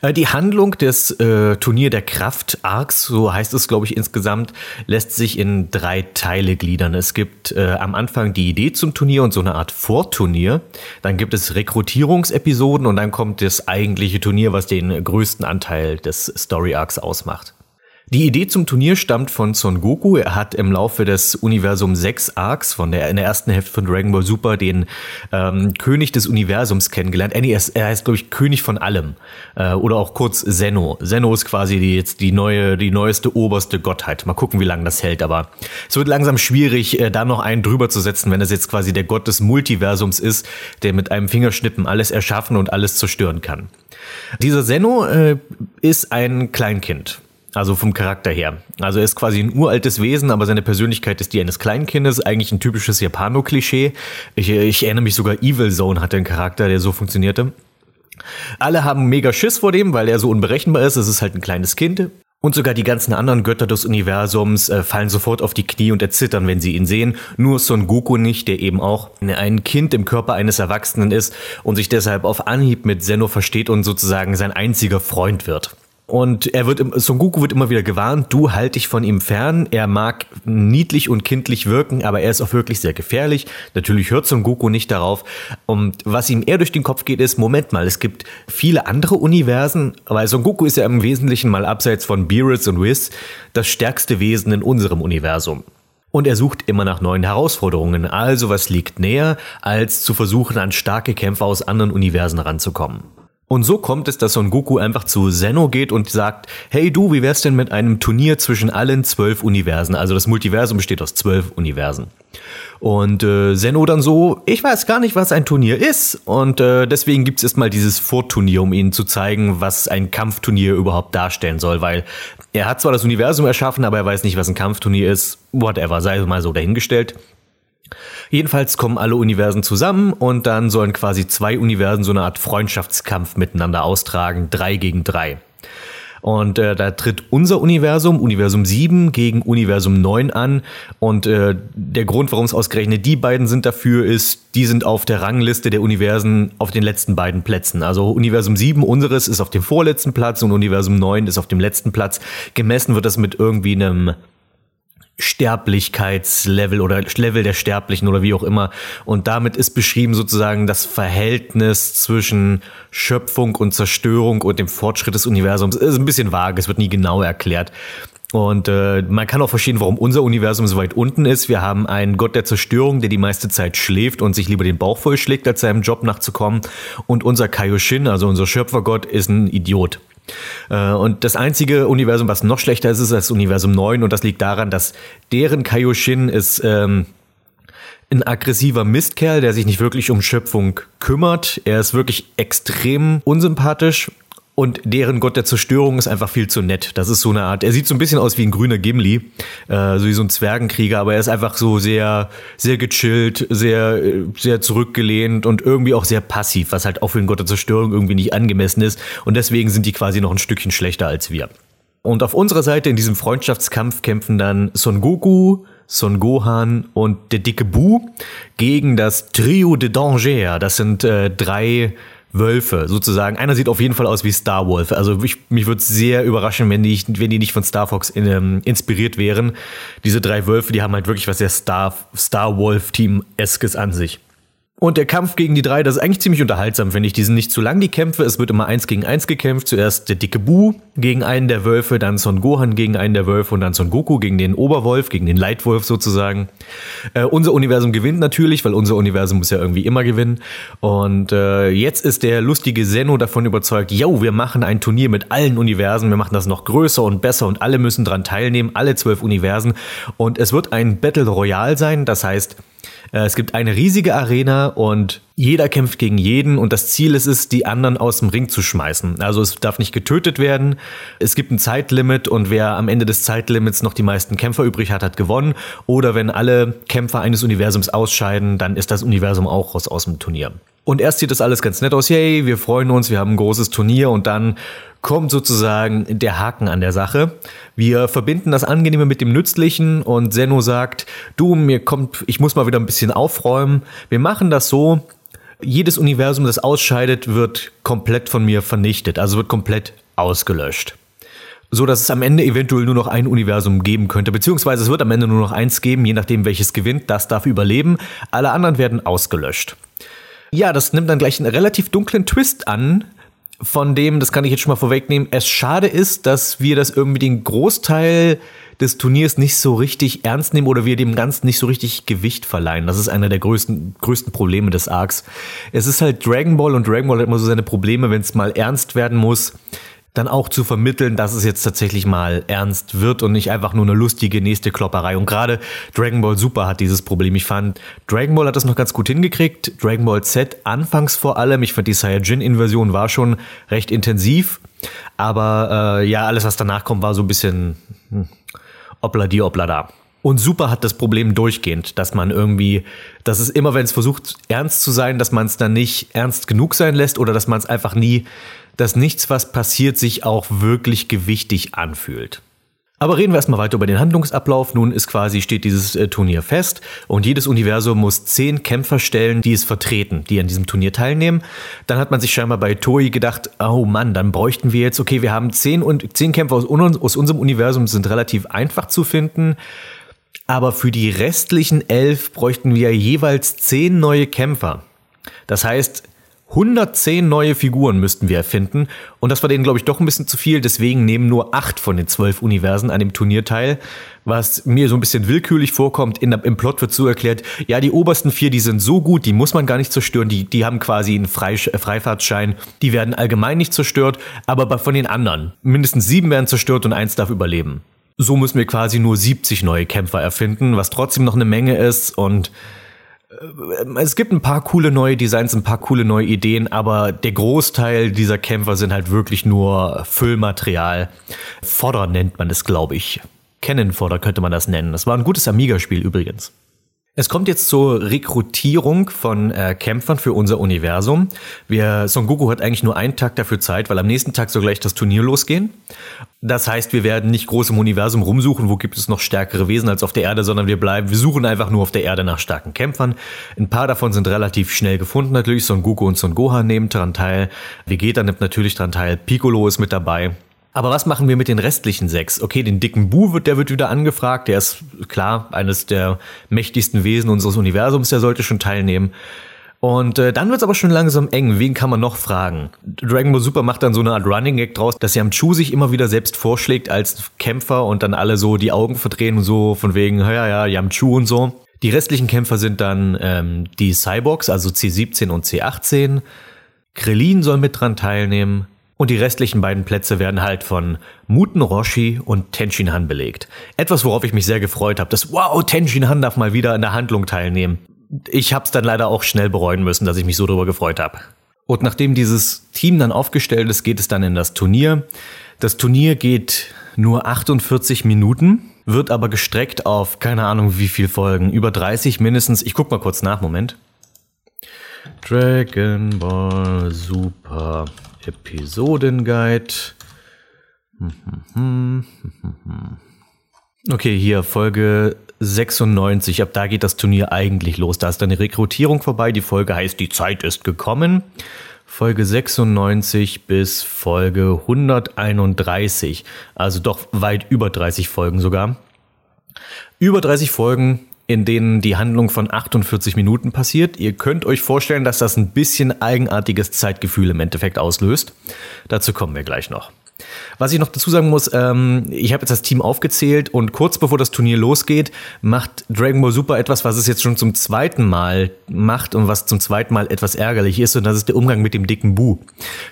Äh, die Handlung des äh, Turnier der Kraft Arcs, so heißt es glaube ich insgesamt, lässt sich in drei Teile gliedern. Es gibt äh, am Anfang die Idee zum Turnier und so eine Art Vorturnier. Dann gibt es Rekrutierungsepisoden und dann kommt das eigentliche Turnier, was den größten Anteil des Story Arcs ausmacht. Die Idee zum Turnier stammt von Son Goku. Er hat im Laufe des Universum 6 Arcs von der, in der ersten Hälfte von Dragon Ball Super den ähm, König des Universums kennengelernt. Er, ist, er heißt, glaube ich, König von allem. Äh, oder auch kurz Zeno. Zeno ist quasi die, jetzt die neue, die neueste oberste Gottheit. Mal gucken, wie lange das hält. Aber es wird langsam schwierig, äh, da noch einen drüber zu setzen, wenn es jetzt quasi der Gott des Multiversums ist, der mit einem Fingerschnippen alles erschaffen und alles zerstören kann. Dieser Zeno äh, ist ein Kleinkind. Also vom Charakter her. Also er ist quasi ein uraltes Wesen, aber seine Persönlichkeit ist die eines Kleinkindes. Eigentlich ein typisches Japano-Klischee. Ich, ich erinnere mich sogar, Evil Zone hatte einen Charakter, der so funktionierte. Alle haben mega Schiss vor dem, weil er so unberechenbar ist. Es ist halt ein kleines Kind. Und sogar die ganzen anderen Götter des Universums äh, fallen sofort auf die Knie und erzittern, wenn sie ihn sehen. Nur Son Goku nicht, der eben auch ein Kind im Körper eines Erwachsenen ist und sich deshalb auf Anhieb mit Zeno versteht und sozusagen sein einziger Freund wird. Und er wird, Son Goku wird immer wieder gewarnt, du halt dich von ihm fern. Er mag niedlich und kindlich wirken, aber er ist auch wirklich sehr gefährlich. Natürlich hört Son Goku nicht darauf. Und was ihm eher durch den Kopf geht, ist, Moment mal, es gibt viele andere Universen, weil Son Goku ist ja im Wesentlichen mal abseits von Beerus und Whis das stärkste Wesen in unserem Universum. Und er sucht immer nach neuen Herausforderungen. Also was liegt näher, als zu versuchen, an starke Kämpfer aus anderen Universen ranzukommen. Und so kommt es, dass Son Goku einfach zu Zeno geht und sagt, hey du, wie wär's denn mit einem Turnier zwischen allen zwölf Universen? Also das Multiversum besteht aus zwölf Universen. Und äh, Zeno dann so, ich weiß gar nicht, was ein Turnier ist. Und äh, deswegen gibt's erstmal dieses Vorturnier, um ihnen zu zeigen, was ein Kampfturnier überhaupt darstellen soll. Weil er hat zwar das Universum erschaffen, aber er weiß nicht, was ein Kampfturnier ist. Whatever, sei mal so dahingestellt. Jedenfalls kommen alle Universen zusammen und dann sollen quasi zwei Universen so eine Art Freundschaftskampf miteinander austragen, drei gegen drei. Und äh, da tritt unser Universum, Universum 7, gegen Universum 9 an. Und äh, der Grund, warum es ausgerechnet die beiden sind dafür, ist, die sind auf der Rangliste der Universen auf den letzten beiden Plätzen. Also Universum 7, unseres, ist auf dem vorletzten Platz und Universum 9 ist auf dem letzten Platz. Gemessen wird das mit irgendwie einem Sterblichkeitslevel oder Level der Sterblichen oder wie auch immer. Und damit ist beschrieben sozusagen das Verhältnis zwischen Schöpfung und Zerstörung und dem Fortschritt des Universums. Ist ein bisschen vage, es wird nie genau erklärt. Und äh, man kann auch verstehen, warum unser Universum so weit unten ist. Wir haben einen Gott der Zerstörung, der die meiste Zeit schläft und sich lieber den Bauch vollschlägt, als seinem Job nachzukommen. Und unser Kaioshin, also unser Schöpfergott, ist ein Idiot. Äh, und das einzige Universum, was noch schlechter ist, ist das Universum 9 und das liegt daran, dass deren Kaioshin ist ähm, ein aggressiver Mistkerl, der sich nicht wirklich um Schöpfung kümmert. Er ist wirklich extrem unsympathisch und deren Gott der Zerstörung ist einfach viel zu nett. Das ist so eine Art, er sieht so ein bisschen aus wie ein grüner Gimli, äh, so wie so ein Zwergenkrieger, aber er ist einfach so sehr, sehr gechillt, sehr, sehr zurückgelehnt und irgendwie auch sehr passiv, was halt auch für einen Gott der Zerstörung irgendwie nicht angemessen ist. Und deswegen sind die quasi noch ein Stückchen schlechter als wir. Und auf unserer Seite in diesem Freundschaftskampf kämpfen dann Son Goku, Son Gohan und der dicke Bu gegen das Trio de Danger. Das sind äh, drei Wölfe sozusagen. Einer sieht auf jeden Fall aus wie Star Wolf. Also ich, mich würde sehr überraschen, wenn die, wenn die nicht von Star Fox in, ähm, inspiriert wären. Diese drei Wölfe, die haben halt wirklich was sehr Star, Star Wolf-Team-eskes an sich. Und der Kampf gegen die drei, das ist eigentlich ziemlich unterhaltsam, finde ich. Die sind nicht zu lang, die Kämpfe. Es wird immer eins gegen eins gekämpft. Zuerst der dicke Bu gegen einen der Wölfe, dann Son Gohan gegen einen der Wölfe und dann Son Goku gegen den Oberwolf, gegen den Leitwolf sozusagen. Äh, unser Universum gewinnt natürlich, weil unser Universum muss ja irgendwie immer gewinnen. Und äh, jetzt ist der lustige Zeno davon überzeugt, yo, wir machen ein Turnier mit allen Universen. Wir machen das noch größer und besser und alle müssen dran teilnehmen, alle zwölf Universen. Und es wird ein Battle Royale sein. Das heißt, es gibt eine riesige Arena und jeder kämpft gegen jeden und das Ziel ist es, die anderen aus dem Ring zu schmeißen. Also es darf nicht getötet werden. Es gibt ein Zeitlimit und wer am Ende des Zeitlimits noch die meisten Kämpfer übrig hat, hat gewonnen. Oder wenn alle Kämpfer eines Universums ausscheiden, dann ist das Universum auch raus aus dem Turnier. Und erst sieht das alles ganz nett aus. Yay, wir freuen uns, wir haben ein großes Turnier und dann kommt sozusagen der Haken an der Sache. Wir verbinden das Angenehme mit dem Nützlichen und Zeno sagt, du, mir kommt, ich muss mal wieder ein bisschen aufräumen. Wir machen das so, jedes Universum, das ausscheidet, wird komplett von mir vernichtet, also wird komplett ausgelöscht. So dass es am Ende eventuell nur noch ein Universum geben könnte, beziehungsweise es wird am Ende nur noch eins geben, je nachdem welches gewinnt, das darf überleben. Alle anderen werden ausgelöscht. Ja, das nimmt dann gleich einen relativ dunklen Twist an, von dem, das kann ich jetzt schon mal vorwegnehmen, es schade ist, dass wir das irgendwie den Großteil des Turniers nicht so richtig ernst nehmen oder wir dem Ganzen nicht so richtig Gewicht verleihen. Das ist einer der größten, größten Probleme des Arcs. Es ist halt Dragon Ball und Dragon Ball hat immer so seine Probleme, wenn es mal ernst werden muss dann auch zu vermitteln, dass es jetzt tatsächlich mal ernst wird und nicht einfach nur eine lustige nächste Klopperei. Und gerade Dragon Ball Super hat dieses Problem. Ich fand, Dragon Ball hat das noch ganz gut hingekriegt. Dragon Ball Z anfangs vor allem. Ich fand, die Saiyajin-Inversion war schon recht intensiv. Aber äh, ja, alles, was danach kommt, war so ein bisschen hm, obla di, obla da. Und Super hat das Problem durchgehend, dass man irgendwie, dass es immer, wenn es versucht, ernst zu sein, dass man es dann nicht ernst genug sein lässt oder dass man es einfach nie dass nichts, was passiert, sich auch wirklich gewichtig anfühlt. Aber reden wir erstmal weiter über den Handlungsablauf. Nun ist quasi, steht dieses äh, Turnier fest und jedes Universum muss zehn Kämpfer stellen, die es vertreten, die an diesem Turnier teilnehmen. Dann hat man sich scheinbar bei Toei gedacht, oh Mann, dann bräuchten wir jetzt, okay, wir haben zehn und zehn Kämpfer aus, aus unserem Universum, sind relativ einfach zu finden. Aber für die restlichen elf bräuchten wir jeweils zehn neue Kämpfer. Das heißt, 110 neue Figuren müssten wir erfinden. Und das war denen, glaube ich, doch ein bisschen zu viel. Deswegen nehmen nur acht von den zwölf Universen an dem Turnier teil. Was mir so ein bisschen willkürlich vorkommt. In, Im Plot wird so erklärt, ja, die obersten vier, die sind so gut, die muss man gar nicht zerstören. Die, die haben quasi einen Freisch Freifahrtschein. Die werden allgemein nicht zerstört. Aber von den anderen, mindestens sieben werden zerstört und eins darf überleben. So müssen wir quasi nur 70 neue Kämpfer erfinden, was trotzdem noch eine Menge ist und äh, es gibt ein paar coole neue Designs, ein paar coole neue Ideen, aber der Großteil dieser Kämpfer sind halt wirklich nur Füllmaterial. Fodder nennt man es, glaube ich. Cannon Fodder könnte man das nennen. Das war ein gutes Amiga-Spiel übrigens. Es kommt jetzt zur Rekrutierung von äh, Kämpfern für unser Universum. Wir, Son Goku hat eigentlich nur einen Tag dafür Zeit, weil am nächsten Tag soll gleich das Turnier losgehen. Das heißt, wir werden nicht groß im Universum rumsuchen, wo gibt es noch stärkere Wesen als auf der Erde, sondern wir bleiben, wir suchen einfach nur auf der Erde nach starken Kämpfern. Ein paar davon sind relativ schnell gefunden natürlich. Son Goku und Son Gohan nehmen daran teil. Vegeta nimmt natürlich daran teil. Piccolo ist mit dabei. Aber was machen wir mit den restlichen sechs? Okay, den dicken Bu wird, der wird wieder angefragt. Der ist klar eines der mächtigsten Wesen unseres Universums. Der sollte schon teilnehmen. Und äh, dann wird's aber schon langsam eng. Wen kann man noch fragen? Dragon Ball Super macht dann so eine Art Running Gag draus, dass Yamchu sich immer wieder selbst vorschlägt als Kämpfer und dann alle so die Augen verdrehen und so von wegen, ja, ja, Yamchu und so. Die restlichen Kämpfer sind dann ähm, die Cyborgs, also C17 und C18. Krillin soll mit dran teilnehmen. Und die restlichen beiden Plätze werden halt von Muten Roshi und Tenshin Han belegt. Etwas, worauf ich mich sehr gefreut habe, dass wow, Tenshin Han darf mal wieder in der Handlung teilnehmen. Ich habe es dann leider auch schnell bereuen müssen, dass ich mich so darüber gefreut habe. Und nachdem dieses Team dann aufgestellt ist, geht es dann in das Turnier. Das Turnier geht nur 48 Minuten, wird aber gestreckt auf keine Ahnung wie viel Folgen, über 30 mindestens. Ich guck mal kurz nach, Moment. Dragon Ball Super Episodenguide. Okay, hier Folge 96. Ab da geht das Turnier eigentlich los. Da ist dann die Rekrutierung vorbei. Die Folge heißt Die Zeit ist gekommen. Folge 96 bis Folge 131. Also doch weit über 30 Folgen sogar. Über 30 Folgen, in denen die Handlung von 48 Minuten passiert. Ihr könnt euch vorstellen, dass das ein bisschen eigenartiges Zeitgefühl im Endeffekt auslöst. Dazu kommen wir gleich noch. Was ich noch dazu sagen muss, ähm, ich habe jetzt das Team aufgezählt und kurz bevor das Turnier losgeht, macht Dragon Ball Super etwas, was es jetzt schon zum zweiten Mal macht und was zum zweiten Mal etwas ärgerlich ist und das ist der Umgang mit dem dicken Bu.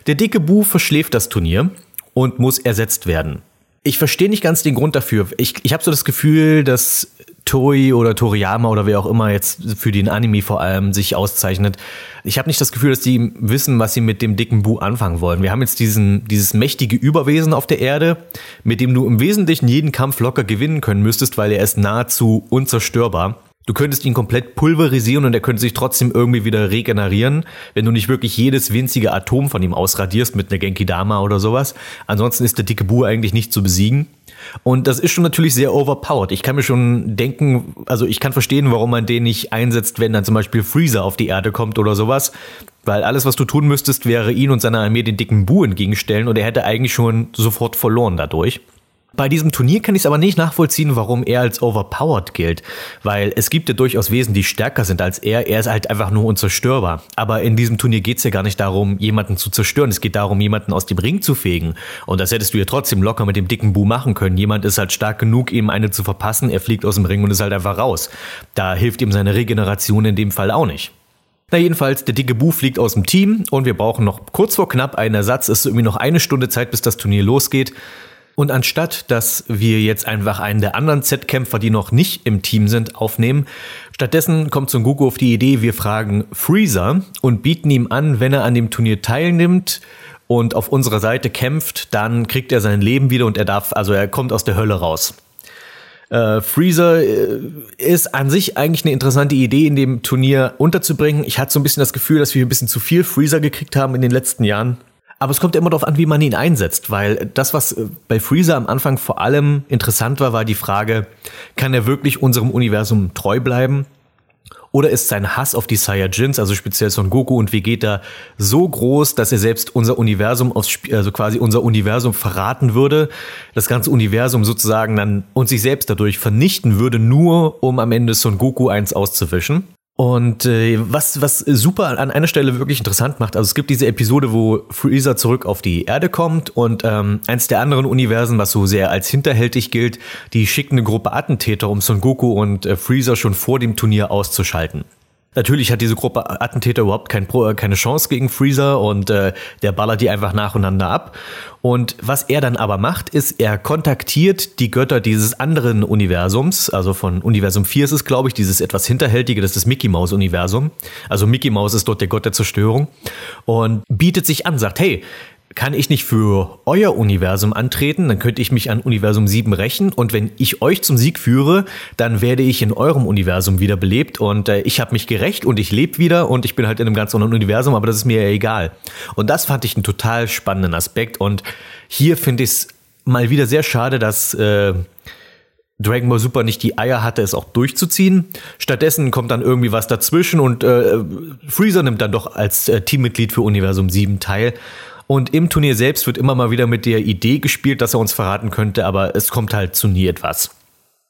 Der dicke Bu verschläft das Turnier und muss ersetzt werden. Ich verstehe nicht ganz den Grund dafür. Ich, ich habe so das Gefühl, dass Toei oder Toriyama oder wer auch immer jetzt für den Anime vor allem sich auszeichnet. Ich habe nicht das Gefühl, dass die wissen, was sie mit dem dicken Bu anfangen wollen. Wir haben jetzt diesen, dieses mächtige Überwesen auf der Erde, mit dem du im Wesentlichen jeden Kampf locker gewinnen können müsstest, weil er ist nahezu unzerstörbar. Du könntest ihn komplett pulverisieren und er könnte sich trotzdem irgendwie wieder regenerieren, wenn du nicht wirklich jedes winzige Atom von ihm ausradierst mit einer Genki Dama oder sowas. Ansonsten ist der dicke Bu eigentlich nicht zu besiegen. Und das ist schon natürlich sehr overpowered. Ich kann mir schon denken, also ich kann verstehen, warum man den nicht einsetzt, wenn dann zum Beispiel Freezer auf die Erde kommt oder sowas. Weil alles, was du tun müsstest, wäre ihn und seiner Armee den dicken Bu entgegenstellen und er hätte eigentlich schon sofort verloren dadurch. Bei diesem Turnier kann ich es aber nicht nachvollziehen, warum er als overpowered gilt, weil es gibt ja durchaus Wesen, die stärker sind als er. Er ist halt einfach nur unzerstörbar. Aber in diesem Turnier geht es ja gar nicht darum, jemanden zu zerstören. Es geht darum, jemanden aus dem Ring zu fegen. Und das hättest du ja trotzdem locker mit dem dicken Bu machen können. Jemand ist halt stark genug, ihm eine zu verpassen. Er fliegt aus dem Ring und ist halt einfach raus. Da hilft ihm seine Regeneration in dem Fall auch nicht. Na jedenfalls, der dicke Bu fliegt aus dem Team und wir brauchen noch kurz vor knapp einen Ersatz. Es ist irgendwie noch eine Stunde Zeit, bis das Turnier losgeht. Und anstatt, dass wir jetzt einfach einen der anderen Z-Kämpfer, die noch nicht im Team sind, aufnehmen, stattdessen kommt Son Goku auf die Idee, wir fragen Freezer und bieten ihm an, wenn er an dem Turnier teilnimmt und auf unserer Seite kämpft, dann kriegt er sein Leben wieder und er darf, also er kommt aus der Hölle raus. Äh, Freezer äh, ist an sich eigentlich eine interessante Idee, in dem Turnier unterzubringen. Ich hatte so ein bisschen das Gefühl, dass wir ein bisschen zu viel Freezer gekriegt haben in den letzten Jahren. Aber es kommt immer darauf an, wie man ihn einsetzt, weil das, was äh, bei Freezer am Anfang vor allem interessant war, war die Frage, kann er wirklich unserem Universum treu bleiben? Oder ist sein Hass auf die Saiyajins, also speziell Son Goku und Vegeta, so groß, dass er selbst unser Universum, aufs, also quasi unser Universum verraten würde, das ganze Universum sozusagen dann und sich selbst dadurch vernichten würde, nur um am Ende Son Goku eins auszuwischen? Und äh, was, was super an einer Stelle wirklich interessant macht, also es gibt diese Episode, wo Freezer zurück auf die Erde kommt und ähm, eins der anderen Universen, was so sehr als hinterhältig gilt, die schicken eine Gruppe Attentäter, um Son Goku und äh, Freezer schon vor dem Turnier auszuschalten. Natürlich hat diese Gruppe Attentäter überhaupt kein, keine Chance gegen Freezer und äh, der ballert die einfach nacheinander ab. Und was er dann aber macht, ist, er kontaktiert die Götter dieses anderen Universums, also von Universum 4 ist es, glaube ich, dieses etwas hinterhältige, das ist das Mickey Mouse Universum. Also Mickey Mouse ist dort der Gott der Zerstörung und bietet sich an, sagt, hey, kann ich nicht für euer Universum antreten, dann könnte ich mich an Universum 7 rächen und wenn ich euch zum Sieg führe, dann werde ich in eurem Universum wiederbelebt und äh, ich habe mich gerecht und ich lebe wieder und ich bin halt in einem ganz anderen Universum, aber das ist mir ja egal. Und das fand ich einen total spannenden Aspekt und hier finde ich es mal wieder sehr schade, dass äh, Dragon Ball Super nicht die Eier hatte, es auch durchzuziehen. Stattdessen kommt dann irgendwie was dazwischen und äh, Freezer nimmt dann doch als äh, Teammitglied für Universum 7 teil. Und im Turnier selbst wird immer mal wieder mit der Idee gespielt, dass er uns verraten könnte, aber es kommt halt zu nie etwas.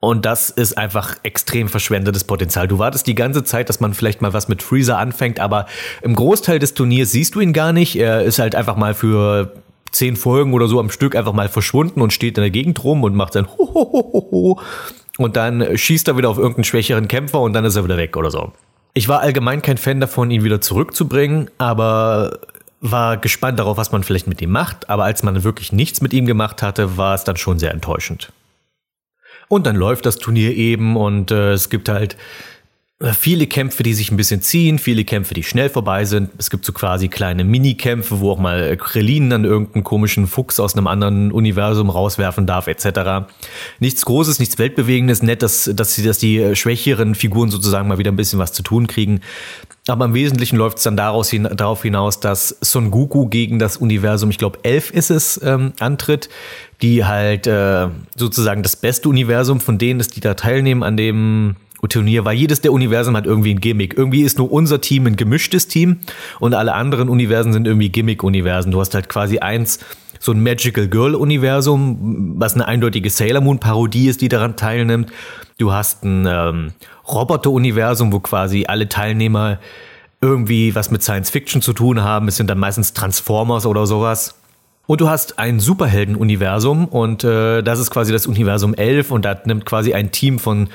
Und das ist einfach extrem verschwendetes Potenzial. Du wartest die ganze Zeit, dass man vielleicht mal was mit Freezer anfängt, aber im Großteil des Turniers siehst du ihn gar nicht. Er ist halt einfach mal für zehn Folgen oder so am Stück einfach mal verschwunden und steht in der Gegend rum und macht sein Hohohoho. Und dann schießt er wieder auf irgendeinen schwächeren Kämpfer und dann ist er wieder weg oder so. Ich war allgemein kein Fan davon, ihn wieder zurückzubringen, aber war gespannt darauf, was man vielleicht mit ihm macht, aber als man wirklich nichts mit ihm gemacht hatte, war es dann schon sehr enttäuschend. Und dann läuft das Turnier eben und äh, es gibt halt viele Kämpfe, die sich ein bisschen ziehen, viele Kämpfe, die schnell vorbei sind. Es gibt so quasi kleine Minikämpfe, wo auch mal Krillin dann irgendeinen komischen Fuchs aus einem anderen Universum rauswerfen darf, etc. Nichts Großes, nichts Weltbewegendes, nett, dass, dass, sie, dass die schwächeren Figuren sozusagen mal wieder ein bisschen was zu tun kriegen. Aber im Wesentlichen läuft es dann daraus hin, darauf hinaus, dass Son Goku gegen das Universum, ich glaube elf ist es, ähm, antritt, die halt äh, sozusagen das beste Universum von denen ist, die da teilnehmen an dem Turnier, weil jedes der Universen hat irgendwie ein Gimmick. Irgendwie ist nur unser Team ein gemischtes Team und alle anderen Universen sind irgendwie Gimmick-Universen. Du hast halt quasi eins, so ein Magical Girl-Universum, was eine eindeutige Sailor Moon-Parodie ist, die daran teilnimmt. Du hast ein ähm, Roboter-Universum, wo quasi alle Teilnehmer irgendwie was mit Science Fiction zu tun haben. Es sind dann meistens Transformers oder sowas. Und du hast ein Superhelden-Universum und äh, das ist quasi das Universum 11 und da nimmt quasi ein Team von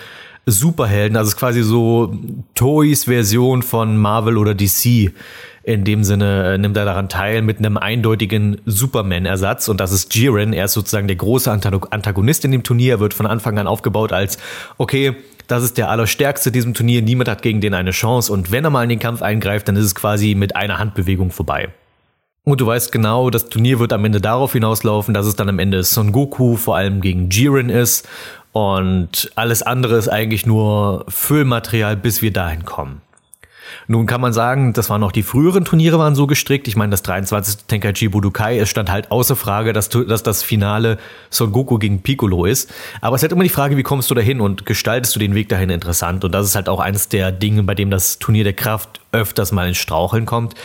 Superhelden, also es ist quasi so Toys Version von Marvel oder DC. In dem Sinne äh, nimmt er daran teil mit einem eindeutigen Superman-Ersatz und das ist Jiren. Er ist sozusagen der große Antagonist in dem Turnier. Er wird von Anfang an aufgebaut als, okay, das ist der Allerstärkste diesem Turnier, niemand hat gegen den eine Chance und wenn er mal in den Kampf eingreift, dann ist es quasi mit einer Handbewegung vorbei. Und du weißt genau, das Turnier wird am Ende darauf hinauslaufen, dass es dann am Ende Son Goku vor allem gegen Jiren ist. Und alles andere ist eigentlich nur Füllmaterial, bis wir dahin kommen. Nun kann man sagen, das waren noch die früheren Turniere waren so gestrickt. Ich meine, das 23. Tenkaichi Budokai, es stand halt außer Frage, dass, dass das Finale Son Goku gegen Piccolo ist. Aber es ist halt immer die Frage, wie kommst du dahin und gestaltest du den Weg dahin interessant? Und das ist halt auch eines der Dinge, bei dem das Turnier der Kraft öfters mal ins Straucheln kommt.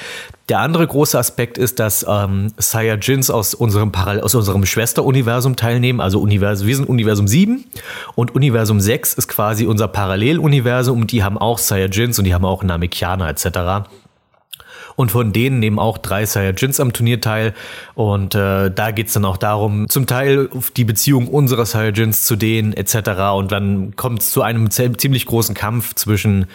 Der andere große Aspekt ist, dass ähm, Saiyajins aus unserem, aus unserem Schwesteruniversum teilnehmen. Also Universum, wir sind Universum 7 und Universum 6 ist quasi unser Paralleluniversum und die haben auch Saiyajins und die haben auch Namekianer etc. Und von denen nehmen auch drei Saiyajins am Turnier teil. Und äh, da geht's dann auch darum, zum Teil die Beziehung unserer Saiyajins zu denen etc. Und dann kommt es zu einem ziemlich großen Kampf zwischen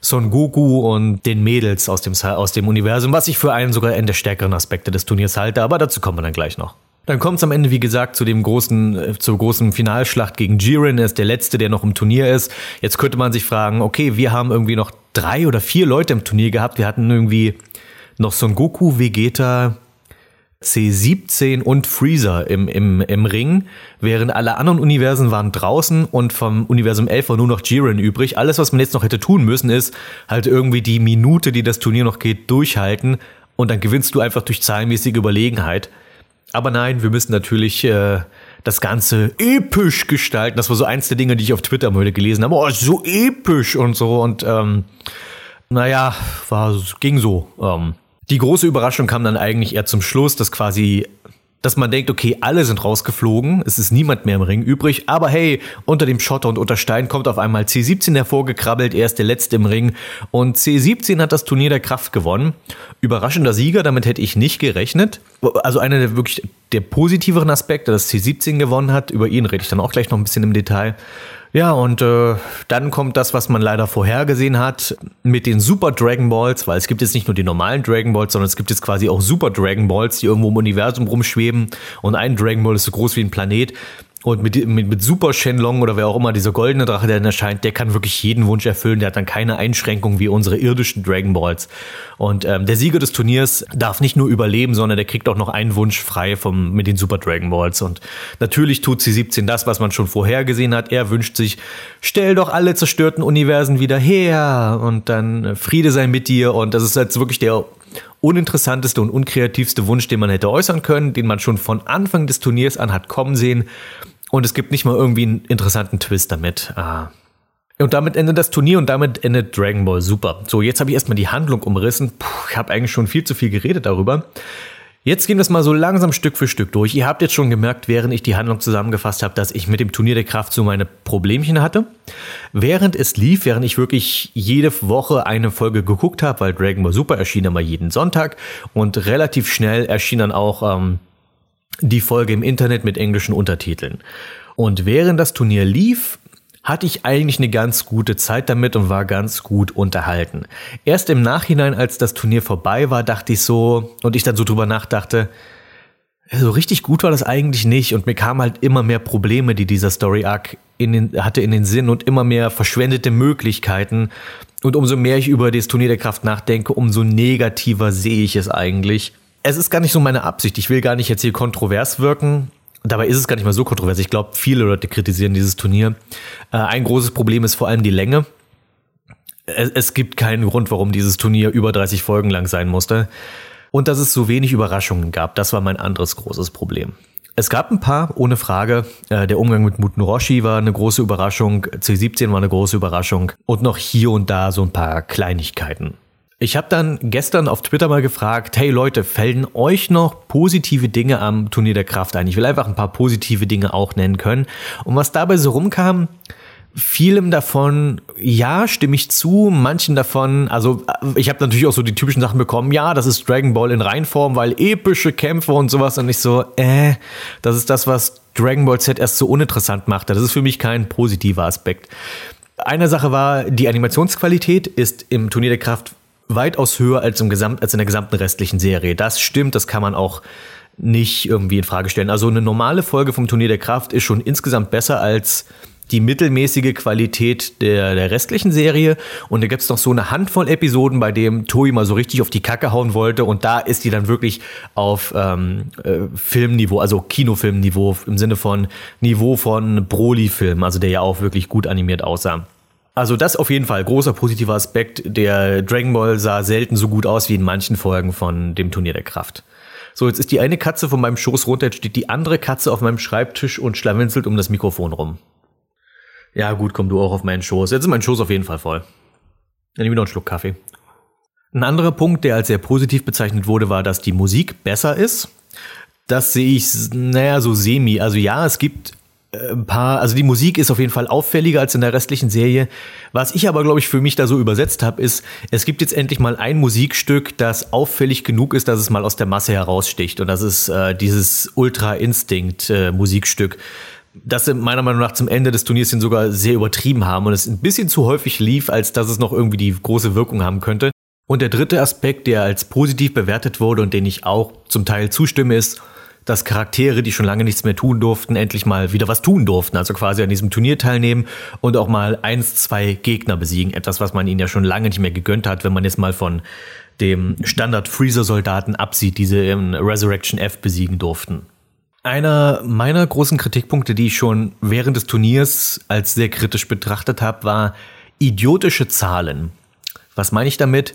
Son Goku und den Mädels aus dem, aus dem Universum, was ich für einen sogar einen der stärkeren Aspekte des Turniers halte, aber dazu kommen wir dann gleich noch. Dann kommt es am Ende, wie gesagt, zu dem großen, äh, zur großen Finalschlacht gegen Jiren. Er ist der letzte, der noch im Turnier ist. Jetzt könnte man sich fragen, okay, wir haben irgendwie noch drei oder vier Leute im Turnier gehabt. Wir hatten irgendwie noch Son Goku, Vegeta, C17 und Freezer im, im, im Ring, während alle anderen Universen waren draußen und vom Universum 11 war nur noch Jiren übrig. Alles, was man jetzt noch hätte tun müssen, ist halt irgendwie die Minute, die das Turnier noch geht, durchhalten und dann gewinnst du einfach durch zahlenmäßige Überlegenheit. Aber nein, wir müssen natürlich äh, das Ganze episch gestalten. Das war so eins der Dinge, die ich auf Twitter heute gelesen habe. Oh, so episch und so und ähm, naja, war, ging so. Ähm, die große Überraschung kam dann eigentlich eher zum Schluss, dass quasi dass man denkt, okay, alle sind rausgeflogen, es ist niemand mehr im Ring übrig, aber hey, unter dem Schotter und unter Stein kommt auf einmal C17 hervorgekrabbelt, er ist der Letzte im Ring und C17 hat das Turnier der Kraft gewonnen. Überraschender Sieger, damit hätte ich nicht gerechnet. Also einer der wirklich der positiveren Aspekte, dass C17 gewonnen hat, über ihn rede ich dann auch gleich noch ein bisschen im Detail. Ja, und äh, dann kommt das, was man leider vorhergesehen hat, mit den Super Dragon Balls, weil es gibt jetzt nicht nur die normalen Dragon Balls, sondern es gibt jetzt quasi auch Super Dragon Balls, die irgendwo im Universum rumschweben. Und ein Dragon Ball ist so groß wie ein Planet. Und mit, mit, mit Super Shenlong oder wer auch immer, dieser goldene Drache, der dann erscheint, der kann wirklich jeden Wunsch erfüllen. Der hat dann keine Einschränkung wie unsere irdischen Dragon Balls. Und ähm, der Sieger des Turniers darf nicht nur überleben, sondern der kriegt auch noch einen Wunsch frei vom, mit den Super Dragon Balls. Und natürlich tut C17 das, was man schon vorher gesehen hat. Er wünscht sich, stell doch alle zerstörten Universen wieder her und dann äh, Friede sei mit dir. Und das ist jetzt wirklich der uninteressanteste und unkreativste Wunsch, den man hätte äußern können, den man schon von Anfang des Turniers an hat kommen sehen. Und es gibt nicht mal irgendwie einen interessanten Twist damit. Ah. Und damit endet das Turnier und damit endet Dragon Ball Super. So, jetzt habe ich erstmal die Handlung umrissen. Puh, ich habe eigentlich schon viel zu viel geredet darüber. Jetzt gehen wir es mal so langsam Stück für Stück durch. Ihr habt jetzt schon gemerkt, während ich die Handlung zusammengefasst habe, dass ich mit dem Turnier der Kraft so meine Problemchen hatte. Während es lief, während ich wirklich jede Woche eine Folge geguckt habe, weil Dragon Ball Super erschien immer jeden Sonntag und relativ schnell erschien dann auch ähm, die Folge im Internet mit englischen Untertiteln. Und während das Turnier lief, hatte ich eigentlich eine ganz gute Zeit damit und war ganz gut unterhalten. Erst im Nachhinein, als das Turnier vorbei war, dachte ich so, und ich dann so drüber nachdachte, so richtig gut war das eigentlich nicht und mir kamen halt immer mehr Probleme, die dieser Story Arc in den, hatte in den Sinn und immer mehr verschwendete Möglichkeiten. Und umso mehr ich über das Turnier der Kraft nachdenke, umso negativer sehe ich es eigentlich es ist gar nicht so meine Absicht. Ich will gar nicht jetzt hier kontrovers wirken. Dabei ist es gar nicht mal so kontrovers. Ich glaube, viele Leute kritisieren dieses Turnier. Äh, ein großes Problem ist vor allem die Länge. Es, es gibt keinen Grund, warum dieses Turnier über 30 Folgen lang sein musste. Und dass es so wenig Überraschungen gab, das war mein anderes großes Problem. Es gab ein paar, ohne Frage. Äh, der Umgang mit Muten Roshi war eine große Überraschung, C17 war eine große Überraschung und noch hier und da so ein paar Kleinigkeiten. Ich habe dann gestern auf Twitter mal gefragt, hey Leute, fällen euch noch positive Dinge am Turnier der Kraft ein? Ich will einfach ein paar positive Dinge auch nennen können. Und was dabei so rumkam, vielem davon, ja, stimme ich zu, manchen davon, also ich habe natürlich auch so die typischen Sachen bekommen, ja, das ist Dragon Ball in Reinform, weil epische Kämpfe und sowas und ich so, äh, das ist das, was Dragon Ball Z erst so uninteressant machte. Das ist für mich kein positiver Aspekt. Eine Sache war, die Animationsqualität ist im Turnier der Kraft weitaus höher als, im Gesamt, als in der gesamten restlichen Serie. Das stimmt, das kann man auch nicht irgendwie in Frage stellen. Also eine normale Folge vom Turnier der Kraft ist schon insgesamt besser als die mittelmäßige Qualität der, der restlichen Serie. Und da gibt es noch so eine Handvoll Episoden, bei dem Toei mal so richtig auf die Kacke hauen wollte. Und da ist die dann wirklich auf ähm, äh, Filmniveau, also Kinofilmniveau im Sinne von Niveau von Broly-Film, also der ja auch wirklich gut animiert aussah. Also das auf jeden Fall großer positiver Aspekt. Der Dragon Ball sah selten so gut aus wie in manchen Folgen von dem Turnier der Kraft. So, jetzt ist die eine Katze von meinem Schoß runter, jetzt steht die andere Katze auf meinem Schreibtisch und schlawenzelt um das Mikrofon rum. Ja, gut, komm du auch auf meinen Schoß. Jetzt ist mein Schoß auf jeden Fall voll. Dann nehme ich noch einen Schluck Kaffee. Ein anderer Punkt, der als sehr positiv bezeichnet wurde, war, dass die Musik besser ist. Das sehe ich, naja, so semi. Also ja, es gibt ein paar, also die Musik ist auf jeden Fall auffälliger als in der restlichen Serie. Was ich aber, glaube ich, für mich da so übersetzt habe, ist, es gibt jetzt endlich mal ein Musikstück, das auffällig genug ist, dass es mal aus der Masse heraussticht. Und das ist äh, dieses Ultra Instinct äh, Musikstück, das sie meiner Meinung nach zum Ende des Turniers hin sogar sehr übertrieben haben und es ein bisschen zu häufig lief, als dass es noch irgendwie die große Wirkung haben könnte. Und der dritte Aspekt, der als positiv bewertet wurde und den ich auch zum Teil zustimme, ist, dass Charaktere, die schon lange nichts mehr tun durften, endlich mal wieder was tun durften. Also quasi an diesem Turnier teilnehmen und auch mal eins, zwei Gegner besiegen. Etwas, was man ihnen ja schon lange nicht mehr gegönnt hat, wenn man jetzt mal von dem Standard-Freezer-Soldaten absieht, diese in Resurrection F besiegen durften. Einer meiner großen Kritikpunkte, die ich schon während des Turniers als sehr kritisch betrachtet habe, war idiotische Zahlen. Was meine ich damit?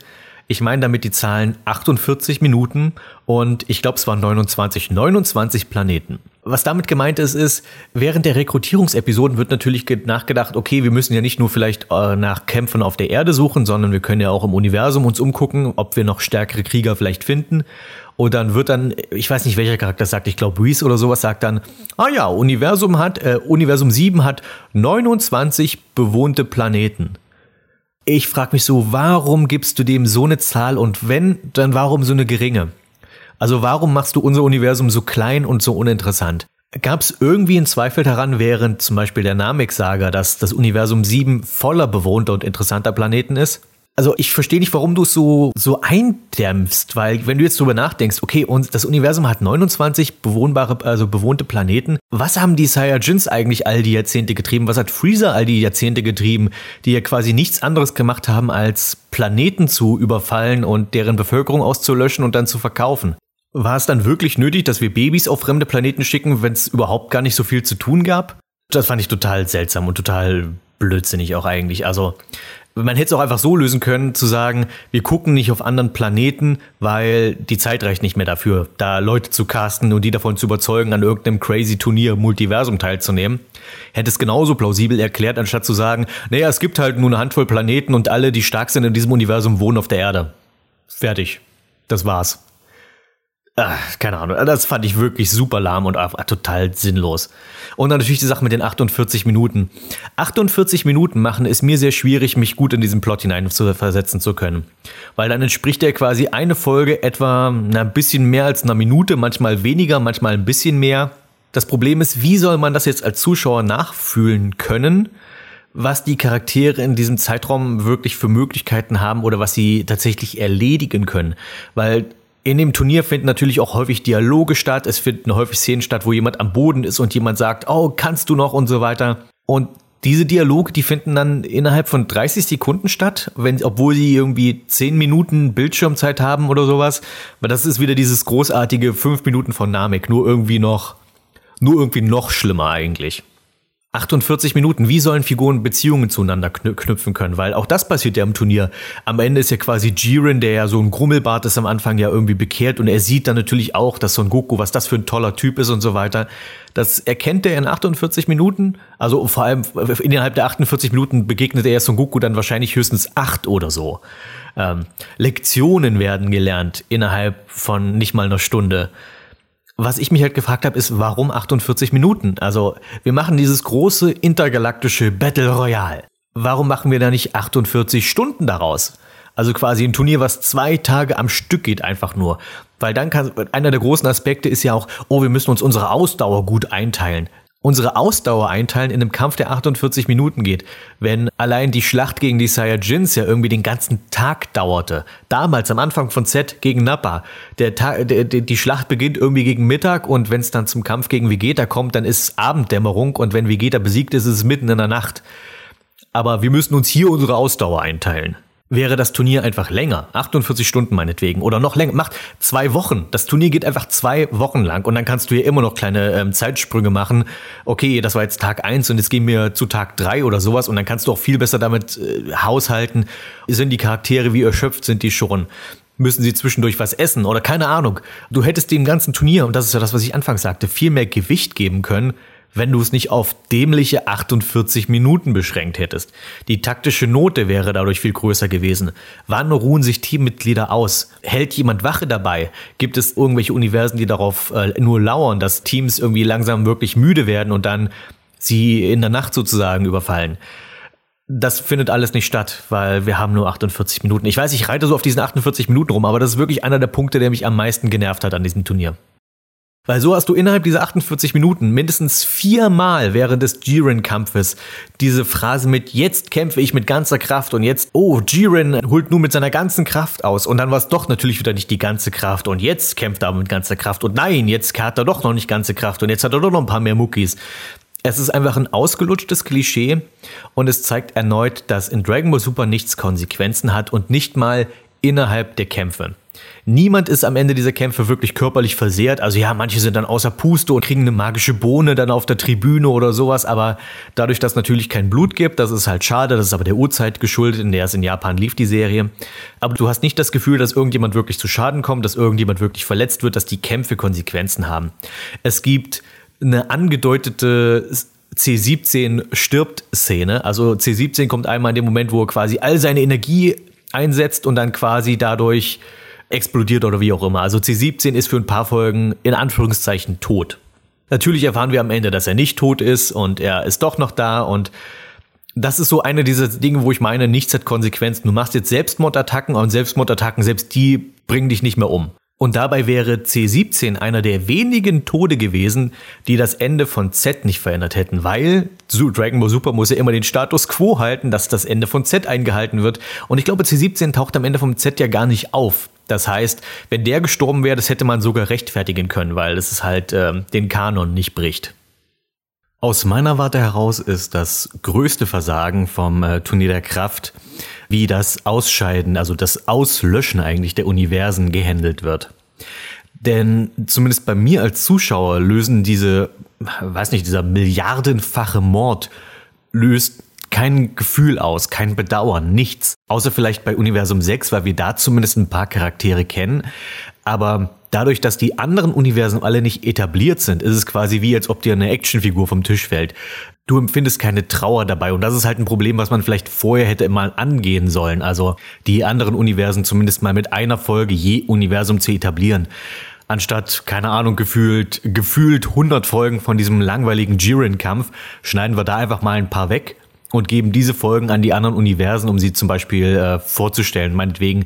Ich meine damit die Zahlen 48 Minuten und ich glaube, es waren 29, 29 Planeten. Was damit gemeint ist, ist, während der Rekrutierungsepisoden wird natürlich nachgedacht, okay, wir müssen ja nicht nur vielleicht äh, nach Kämpfen auf der Erde suchen, sondern wir können ja auch im Universum uns umgucken, ob wir noch stärkere Krieger vielleicht finden. Und dann wird dann, ich weiß nicht, welcher Charakter sagt, ich glaube Reese oder sowas sagt dann, ah ja, Universum hat, äh, Universum 7 hat 29 bewohnte Planeten ich frage mich so, warum gibst du dem so eine Zahl und wenn, dann warum so eine geringe? Also warum machst du unser Universum so klein und so uninteressant? Gab es irgendwie einen Zweifel daran, während zum Beispiel der Namek-Saga, dass das Universum 7 voller bewohnter und interessanter Planeten ist? Also ich verstehe nicht, warum du es so, so eindämpfst, weil wenn du jetzt drüber nachdenkst, okay, und das Universum hat 29 bewohnbare, also bewohnte Planeten. Was haben die Saiyajins eigentlich all die Jahrzehnte getrieben? Was hat Freezer all die Jahrzehnte getrieben, die ja quasi nichts anderes gemacht haben, als Planeten zu überfallen und deren Bevölkerung auszulöschen und dann zu verkaufen? War es dann wirklich nötig, dass wir Babys auf fremde Planeten schicken, wenn es überhaupt gar nicht so viel zu tun gab? Das fand ich total seltsam und total blödsinnig auch eigentlich. Also man hätte es auch einfach so lösen können, zu sagen, wir gucken nicht auf anderen Planeten, weil die Zeit reicht nicht mehr dafür, da Leute zu casten und die davon zu überzeugen, an irgendeinem crazy Turnier Multiversum teilzunehmen. Hätte es genauso plausibel erklärt, anstatt zu sagen, naja, es gibt halt nur eine Handvoll Planeten und alle, die stark sind in diesem Universum, wohnen auf der Erde. Fertig. Das war's. Ach, keine Ahnung, das fand ich wirklich super lahm und total sinnlos. Und dann natürlich die Sache mit den 48 Minuten. 48 Minuten machen es mir sehr schwierig, mich gut in diesen Plot hinein zu versetzen zu können. Weil dann entspricht ja quasi eine Folge etwa na, ein bisschen mehr als einer Minute, manchmal weniger, manchmal ein bisschen mehr. Das Problem ist, wie soll man das jetzt als Zuschauer nachfühlen können, was die Charaktere in diesem Zeitraum wirklich für Möglichkeiten haben oder was sie tatsächlich erledigen können? Weil in dem Turnier finden natürlich auch häufig Dialoge statt. Es finden häufig Szenen statt, wo jemand am Boden ist und jemand sagt, oh, kannst du noch und so weiter. Und diese Dialoge, die finden dann innerhalb von 30 Sekunden statt, wenn, obwohl sie irgendwie 10 Minuten Bildschirmzeit haben oder sowas. Aber das ist wieder dieses großartige 5 Minuten von Namek, nur irgendwie noch, nur irgendwie noch schlimmer eigentlich. 48 Minuten, wie sollen Figuren Beziehungen zueinander knüpfen können? Weil auch das passiert ja im Turnier. Am Ende ist ja quasi Jiren, der ja so ein Grummelbart ist am Anfang ja irgendwie bekehrt und er sieht dann natürlich auch, dass Son Goku, was das für ein toller Typ ist und so weiter. Das erkennt er in 48 Minuten. Also vor allem innerhalb der 48 Minuten begegnet er Son Goku dann wahrscheinlich höchstens acht oder so. Ähm, Lektionen werden gelernt innerhalb von nicht mal einer Stunde was ich mich halt gefragt habe, ist, warum 48 Minuten? Also, wir machen dieses große intergalaktische Battle Royale. Warum machen wir da nicht 48 Stunden daraus? Also quasi ein Turnier, was zwei Tage am Stück geht, einfach nur. Weil dann kann, einer der großen Aspekte ist ja auch, oh, wir müssen uns unsere Ausdauer gut einteilen unsere Ausdauer einteilen in einem Kampf, der 48 Minuten geht. Wenn allein die Schlacht gegen die Saiyajins ja irgendwie den ganzen Tag dauerte. Damals am Anfang von Z gegen Nappa. Der der, die Schlacht beginnt irgendwie gegen Mittag und wenn es dann zum Kampf gegen Vegeta kommt, dann ist Abenddämmerung und wenn Vegeta besiegt ist, ist es mitten in der Nacht. Aber wir müssen uns hier unsere Ausdauer einteilen wäre das Turnier einfach länger. 48 Stunden meinetwegen. Oder noch länger. Macht zwei Wochen. Das Turnier geht einfach zwei Wochen lang. Und dann kannst du hier immer noch kleine ähm, Zeitsprünge machen. Okay, das war jetzt Tag eins und jetzt gehen wir zu Tag drei oder sowas. Und dann kannst du auch viel besser damit äh, haushalten. Sind die Charaktere, wie erschöpft sind die schon? Müssen sie zwischendurch was essen oder keine Ahnung. Du hättest dem ganzen Turnier, und das ist ja das, was ich anfangs sagte, viel mehr Gewicht geben können, wenn du es nicht auf dämliche 48 Minuten beschränkt hättest. Die taktische Note wäre dadurch viel größer gewesen. Wann ruhen sich Teammitglieder aus? Hält jemand Wache dabei? Gibt es irgendwelche Universen, die darauf äh, nur lauern, dass Teams irgendwie langsam wirklich müde werden und dann sie in der Nacht sozusagen überfallen? Das findet alles nicht statt, weil wir haben nur 48 Minuten. Ich weiß, ich reite so auf diesen 48 Minuten rum, aber das ist wirklich einer der Punkte, der mich am meisten genervt hat an diesem Turnier. Weil so hast du innerhalb dieser 48 Minuten mindestens viermal während des Jiren-Kampfes diese Phrase mit jetzt kämpfe ich mit ganzer Kraft und jetzt, oh, Jiren holt nun mit seiner ganzen Kraft aus. Und dann war es doch natürlich wieder nicht die ganze Kraft. Und jetzt kämpft er mit ganzer Kraft. Und nein, jetzt hat er doch noch nicht ganze Kraft. Und jetzt hat er doch noch ein paar mehr Muckis. Es ist einfach ein ausgelutschtes Klischee. Und es zeigt erneut, dass in Dragon Ball Super nichts Konsequenzen hat und nicht mal innerhalb der Kämpfe. Niemand ist am Ende dieser Kämpfe wirklich körperlich versehrt. Also ja, manche sind dann außer Puste und kriegen eine magische Bohne dann auf der Tribüne oder sowas. Aber dadurch, dass natürlich kein Blut gibt, das ist halt schade. Das ist aber der Uhrzeit geschuldet, in der es in Japan lief, die Serie. Aber du hast nicht das Gefühl, dass irgendjemand wirklich zu Schaden kommt, dass irgendjemand wirklich verletzt wird, dass die Kämpfe Konsequenzen haben. Es gibt eine angedeutete C17 stirbt Szene. Also C17 kommt einmal in dem Moment, wo er quasi all seine Energie einsetzt und dann quasi dadurch explodiert oder wie auch immer. Also C17 ist für ein paar Folgen in Anführungszeichen tot. Natürlich erfahren wir am Ende, dass er nicht tot ist und er ist doch noch da und das ist so eine dieser Dinge, wo ich meine, nichts hat Konsequenzen. Du machst jetzt Selbstmordattacken und Selbstmordattacken, selbst die bringen dich nicht mehr um. Und dabei wäre C17 einer der wenigen Tode gewesen, die das Ende von Z nicht verändert hätten, weil Dragon Ball Super muss ja immer den Status quo halten, dass das Ende von Z eingehalten wird. Und ich glaube, C17 taucht am Ende vom Z ja gar nicht auf. Das heißt, wenn der gestorben wäre, das hätte man sogar rechtfertigen können, weil es halt äh, den Kanon nicht bricht. Aus meiner Warte heraus ist das größte Versagen vom äh, Turnier der Kraft, wie das Ausscheiden, also das Auslöschen eigentlich der Universen gehandelt wird. Denn zumindest bei mir als Zuschauer lösen diese, weiß nicht, dieser milliardenfache Mord löst kein Gefühl aus, kein Bedauern, nichts. Außer vielleicht bei Universum 6, weil wir da zumindest ein paar Charaktere kennen. Aber dadurch, dass die anderen Universen alle nicht etabliert sind, ist es quasi wie, als ob dir eine Actionfigur vom Tisch fällt. Du empfindest keine Trauer dabei und das ist halt ein Problem, was man vielleicht vorher hätte mal angehen sollen. Also die anderen Universen zumindest mal mit einer Folge je Universum zu etablieren. Anstatt, keine Ahnung, gefühlt, gefühlt 100 Folgen von diesem langweiligen Jiren-Kampf, schneiden wir da einfach mal ein paar weg und geben diese Folgen an die anderen Universen, um sie zum Beispiel äh, vorzustellen. Meinetwegen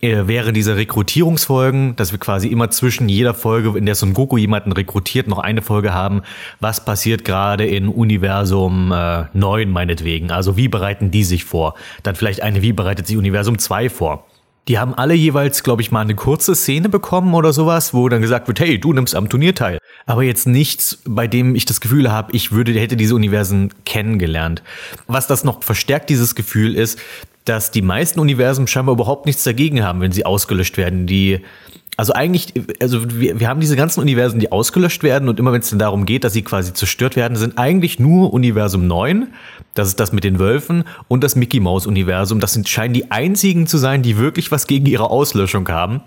äh, wäre diese Rekrutierungsfolgen, dass wir quasi immer zwischen jeder Folge, in der Son Goku jemanden rekrutiert, noch eine Folge haben, was passiert gerade in Universum äh, 9 meinetwegen. Also wie bereiten die sich vor? Dann vielleicht eine, wie bereitet sich Universum 2 vor? Die haben alle jeweils, glaube ich, mal eine kurze Szene bekommen oder sowas, wo dann gesagt wird, hey, du nimmst am Turnier teil. Aber jetzt nichts, bei dem ich das Gefühl habe, ich würde, hätte diese Universen kennengelernt. Was das noch verstärkt, dieses Gefühl ist, dass die meisten Universen scheinbar überhaupt nichts dagegen haben, wenn sie ausgelöscht werden. Die also eigentlich, also wir, wir haben diese ganzen Universen, die ausgelöscht werden und immer wenn es dann darum geht, dass sie quasi zerstört werden, sind eigentlich nur Universum 9, das ist das mit den Wölfen und das Mickey Mouse Universum. Das sind, scheinen die einzigen zu sein, die wirklich was gegen ihre Auslöschung haben.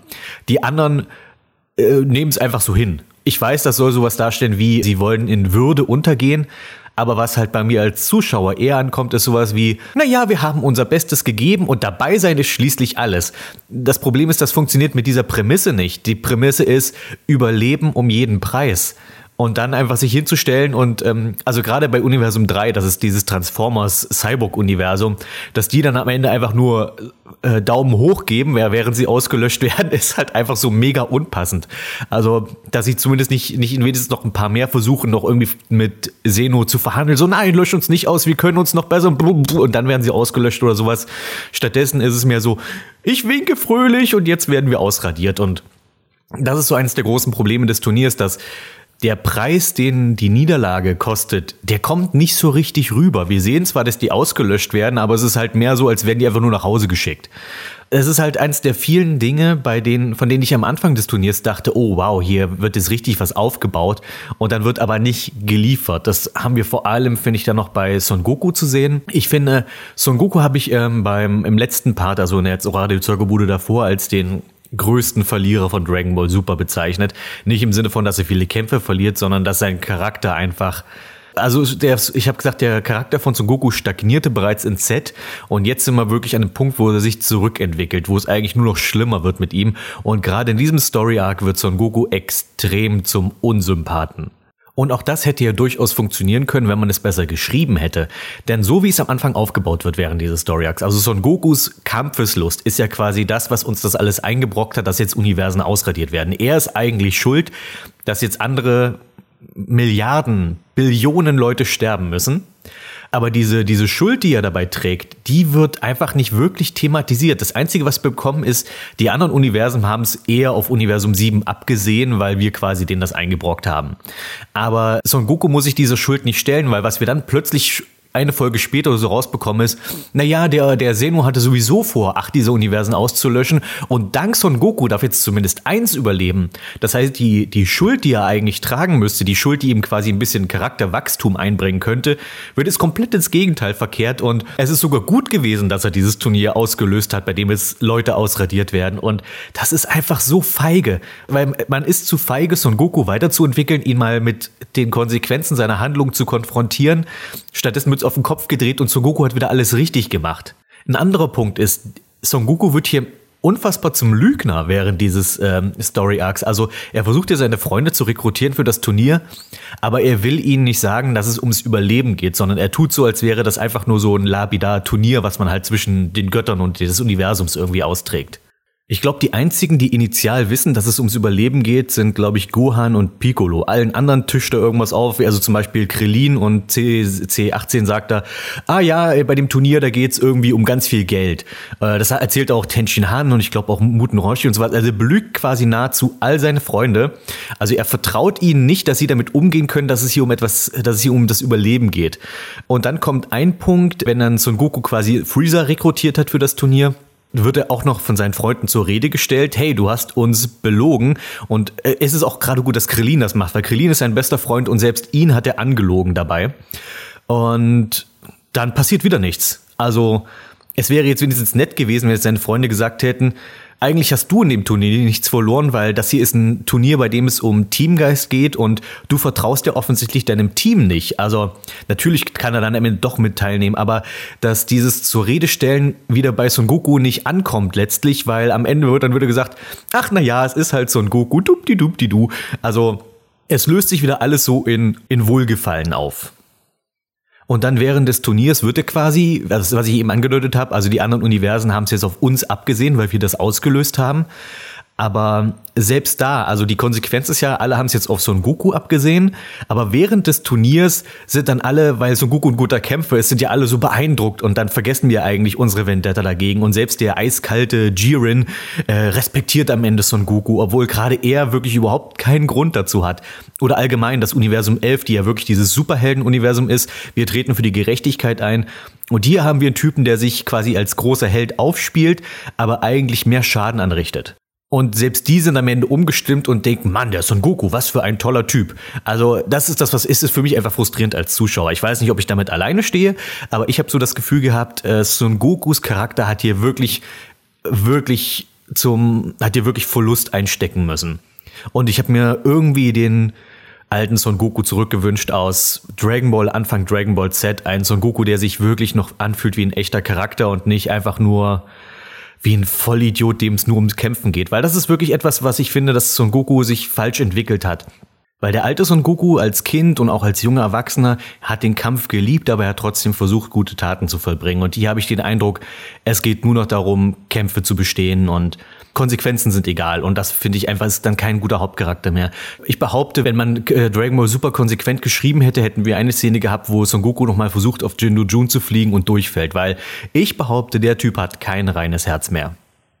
Die anderen äh, nehmen es einfach so hin. Ich weiß, das soll sowas darstellen wie, sie wollen in Würde untergehen. Aber was halt bei mir als Zuschauer eher ankommt, ist sowas wie, na ja, wir haben unser Bestes gegeben und dabei sein ist schließlich alles. Das Problem ist, das funktioniert mit dieser Prämisse nicht. Die Prämisse ist Überleben um jeden Preis. Und dann einfach sich hinzustellen und, ähm, also gerade bei Universum 3, das ist dieses Transformers-Cyborg-Universum, dass die dann am Ende einfach nur äh, Daumen hoch geben, während sie ausgelöscht werden, ist halt einfach so mega unpassend. Also, dass sie zumindest nicht, nicht wenigstens noch ein paar mehr versuchen, noch irgendwie mit Seno zu verhandeln. So, nein, lösch uns nicht aus, wir können uns noch besser. Und dann werden sie ausgelöscht oder sowas. Stattdessen ist es mehr so, ich winke fröhlich und jetzt werden wir ausradiert. Und das ist so eines der großen Probleme des Turniers, dass der Preis, den die Niederlage kostet, der kommt nicht so richtig rüber. Wir sehen zwar, dass die ausgelöscht werden, aber es ist halt mehr so, als wären die einfach nur nach Hause geschickt. Es ist halt eins der vielen Dinge, bei denen, von denen ich am Anfang des Turniers dachte, oh wow, hier wird jetzt richtig was aufgebaut und dann wird aber nicht geliefert. Das haben wir vor allem, finde ich, dann noch bei Son Goku zu sehen. Ich finde, Son Goku habe ich ähm, beim im letzten Part, also in der Radio Zirkelbude davor, als den größten Verlierer von Dragon Ball Super bezeichnet. Nicht im Sinne von, dass er viele Kämpfe verliert, sondern dass sein Charakter einfach also der, ich habe gesagt, der Charakter von Son Goku stagnierte bereits in Z und jetzt sind wir wirklich an einem Punkt, wo er sich zurückentwickelt, wo es eigentlich nur noch schlimmer wird mit ihm und gerade in diesem Story Arc wird Son Goku extrem zum Unsympathen. Und auch das hätte ja durchaus funktionieren können, wenn man es besser geschrieben hätte. Denn so wie es am Anfang aufgebaut wird während dieses Story Arcs, also Son Gokus Kampfeslust ist ja quasi das, was uns das alles eingebrockt hat, dass jetzt Universen ausradiert werden. Er ist eigentlich schuld, dass jetzt andere Milliarden, Billionen Leute sterben müssen. Aber diese, diese Schuld, die er dabei trägt, die wird einfach nicht wirklich thematisiert. Das Einzige, was wir bekommen, ist, die anderen Universen haben es eher auf Universum 7 abgesehen, weil wir quasi denen das eingebrockt haben. Aber Son Goku muss sich diese Schuld nicht stellen, weil was wir dann plötzlich eine Folge später so rausbekommen ist, naja, der, der Seno hatte sowieso vor, acht dieser Universen auszulöschen und dank Son Goku darf jetzt zumindest eins überleben. Das heißt, die, die Schuld, die er eigentlich tragen müsste, die Schuld, die ihm quasi ein bisschen Charakterwachstum einbringen könnte, wird jetzt komplett ins Gegenteil verkehrt und es ist sogar gut gewesen, dass er dieses Turnier ausgelöst hat, bei dem jetzt Leute ausradiert werden und das ist einfach so feige, weil man ist zu feige, Son Goku weiterzuentwickeln, ihn mal mit den Konsequenzen seiner Handlung zu konfrontieren. Stattdessen wird auf den Kopf gedreht und Son Goku hat wieder alles richtig gemacht. Ein anderer Punkt ist, Son Goku wird hier unfassbar zum Lügner während dieses ähm, Story Arcs. Also er versucht ja seine Freunde zu rekrutieren für das Turnier, aber er will ihnen nicht sagen, dass es ums Überleben geht, sondern er tut so, als wäre das einfach nur so ein lapidar Turnier, was man halt zwischen den Göttern und des Universums irgendwie austrägt. Ich glaube, die einzigen, die initial wissen, dass es ums Überleben geht, sind, glaube ich, Gohan und Piccolo. Allen anderen tischt er irgendwas auf, also zum Beispiel Krillin und C, C18 sagt da, ah ja, bei dem Turnier, da geht's irgendwie um ganz viel Geld. Äh, das erzählt auch Tenshin Han und ich glaube auch Muten Roshi und so was. Also er belügt quasi nahezu all seine Freunde. Also er vertraut ihnen nicht, dass sie damit umgehen können, dass es hier um etwas, dass es hier um das Überleben geht. Und dann kommt ein Punkt, wenn dann Son Goku quasi Freezer rekrutiert hat für das Turnier wird er auch noch von seinen Freunden zur Rede gestellt, hey, du hast uns belogen. Und äh, es ist auch gerade gut, dass Krillin das macht, weil Krillin ist sein bester Freund und selbst ihn hat er angelogen dabei. Und dann passiert wieder nichts. Also es wäre jetzt wenigstens nett gewesen, wenn jetzt seine Freunde gesagt hätten, eigentlich hast du in dem Turnier nichts verloren, weil das hier ist ein Turnier, bei dem es um Teamgeist geht und du vertraust ja offensichtlich deinem Team nicht. Also natürlich kann er dann am Ende doch mit teilnehmen, aber dass dieses zur Rede stellen wieder bei Son Goku nicht ankommt letztlich, weil am Ende wird dann wieder gesagt, ach na ja, es ist halt Son Goku, dupdi dupdi du. Also es löst sich wieder alles so in, in Wohlgefallen auf. Und dann während des Turniers wird er quasi, was ich eben angedeutet habe, also die anderen Universen haben es jetzt auf uns abgesehen, weil wir das ausgelöst haben. Aber selbst da, also die Konsequenz ist ja, alle haben es jetzt auf Son Goku abgesehen, aber während des Turniers sind dann alle, weil Son Goku ein guter Kämpfer ist, sind ja alle so beeindruckt und dann vergessen wir eigentlich unsere Vendetta dagegen und selbst der eiskalte Jiren äh, respektiert am Ende Son Goku, obwohl gerade er wirklich überhaupt keinen Grund dazu hat. Oder allgemein das Universum 11, die ja wirklich dieses Superhelden-Universum ist. Wir treten für die Gerechtigkeit ein. Und hier haben wir einen Typen, der sich quasi als großer Held aufspielt, aber eigentlich mehr Schaden anrichtet. Und selbst die sind am Ende umgestimmt und denken, Mann, der Son Goku, was für ein toller Typ. Also das ist das, was ist, ist für mich einfach frustrierend als Zuschauer. Ich weiß nicht, ob ich damit alleine stehe, aber ich habe so das Gefühl gehabt, äh, Son Gokus Charakter hat hier wirklich, wirklich zum, hat hier wirklich Verlust einstecken müssen. Und ich habe mir irgendwie den alten Son Goku zurückgewünscht aus Dragon Ball, Anfang Dragon Ball Z. Ein Son Goku, der sich wirklich noch anfühlt wie ein echter Charakter und nicht einfach nur wie ein Vollidiot, dem es nur ums Kämpfen geht. Weil das ist wirklich etwas, was ich finde, dass Son Goku sich falsch entwickelt hat. Weil der alte Son Goku als Kind und auch als junger Erwachsener hat den Kampf geliebt, aber er hat trotzdem versucht, gute Taten zu vollbringen. Und hier habe ich den Eindruck, es geht nur noch darum, Kämpfe zu bestehen und Konsequenzen sind egal. Und das finde ich einfach ist dann kein guter Hauptcharakter mehr. Ich behaupte, wenn man äh, Dragon Ball super konsequent geschrieben hätte, hätten wir eine Szene gehabt, wo Son Goku nochmal versucht, auf Jindu Jun zu fliegen und durchfällt. Weil ich behaupte, der Typ hat kein reines Herz mehr.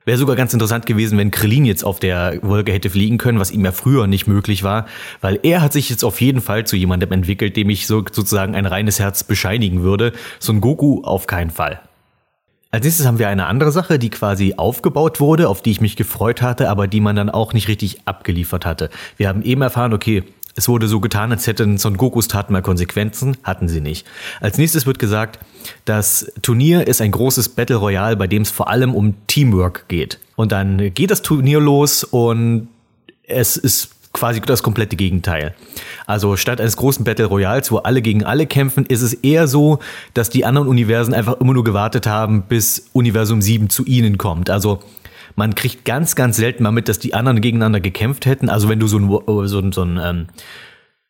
Wäre sogar ganz interessant gewesen, wenn Krillin jetzt auf der Wolke hätte fliegen können, was ihm ja früher nicht möglich war, weil er hat sich jetzt auf jeden Fall zu jemandem entwickelt, dem ich so, sozusagen ein reines Herz bescheinigen würde. So ein Goku auf keinen Fall. Als nächstes haben wir eine andere Sache, die quasi aufgebaut wurde, auf die ich mich gefreut hatte, aber die man dann auch nicht richtig abgeliefert hatte. Wir haben eben erfahren, okay, es wurde so getan, als hätten Son Gokus Taten mal Konsequenzen, hatten sie nicht. Als nächstes wird gesagt, das Turnier ist ein großes Battle Royale, bei dem es vor allem um Teamwork geht. Und dann geht das Turnier los und es ist quasi das komplette Gegenteil. Also statt eines großen Battle Royals, wo alle gegen alle kämpfen, ist es eher so, dass die anderen Universen einfach immer nur gewartet haben, bis Universum 7 zu ihnen kommt. Also man kriegt ganz, ganz selten mal mit, dass die anderen gegeneinander gekämpft hätten. Also wenn du so ein, so ein, so ein ähm,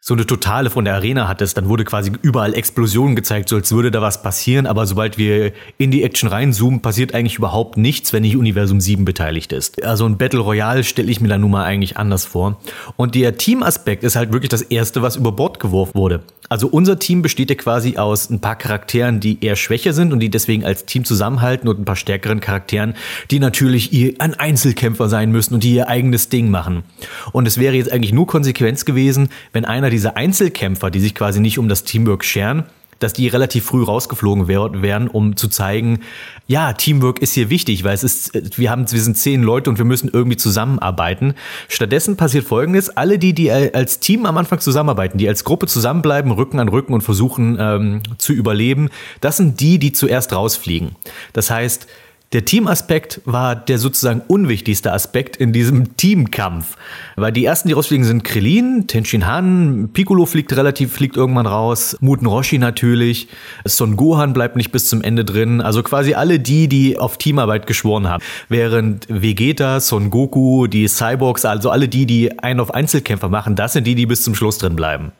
so eine Totale von der Arena hattest, dann wurde quasi überall Explosionen gezeigt, so als würde da was passieren, aber sobald wir in die Action reinzoomen, passiert eigentlich überhaupt nichts, wenn nicht Universum 7 beteiligt ist. Also ein Battle Royale stelle ich mir da nun mal eigentlich anders vor. Und der Teamaspekt ist halt wirklich das erste, was über Bord geworfen wurde. Also unser Team besteht ja quasi aus ein paar Charakteren, die eher schwächer sind und die deswegen als Team zusammenhalten und ein paar stärkeren Charakteren, die natürlich ihr ein Einzelkämpfer sein müssen und die ihr eigenes Ding machen. Und es wäre jetzt eigentlich nur Konsequenz gewesen, wenn einer diese Einzelkämpfer, die sich quasi nicht um das Teamwork scheren, dass die relativ früh rausgeflogen wären, um zu zeigen, ja, Teamwork ist hier wichtig, weil es ist, wir haben, wir sind zehn Leute und wir müssen irgendwie zusammenarbeiten. Stattdessen passiert Folgendes: Alle die, die als Team am Anfang zusammenarbeiten, die als Gruppe zusammenbleiben, Rücken an Rücken und versuchen ähm, zu überleben, das sind die, die zuerst rausfliegen. Das heißt, der Teamaspekt war der sozusagen unwichtigste Aspekt in diesem Teamkampf. Weil die ersten, die rausfliegen, sind Krillin, Tenshin Han, Piccolo fliegt relativ, fliegt irgendwann raus, Muten Roshi natürlich, Son Gohan bleibt nicht bis zum Ende drin. Also quasi alle die, die auf Teamarbeit geschworen haben. Während Vegeta, Son Goku, die Cyborgs, also alle die, die einen auf Einzelkämpfer machen, das sind die, die bis zum Schluss drin bleiben.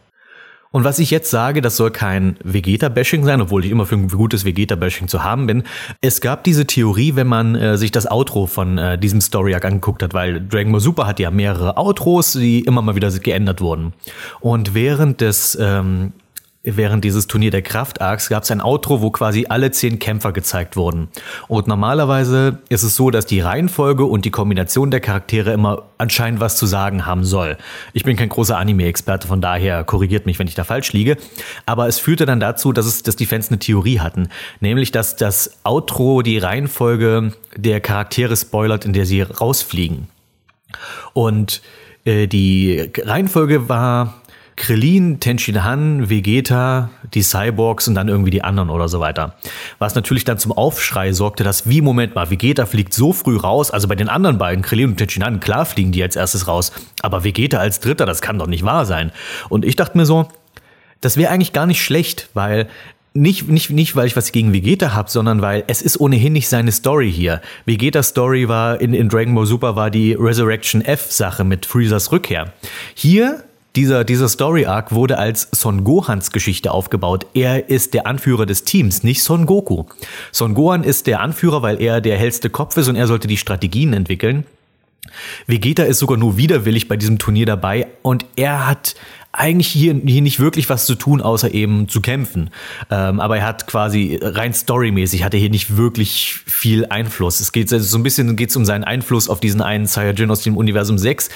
Und was ich jetzt sage, das soll kein Vegeta-Bashing sein, obwohl ich immer für ein gutes Vegeta-Bashing zu haben bin. Es gab diese Theorie, wenn man äh, sich das Outro von äh, diesem Story-Arc angeguckt hat, weil Dragon Ball Super hat ja mehrere Outros, die immer mal wieder geändert wurden. Und während des ähm, während dieses Turnier der Kraft-Arcs gab es ein Outro, wo quasi alle zehn Kämpfer gezeigt wurden. Und normalerweise ist es so, dass die Reihenfolge und die Kombination der Charaktere immer anscheinend was zu sagen haben soll. Ich bin kein großer Anime-Experte, von daher korrigiert mich, wenn ich da falsch liege. Aber es führte dann dazu, dass, es, dass die Fans eine Theorie hatten. Nämlich, dass das Outro die Reihenfolge der Charaktere spoilert, in der sie rausfliegen. Und äh, die Reihenfolge war Krillin, Tenshin Han, Vegeta, die Cyborgs und dann irgendwie die anderen oder so weiter. Was natürlich dann zum Aufschrei sorgte, dass wie, Moment mal, Vegeta fliegt so früh raus, also bei den anderen beiden, Krillin und Tenshin Han, klar fliegen die als erstes raus, aber Vegeta als Dritter, das kann doch nicht wahr sein. Und ich dachte mir so, das wäre eigentlich gar nicht schlecht, weil nicht, nicht, nicht, weil ich was gegen Vegeta habe, sondern weil es ist ohnehin nicht seine Story hier. Vegetas Story war in, in Dragon Ball Super war die Resurrection F-Sache mit Freezers Rückkehr. Hier dieser, dieser Story Arc wurde als Son Gohans Geschichte aufgebaut. Er ist der Anführer des Teams, nicht Son Goku. Son Gohan ist der Anführer, weil er der hellste Kopf ist und er sollte die Strategien entwickeln. Vegeta ist sogar nur widerwillig bei diesem Turnier dabei und er hat eigentlich hier, hier nicht wirklich was zu tun, außer eben zu kämpfen. Ähm, aber er hat quasi rein storymäßig hat er hier nicht wirklich viel Einfluss. Es geht also so ein bisschen geht's um seinen Einfluss auf diesen einen Saiyajin aus dem Universum 6.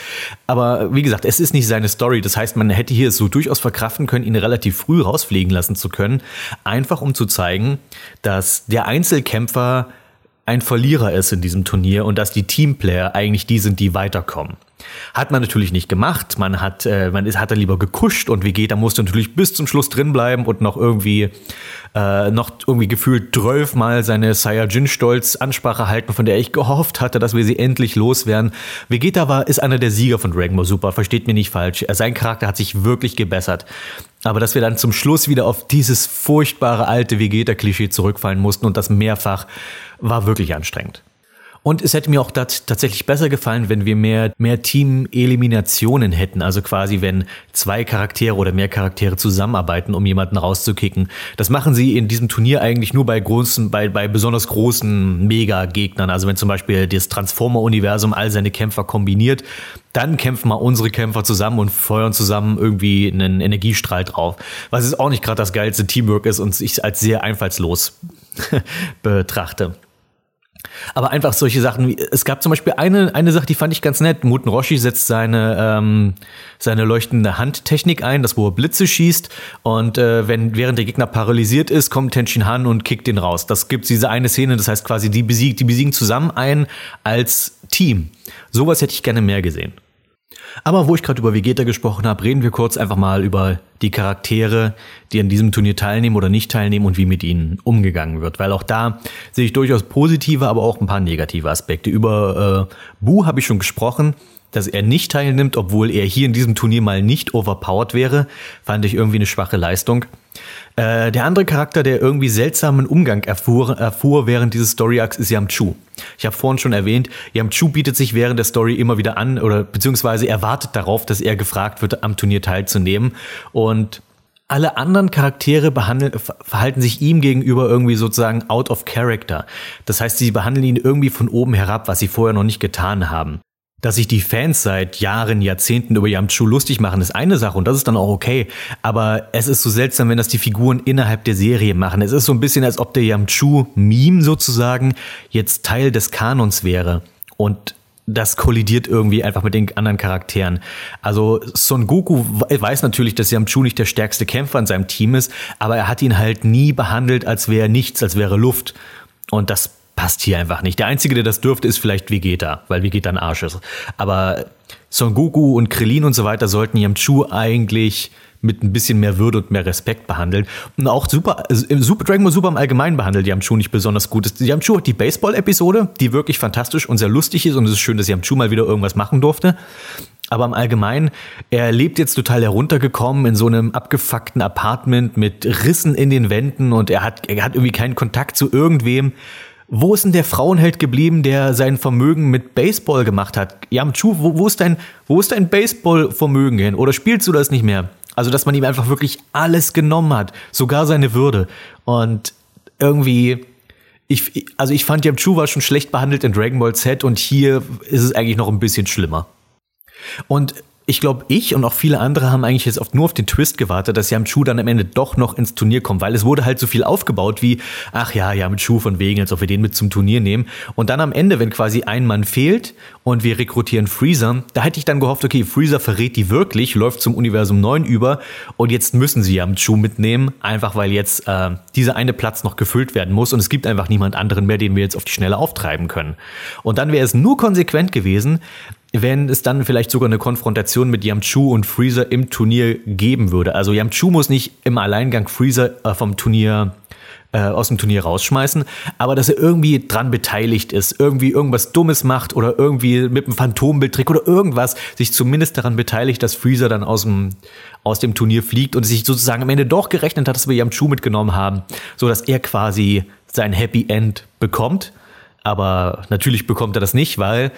Aber wie gesagt, es ist nicht seine Story. Das heißt, man hätte hier es so durchaus verkraften können, ihn relativ früh rausfliegen lassen zu können. Einfach um zu zeigen, dass der Einzelkämpfer ein Verlierer ist in diesem Turnier und dass die Teamplayer eigentlich die sind, die weiterkommen. Hat man natürlich nicht gemacht. Man hat, äh, man ist, hat dann lieber gekuscht und Vegeta musste natürlich bis zum Schluss drin bleiben und noch irgendwie, äh, noch irgendwie gefühlt mal seine Saiyajin-Stolz-Ansprache halten, von der ich gehofft hatte, dass wir sie endlich loswerden. Vegeta war, ist einer der Sieger von Dragon Ball Super. Versteht mir nicht falsch. Sein Charakter hat sich wirklich gebessert. Aber dass wir dann zum Schluss wieder auf dieses furchtbare alte Vegeta-Klischee zurückfallen mussten und das mehrfach, war wirklich anstrengend. Und es hätte mir auch tatsächlich besser gefallen, wenn wir mehr, mehr Team-Eliminationen hätten. Also quasi, wenn zwei Charaktere oder mehr Charaktere zusammenarbeiten, um jemanden rauszukicken. Das machen sie in diesem Turnier eigentlich nur bei großen, bei, bei besonders großen Mega-Gegnern. Also wenn zum Beispiel das Transformer-Universum all seine Kämpfer kombiniert, dann kämpfen mal unsere Kämpfer zusammen und feuern zusammen irgendwie einen Energiestrahl drauf. Was ist auch nicht gerade das geilste Teamwork ist und ich als sehr einfallslos betrachte. Aber einfach solche Sachen, wie, es gab zum Beispiel eine, eine Sache, die fand ich ganz nett. Muten Roshi setzt seine, ähm, seine leuchtende Handtechnik ein, das wo er Blitze schießt. Und äh, wenn während der Gegner paralysiert ist, kommt Tenshin Han und kickt den raus. Das gibt diese eine Szene, das heißt quasi, die besiegen, die besiegen zusammen ein als Team. Sowas hätte ich gerne mehr gesehen. Aber wo ich gerade über Vegeta gesprochen habe, reden wir kurz einfach mal über die Charaktere, die an diesem Turnier teilnehmen oder nicht teilnehmen und wie mit ihnen umgegangen wird. Weil auch da sehe ich durchaus positive, aber auch ein paar negative Aspekte. Über äh, Bu habe ich schon gesprochen dass er nicht teilnimmt, obwohl er hier in diesem Turnier mal nicht overpowered wäre, fand ich irgendwie eine schwache Leistung. Äh, der andere Charakter, der irgendwie seltsamen Umgang erfuhr, erfuhr während dieses Story Arcs, ist Yamchu. Ich habe vorhin schon erwähnt, Yamchu bietet sich während der Story immer wieder an oder beziehungsweise er wartet darauf, dass er gefragt wird, am Turnier teilzunehmen und alle anderen Charaktere behandeln, verhalten sich ihm gegenüber irgendwie sozusagen out of character. Das heißt, sie behandeln ihn irgendwie von oben herab, was sie vorher noch nicht getan haben. Dass sich die Fans seit Jahren, Jahrzehnten über Yamchu lustig machen, ist eine Sache und das ist dann auch okay. Aber es ist so seltsam, wenn das die Figuren innerhalb der Serie machen. Es ist so ein bisschen, als ob der Yamchu-Meme sozusagen jetzt Teil des Kanons wäre. Und das kollidiert irgendwie einfach mit den anderen Charakteren. Also Son Goku weiß natürlich, dass Yamchu nicht der stärkste Kämpfer in seinem Team ist, aber er hat ihn halt nie behandelt, als wäre nichts, als wäre Luft. Und das passt hier einfach nicht. Der Einzige, der das dürfte, ist vielleicht Vegeta, weil Vegeta ein Arsch ist. Aber Son Goku und Krillin und so weiter sollten Yamchu eigentlich mit ein bisschen mehr Würde und mehr Respekt behandeln. Und auch Super, Super Dragon Ball Super im Allgemeinen behandelt Yamchu nicht besonders gut. Yamchu hat die Baseball-Episode, die wirklich fantastisch und sehr lustig ist und es ist schön, dass Yamchu mal wieder irgendwas machen durfte. Aber im Allgemeinen, er lebt jetzt total heruntergekommen in so einem abgefuckten Apartment mit Rissen in den Wänden und er hat, er hat irgendwie keinen Kontakt zu irgendwem. Wo ist denn der Frauenheld geblieben, der sein Vermögen mit Baseball gemacht hat? Yamchu, wo, wo ist dein, wo ist dein Baseball-Vermögen hin? Oder spielst du das nicht mehr? Also, dass man ihm einfach wirklich alles genommen hat, sogar seine Würde. Und irgendwie, ich, also ich fand Yamchu war schon schlecht behandelt in Dragon Ball Z und hier ist es eigentlich noch ein bisschen schlimmer. Und ich glaube, ich und auch viele andere haben eigentlich jetzt oft nur auf den Twist gewartet, dass Yamchu dann am Ende doch noch ins Turnier kommt, weil es wurde halt so viel aufgebaut wie, ach ja, Yamchu von wegen, als ob wir den mit zum Turnier nehmen. Und dann am Ende, wenn quasi ein Mann fehlt und wir rekrutieren Freezer, da hätte ich dann gehofft, okay, Freezer verrät die wirklich, läuft zum Universum 9 über und jetzt müssen sie Yamchu mitnehmen, einfach weil jetzt äh, dieser eine Platz noch gefüllt werden muss und es gibt einfach niemand anderen mehr, den wir jetzt auf die Schnelle auftreiben können. Und dann wäre es nur konsequent gewesen, wenn es dann vielleicht sogar eine Konfrontation mit Yamchu und Freezer im Turnier geben würde. Also Yamchu muss nicht im Alleingang Freezer äh, vom Turnier äh, aus dem Turnier rausschmeißen, aber dass er irgendwie dran beteiligt ist, irgendwie irgendwas Dummes macht oder irgendwie mit einem Phantombildtrick oder irgendwas sich zumindest daran beteiligt, dass Freezer dann aus dem, aus dem Turnier fliegt und sich sozusagen am Ende doch gerechnet hat, dass wir Yamchu mitgenommen haben, so dass er quasi sein Happy End bekommt. Aber natürlich bekommt er das nicht, weil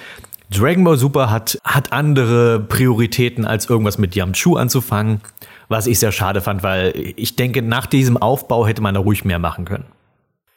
Dragon Ball Super hat, hat andere Prioritäten, als irgendwas mit Yamchu anzufangen, was ich sehr schade fand, weil ich denke, nach diesem Aufbau hätte man da ruhig mehr machen können.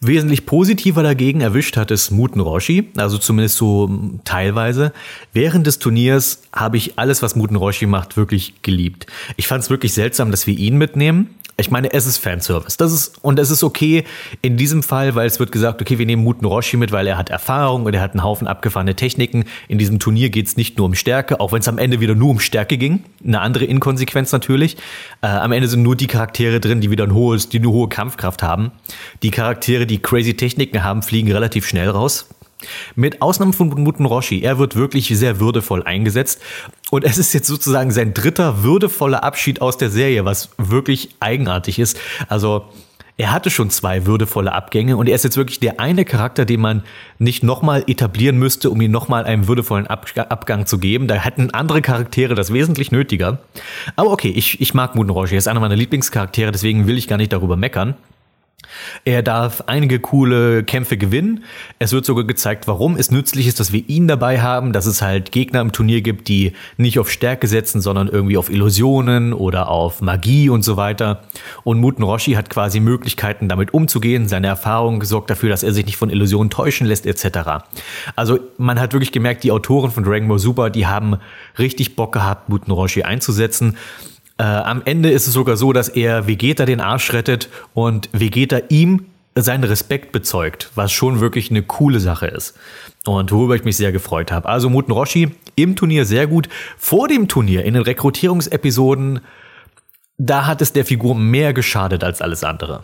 Wesentlich positiver dagegen erwischt hat es Muten Roshi, also zumindest so mm, teilweise. Während des Turniers habe ich alles, was Muten Roshi macht, wirklich geliebt. Ich fand es wirklich seltsam, dass wir ihn mitnehmen. Ich meine, es ist Fanservice. Das ist, und es ist okay in diesem Fall, weil es wird gesagt, okay, wir nehmen Muten Roshi mit, weil er hat Erfahrung und er hat einen Haufen abgefahrene Techniken. In diesem Turnier geht es nicht nur um Stärke, auch wenn es am Ende wieder nur um Stärke ging. Eine andere Inkonsequenz natürlich. Äh, am Ende sind nur die Charaktere drin, die wieder ein hohes, die eine hohe Kampfkraft haben. Die Charaktere, die crazy Techniken haben, fliegen relativ schnell raus. Mit Ausnahme von Muten Roshi. Er wird wirklich sehr würdevoll eingesetzt. Und es ist jetzt sozusagen sein dritter würdevoller Abschied aus der Serie, was wirklich eigenartig ist. Also, er hatte schon zwei würdevolle Abgänge und er ist jetzt wirklich der eine Charakter, den man nicht nochmal etablieren müsste, um ihm nochmal einen würdevollen Abgang zu geben. Da hätten andere Charaktere das wesentlich nötiger. Aber okay, ich, ich mag Muten Roshi. Er ist einer meiner Lieblingscharaktere, deswegen will ich gar nicht darüber meckern. Er darf einige coole Kämpfe gewinnen. Es wird sogar gezeigt, warum es nützlich ist, dass wir ihn dabei haben, dass es halt Gegner im Turnier gibt, die nicht auf Stärke setzen, sondern irgendwie auf Illusionen oder auf Magie und so weiter. Und Muten Roshi hat quasi Möglichkeiten, damit umzugehen. Seine Erfahrung sorgt dafür, dass er sich nicht von Illusionen täuschen lässt, etc. Also man hat wirklich gemerkt, die Autoren von Dragon Ball Super, die haben richtig Bock gehabt, Muten Roshi einzusetzen. Äh, am Ende ist es sogar so, dass er Vegeta den Arsch rettet und Vegeta ihm seinen Respekt bezeugt, was schon wirklich eine coole Sache ist. Und worüber ich mich sehr gefreut habe. Also Muten Roshi im Turnier sehr gut. Vor dem Turnier, in den Rekrutierungsepisoden, da hat es der Figur mehr geschadet als alles andere.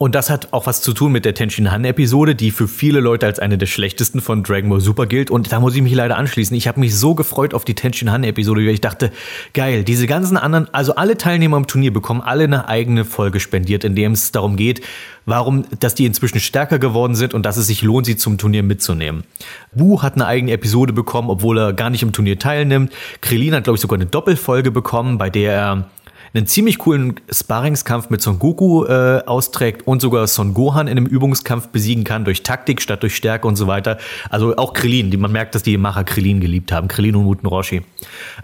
Und das hat auch was zu tun mit der Tenshin Han-Episode, die für viele Leute als eine der schlechtesten von Dragon Ball Super gilt. Und da muss ich mich leider anschließen. Ich habe mich so gefreut auf die Tenshin Han-Episode, weil ich dachte, geil, diese ganzen anderen, also alle Teilnehmer im Turnier bekommen alle eine eigene Folge spendiert, in dem es darum geht, warum, dass die inzwischen stärker geworden sind und dass es sich lohnt, sie zum Turnier mitzunehmen. Bu hat eine eigene Episode bekommen, obwohl er gar nicht im Turnier teilnimmt. Krillin hat, glaube ich, sogar eine Doppelfolge bekommen, bei der er einen ziemlich coolen Sparringskampf mit Son Goku äh, austrägt und sogar Son Gohan in einem Übungskampf besiegen kann durch Taktik statt durch Stärke und so weiter. Also auch Krillin, die man merkt, dass die Macher Krillin geliebt haben, Krillin und Muten Roshi.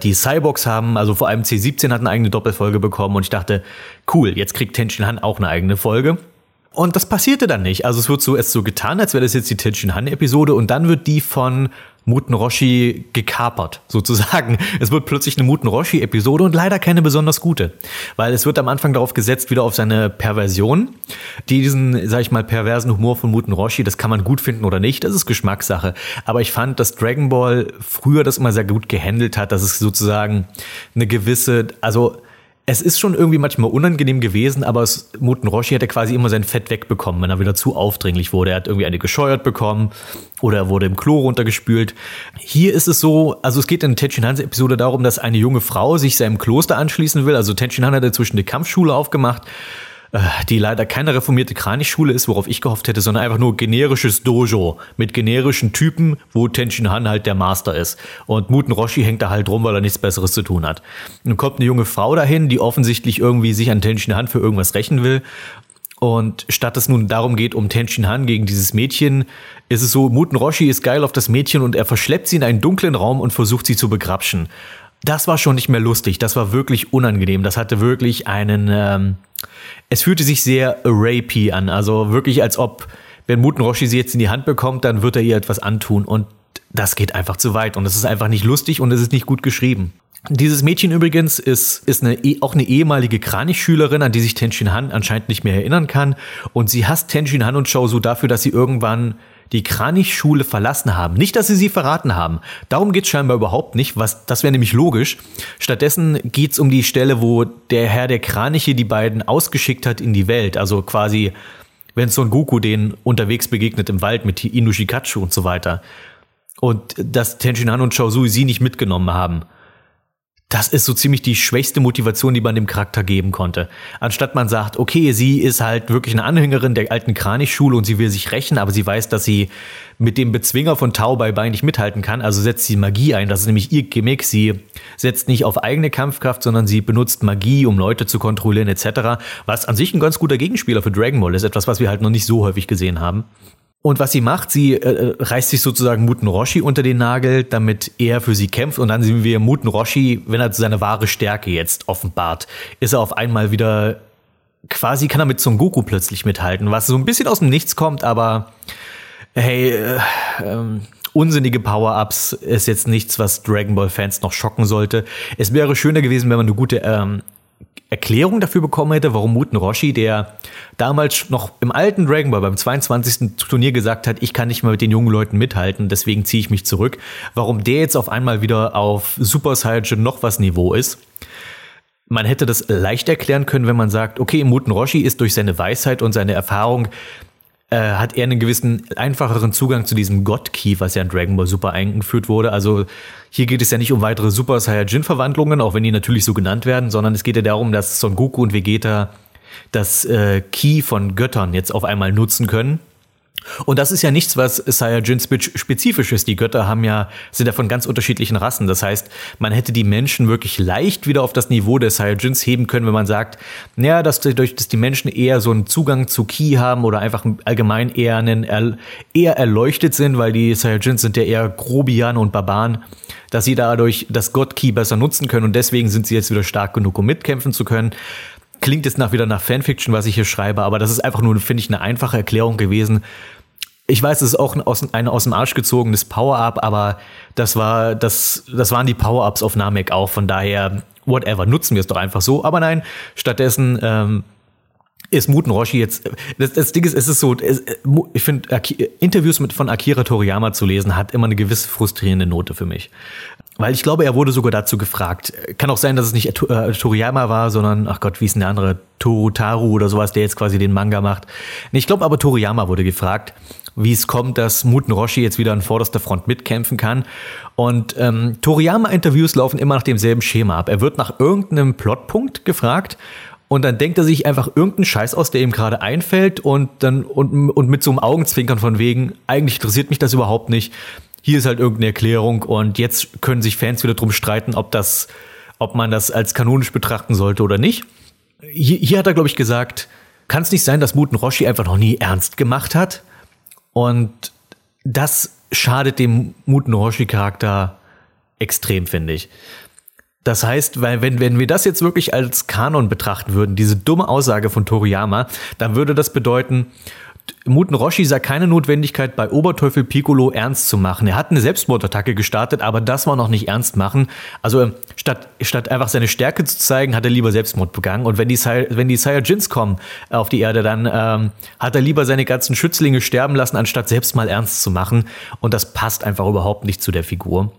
Die Cyborgs haben, also vor allem C17 hat eine eigene Doppelfolge bekommen und ich dachte, cool, jetzt kriegt Tenshin Han auch eine eigene Folge. Und das passierte dann nicht. Also es wird so, es so getan, als wäre das jetzt die Tenshin Han Episode und dann wird die von Muten Roshi gekapert, sozusagen. Es wird plötzlich eine Muten Roshi-Episode und leider keine besonders gute. Weil es wird am Anfang darauf gesetzt, wieder auf seine Perversion. Diesen, sag ich mal, perversen Humor von Muten Roshi, das kann man gut finden oder nicht, das ist Geschmackssache. Aber ich fand, dass Dragon Ball früher das immer sehr gut gehandelt hat, dass es sozusagen eine gewisse, also es ist schon irgendwie manchmal unangenehm gewesen, aber es, Muten Roshi hätte quasi immer sein Fett wegbekommen, wenn er wieder zu aufdringlich wurde. Er hat irgendwie eine gescheuert bekommen oder er wurde im Klo runtergespült. Hier ist es so, also es geht in Tenshin Hans Episode darum, dass eine junge Frau sich seinem Kloster anschließen will. Also Tenshin Han hat inzwischen eine Kampfschule aufgemacht die leider keine reformierte Kranichschule ist, worauf ich gehofft hätte, sondern einfach nur generisches Dojo mit generischen Typen, wo Tenshin Han halt der Master ist. Und Muten Roshi hängt da halt rum, weil er nichts Besseres zu tun hat. Nun kommt eine junge Frau dahin, die offensichtlich irgendwie sich an Tenshin Han für irgendwas rächen will. Und statt es nun darum geht, um Tenshin Han gegen dieses Mädchen, ist es so, Muten Roshi ist geil auf das Mädchen und er verschleppt sie in einen dunklen Raum und versucht sie zu begrapschen. Das war schon nicht mehr lustig, das war wirklich unangenehm, das hatte wirklich einen, ähm, es fühlte sich sehr rapey an. Also wirklich, als ob, wenn Muten Roshi sie jetzt in die Hand bekommt, dann wird er ihr etwas antun. Und das geht einfach zu weit. Und es ist einfach nicht lustig und es ist nicht gut geschrieben. Dieses Mädchen übrigens ist, ist eine, e, auch eine ehemalige Kranichschülerin, an die sich Tenshin Han anscheinend nicht mehr erinnern kann. Und sie hasst Tenshin Han und Shou so dafür, dass sie irgendwann die Kranichschule verlassen haben. Nicht, dass sie sie verraten haben. Darum geht es scheinbar überhaupt nicht. Was, das wäre nämlich logisch. Stattdessen geht es um die Stelle, wo der Herr der Kraniche die beiden ausgeschickt hat in die Welt. Also quasi, wenn Son Goku den unterwegs begegnet im Wald mit Inushikachu und so weiter. Und dass Tenshinhan und Chaozui sie nicht mitgenommen haben das ist so ziemlich die schwächste Motivation, die man dem Charakter geben konnte. Anstatt man sagt, okay, sie ist halt wirklich eine Anhängerin der alten Kranichschule und sie will sich rächen, aber sie weiß, dass sie mit dem Bezwinger von Tau bei Bein nicht mithalten kann, also setzt sie Magie ein. Das ist nämlich ihr Gimmick. Sie setzt nicht auf eigene Kampfkraft, sondern sie benutzt Magie, um Leute zu kontrollieren etc. Was an sich ein ganz guter Gegenspieler für Dragon Ball ist, etwas, was wir halt noch nicht so häufig gesehen haben. Und was sie macht, sie äh, äh, reißt sich sozusagen Muten Roshi unter den Nagel, damit er für sie kämpft. Und dann sehen wir Muten Roshi, wenn er seine wahre Stärke jetzt offenbart, ist er auf einmal wieder quasi kann er mit Son Goku plötzlich mithalten, was so ein bisschen aus dem Nichts kommt, aber hey, äh, ähm, unsinnige Power-Ups ist jetzt nichts, was Dragon Ball-Fans noch schocken sollte. Es wäre schöner gewesen, wenn man eine gute ähm, Erklärung dafür bekommen hätte, warum Muten Roshi, der damals noch im alten Dragon Ball beim 22. Turnier gesagt hat, ich kann nicht mal mit den jungen Leuten mithalten, deswegen ziehe ich mich zurück, warum der jetzt auf einmal wieder auf Super Saiyan noch was Niveau ist. Man hätte das leicht erklären können, wenn man sagt, okay, Muten Roshi ist durch seine Weisheit und seine Erfahrung äh, hat er einen gewissen einfacheren Zugang zu diesem God-Key, was ja in Dragon Ball Super eingeführt wurde. Also hier geht es ja nicht um weitere Super Saiyajin-Verwandlungen, auch wenn die natürlich so genannt werden, sondern es geht ja darum, dass Son Goku und Vegeta das äh, Key von Göttern jetzt auf einmal nutzen können und das ist ja nichts, was Saiyajin spezifisch ist. Die Götter haben ja, sind ja von ganz unterschiedlichen Rassen. Das heißt, man hätte die Menschen wirklich leicht wieder auf das Niveau der Saiyajins heben können, wenn man sagt, naja, dass, dadurch, dass die Menschen eher so einen Zugang zu Ki haben oder einfach allgemein eher, einen, eher erleuchtet sind, weil die Saiyajins sind ja eher Grobian und Barbaren, dass sie dadurch das Gott-Ki besser nutzen können und deswegen sind sie jetzt wieder stark genug, um mitkämpfen zu können klingt jetzt nach wieder nach Fanfiction, was ich hier schreibe, aber das ist einfach nur, finde ich, eine einfache Erklärung gewesen. Ich weiß, es ist auch ein aus, ein aus dem Arsch gezogenes Power-Up, aber das war, das, das waren die Power-Ups auf Namek auch. Von daher, whatever, nutzen wir es doch einfach so. Aber nein, stattdessen ähm, ist Muten Roshi jetzt. Das, das Ding ist, es ist so, es, ich finde, Interviews mit von Akira Toriyama zu lesen, hat immer eine gewisse frustrierende Note für mich. Weil ich glaube, er wurde sogar dazu gefragt. Kann auch sein, dass es nicht äh, Toriyama war, sondern, ach Gott, wie ist denn der andere? Toru oder sowas, der jetzt quasi den Manga macht. Ich glaube aber, Toriyama wurde gefragt, wie es kommt, dass Muten Roshi jetzt wieder an vorderster Front mitkämpfen kann. Und ähm, Toriyama-Interviews laufen immer nach demselben Schema ab. Er wird nach irgendeinem Plotpunkt gefragt und dann denkt er sich einfach irgendeinen Scheiß aus, der ihm gerade einfällt und dann und, und mit so einem Augenzwinkern von wegen, eigentlich interessiert mich das überhaupt nicht hier ist halt irgendeine Erklärung und jetzt können sich Fans wieder drum streiten, ob das, ob man das als kanonisch betrachten sollte oder nicht. Hier, hier hat er, glaube ich, gesagt, kann es nicht sein, dass Muten Roshi einfach noch nie ernst gemacht hat? Und das schadet dem Muten Roshi-Charakter extrem, finde ich. Das heißt, weil wenn, wenn wir das jetzt wirklich als Kanon betrachten würden, diese dumme Aussage von Toriyama, dann würde das bedeuten, Muten Roshi sah keine Notwendigkeit, bei Oberteufel Piccolo ernst zu machen. Er hat eine Selbstmordattacke gestartet, aber das war noch nicht ernst machen. Also ähm, statt, statt einfach seine Stärke zu zeigen, hat er lieber Selbstmord begangen. Und wenn die, wenn die Saiyajins kommen auf die Erde, dann ähm, hat er lieber seine ganzen Schützlinge sterben lassen, anstatt selbst mal ernst zu machen. Und das passt einfach überhaupt nicht zu der Figur.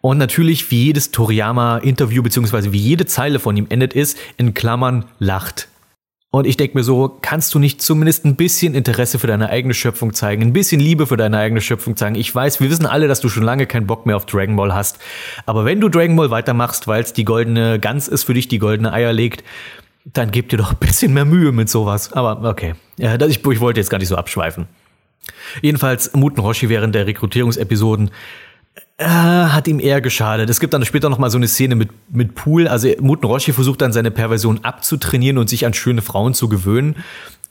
Und natürlich, wie jedes Toriyama-Interview, beziehungsweise wie jede Zeile von ihm endet, ist, in Klammern lacht. Und ich denke mir so, kannst du nicht zumindest ein bisschen Interesse für deine eigene Schöpfung zeigen, ein bisschen Liebe für deine eigene Schöpfung zeigen? Ich weiß, wir wissen alle, dass du schon lange keinen Bock mehr auf Dragon Ball hast. Aber wenn du Dragon Ball weitermachst, weil es die goldene Gans ist, für dich die goldene Eier legt, dann gib dir doch ein bisschen mehr Mühe mit sowas. Aber okay, ja, ich, ich wollte jetzt gar nicht so abschweifen. Jedenfalls, Muten Roshi während der Rekrutierungsepisoden äh, hat ihm eher geschadet. Es gibt dann später noch mal so eine Szene mit, mit Pool. Also Muten Roshi versucht dann seine Perversion abzutrainieren und sich an schöne Frauen zu gewöhnen.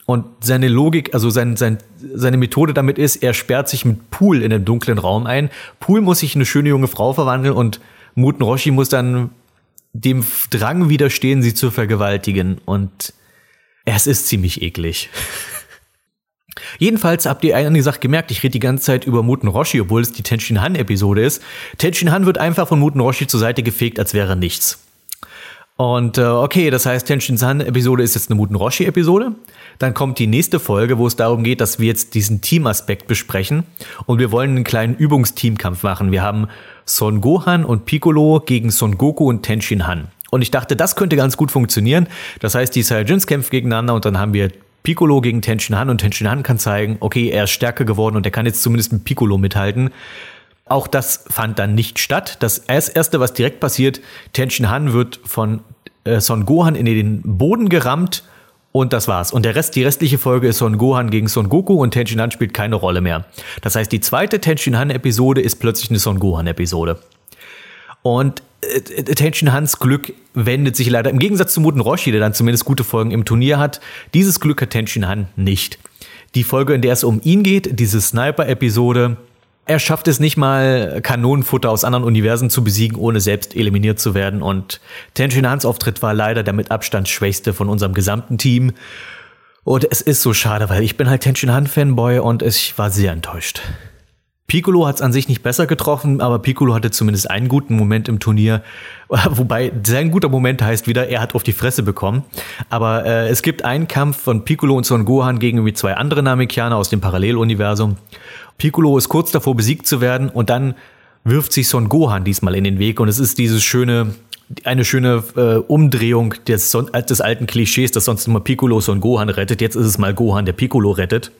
Und seine Logik, also sein, sein, seine Methode damit ist, er sperrt sich mit Pool in einem dunklen Raum ein. Pool muss sich in eine schöne junge Frau verwandeln und Muten Roshi muss dann dem Drang widerstehen, sie zu vergewaltigen. Und es ist ziemlich eklig. Jedenfalls habt ihr eine Sache gemerkt, ich rede die ganze Zeit über Muten Roshi, obwohl es die Tenshin Han-Episode ist. Tenshin Han wird einfach von Muten Roshi zur Seite gefegt, als wäre nichts. Und äh, okay, das heißt, Tenshin Han-Episode ist jetzt eine Muten Roshi-Episode. Dann kommt die nächste Folge, wo es darum geht, dass wir jetzt diesen Teamaspekt besprechen. Und wir wollen einen kleinen Übungsteamkampf machen. Wir haben Son Gohan und Piccolo gegen Son Goku und Tenshin Han. Und ich dachte, das könnte ganz gut funktionieren. Das heißt, die Saiyajins kämpfen gegeneinander und dann haben wir Piccolo gegen Tenshin Han und Tenshin Han kann zeigen, okay, er ist stärker geworden und er kann jetzt zumindest mit Piccolo mithalten. Auch das fand dann nicht statt. Das erste, was direkt passiert, Tenshin Han wird von äh, Son Gohan in den Boden gerammt und das war's. Und der Rest, die restliche Folge ist Son Gohan gegen Son Goku und Tenshin Han spielt keine Rolle mehr. Das heißt, die zweite Tenshin Han Episode ist plötzlich eine Son Gohan Episode. Und Attention Hans Glück wendet sich leider, im Gegensatz zu Muten Roshi, der dann zumindest gute Folgen im Turnier hat, dieses Glück hat Tenshin Han nicht. Die Folge, in der es um ihn geht, diese Sniper-Episode, er schafft es nicht mal, Kanonenfutter aus anderen Universen zu besiegen, ohne selbst eliminiert zu werden. Und Tenshin Hans Auftritt war leider der mit Abstand schwächste von unserem gesamten Team. Und es ist so schade, weil ich bin halt Tenshin Han Fanboy und ich war sehr enttäuscht. Piccolo hat es an sich nicht besser getroffen, aber Piccolo hatte zumindest einen guten Moment im Turnier. Wobei sein guter Moment heißt wieder, er hat auf die Fresse bekommen. Aber äh, es gibt einen Kampf von Piccolo und Son Gohan gegen irgendwie zwei andere Namekianer aus dem Paralleluniversum. Piccolo ist kurz davor besiegt zu werden und dann wirft sich Son Gohan diesmal in den Weg und es ist dieses schöne eine schöne äh, Umdrehung des, des alten Klischees, dass sonst immer Piccolo Son Gohan rettet. Jetzt ist es mal Gohan, der Piccolo rettet.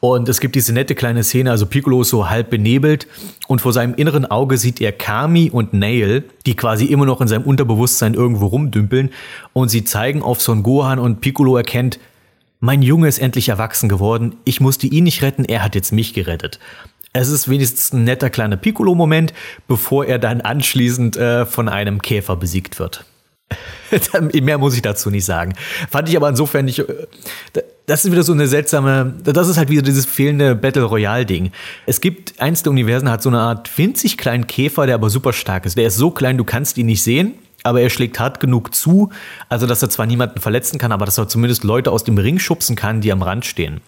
Und es gibt diese nette kleine Szene, also Piccolo ist so halb benebelt und vor seinem inneren Auge sieht er Kami und Nail, die quasi immer noch in seinem Unterbewusstsein irgendwo rumdümpeln und sie zeigen auf Son Gohan und Piccolo erkennt, mein Junge ist endlich erwachsen geworden, ich musste ihn nicht retten, er hat jetzt mich gerettet. Es ist wenigstens ein netter kleiner Piccolo-Moment, bevor er dann anschließend äh, von einem Käfer besiegt wird. Mehr muss ich dazu nicht sagen. Fand ich aber insofern nicht. Äh, das ist wieder so eine seltsame. Das ist halt wieder dieses fehlende Battle Royale-Ding. Es gibt eins der Universen, hat so eine Art winzig kleinen Käfer, der aber super stark ist. Der ist so klein, du kannst ihn nicht sehen, aber er schlägt hart genug zu, also dass er zwar niemanden verletzen kann, aber dass er zumindest Leute aus dem Ring schubsen kann, die am Rand stehen.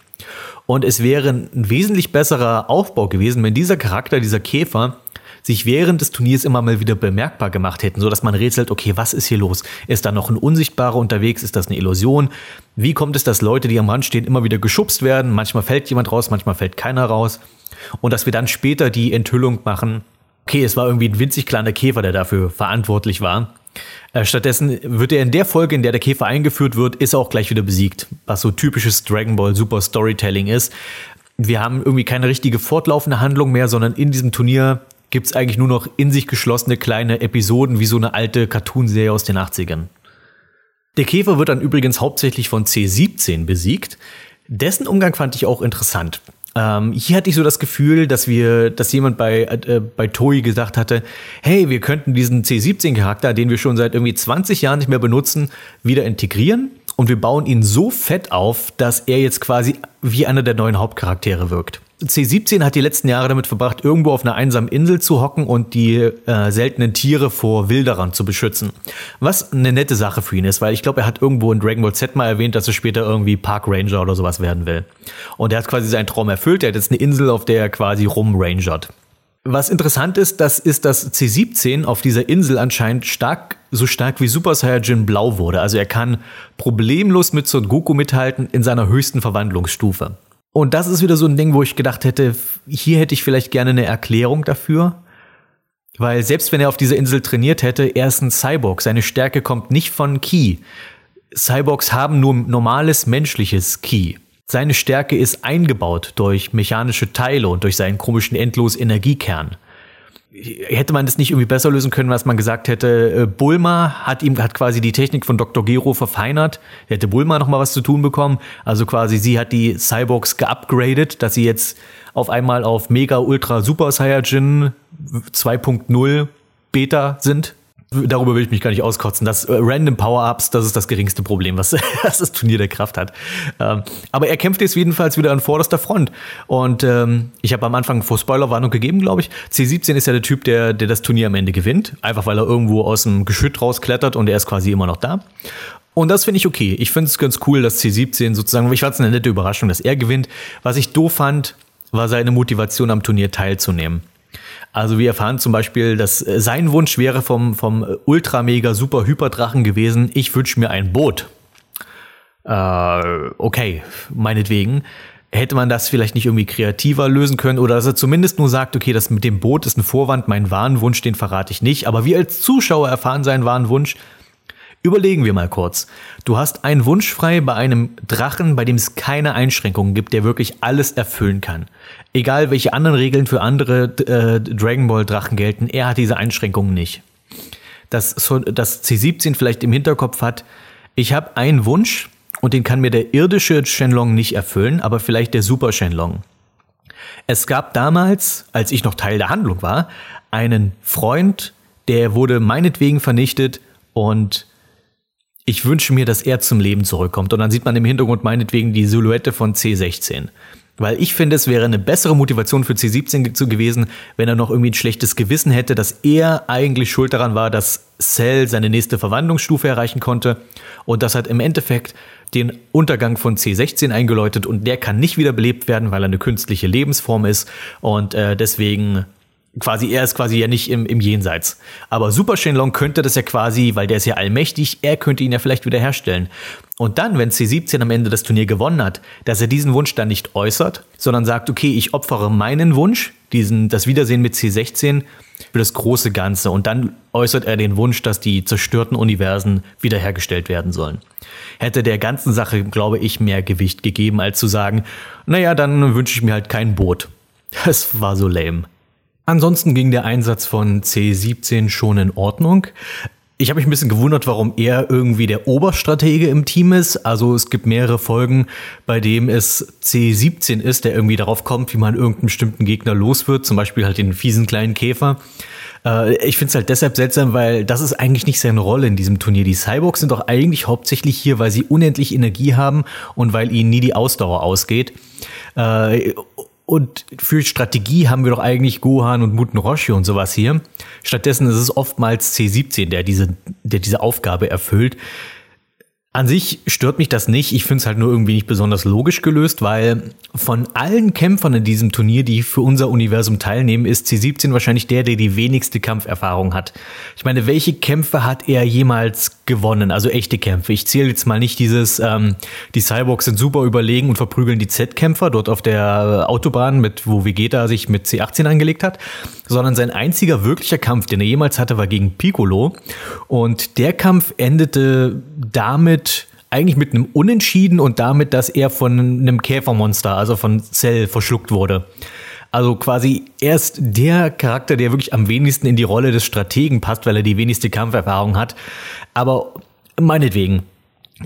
Und es wäre ein wesentlich besserer Aufbau gewesen, wenn dieser Charakter, dieser Käfer, sich während des Turniers immer mal wieder bemerkbar gemacht hätten, so dass man rätselt, okay, was ist hier los? Ist da noch ein Unsichtbarer unterwegs? Ist das eine Illusion? Wie kommt es, dass Leute, die am Rand stehen, immer wieder geschubst werden? Manchmal fällt jemand raus, manchmal fällt keiner raus. Und dass wir dann später die Enthüllung machen, okay, es war irgendwie ein winzig kleiner Käfer, der dafür verantwortlich war. Äh, stattdessen wird er in der Folge, in der der Käfer eingeführt wird, ist er auch gleich wieder besiegt, was so typisches Dragon Ball Super Storytelling ist. Wir haben irgendwie keine richtige fortlaufende Handlung mehr, sondern in diesem Turnier gibt es eigentlich nur noch in sich geschlossene kleine Episoden wie so eine alte Cartoonserie aus den 80ern. Der Käfer wird dann übrigens hauptsächlich von C17 besiegt. Dessen Umgang fand ich auch interessant. Ähm, hier hatte ich so das Gefühl, dass wir, dass jemand bei, äh, bei Toei gesagt hatte, hey, wir könnten diesen C17-Charakter, den wir schon seit irgendwie 20 Jahren nicht mehr benutzen, wieder integrieren und wir bauen ihn so fett auf, dass er jetzt quasi wie einer der neuen Hauptcharaktere wirkt. C17 hat die letzten Jahre damit verbracht, irgendwo auf einer einsamen Insel zu hocken und die äh, seltenen Tiere vor Wilderern zu beschützen. Was eine nette Sache für ihn ist, weil ich glaube, er hat irgendwo in Dragon Ball Z mal erwähnt, dass er später irgendwie Park Ranger oder sowas werden will. Und er hat quasi seinen Traum erfüllt. Er hat jetzt eine Insel, auf der er quasi rumrangert. Was interessant ist, das ist, dass C17 auf dieser Insel anscheinend stark, so stark wie Super Saiyajin Blau wurde. Also er kann problemlos mit Son Goku mithalten in seiner höchsten Verwandlungsstufe. Und das ist wieder so ein Ding, wo ich gedacht hätte, hier hätte ich vielleicht gerne eine Erklärung dafür. Weil selbst wenn er auf dieser Insel trainiert hätte, er ist ein Cyborg. Seine Stärke kommt nicht von Ki. Cyborgs haben nur normales menschliches Ki. Seine Stärke ist eingebaut durch mechanische Teile und durch seinen komischen endlos Energiekern hätte man das nicht irgendwie besser lösen können, was man gesagt hätte, äh, Bulma hat ihm hat quasi die Technik von Dr. Gero verfeinert. Hätte Bulma noch mal was zu tun bekommen. Also quasi sie hat die Cyborgs geupgradet, dass sie jetzt auf einmal auf Mega Ultra Super Saiyajin 2.0 Beta sind darüber will ich mich gar nicht auskotzen. Das äh, Random Power-Ups, das ist das geringste Problem, was, was das Turnier der Kraft hat. Ähm, aber er kämpft jetzt jedenfalls wieder an vorderster Front. Und ähm, ich habe am Anfang vor Spoilerwarnung gegeben, glaube ich. C17 ist ja der Typ, der, der das Turnier am Ende gewinnt. Einfach weil er irgendwo aus dem Geschütt rausklettert und er ist quasi immer noch da. Und das finde ich okay. Ich finde es ganz cool, dass C17 sozusagen, ich fand es eine nette Überraschung, dass er gewinnt. Was ich doof fand, war seine Motivation am Turnier teilzunehmen. Also wir erfahren zum Beispiel, dass äh, sein Wunsch wäre vom, vom Ultra Mega Super Hyperdrachen gewesen, ich wünsche mir ein Boot. Äh, okay, meinetwegen. Hätte man das vielleicht nicht irgendwie kreativer lösen können oder dass er zumindest nur sagt, okay, das mit dem Boot ist ein Vorwand, mein wahren Wunsch, den verrate ich nicht. Aber wir als Zuschauer erfahren seinen wahren Wunsch. Überlegen wir mal kurz. Du hast einen Wunsch frei bei einem Drachen, bei dem es keine Einschränkungen gibt, der wirklich alles erfüllen kann. Egal welche anderen Regeln für andere äh, Dragon Ball Drachen gelten, er hat diese Einschränkungen nicht. Dass, dass C17 vielleicht im Hinterkopf hat, ich habe einen Wunsch und den kann mir der irdische Shenlong nicht erfüllen, aber vielleicht der Super Shenlong. Es gab damals, als ich noch Teil der Handlung war, einen Freund, der wurde meinetwegen vernichtet und ich wünsche mir, dass er zum Leben zurückkommt. Und dann sieht man im Hintergrund meinetwegen die Silhouette von C16. Weil ich finde, es wäre eine bessere Motivation für C17 zu gewesen, wenn er noch irgendwie ein schlechtes Gewissen hätte, dass er eigentlich schuld daran war, dass Cell seine nächste Verwandlungsstufe erreichen konnte. Und das hat im Endeffekt den Untergang von C16 eingeläutet und der kann nicht wieder belebt werden, weil er eine künstliche Lebensform ist. Und äh, deswegen quasi, er ist quasi ja nicht im, im Jenseits. Aber Super Shenlong könnte das ja quasi, weil der ist ja allmächtig, er könnte ihn ja vielleicht wieder herstellen. Und dann, wenn C17 am Ende das Turnier gewonnen hat, dass er diesen Wunsch dann nicht äußert, sondern sagt, okay, ich opfere meinen Wunsch, diesen, das Wiedersehen mit C16 für das große Ganze. Und dann äußert er den Wunsch, dass die zerstörten Universen wiederhergestellt werden sollen. Hätte der ganzen Sache, glaube ich, mehr Gewicht gegeben, als zu sagen, naja, dann wünsche ich mir halt kein Boot. Das war so lame. Ansonsten ging der Einsatz von C17 schon in Ordnung. Ich habe mich ein bisschen gewundert, warum er irgendwie der Oberstratege im Team ist. Also es gibt mehrere Folgen, bei dem es C17 ist, der irgendwie darauf kommt, wie man irgendeinen bestimmten Gegner los wird, zum Beispiel halt den fiesen kleinen Käfer. Äh, ich finde es halt deshalb seltsam, weil das ist eigentlich nicht seine Rolle in diesem Turnier. Die Cyborgs sind doch eigentlich hauptsächlich hier, weil sie unendlich Energie haben und weil ihnen nie die Ausdauer ausgeht. Äh, und für Strategie haben wir doch eigentlich Gohan und Muten Roshi und sowas hier. Stattdessen ist es oftmals C17, der diese, der diese Aufgabe erfüllt. An sich stört mich das nicht. Ich finde es halt nur irgendwie nicht besonders logisch gelöst, weil von allen Kämpfern in diesem Turnier, die für unser Universum teilnehmen, ist C17 wahrscheinlich der, der die wenigste Kampferfahrung hat. Ich meine, welche Kämpfe hat er jemals gewonnen? Also echte Kämpfe. Ich zähle jetzt mal nicht dieses, ähm, die Cyborgs sind super überlegen und verprügeln die Z-Kämpfer dort auf der Autobahn, mit wo Vegeta sich mit C18 angelegt hat, sondern sein einziger wirklicher Kampf, den er jemals hatte, war gegen Piccolo. Und der Kampf endete damit, eigentlich mit einem Unentschieden und damit, dass er von einem Käfermonster, also von Cell, verschluckt wurde. Also quasi erst der Charakter, der wirklich am wenigsten in die Rolle des Strategen passt, weil er die wenigste Kampferfahrung hat. Aber meinetwegen.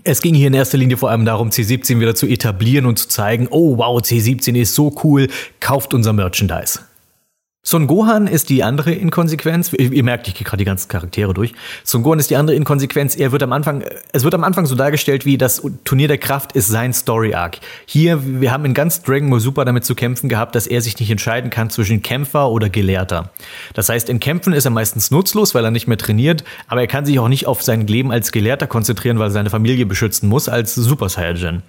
Es ging hier in erster Linie vor allem darum, C17 wieder zu etablieren und zu zeigen, oh wow, C17 ist so cool, kauft unser Merchandise. Son Gohan ist die andere Inkonsequenz. Ihr merkt, ich gehe gerade die ganzen Charaktere durch. Son Gohan ist die andere Inkonsequenz. Er wird am Anfang, es wird am Anfang so dargestellt, wie das Turnier der Kraft ist sein Story Arc. Hier, wir haben in ganz Dragon Ball Super damit zu kämpfen gehabt, dass er sich nicht entscheiden kann zwischen Kämpfer oder Gelehrter. Das heißt, in Kämpfen ist er meistens nutzlos, weil er nicht mehr trainiert, aber er kann sich auch nicht auf sein Leben als Gelehrter konzentrieren, weil er seine Familie beschützen muss als Super Saiyajin.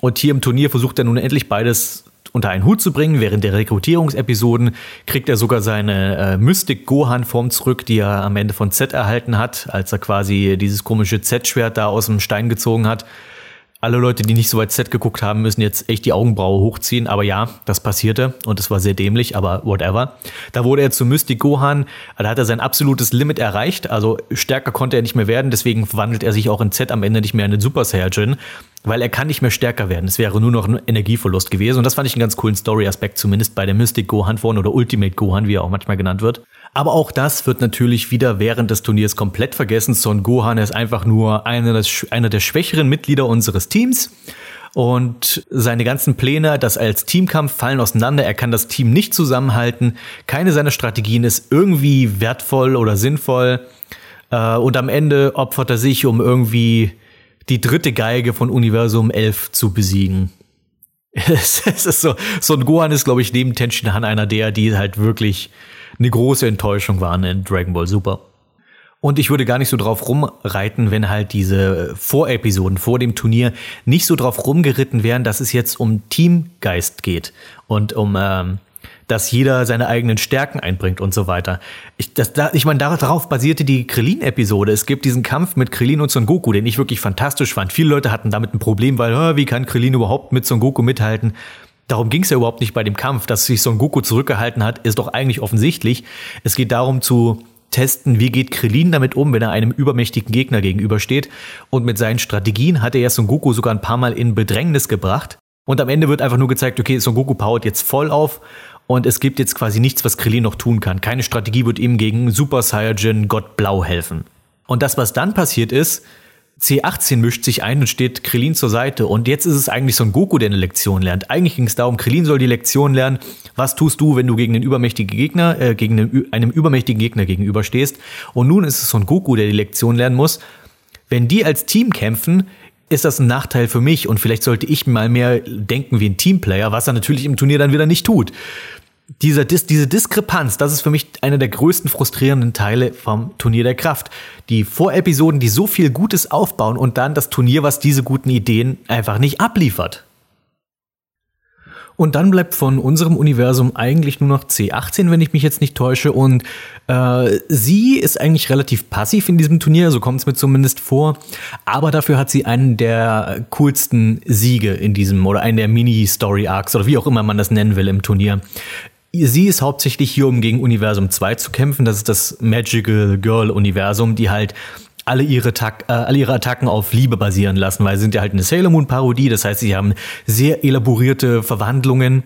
Und hier im Turnier versucht er nun endlich beides unter einen Hut zu bringen. Während der Rekrutierungsepisoden kriegt er sogar seine äh, Mystic Gohan Form zurück, die er am Ende von Z erhalten hat, als er quasi dieses komische Z-Schwert da aus dem Stein gezogen hat. Alle Leute, die nicht so weit Z geguckt haben, müssen jetzt echt die Augenbraue hochziehen. Aber ja, das passierte und es war sehr dämlich, aber whatever. Da wurde er zu Mystic Gohan. Da hat er sein absolutes Limit erreicht. Also stärker konnte er nicht mehr werden. Deswegen verwandelt er sich auch in Z am Ende nicht mehr in den Super Saiyajin weil er kann nicht mehr stärker werden. Es wäre nur noch ein Energieverlust gewesen. Und das fand ich einen ganz coolen Story-Aspekt, zumindest bei der Mystic Gohan Form oder Ultimate Gohan, wie er auch manchmal genannt wird. Aber auch das wird natürlich wieder während des Turniers komplett vergessen. Son Gohan ist einfach nur einer, des, einer der schwächeren Mitglieder unseres Teams. Und seine ganzen Pläne, das als Teamkampf, fallen auseinander. Er kann das Team nicht zusammenhalten. Keine seiner Strategien ist irgendwie wertvoll oder sinnvoll. Äh, und am Ende opfert er sich, um irgendwie die dritte Geige von Universum 11 zu besiegen. es ist so, so Gohan ist, glaube ich, neben Tenshin Han einer der, die halt wirklich eine große Enttäuschung waren in Dragon Ball Super. Und ich würde gar nicht so drauf rumreiten, wenn halt diese Vorepisoden vor dem Turnier nicht so drauf rumgeritten wären, dass es jetzt um Teamgeist geht und um ähm, dass jeder seine eigenen Stärken einbringt und so weiter. Ich, das, da, ich meine, darauf basierte die Krillin-Episode. Es gibt diesen Kampf mit Krillin und Son Goku, den ich wirklich fantastisch fand. Viele Leute hatten damit ein Problem, weil, wie kann Krillin überhaupt mit Son Goku mithalten? Darum ging es ja überhaupt nicht bei dem Kampf. Dass sich Son Goku zurückgehalten hat, ist doch eigentlich offensichtlich. Es geht darum zu testen, wie geht Krillin damit um, wenn er einem übermächtigen Gegner gegenübersteht. Und mit seinen Strategien hat er ja Son Goku sogar ein paar Mal in Bedrängnis gebracht. Und am Ende wird einfach nur gezeigt, okay, Son Goku powert jetzt voll auf und es gibt jetzt quasi nichts, was Krillin noch tun kann. Keine Strategie wird ihm gegen Super Saiyajin Gott Blau helfen. Und das, was dann passiert ist, C18 mischt sich ein und steht Krillin zur Seite. Und jetzt ist es eigentlich so ein Goku, der eine Lektion lernt. Eigentlich ging es darum, Krillin soll die Lektion lernen. Was tust du, wenn du gegen einen übermächtigen Gegner, äh, gegen einen, einem übermächtigen Gegner gegenüberstehst? Und nun ist es so ein Goku, der die Lektion lernen muss. Wenn die als Team kämpfen, ist das ein Nachteil für mich und vielleicht sollte ich mal mehr denken wie ein Teamplayer, was er natürlich im Turnier dann wieder nicht tut. Dieser, Dis diese Diskrepanz, das ist für mich einer der größten frustrierenden Teile vom Turnier der Kraft. Die Vorepisoden, die so viel Gutes aufbauen und dann das Turnier, was diese guten Ideen einfach nicht abliefert. Und dann bleibt von unserem Universum eigentlich nur noch C18, wenn ich mich jetzt nicht täusche. Und äh, sie ist eigentlich relativ passiv in diesem Turnier, so kommt es mir zumindest vor. Aber dafür hat sie einen der coolsten Siege in diesem oder einen der Mini-Story-Arcs oder wie auch immer man das nennen will im Turnier. Sie ist hauptsächlich hier, um gegen Universum 2 zu kämpfen. Das ist das Magical Girl Universum, die halt alle ihre, Tak äh, alle ihre Attacken auf Liebe basieren lassen, weil sie sind ja halt eine Sailor Moon Parodie, das heißt, sie haben sehr elaborierte Verwandlungen.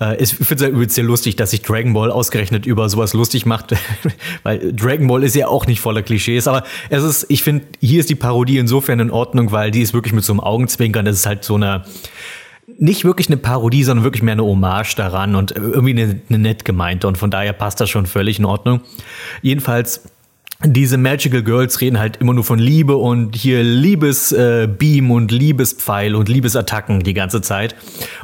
Äh, ich finde es übrigens sehr lustig, dass sich Dragon Ball ausgerechnet über sowas lustig macht, weil Dragon Ball ist ja auch nicht voller Klischees, aber es ist, ich finde, hier ist die Parodie insofern in Ordnung, weil die ist wirklich mit so einem Augenzwinkern, das ist halt so eine nicht wirklich eine Parodie, sondern wirklich mehr eine Hommage daran und irgendwie eine, eine nett gemeinte und von daher passt das schon völlig in Ordnung. Jedenfalls diese Magical Girls reden halt immer nur von Liebe und hier Liebesbeam äh, und Liebespfeil und Liebesattacken die ganze Zeit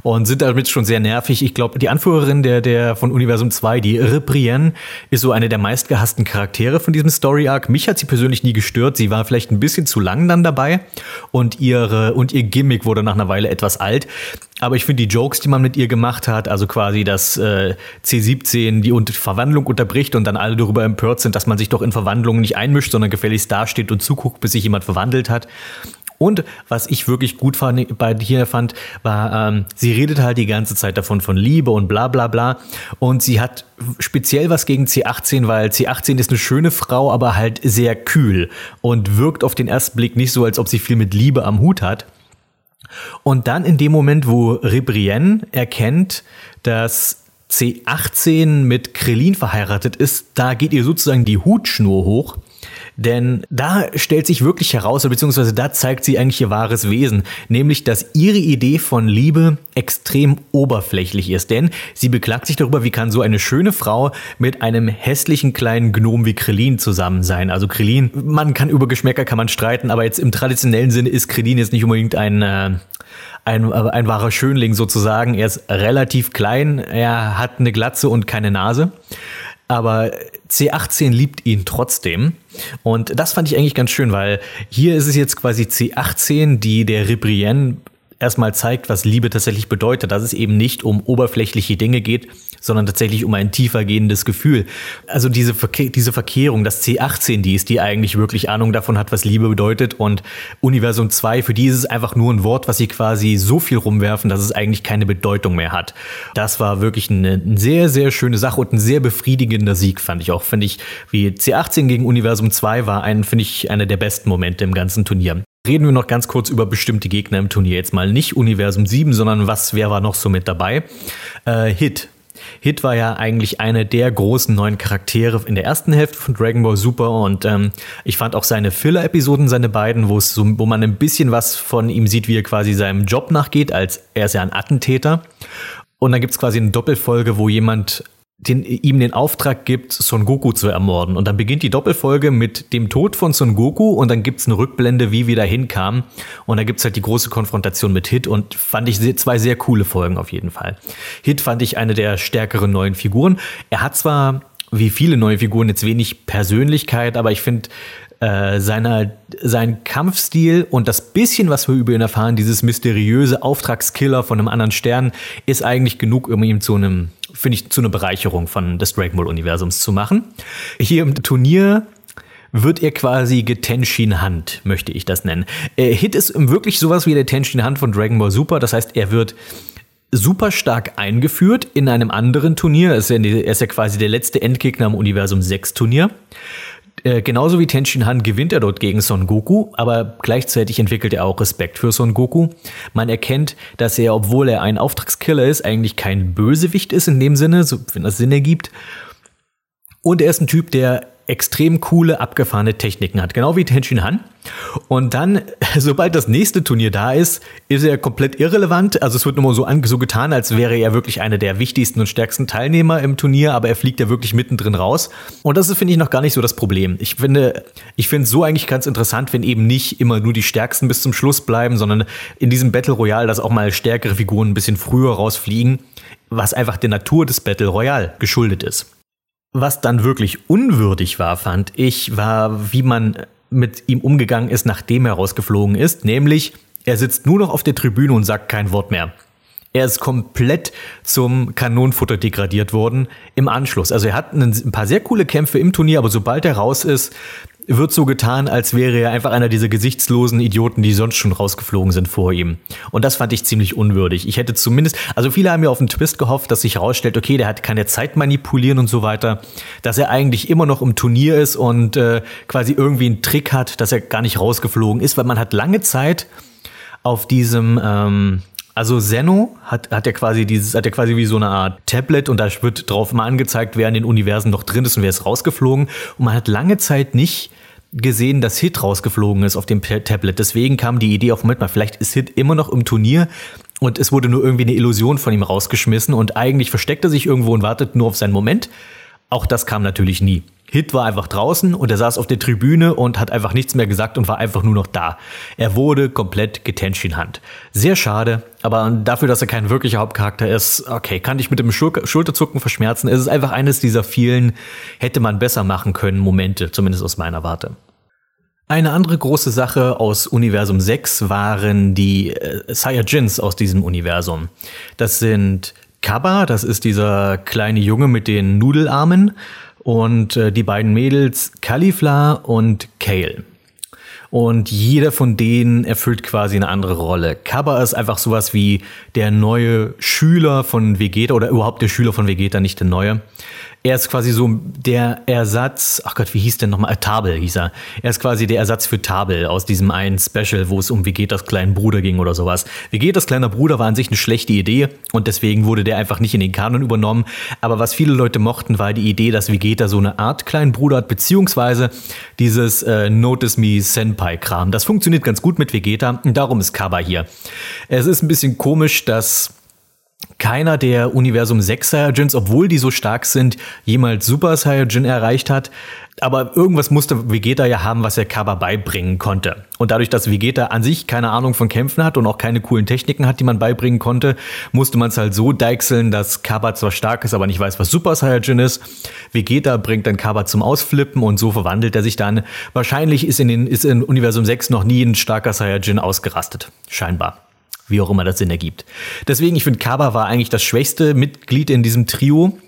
und sind damit schon sehr nervig. Ich glaube, die Anführerin der, der von Universum 2, die Reprienne, ist so eine der meistgehassten Charaktere von diesem Story Arc. Mich hat sie persönlich nie gestört. Sie war vielleicht ein bisschen zu lang dann dabei und ihre und ihr Gimmick wurde nach einer Weile etwas alt. Aber ich finde die Jokes, die man mit ihr gemacht hat, also quasi das äh, C17 die Verwandlung unterbricht und dann alle darüber empört sind, dass man sich doch in Verwandlungen nicht einmischt, sondern gefälligst dasteht und zuguckt, bis sich jemand verwandelt hat. Und was ich wirklich gut fand, bei hier fand, war, ähm, sie redet halt die ganze Zeit davon von Liebe und bla bla bla. Und sie hat speziell was gegen C18, weil C18 ist eine schöne Frau, aber halt sehr kühl und wirkt auf den ersten Blick nicht so, als ob sie viel mit Liebe am Hut hat. Und dann in dem Moment, wo Ribrienne erkennt, dass C18 mit Krillin verheiratet ist, da geht ihr sozusagen die Hutschnur hoch denn da stellt sich wirklich heraus, beziehungsweise da zeigt sie eigentlich ihr wahres Wesen, nämlich, dass ihre Idee von Liebe extrem oberflächlich ist. Denn sie beklagt sich darüber, wie kann so eine schöne Frau mit einem hässlichen kleinen Gnom wie Krillin zusammen sein. Also Krillin, man kann über Geschmäcker kann man streiten, aber jetzt im traditionellen Sinne ist Krillin jetzt nicht unbedingt ein, äh, ein, ein wahrer Schönling sozusagen. Er ist relativ klein, er hat eine Glatze und keine Nase. Aber C18 liebt ihn trotzdem. Und das fand ich eigentlich ganz schön, weil hier ist es jetzt quasi C18, die der Ribrienne erstmal zeigt, was Liebe tatsächlich bedeutet, dass es eben nicht um oberflächliche Dinge geht, sondern tatsächlich um ein tiefer gehendes Gefühl. Also diese, Verke diese Verkehrung, das C18, die ist, die eigentlich wirklich Ahnung davon hat, was Liebe bedeutet und Universum 2, für die ist es einfach nur ein Wort, was sie quasi so viel rumwerfen, dass es eigentlich keine Bedeutung mehr hat. Das war wirklich eine, eine sehr, sehr schöne Sache und ein sehr befriedigender Sieg, fand ich auch. Finde ich, wie C18 gegen Universum 2 war ein, finde ich, einer der besten Momente im ganzen Turnier. Reden wir noch ganz kurz über bestimmte Gegner im Turnier. Jetzt mal nicht Universum 7, sondern was, wer war noch so mit dabei? Äh, Hit. Hit war ja eigentlich eine der großen neuen Charaktere in der ersten Hälfte von Dragon Ball Super und ähm, ich fand auch seine Filler-Episoden, seine beiden, wo es so, wo man ein bisschen was von ihm sieht, wie er quasi seinem Job nachgeht, als er ist ja ein Attentäter. Und dann gibt es quasi eine Doppelfolge, wo jemand den, ihm den Auftrag gibt, Son Goku zu ermorden. Und dann beginnt die Doppelfolge mit dem Tod von Son Goku und dann gibt's eine Rückblende, wie wir da hinkamen. Und da gibt's halt die große Konfrontation mit Hit und fand ich zwei sehr coole Folgen auf jeden Fall. Hit fand ich eine der stärkeren neuen Figuren. Er hat zwar wie viele neue Figuren jetzt wenig Persönlichkeit, aber ich finde, äh, seiner, sein Kampfstil und das bisschen, was wir über ihn erfahren, dieses mysteriöse Auftragskiller von einem anderen Stern, ist eigentlich genug, um ihm zu einem, finde ich, zu einer Bereicherung von des Dragon Ball Universums zu machen. Hier im Turnier wird er quasi getenshin Hand, möchte ich das nennen. Äh, Hit ist wirklich sowas wie der Tenshin Hand von Dragon Ball Super. Das heißt, er wird super stark eingeführt in einem anderen Turnier. Er ist ja, er ist ja quasi der letzte Endgegner im Universum 6 Turnier. Äh, genauso wie Tenshin Han gewinnt er dort gegen Son Goku, aber gleichzeitig entwickelt er auch Respekt für Son Goku. Man erkennt, dass er, obwohl er ein Auftragskiller ist, eigentlich kein Bösewicht ist in dem Sinne, so, wenn das Sinn ergibt. Und er ist ein Typ, der extrem coole, abgefahrene Techniken hat. Genau wie Tenshin Han. Und dann, sobald das nächste Turnier da ist, ist er komplett irrelevant. Also es wird nur so, so getan, als wäre er wirklich einer der wichtigsten und stärksten Teilnehmer im Turnier, aber er fliegt ja wirklich mittendrin raus. Und das ist, finde ich, noch gar nicht so das Problem. Ich finde, ich finde es so eigentlich ganz interessant, wenn eben nicht immer nur die Stärksten bis zum Schluss bleiben, sondern in diesem Battle Royale, dass auch mal stärkere Figuren ein bisschen früher rausfliegen, was einfach der Natur des Battle Royale geschuldet ist. Was dann wirklich unwürdig war, fand ich, war, wie man mit ihm umgegangen ist, nachdem er rausgeflogen ist, nämlich er sitzt nur noch auf der Tribüne und sagt kein Wort mehr. Er ist komplett zum Kanonenfutter degradiert worden im Anschluss. Also er hat ein paar sehr coole Kämpfe im Turnier, aber sobald er raus ist, wird so getan, als wäre er einfach einer dieser gesichtslosen Idioten, die sonst schon rausgeflogen sind vor ihm. Und das fand ich ziemlich unwürdig. Ich hätte zumindest, also viele haben ja auf einen Twist gehofft, dass sich herausstellt, okay, der hat keine Zeit manipulieren und so weiter, dass er eigentlich immer noch im Turnier ist und äh, quasi irgendwie einen Trick hat, dass er gar nicht rausgeflogen ist, weil man hat lange Zeit auf diesem ähm, also Zeno hat, hat ja quasi dieses, hat ja quasi wie so eine Art Tablet und da wird drauf mal angezeigt, wer in den Universen noch drin ist und wer ist rausgeflogen. Und man hat lange Zeit nicht gesehen, dass Hit rausgeflogen ist auf dem Tablet. Deswegen kam die Idee auf, Moment mal, vielleicht ist Hit immer noch im Turnier und es wurde nur irgendwie eine Illusion von ihm rausgeschmissen und eigentlich versteckt er sich irgendwo und wartet nur auf seinen Moment. Auch das kam natürlich nie. Hit war einfach draußen und er saß auf der Tribüne und hat einfach nichts mehr gesagt und war einfach nur noch da. Er wurde komplett Hand. Sehr schade, aber dafür, dass er kein wirklicher Hauptcharakter ist, okay, kann ich mit dem Schul Schulterzucken verschmerzen. Es ist einfach eines dieser vielen hätte man besser machen können Momente, zumindest aus meiner Warte. Eine andere große Sache aus Universum 6 waren die äh, Saiyajins aus diesem Universum. Das sind Kaba, das ist dieser kleine Junge mit den Nudelarmen und äh, die beiden Mädels Califla und Kale. Und jeder von denen erfüllt quasi eine andere Rolle. Kaba ist einfach sowas wie der neue Schüler von Vegeta oder überhaupt der Schüler von Vegeta, nicht der neue. Er ist quasi so der Ersatz, ach Gott, wie hieß denn nochmal? Äh, Tabel hieß er. Er ist quasi der Ersatz für Tabel aus diesem einen Special, wo es um Vegetas kleinen Bruder ging oder sowas. Vegetas kleiner Bruder war an sich eine schlechte Idee und deswegen wurde der einfach nicht in den Kanon übernommen. Aber was viele Leute mochten, war die Idee, dass Vegeta so eine Art kleinen Bruder hat, beziehungsweise dieses äh, Notice Me Senpai-Kram. Das funktioniert ganz gut mit Vegeta und darum ist Kaba hier. Es ist ein bisschen komisch, dass keiner der Universum 6 Saiyajins, obwohl die so stark sind, jemals Super Saiyajin erreicht hat. Aber irgendwas musste Vegeta ja haben, was er Kaba beibringen konnte. Und dadurch, dass Vegeta an sich keine Ahnung von Kämpfen hat und auch keine coolen Techniken hat, die man beibringen konnte, musste man es halt so deichseln, dass Kaba zwar stark ist, aber nicht weiß, was Super Saiyajin ist. Vegeta bringt dann Kaba zum Ausflippen und so verwandelt er sich dann. Wahrscheinlich ist in, den, ist in Universum 6 noch nie ein starker Saiyajin ausgerastet. Scheinbar wie auch immer das Sinn ergibt. Deswegen, ich finde, Kaba war eigentlich das schwächste Mitglied in diesem Trio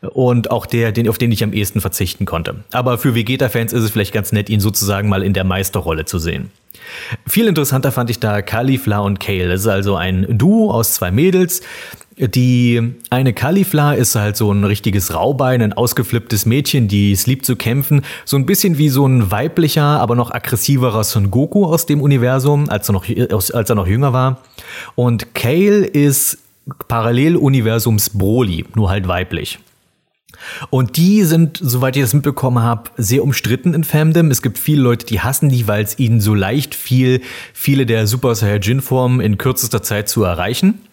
und auch der, den, auf den ich am ehesten verzichten konnte. Aber für Vegeta-Fans ist es vielleicht ganz nett, ihn sozusagen mal in der Meisterrolle zu sehen. Viel interessanter fand ich da Caulifla und Kale. Das ist also ein Duo aus zwei Mädels. Die eine Caulifla ist halt so ein richtiges Raubein, ein ausgeflipptes Mädchen, die es liebt zu kämpfen. So ein bisschen wie so ein weiblicher, aber noch aggressiverer Son Goku aus dem Universum, als er noch, als er noch jünger war. Und Kale ist Paralleluniversums Broly, nur halt weiblich. Und die sind, soweit ich das mitbekommen habe, sehr umstritten in Fandom. Es gibt viele Leute, die hassen die, weil es ihnen so leicht fiel, viele der Super Saiyajin-Formen in kürzester Zeit zu erreichen.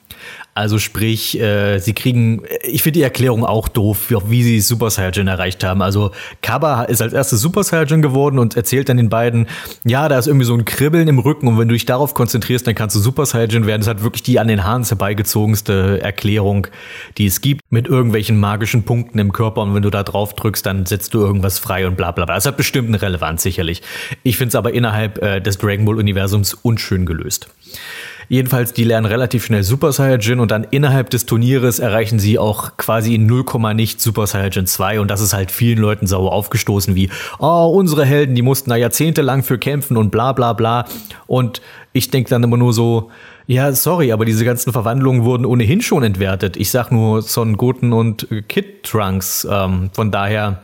Also sprich, äh, sie kriegen, ich finde die Erklärung auch doof, wie, wie sie Super Saiyajin erreicht haben. Also Kaba ist als erstes Super Saiyajin geworden und erzählt dann den beiden, ja, da ist irgendwie so ein Kribbeln im Rücken und wenn du dich darauf konzentrierst, dann kannst du Super Saiyajin werden. Das hat wirklich die an den Haaren herbeigezogenste Erklärung, die es gibt, mit irgendwelchen magischen Punkten im Körper und wenn du da drauf drückst, dann setzt du irgendwas frei und bla bla bla. Das hat bestimmt eine Relevanz, sicherlich. Ich finde es aber innerhalb äh, des Dragon Ball Universums unschön gelöst. Jedenfalls, die lernen relativ schnell Super Saiyajin und dann innerhalb des Turnieres erreichen sie auch quasi in 0, nicht Super Saiyajin 2 und das ist halt vielen Leuten sauer aufgestoßen wie, oh, unsere Helden, die mussten da jahrzehntelang für kämpfen und bla bla bla. Und ich denke dann immer nur so, ja, sorry, aber diese ganzen Verwandlungen wurden ohnehin schon entwertet. Ich sag nur Son Goten und Kid Trunks. Ähm, von daher,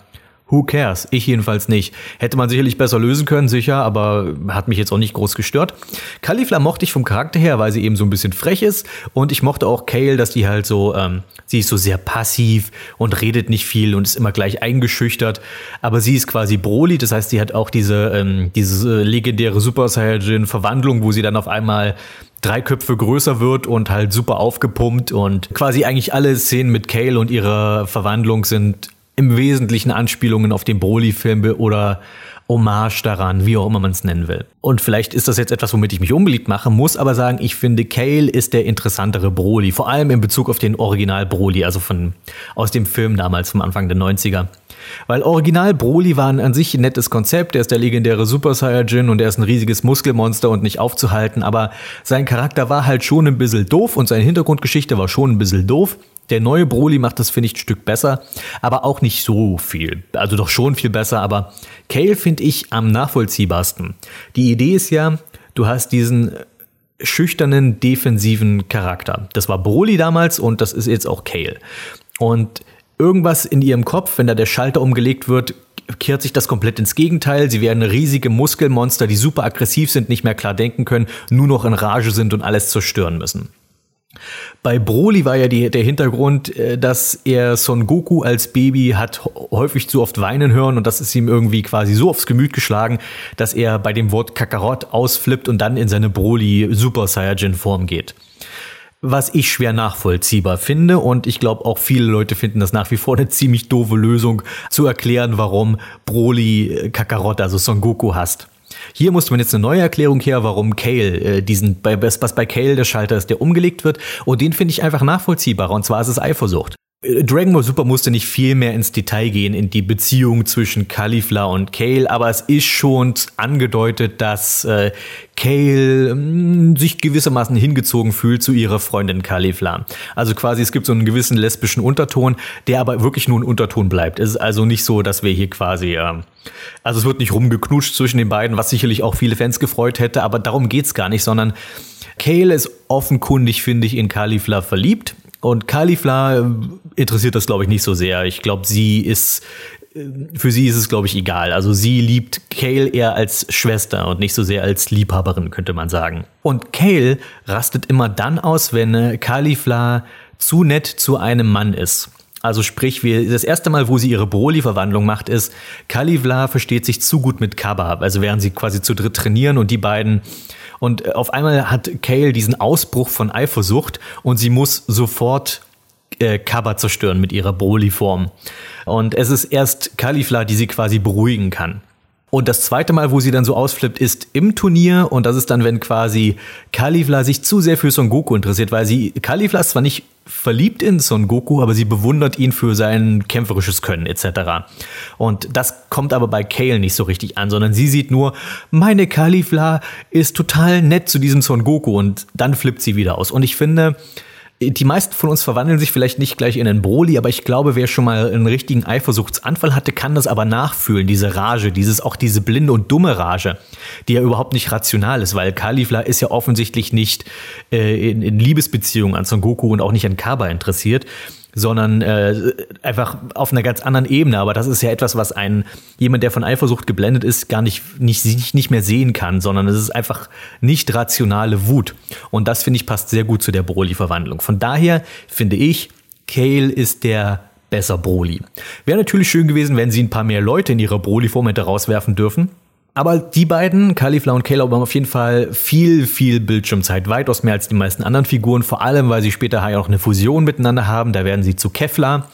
Who cares? Ich jedenfalls nicht. Hätte man sicherlich besser lösen können, sicher, aber hat mich jetzt auch nicht groß gestört. Caulifla mochte ich vom Charakter her, weil sie eben so ein bisschen frech ist. Und ich mochte auch Kale, dass die halt so, ähm, sie ist so sehr passiv und redet nicht viel und ist immer gleich eingeschüchtert. Aber sie ist quasi Broly, das heißt, sie hat auch diese, ähm, diese legendäre Super Saiyajin-Verwandlung, wo sie dann auf einmal drei Köpfe größer wird und halt super aufgepumpt und quasi eigentlich alle Szenen mit Kale und ihrer Verwandlung sind im Wesentlichen Anspielungen auf den Broly-Film oder Hommage daran, wie auch immer man es nennen will. Und vielleicht ist das jetzt etwas, womit ich mich unbeliebt mache, muss aber sagen, ich finde, Kale ist der interessantere Broly, vor allem in Bezug auf den Original Broly, also von, aus dem Film damals vom Anfang der 90er. Weil Original Broly war an sich ein nettes Konzept, er ist der legendäre Super Saiyajin und er ist ein riesiges Muskelmonster und nicht aufzuhalten, aber sein Charakter war halt schon ein bisschen doof und seine Hintergrundgeschichte war schon ein bisschen doof. Der neue Broly macht das, finde ich, ein Stück besser, aber auch nicht so viel. Also doch schon viel besser, aber Kale finde ich am nachvollziehbarsten. Die Idee ist ja, du hast diesen schüchternen, defensiven Charakter. Das war Broly damals und das ist jetzt auch Kale. Und irgendwas in ihrem Kopf, wenn da der Schalter umgelegt wird, kehrt sich das komplett ins Gegenteil. Sie werden riesige Muskelmonster, die super aggressiv sind, nicht mehr klar denken können, nur noch in Rage sind und alles zerstören müssen. Bei Broly war ja die, der Hintergrund, äh, dass er Son Goku als Baby hat häufig zu oft weinen hören und das ist ihm irgendwie quasi so aufs Gemüt geschlagen, dass er bei dem Wort Kakarot ausflippt und dann in seine Broly Super Saiyajin Form geht. Was ich schwer nachvollziehbar finde und ich glaube auch viele Leute finden das nach wie vor eine ziemlich doofe Lösung zu erklären, warum Broly äh, Kakarot, also Son Goku hasst. Hier musste man jetzt eine neue Erklärung her, warum Kale äh, diesen, bei, was bei Kale der Schalter ist, der umgelegt wird. Und den finde ich einfach nachvollziehbarer. Und zwar ist es Eifersucht. Dragon Ball Super musste nicht viel mehr ins Detail gehen in die Beziehung zwischen Caulifla und Kale, aber es ist schon angedeutet, dass äh, Kale mh, mm, sich gewissermaßen hingezogen fühlt zu ihrer Freundin Caulifla. Also quasi es gibt so einen gewissen lesbischen Unterton, der aber wirklich nur ein Unterton bleibt. Es ist also nicht so, dass wir hier quasi äh, also es wird nicht rumgeknutscht zwischen den beiden, was sicherlich auch viele Fans gefreut hätte, aber darum geht's gar nicht, sondern Kale ist offenkundig, finde ich, in Caulifla verliebt. Und Caulifla äh, interessiert das, glaube ich, nicht so sehr. Ich glaube, sie ist, äh, für sie ist es, glaube ich, egal. Also sie liebt Kale eher als Schwester und nicht so sehr als Liebhaberin, könnte man sagen. Und Kale rastet immer dann aus, wenn Caulifla zu nett zu einem Mann ist. Also sprich, wir, das erste Mal, wo sie ihre Broly-Verwandlung macht, ist, Caulifla versteht sich zu gut mit Kaba. Also während sie quasi zu dritt trainieren und die beiden und äh, auf einmal hat Kale diesen Ausbruch von Eifersucht und sie muss sofort äh, Kaba zerstören mit ihrer Broly-Form. Und es ist erst Kalifla, die sie quasi beruhigen kann. Und das zweite Mal, wo sie dann so ausflippt, ist im Turnier. Und das ist dann, wenn quasi Kalifla sich zu sehr für Son Goku interessiert, weil sie, Kalifla ist zwar nicht verliebt in Son Goku, aber sie bewundert ihn für sein kämpferisches Können etc. Und das kommt aber bei Kale nicht so richtig an, sondern sie sieht nur, meine Kalifla ist total nett zu diesem Son Goku und dann flippt sie wieder aus. Und ich finde, die meisten von uns verwandeln sich vielleicht nicht gleich in einen Broly, aber ich glaube, wer schon mal einen richtigen Eifersuchtsanfall hatte, kann das aber nachfühlen, diese Rage, dieses auch diese blinde und dumme Rage, die ja überhaupt nicht rational ist, weil Kalifla ist ja offensichtlich nicht äh, in, in Liebesbeziehungen an Son Goku und auch nicht an Kaba interessiert, sondern äh, einfach auf einer ganz anderen Ebene. Aber das ist ja etwas, was ein jemand, der von Eifersucht geblendet ist, gar nicht, nicht, nicht, nicht mehr sehen kann, sondern es ist einfach nicht rationale Wut. Und das, finde ich, passt sehr gut zu der Broly-Verwandlung. Von daher finde ich, Kale ist der besser Broly. Wäre natürlich schön gewesen, wenn sie ein paar mehr Leute in ihrer Broly-Form hätte rauswerfen dürfen. Aber die beiden, Caulifla und Caleb, haben auf jeden Fall viel, viel Bildschirmzeit, weitaus mehr als die meisten anderen Figuren, vor allem, weil sie später ja auch eine Fusion miteinander haben, da werden sie zu Kevlar.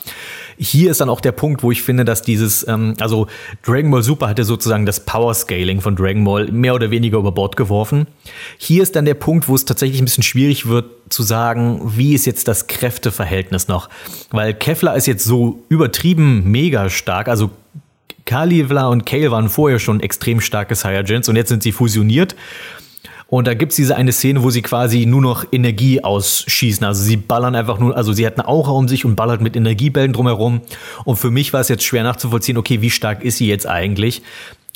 Hier ist dann auch der Punkt, wo ich finde, dass dieses, ähm, also Dragon Ball Super hatte sozusagen das Power Scaling von Dragon Ball mehr oder weniger über Bord geworfen. Hier ist dann der Punkt, wo es tatsächlich ein bisschen schwierig wird zu sagen, wie ist jetzt das Kräfteverhältnis noch. Weil Kevlar ist jetzt so übertrieben mega stark, also Kalivla und Kale waren vorher schon extrem starke Saiyajins und jetzt sind sie fusioniert. Und da gibt's diese eine Szene, wo sie quasi nur noch Energie ausschießen. Also sie ballern einfach nur, also sie hat eine Aura um sich und ballert mit Energiebällen drumherum. Und für mich war es jetzt schwer nachzuvollziehen, okay, wie stark ist sie jetzt eigentlich?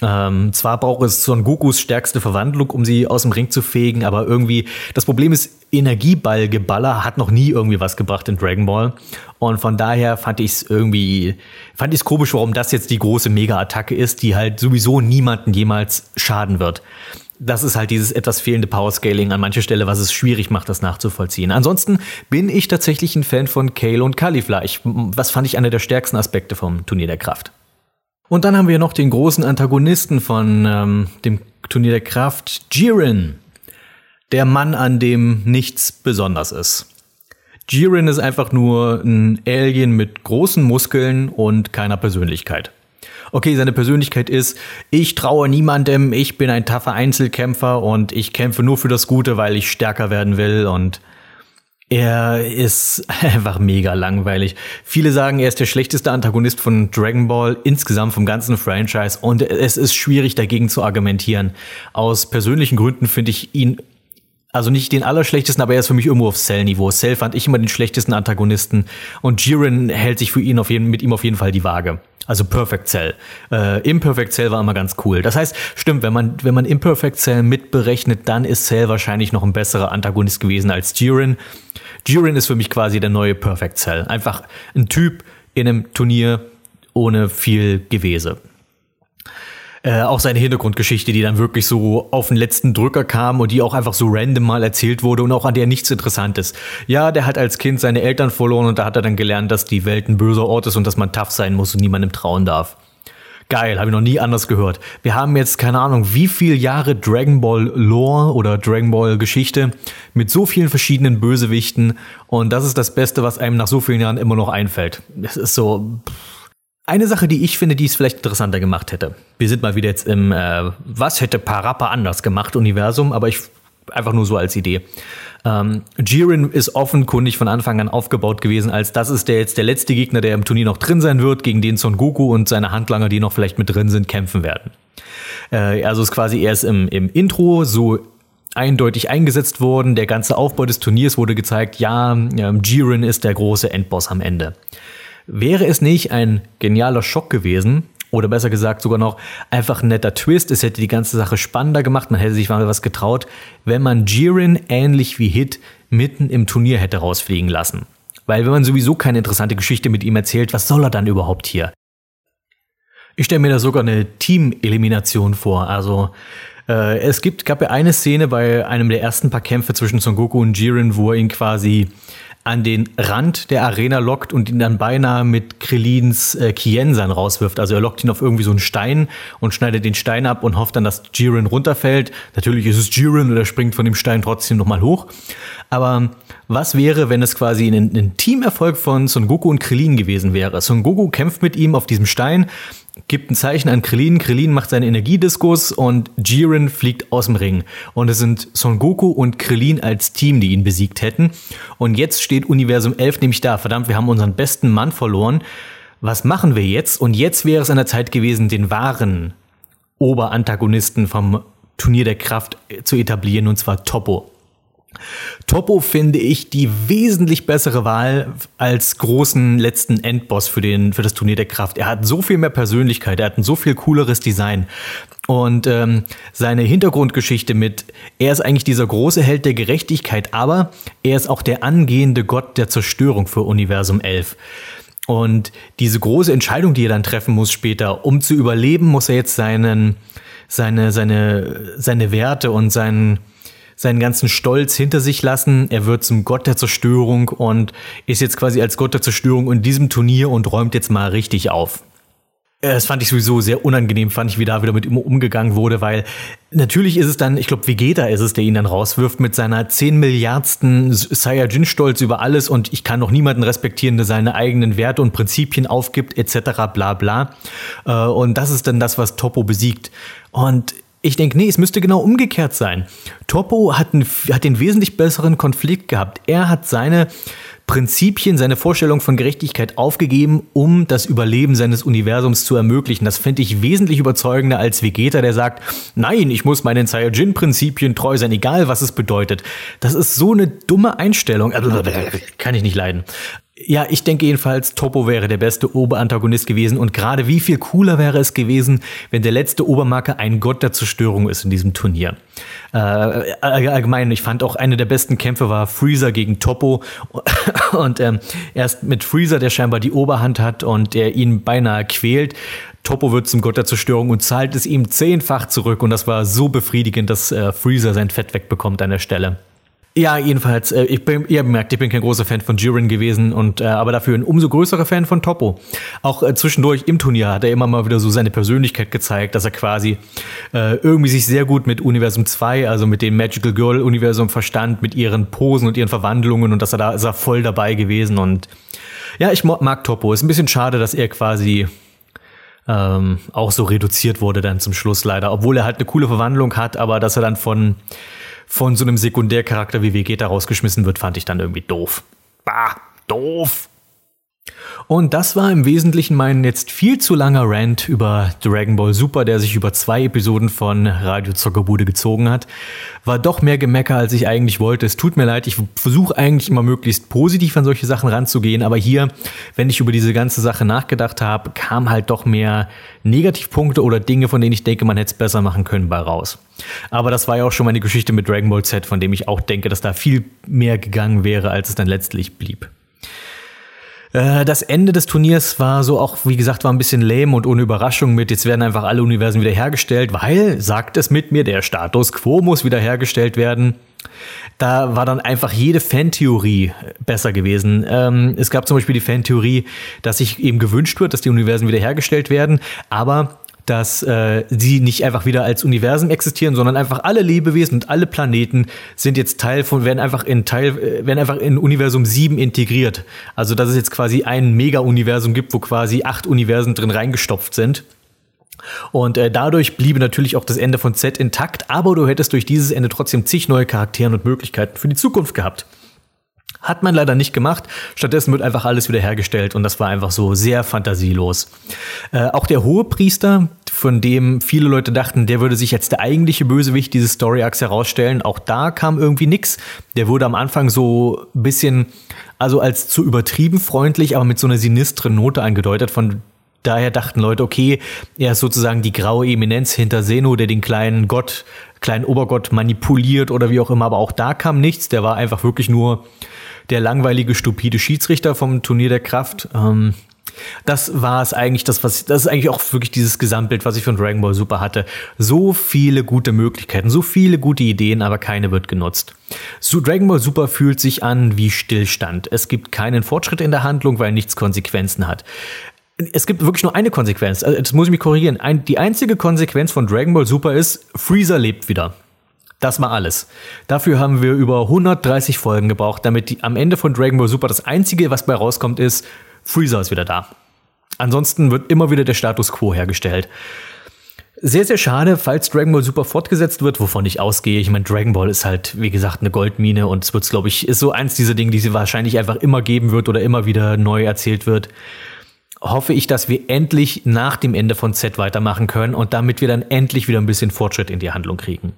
Ähm, zwar braucht es Son Gokus stärkste Verwandlung, um sie aus dem Ring zu fegen, aber irgendwie, das Problem ist, Energieballgeballer hat noch nie irgendwie was gebracht in Dragon Ball. Und von daher fand ich es irgendwie, fand ich es komisch, warum das jetzt die große Mega-Attacke ist, die halt sowieso niemanden jemals schaden wird. Das ist halt dieses etwas fehlende Power-Scaling an mancher Stelle, was es schwierig macht, das nachzuvollziehen. Ansonsten bin ich tatsächlich ein Fan von Kale und Caulifla. Ich, was fand ich einer der stärksten Aspekte vom Turnier der Kraft. Und dann haben wir noch den großen Antagonisten von ähm, dem Turnier der Kraft, Jiren. Der Mann, an dem nichts besonders ist. Jiren ist einfach nur ein Alien mit großen Muskeln und keiner Persönlichkeit. Okay, seine Persönlichkeit ist, ich traue niemandem, ich bin ein taffer Einzelkämpfer und ich kämpfe nur für das Gute, weil ich stärker werden will und er ist einfach mega langweilig. Viele sagen, er ist der schlechteste Antagonist von Dragon Ball, insgesamt vom ganzen Franchise. Und es ist schwierig dagegen zu argumentieren. Aus persönlichen Gründen finde ich ihn also nicht den allerschlechtesten, aber er ist für mich irgendwo auf Cell-Niveau. Cell fand ich immer den schlechtesten Antagonisten und Jiren hält sich für ihn auf jeden, mit ihm auf jeden Fall die Waage. Also Perfect Cell. Äh, Imperfect Cell war immer ganz cool. Das heißt, stimmt, wenn man, wenn man Imperfect Cell mitberechnet, dann ist Cell wahrscheinlich noch ein besserer Antagonist gewesen als Jiren. Jiren ist für mich quasi der neue Perfect Cell. Einfach ein Typ in einem Turnier ohne viel Gewese. Äh, auch seine Hintergrundgeschichte, die dann wirklich so auf den letzten Drücker kam und die auch einfach so random mal erzählt wurde und auch an der nichts Interessantes. Ja, der hat als Kind seine Eltern verloren und da hat er dann gelernt, dass die Welt ein böser Ort ist und dass man tough sein muss und niemandem trauen darf. Geil, habe ich noch nie anders gehört. Wir haben jetzt keine Ahnung, wie viel Jahre Dragon Ball Lore oder Dragon Ball Geschichte mit so vielen verschiedenen Bösewichten und das ist das Beste, was einem nach so vielen Jahren immer noch einfällt. Es ist so. Pff eine Sache, die ich finde, die es vielleicht interessanter gemacht hätte. Wir sind mal wieder jetzt im äh, Was hätte Parappa anders gemacht Universum, aber ich einfach nur so als Idee. Ähm, Jiren ist offenkundig von Anfang an aufgebaut gewesen, als das ist der jetzt der letzte Gegner, der im Turnier noch drin sein wird, gegen den Son Goku und seine Handlanger, die noch vielleicht mit drin sind, kämpfen werden. Äh, also ist quasi erst im, im Intro so eindeutig eingesetzt worden. Der ganze Aufbau des Turniers wurde gezeigt, ja, ähm, Jiren ist der große Endboss am Ende. Wäre es nicht ein genialer Schock gewesen, oder besser gesagt sogar noch einfach ein netter Twist, es hätte die ganze Sache spannender gemacht, man hätte sich mal was getraut, wenn man Jiren ähnlich wie Hit mitten im Turnier hätte rausfliegen lassen. Weil wenn man sowieso keine interessante Geschichte mit ihm erzählt, was soll er dann überhaupt hier? Ich stelle mir da sogar eine Team-Elimination vor. Also äh, es gibt, gab ja eine Szene bei einem der ersten paar Kämpfe zwischen Son Goku und Jiren, wo er ihn quasi an den Rand der Arena lockt und ihn dann beinahe mit Krillins äh, Kiensan rauswirft. Also er lockt ihn auf irgendwie so einen Stein und schneidet den Stein ab und hofft dann, dass Jiren runterfällt. Natürlich ist es Jiren und er springt von dem Stein trotzdem nochmal hoch. Aber was wäre, wenn es quasi ein, ein Teamerfolg von Son Goku und Krillin gewesen wäre? Son Goku kämpft mit ihm auf diesem Stein gibt ein Zeichen an Krillin, Krillin macht seinen Energiediskus und Jiren fliegt aus dem Ring. Und es sind Son Goku und Krillin als Team, die ihn besiegt hätten. Und jetzt steht Universum 11 nämlich da. Verdammt, wir haben unseren besten Mann verloren. Was machen wir jetzt? Und jetzt wäre es an der Zeit gewesen, den wahren Oberantagonisten vom Turnier der Kraft zu etablieren, und zwar Topo. Topo finde ich die wesentlich bessere Wahl als großen letzten Endboss für, den, für das Turnier der Kraft. Er hat so viel mehr Persönlichkeit, er hat ein so viel cooleres Design. Und ähm, seine Hintergrundgeschichte mit, er ist eigentlich dieser große Held der Gerechtigkeit, aber er ist auch der angehende Gott der Zerstörung für Universum 11. Und diese große Entscheidung, die er dann treffen muss später, um zu überleben, muss er jetzt seinen, seine, seine, seine Werte und seinen, seinen ganzen Stolz hinter sich lassen. Er wird zum Gott der Zerstörung und ist jetzt quasi als Gott der Zerstörung in diesem Turnier und räumt jetzt mal richtig auf. Äh, das fand ich sowieso sehr unangenehm, fand ich, wie da wieder mit ihm umgegangen wurde, weil natürlich ist es dann, ich glaube, Vegeta ist es, der ihn dann rauswirft mit seiner 10 Milliardsten Saiyajin-Stolz über alles und ich kann noch niemanden respektieren, der seine eigenen Werte und Prinzipien aufgibt, etc. bla bla. Äh, und das ist dann das, was Topo besiegt. Und ich denke, nee, es müsste genau umgekehrt sein. Topo hat, hat den wesentlich besseren Konflikt gehabt. Er hat seine Prinzipien, seine Vorstellung von Gerechtigkeit aufgegeben, um das Überleben seines Universums zu ermöglichen. Das fände ich wesentlich überzeugender als Vegeta, der sagt, nein, ich muss meinen Saiyajin-Prinzipien treu sein, egal was es bedeutet. Das ist so eine dumme Einstellung. Kann ich nicht leiden. Ja, ich denke jedenfalls, Topo wäre der beste Oberantagonist gewesen und gerade wie viel cooler wäre es gewesen, wenn der letzte Obermarker ein Gott der Zerstörung ist in diesem Turnier. Äh, allgemein, ich fand auch eine der besten Kämpfe war Freezer gegen Topo und ähm, erst mit Freezer, der scheinbar die Oberhand hat und der ihn beinahe quält. Topo wird zum Gott der Zerstörung und zahlt es ihm zehnfach zurück und das war so befriedigend, dass äh, Freezer sein Fett wegbekommt an der Stelle. Ja, jedenfalls, äh, ich bin, ihr merkt, ich bin kein großer Fan von Jiren gewesen und äh, aber dafür ein umso größerer Fan von Topo. Auch äh, zwischendurch im Turnier hat er immer mal wieder so seine Persönlichkeit gezeigt, dass er quasi äh, irgendwie sich sehr gut mit Universum 2, also mit dem Magical Girl Universum verstand, mit ihren Posen und ihren Verwandlungen und dass er da ist er voll dabei gewesen und ja, ich mag Topo. Ist ein bisschen schade, dass er quasi ähm, auch so reduziert wurde dann zum Schluss leider, obwohl er halt eine coole Verwandlung hat, aber dass er dann von von so einem Sekundärcharakter wie Vegeta rausgeschmissen wird, fand ich dann irgendwie doof. Bah, doof. Und das war im Wesentlichen mein jetzt viel zu langer Rant über Dragon Ball Super, der sich über zwei Episoden von Radio Zockerbude gezogen hat. War doch mehr Gemecker, als ich eigentlich wollte. Es tut mir leid, ich versuche eigentlich immer möglichst positiv an solche Sachen ranzugehen, aber hier, wenn ich über diese ganze Sache nachgedacht habe, kam halt doch mehr Negativpunkte oder Dinge, von denen ich denke, man hätte es besser machen können, bei raus. Aber das war ja auch schon meine Geschichte mit Dragon Ball Z, von dem ich auch denke, dass da viel mehr gegangen wäre, als es dann letztlich blieb. Äh, das Ende des Turniers war so auch, wie gesagt, war ein bisschen lame und ohne Überraschung mit, jetzt werden einfach alle Universen wiederhergestellt, weil, sagt es mit mir, der Status quo muss wiederhergestellt werden. Da war dann einfach jede Fantheorie besser gewesen. Ähm, es gab zum Beispiel die Fantheorie, dass sich eben gewünscht wird, dass die Universen wiederhergestellt werden, aber dass äh, sie nicht einfach wieder als Universum existieren, sondern einfach alle Lebewesen und alle Planeten sind jetzt Teil von, werden einfach in Teil, äh, werden einfach in Universum 7 integriert. Also dass es jetzt quasi ein Mega-Universum gibt, wo quasi acht Universen drin reingestopft sind. Und äh, dadurch bliebe natürlich auch das Ende von Z intakt, aber du hättest durch dieses Ende trotzdem zig neue Charakteren und Möglichkeiten für die Zukunft gehabt. Hat man leider nicht gemacht. Stattdessen wird einfach alles wiederhergestellt und das war einfach so sehr fantasielos. Äh, auch der Hohepriester, von dem viele Leute dachten, der würde sich jetzt der eigentliche Bösewicht dieses Story Arcs herausstellen, auch da kam irgendwie nix. Der wurde am Anfang so ein bisschen, also als zu übertrieben freundlich, aber mit so einer sinistren Note angedeutet, von daher dachten Leute, okay, er ist sozusagen die graue Eminenz hinter Seno, der den kleinen Gott, kleinen Obergott manipuliert oder wie auch immer, aber auch da kam nichts. Der war einfach wirklich nur der langweilige, stupide Schiedsrichter vom Turnier der Kraft. Ähm, das war es eigentlich, das, was, das ist eigentlich auch wirklich dieses Gesamtbild, was ich von Dragon Ball Super hatte. So viele gute Möglichkeiten, so viele gute Ideen, aber keine wird genutzt. So Dragon Ball Super fühlt sich an wie Stillstand. Es gibt keinen Fortschritt in der Handlung, weil nichts Konsequenzen hat. Es gibt wirklich nur eine Konsequenz. Also, das muss ich mich korrigieren. Ein, die einzige Konsequenz von Dragon Ball Super ist, Freezer lebt wieder. Das war alles. Dafür haben wir über 130 Folgen gebraucht, damit die, am Ende von Dragon Ball Super das einzige, was bei rauskommt, ist, Freezer ist wieder da. Ansonsten wird immer wieder der Status quo hergestellt. Sehr, sehr schade, falls Dragon Ball Super fortgesetzt wird, wovon ich ausgehe. Ich meine, Dragon Ball ist halt, wie gesagt, eine Goldmine und es wird, glaube ich, ist so eins dieser Dinge, die sie wahrscheinlich einfach immer geben wird oder immer wieder neu erzählt wird hoffe ich, dass wir endlich nach dem Ende von Z weitermachen können und damit wir dann endlich wieder ein bisschen Fortschritt in die Handlung kriegen.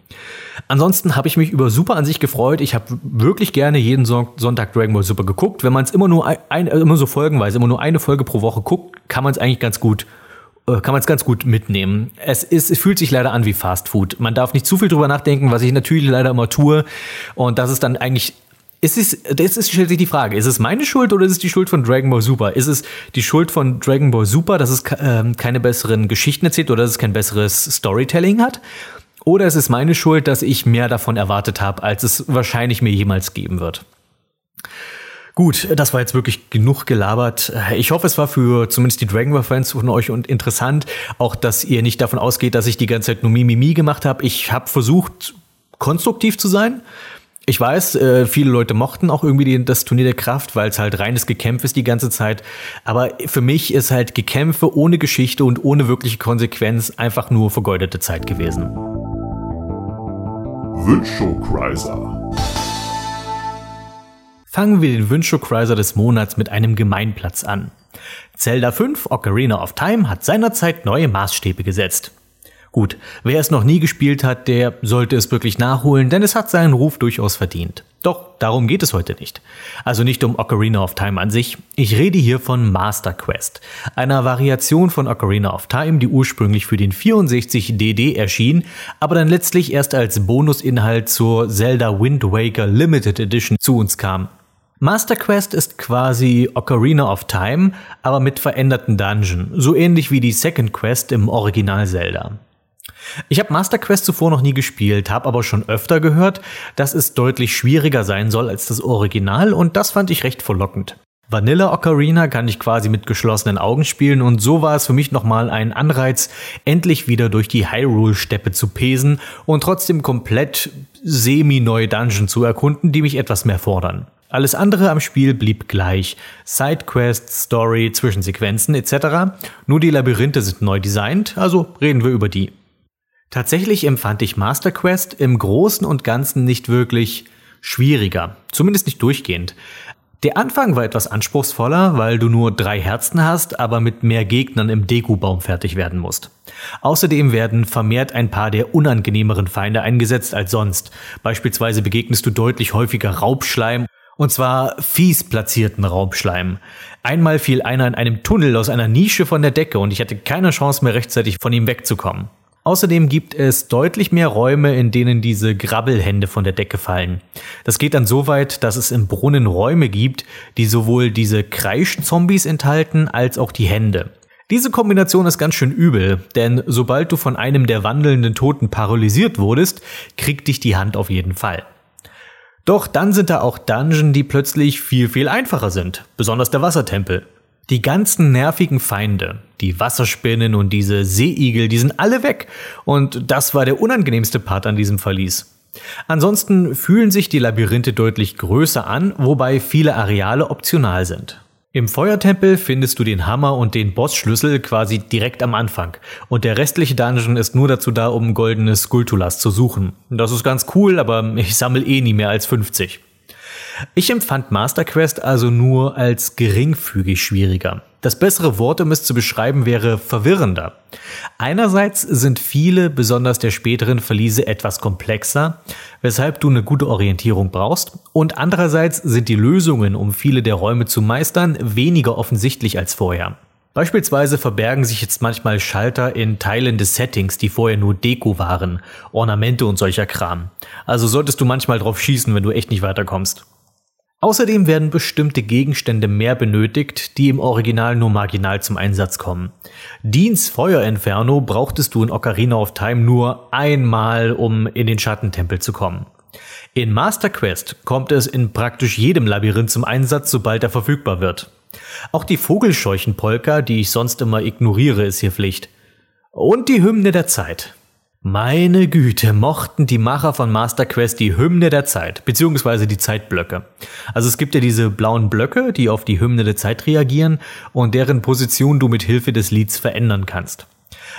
Ansonsten habe ich mich über Super an sich gefreut. Ich habe wirklich gerne jeden Sonntag Dragon Ball Super geguckt. Wenn man es immer nur ein, immer so folgenweise, immer nur eine Folge pro Woche guckt, kann man es eigentlich ganz gut äh, kann man es ganz gut mitnehmen. Es ist, es fühlt sich leider an wie Fast Food. Man darf nicht zu viel drüber nachdenken, was ich natürlich leider immer tue. Und das ist dann eigentlich ist es, das ist, stellt sich die Frage, ist es meine Schuld oder ist es die Schuld von Dragon Ball Super? Ist es die Schuld von Dragon Ball Super, dass es äh, keine besseren Geschichten erzählt oder dass es kein besseres Storytelling hat? Oder ist es meine Schuld, dass ich mehr davon erwartet habe, als es wahrscheinlich mir jemals geben wird? Gut, das war jetzt wirklich genug gelabert. Ich hoffe, es war für zumindest die Dragon Ball Fans von euch und interessant, auch dass ihr nicht davon ausgeht, dass ich die ganze Zeit nur Mimimi gemacht habe. Ich habe versucht, konstruktiv zu sein. Ich weiß, äh, viele Leute mochten auch irgendwie die, das Turnier der Kraft, weil es halt reines Gekämpf ist die ganze Zeit. Aber für mich ist halt Gekämpfe ohne Geschichte und ohne wirkliche Konsequenz einfach nur vergeudete Zeit gewesen. Wünschokreiser. Fangen wir den Wünschokreiser des Monats mit einem Gemeinplatz an. Zelda 5 Ocarina of Time hat seinerzeit neue Maßstäbe gesetzt. Gut, wer es noch nie gespielt hat, der sollte es wirklich nachholen, denn es hat seinen Ruf durchaus verdient. Doch darum geht es heute nicht. Also nicht um Ocarina of Time an sich. Ich rede hier von Master Quest, einer Variation von Ocarina of Time, die ursprünglich für den 64 DD erschien, aber dann letztlich erst als Bonusinhalt zur Zelda Wind Waker Limited Edition zu uns kam. Master Quest ist quasi Ocarina of Time, aber mit veränderten Dungeon, so ähnlich wie die Second Quest im Original Zelda. Ich habe Master Quest zuvor noch nie gespielt, habe aber schon öfter gehört, dass es deutlich schwieriger sein soll als das Original und das fand ich recht verlockend. Vanilla Ocarina kann ich quasi mit geschlossenen Augen spielen und so war es für mich nochmal ein Anreiz, endlich wieder durch die Hyrule-Steppe zu pesen und trotzdem komplett semi-neue Dungeon zu erkunden, die mich etwas mehr fordern. Alles andere am Spiel blieb gleich. Sidequests, Story, Zwischensequenzen etc. Nur die Labyrinthe sind neu designt, also reden wir über die. Tatsächlich empfand ich Master Quest im Großen und Ganzen nicht wirklich schwieriger, zumindest nicht durchgehend. Der Anfang war etwas anspruchsvoller, weil du nur drei Herzen hast, aber mit mehr Gegnern im Deku-Baum fertig werden musst. Außerdem werden vermehrt ein paar der unangenehmeren Feinde eingesetzt als sonst. Beispielsweise begegnest du deutlich häufiger Raubschleim, und zwar fies platzierten Raubschleim. Einmal fiel einer in einem Tunnel aus einer Nische von der Decke und ich hatte keine Chance mehr rechtzeitig von ihm wegzukommen. Außerdem gibt es deutlich mehr Räume, in denen diese Grabbelhände von der Decke fallen. Das geht dann so weit, dass es im Brunnen Räume gibt, die sowohl diese Kreischzombies enthalten als auch die Hände. Diese Kombination ist ganz schön übel, denn sobald du von einem der wandelnden Toten paralysiert wurdest, kriegt dich die Hand auf jeden Fall. Doch dann sind da auch Dungeon, die plötzlich viel, viel einfacher sind, besonders der Wassertempel. Die ganzen nervigen Feinde, die Wasserspinnen und diese Seeigel, die sind alle weg. Und das war der unangenehmste Part an diesem Verlies. Ansonsten fühlen sich die Labyrinthe deutlich größer an, wobei viele Areale optional sind. Im Feuertempel findest du den Hammer und den Bossschlüssel quasi direkt am Anfang. Und der restliche Dungeon ist nur dazu da, um goldene Skulptulas zu suchen. Das ist ganz cool, aber ich sammle eh nie mehr als 50. Ich empfand Master Quest also nur als geringfügig schwieriger. Das bessere Wort, um es zu beschreiben, wäre verwirrender. Einerseits sind viele, besonders der späteren Verliese, etwas komplexer, weshalb du eine gute Orientierung brauchst, und andererseits sind die Lösungen, um viele der Räume zu meistern, weniger offensichtlich als vorher. Beispielsweise verbergen sich jetzt manchmal Schalter in Teilen des Settings, die vorher nur Deko waren, Ornamente und solcher Kram. Also solltest du manchmal drauf schießen, wenn du echt nicht weiterkommst. Außerdem werden bestimmte Gegenstände mehr benötigt, die im Original nur marginal zum Einsatz kommen. Deans Feuerinferno brauchtest du in Ocarina of Time nur einmal, um in den Schattentempel zu kommen. In Master Quest kommt es in praktisch jedem Labyrinth zum Einsatz, sobald er verfügbar wird. Auch die Vogelscheuchenpolka, die ich sonst immer ignoriere, ist hier Pflicht. Und die Hymne der Zeit. Meine Güte, mochten die Macher von Master Quest die Hymne der Zeit, beziehungsweise die Zeitblöcke. Also es gibt ja diese blauen Blöcke, die auf die Hymne der Zeit reagieren und deren Position du mit Hilfe des Lieds verändern kannst.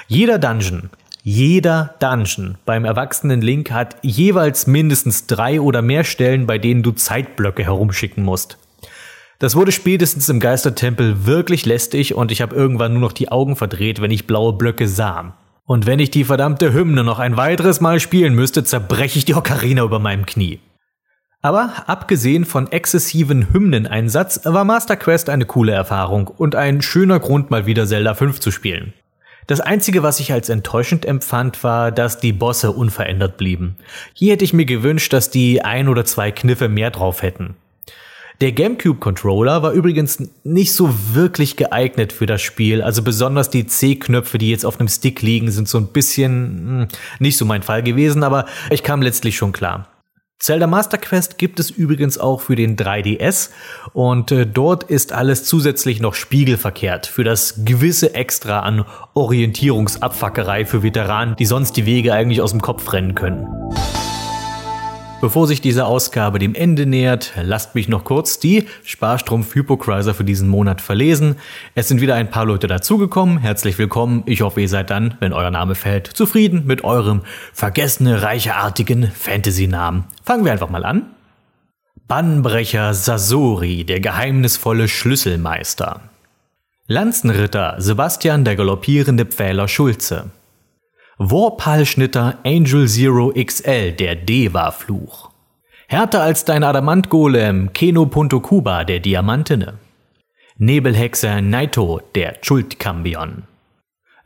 Jeder Dungeon, jeder Dungeon beim erwachsenen Link hat jeweils mindestens drei oder mehr Stellen, bei denen du Zeitblöcke herumschicken musst. Das wurde spätestens im Geistertempel wirklich lästig und ich habe irgendwann nur noch die Augen verdreht, wenn ich blaue Blöcke sah. Und wenn ich die verdammte Hymne noch ein weiteres Mal spielen müsste, zerbreche ich die Ocarina über meinem Knie. Aber abgesehen von exzessiven Hymneneinsatz war Master Quest eine coole Erfahrung und ein schöner Grund, mal wieder Zelda 5 zu spielen. Das einzige, was ich als enttäuschend empfand, war, dass die Bosse unverändert blieben. Hier hätte ich mir gewünscht, dass die ein oder zwei Kniffe mehr drauf hätten. Der GameCube-Controller war übrigens nicht so wirklich geeignet für das Spiel. Also besonders die C-Knöpfe, die jetzt auf einem Stick liegen, sind so ein bisschen hm, nicht so mein Fall gewesen, aber ich kam letztlich schon klar. Zelda Master Quest gibt es übrigens auch für den 3DS und äh, dort ist alles zusätzlich noch spiegelverkehrt für das gewisse Extra an Orientierungsabfackerei für Veteranen, die sonst die Wege eigentlich aus dem Kopf rennen können. Bevor sich diese Ausgabe dem Ende nähert, lasst mich noch kurz die Sparstrumpf Hypochrysler für diesen Monat verlesen. Es sind wieder ein paar Leute dazugekommen. Herzlich willkommen. Ich hoffe, ihr seid dann, wenn euer Name fällt, zufrieden mit eurem vergessene, reicherartigen Fantasy-Namen. Fangen wir einfach mal an. Bannbrecher Sasori, der geheimnisvolle Schlüsselmeister. Lanzenritter Sebastian der galoppierende Pfähler Schulze. Warpal-Schnitter Angel Zero XL, der Deva-Fluch. Härter als dein Adamant-Golem Keno Punto Kuba, der Diamantene. Nebelhexe Naito, der Schuldkambion.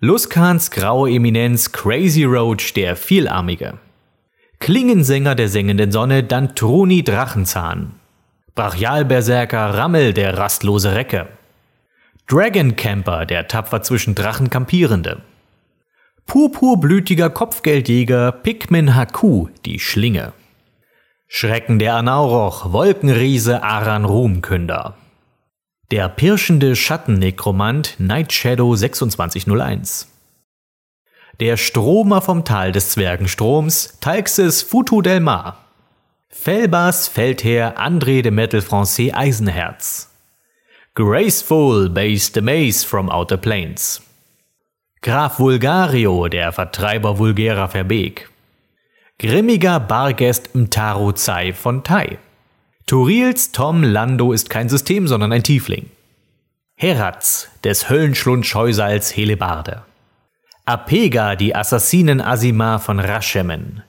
Luskans graue Eminenz Crazy Roach, der Vielarmige. Klingensänger der sengenden Sonne Dantroni Drachenzahn. Brachialberserker Rammel, der rastlose Recke. Dragon Camper, der tapfer zwischen Drachen kampierende. Purpurblütiger Kopfgeldjäger Pikmin Haku, die Schlinge. Schrecken der Anauroch, Wolkenriese Aran Ruhmkünder. Der pirschende Schattennekromant Night Shadow 2601. Der Stromer vom Tal des Zwergenstroms Talxes Futu del Mar. Felbas Feldherr André de Metal Francais Eisenherz. Graceful Base the Maze from Outer Plains. Graf Vulgario, der Vertreiber vulgärer Verbeek. Grimmiger Bargest Mtaro Zai von Tai. Turils Tom Lando ist kein System, sondern ein Tiefling. Heratz, des Höllenschlund Scheusals Helebarde. Apega, die Assassinen Asima von Raschemen.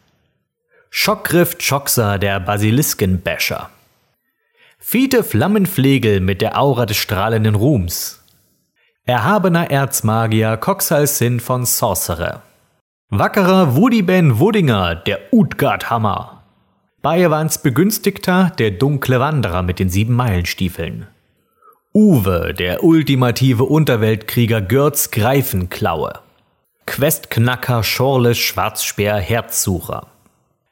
Schockgriff Choxa, der Basiliskenbäscher. Fiete Flammenflegel mit der Aura des strahlenden Ruhms. Erhabener Erzmagier Coxalsin von Sorcerer. Wackerer Wudi-Ben Wudinger, der Utgard-Hammer. Bayewans Begünstigter, der dunkle Wanderer mit den sieben Meilenstiefeln. Uwe, der ultimative Unterweltkrieger Görz Greifenklaue. Questknacker Schorles Schwarzspeer Herzsucher.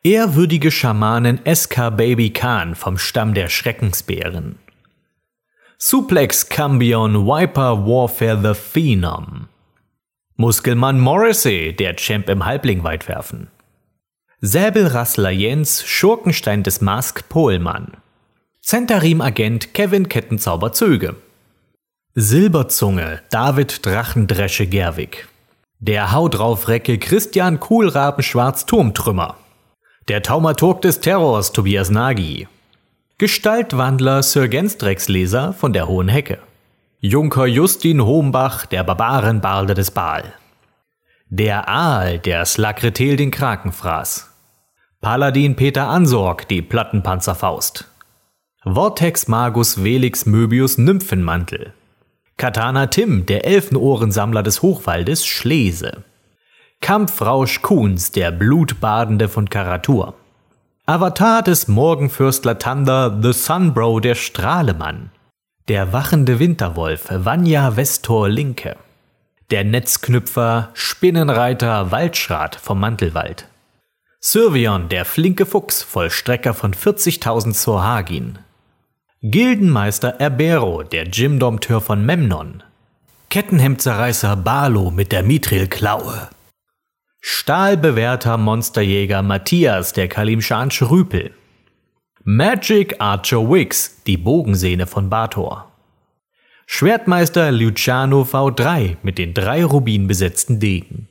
Ehrwürdige Schamanin SK Baby Khan vom Stamm der Schreckensbären. Suplex Cambion Viper Warfare the Phenom. Muskelmann Morrissey, der Champ im Halblingweitwerfen. Säbelrassler Jens, Schurkenstein des Mask Pohlmann. Zentarim-Agent Kevin Kettenzauber Zöge. Silberzunge David Drachendresche Gerwig. Der Hautraufrecke Christian Kuhlrabenschwarz Turmtrümmer. Der Taumaturg des Terrors Tobias Nagy. Gestaltwandler Sir Genstrexleser von der Hohen Hecke. Junker Justin Hombach, der Barbarenbarde des Baal. Der Aal, der Slakretel den Kraken fraß. Paladin Peter Ansorg, die Plattenpanzerfaust. Vortex Magus Velix Möbius Nymphenmantel. Katana Tim, der Elfenohrensammler des Hochwaldes Schlese. Kampfrausch Kuhns, der Blutbadende von Karatur. Avatar des Morgenfürstler Thunder, The Sunbro, der Strahlemann. Der wachende Winterwolf, Vanya Vestor Linke. Der Netzknüpfer, Spinnenreiter Waldschrat vom Mantelwald. Syrvion, der flinke Fuchs, Vollstrecker von 40.000 Zorhagin. Gildenmeister Erbero, der Jimdompteur von Memnon. Kettenhemdzerreißer Balo mit der Mithril-Klaue. Stahlbewährter Monsterjäger Matthias, der Kalimschansche Rüpel. Magic Archer Wix, die Bogensehne von Bator. Schwertmeister Luciano V3 mit den drei Rubin besetzten Degen.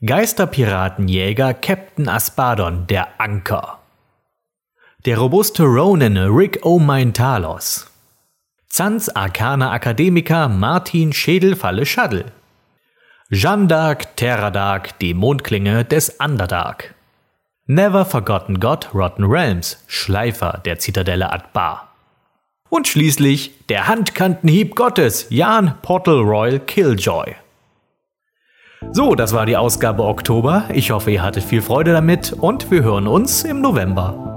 Geisterpiratenjäger Captain Aspadon, der Anker. Der robuste Ronin Rick O'Mine Talos. Zanz Arcana Akademiker Martin Schädelfalle Schaddel. Jeanne d'Arc, Terra Dark, die Mondklinge des Underdark. Never Forgotten God, Rotten Realms, Schleifer der Zitadelle Atbar. Und schließlich der Handkantenhieb Gottes, Jan Portal Royal Killjoy. So, das war die Ausgabe Oktober. Ich hoffe, ihr hattet viel Freude damit und wir hören uns im November.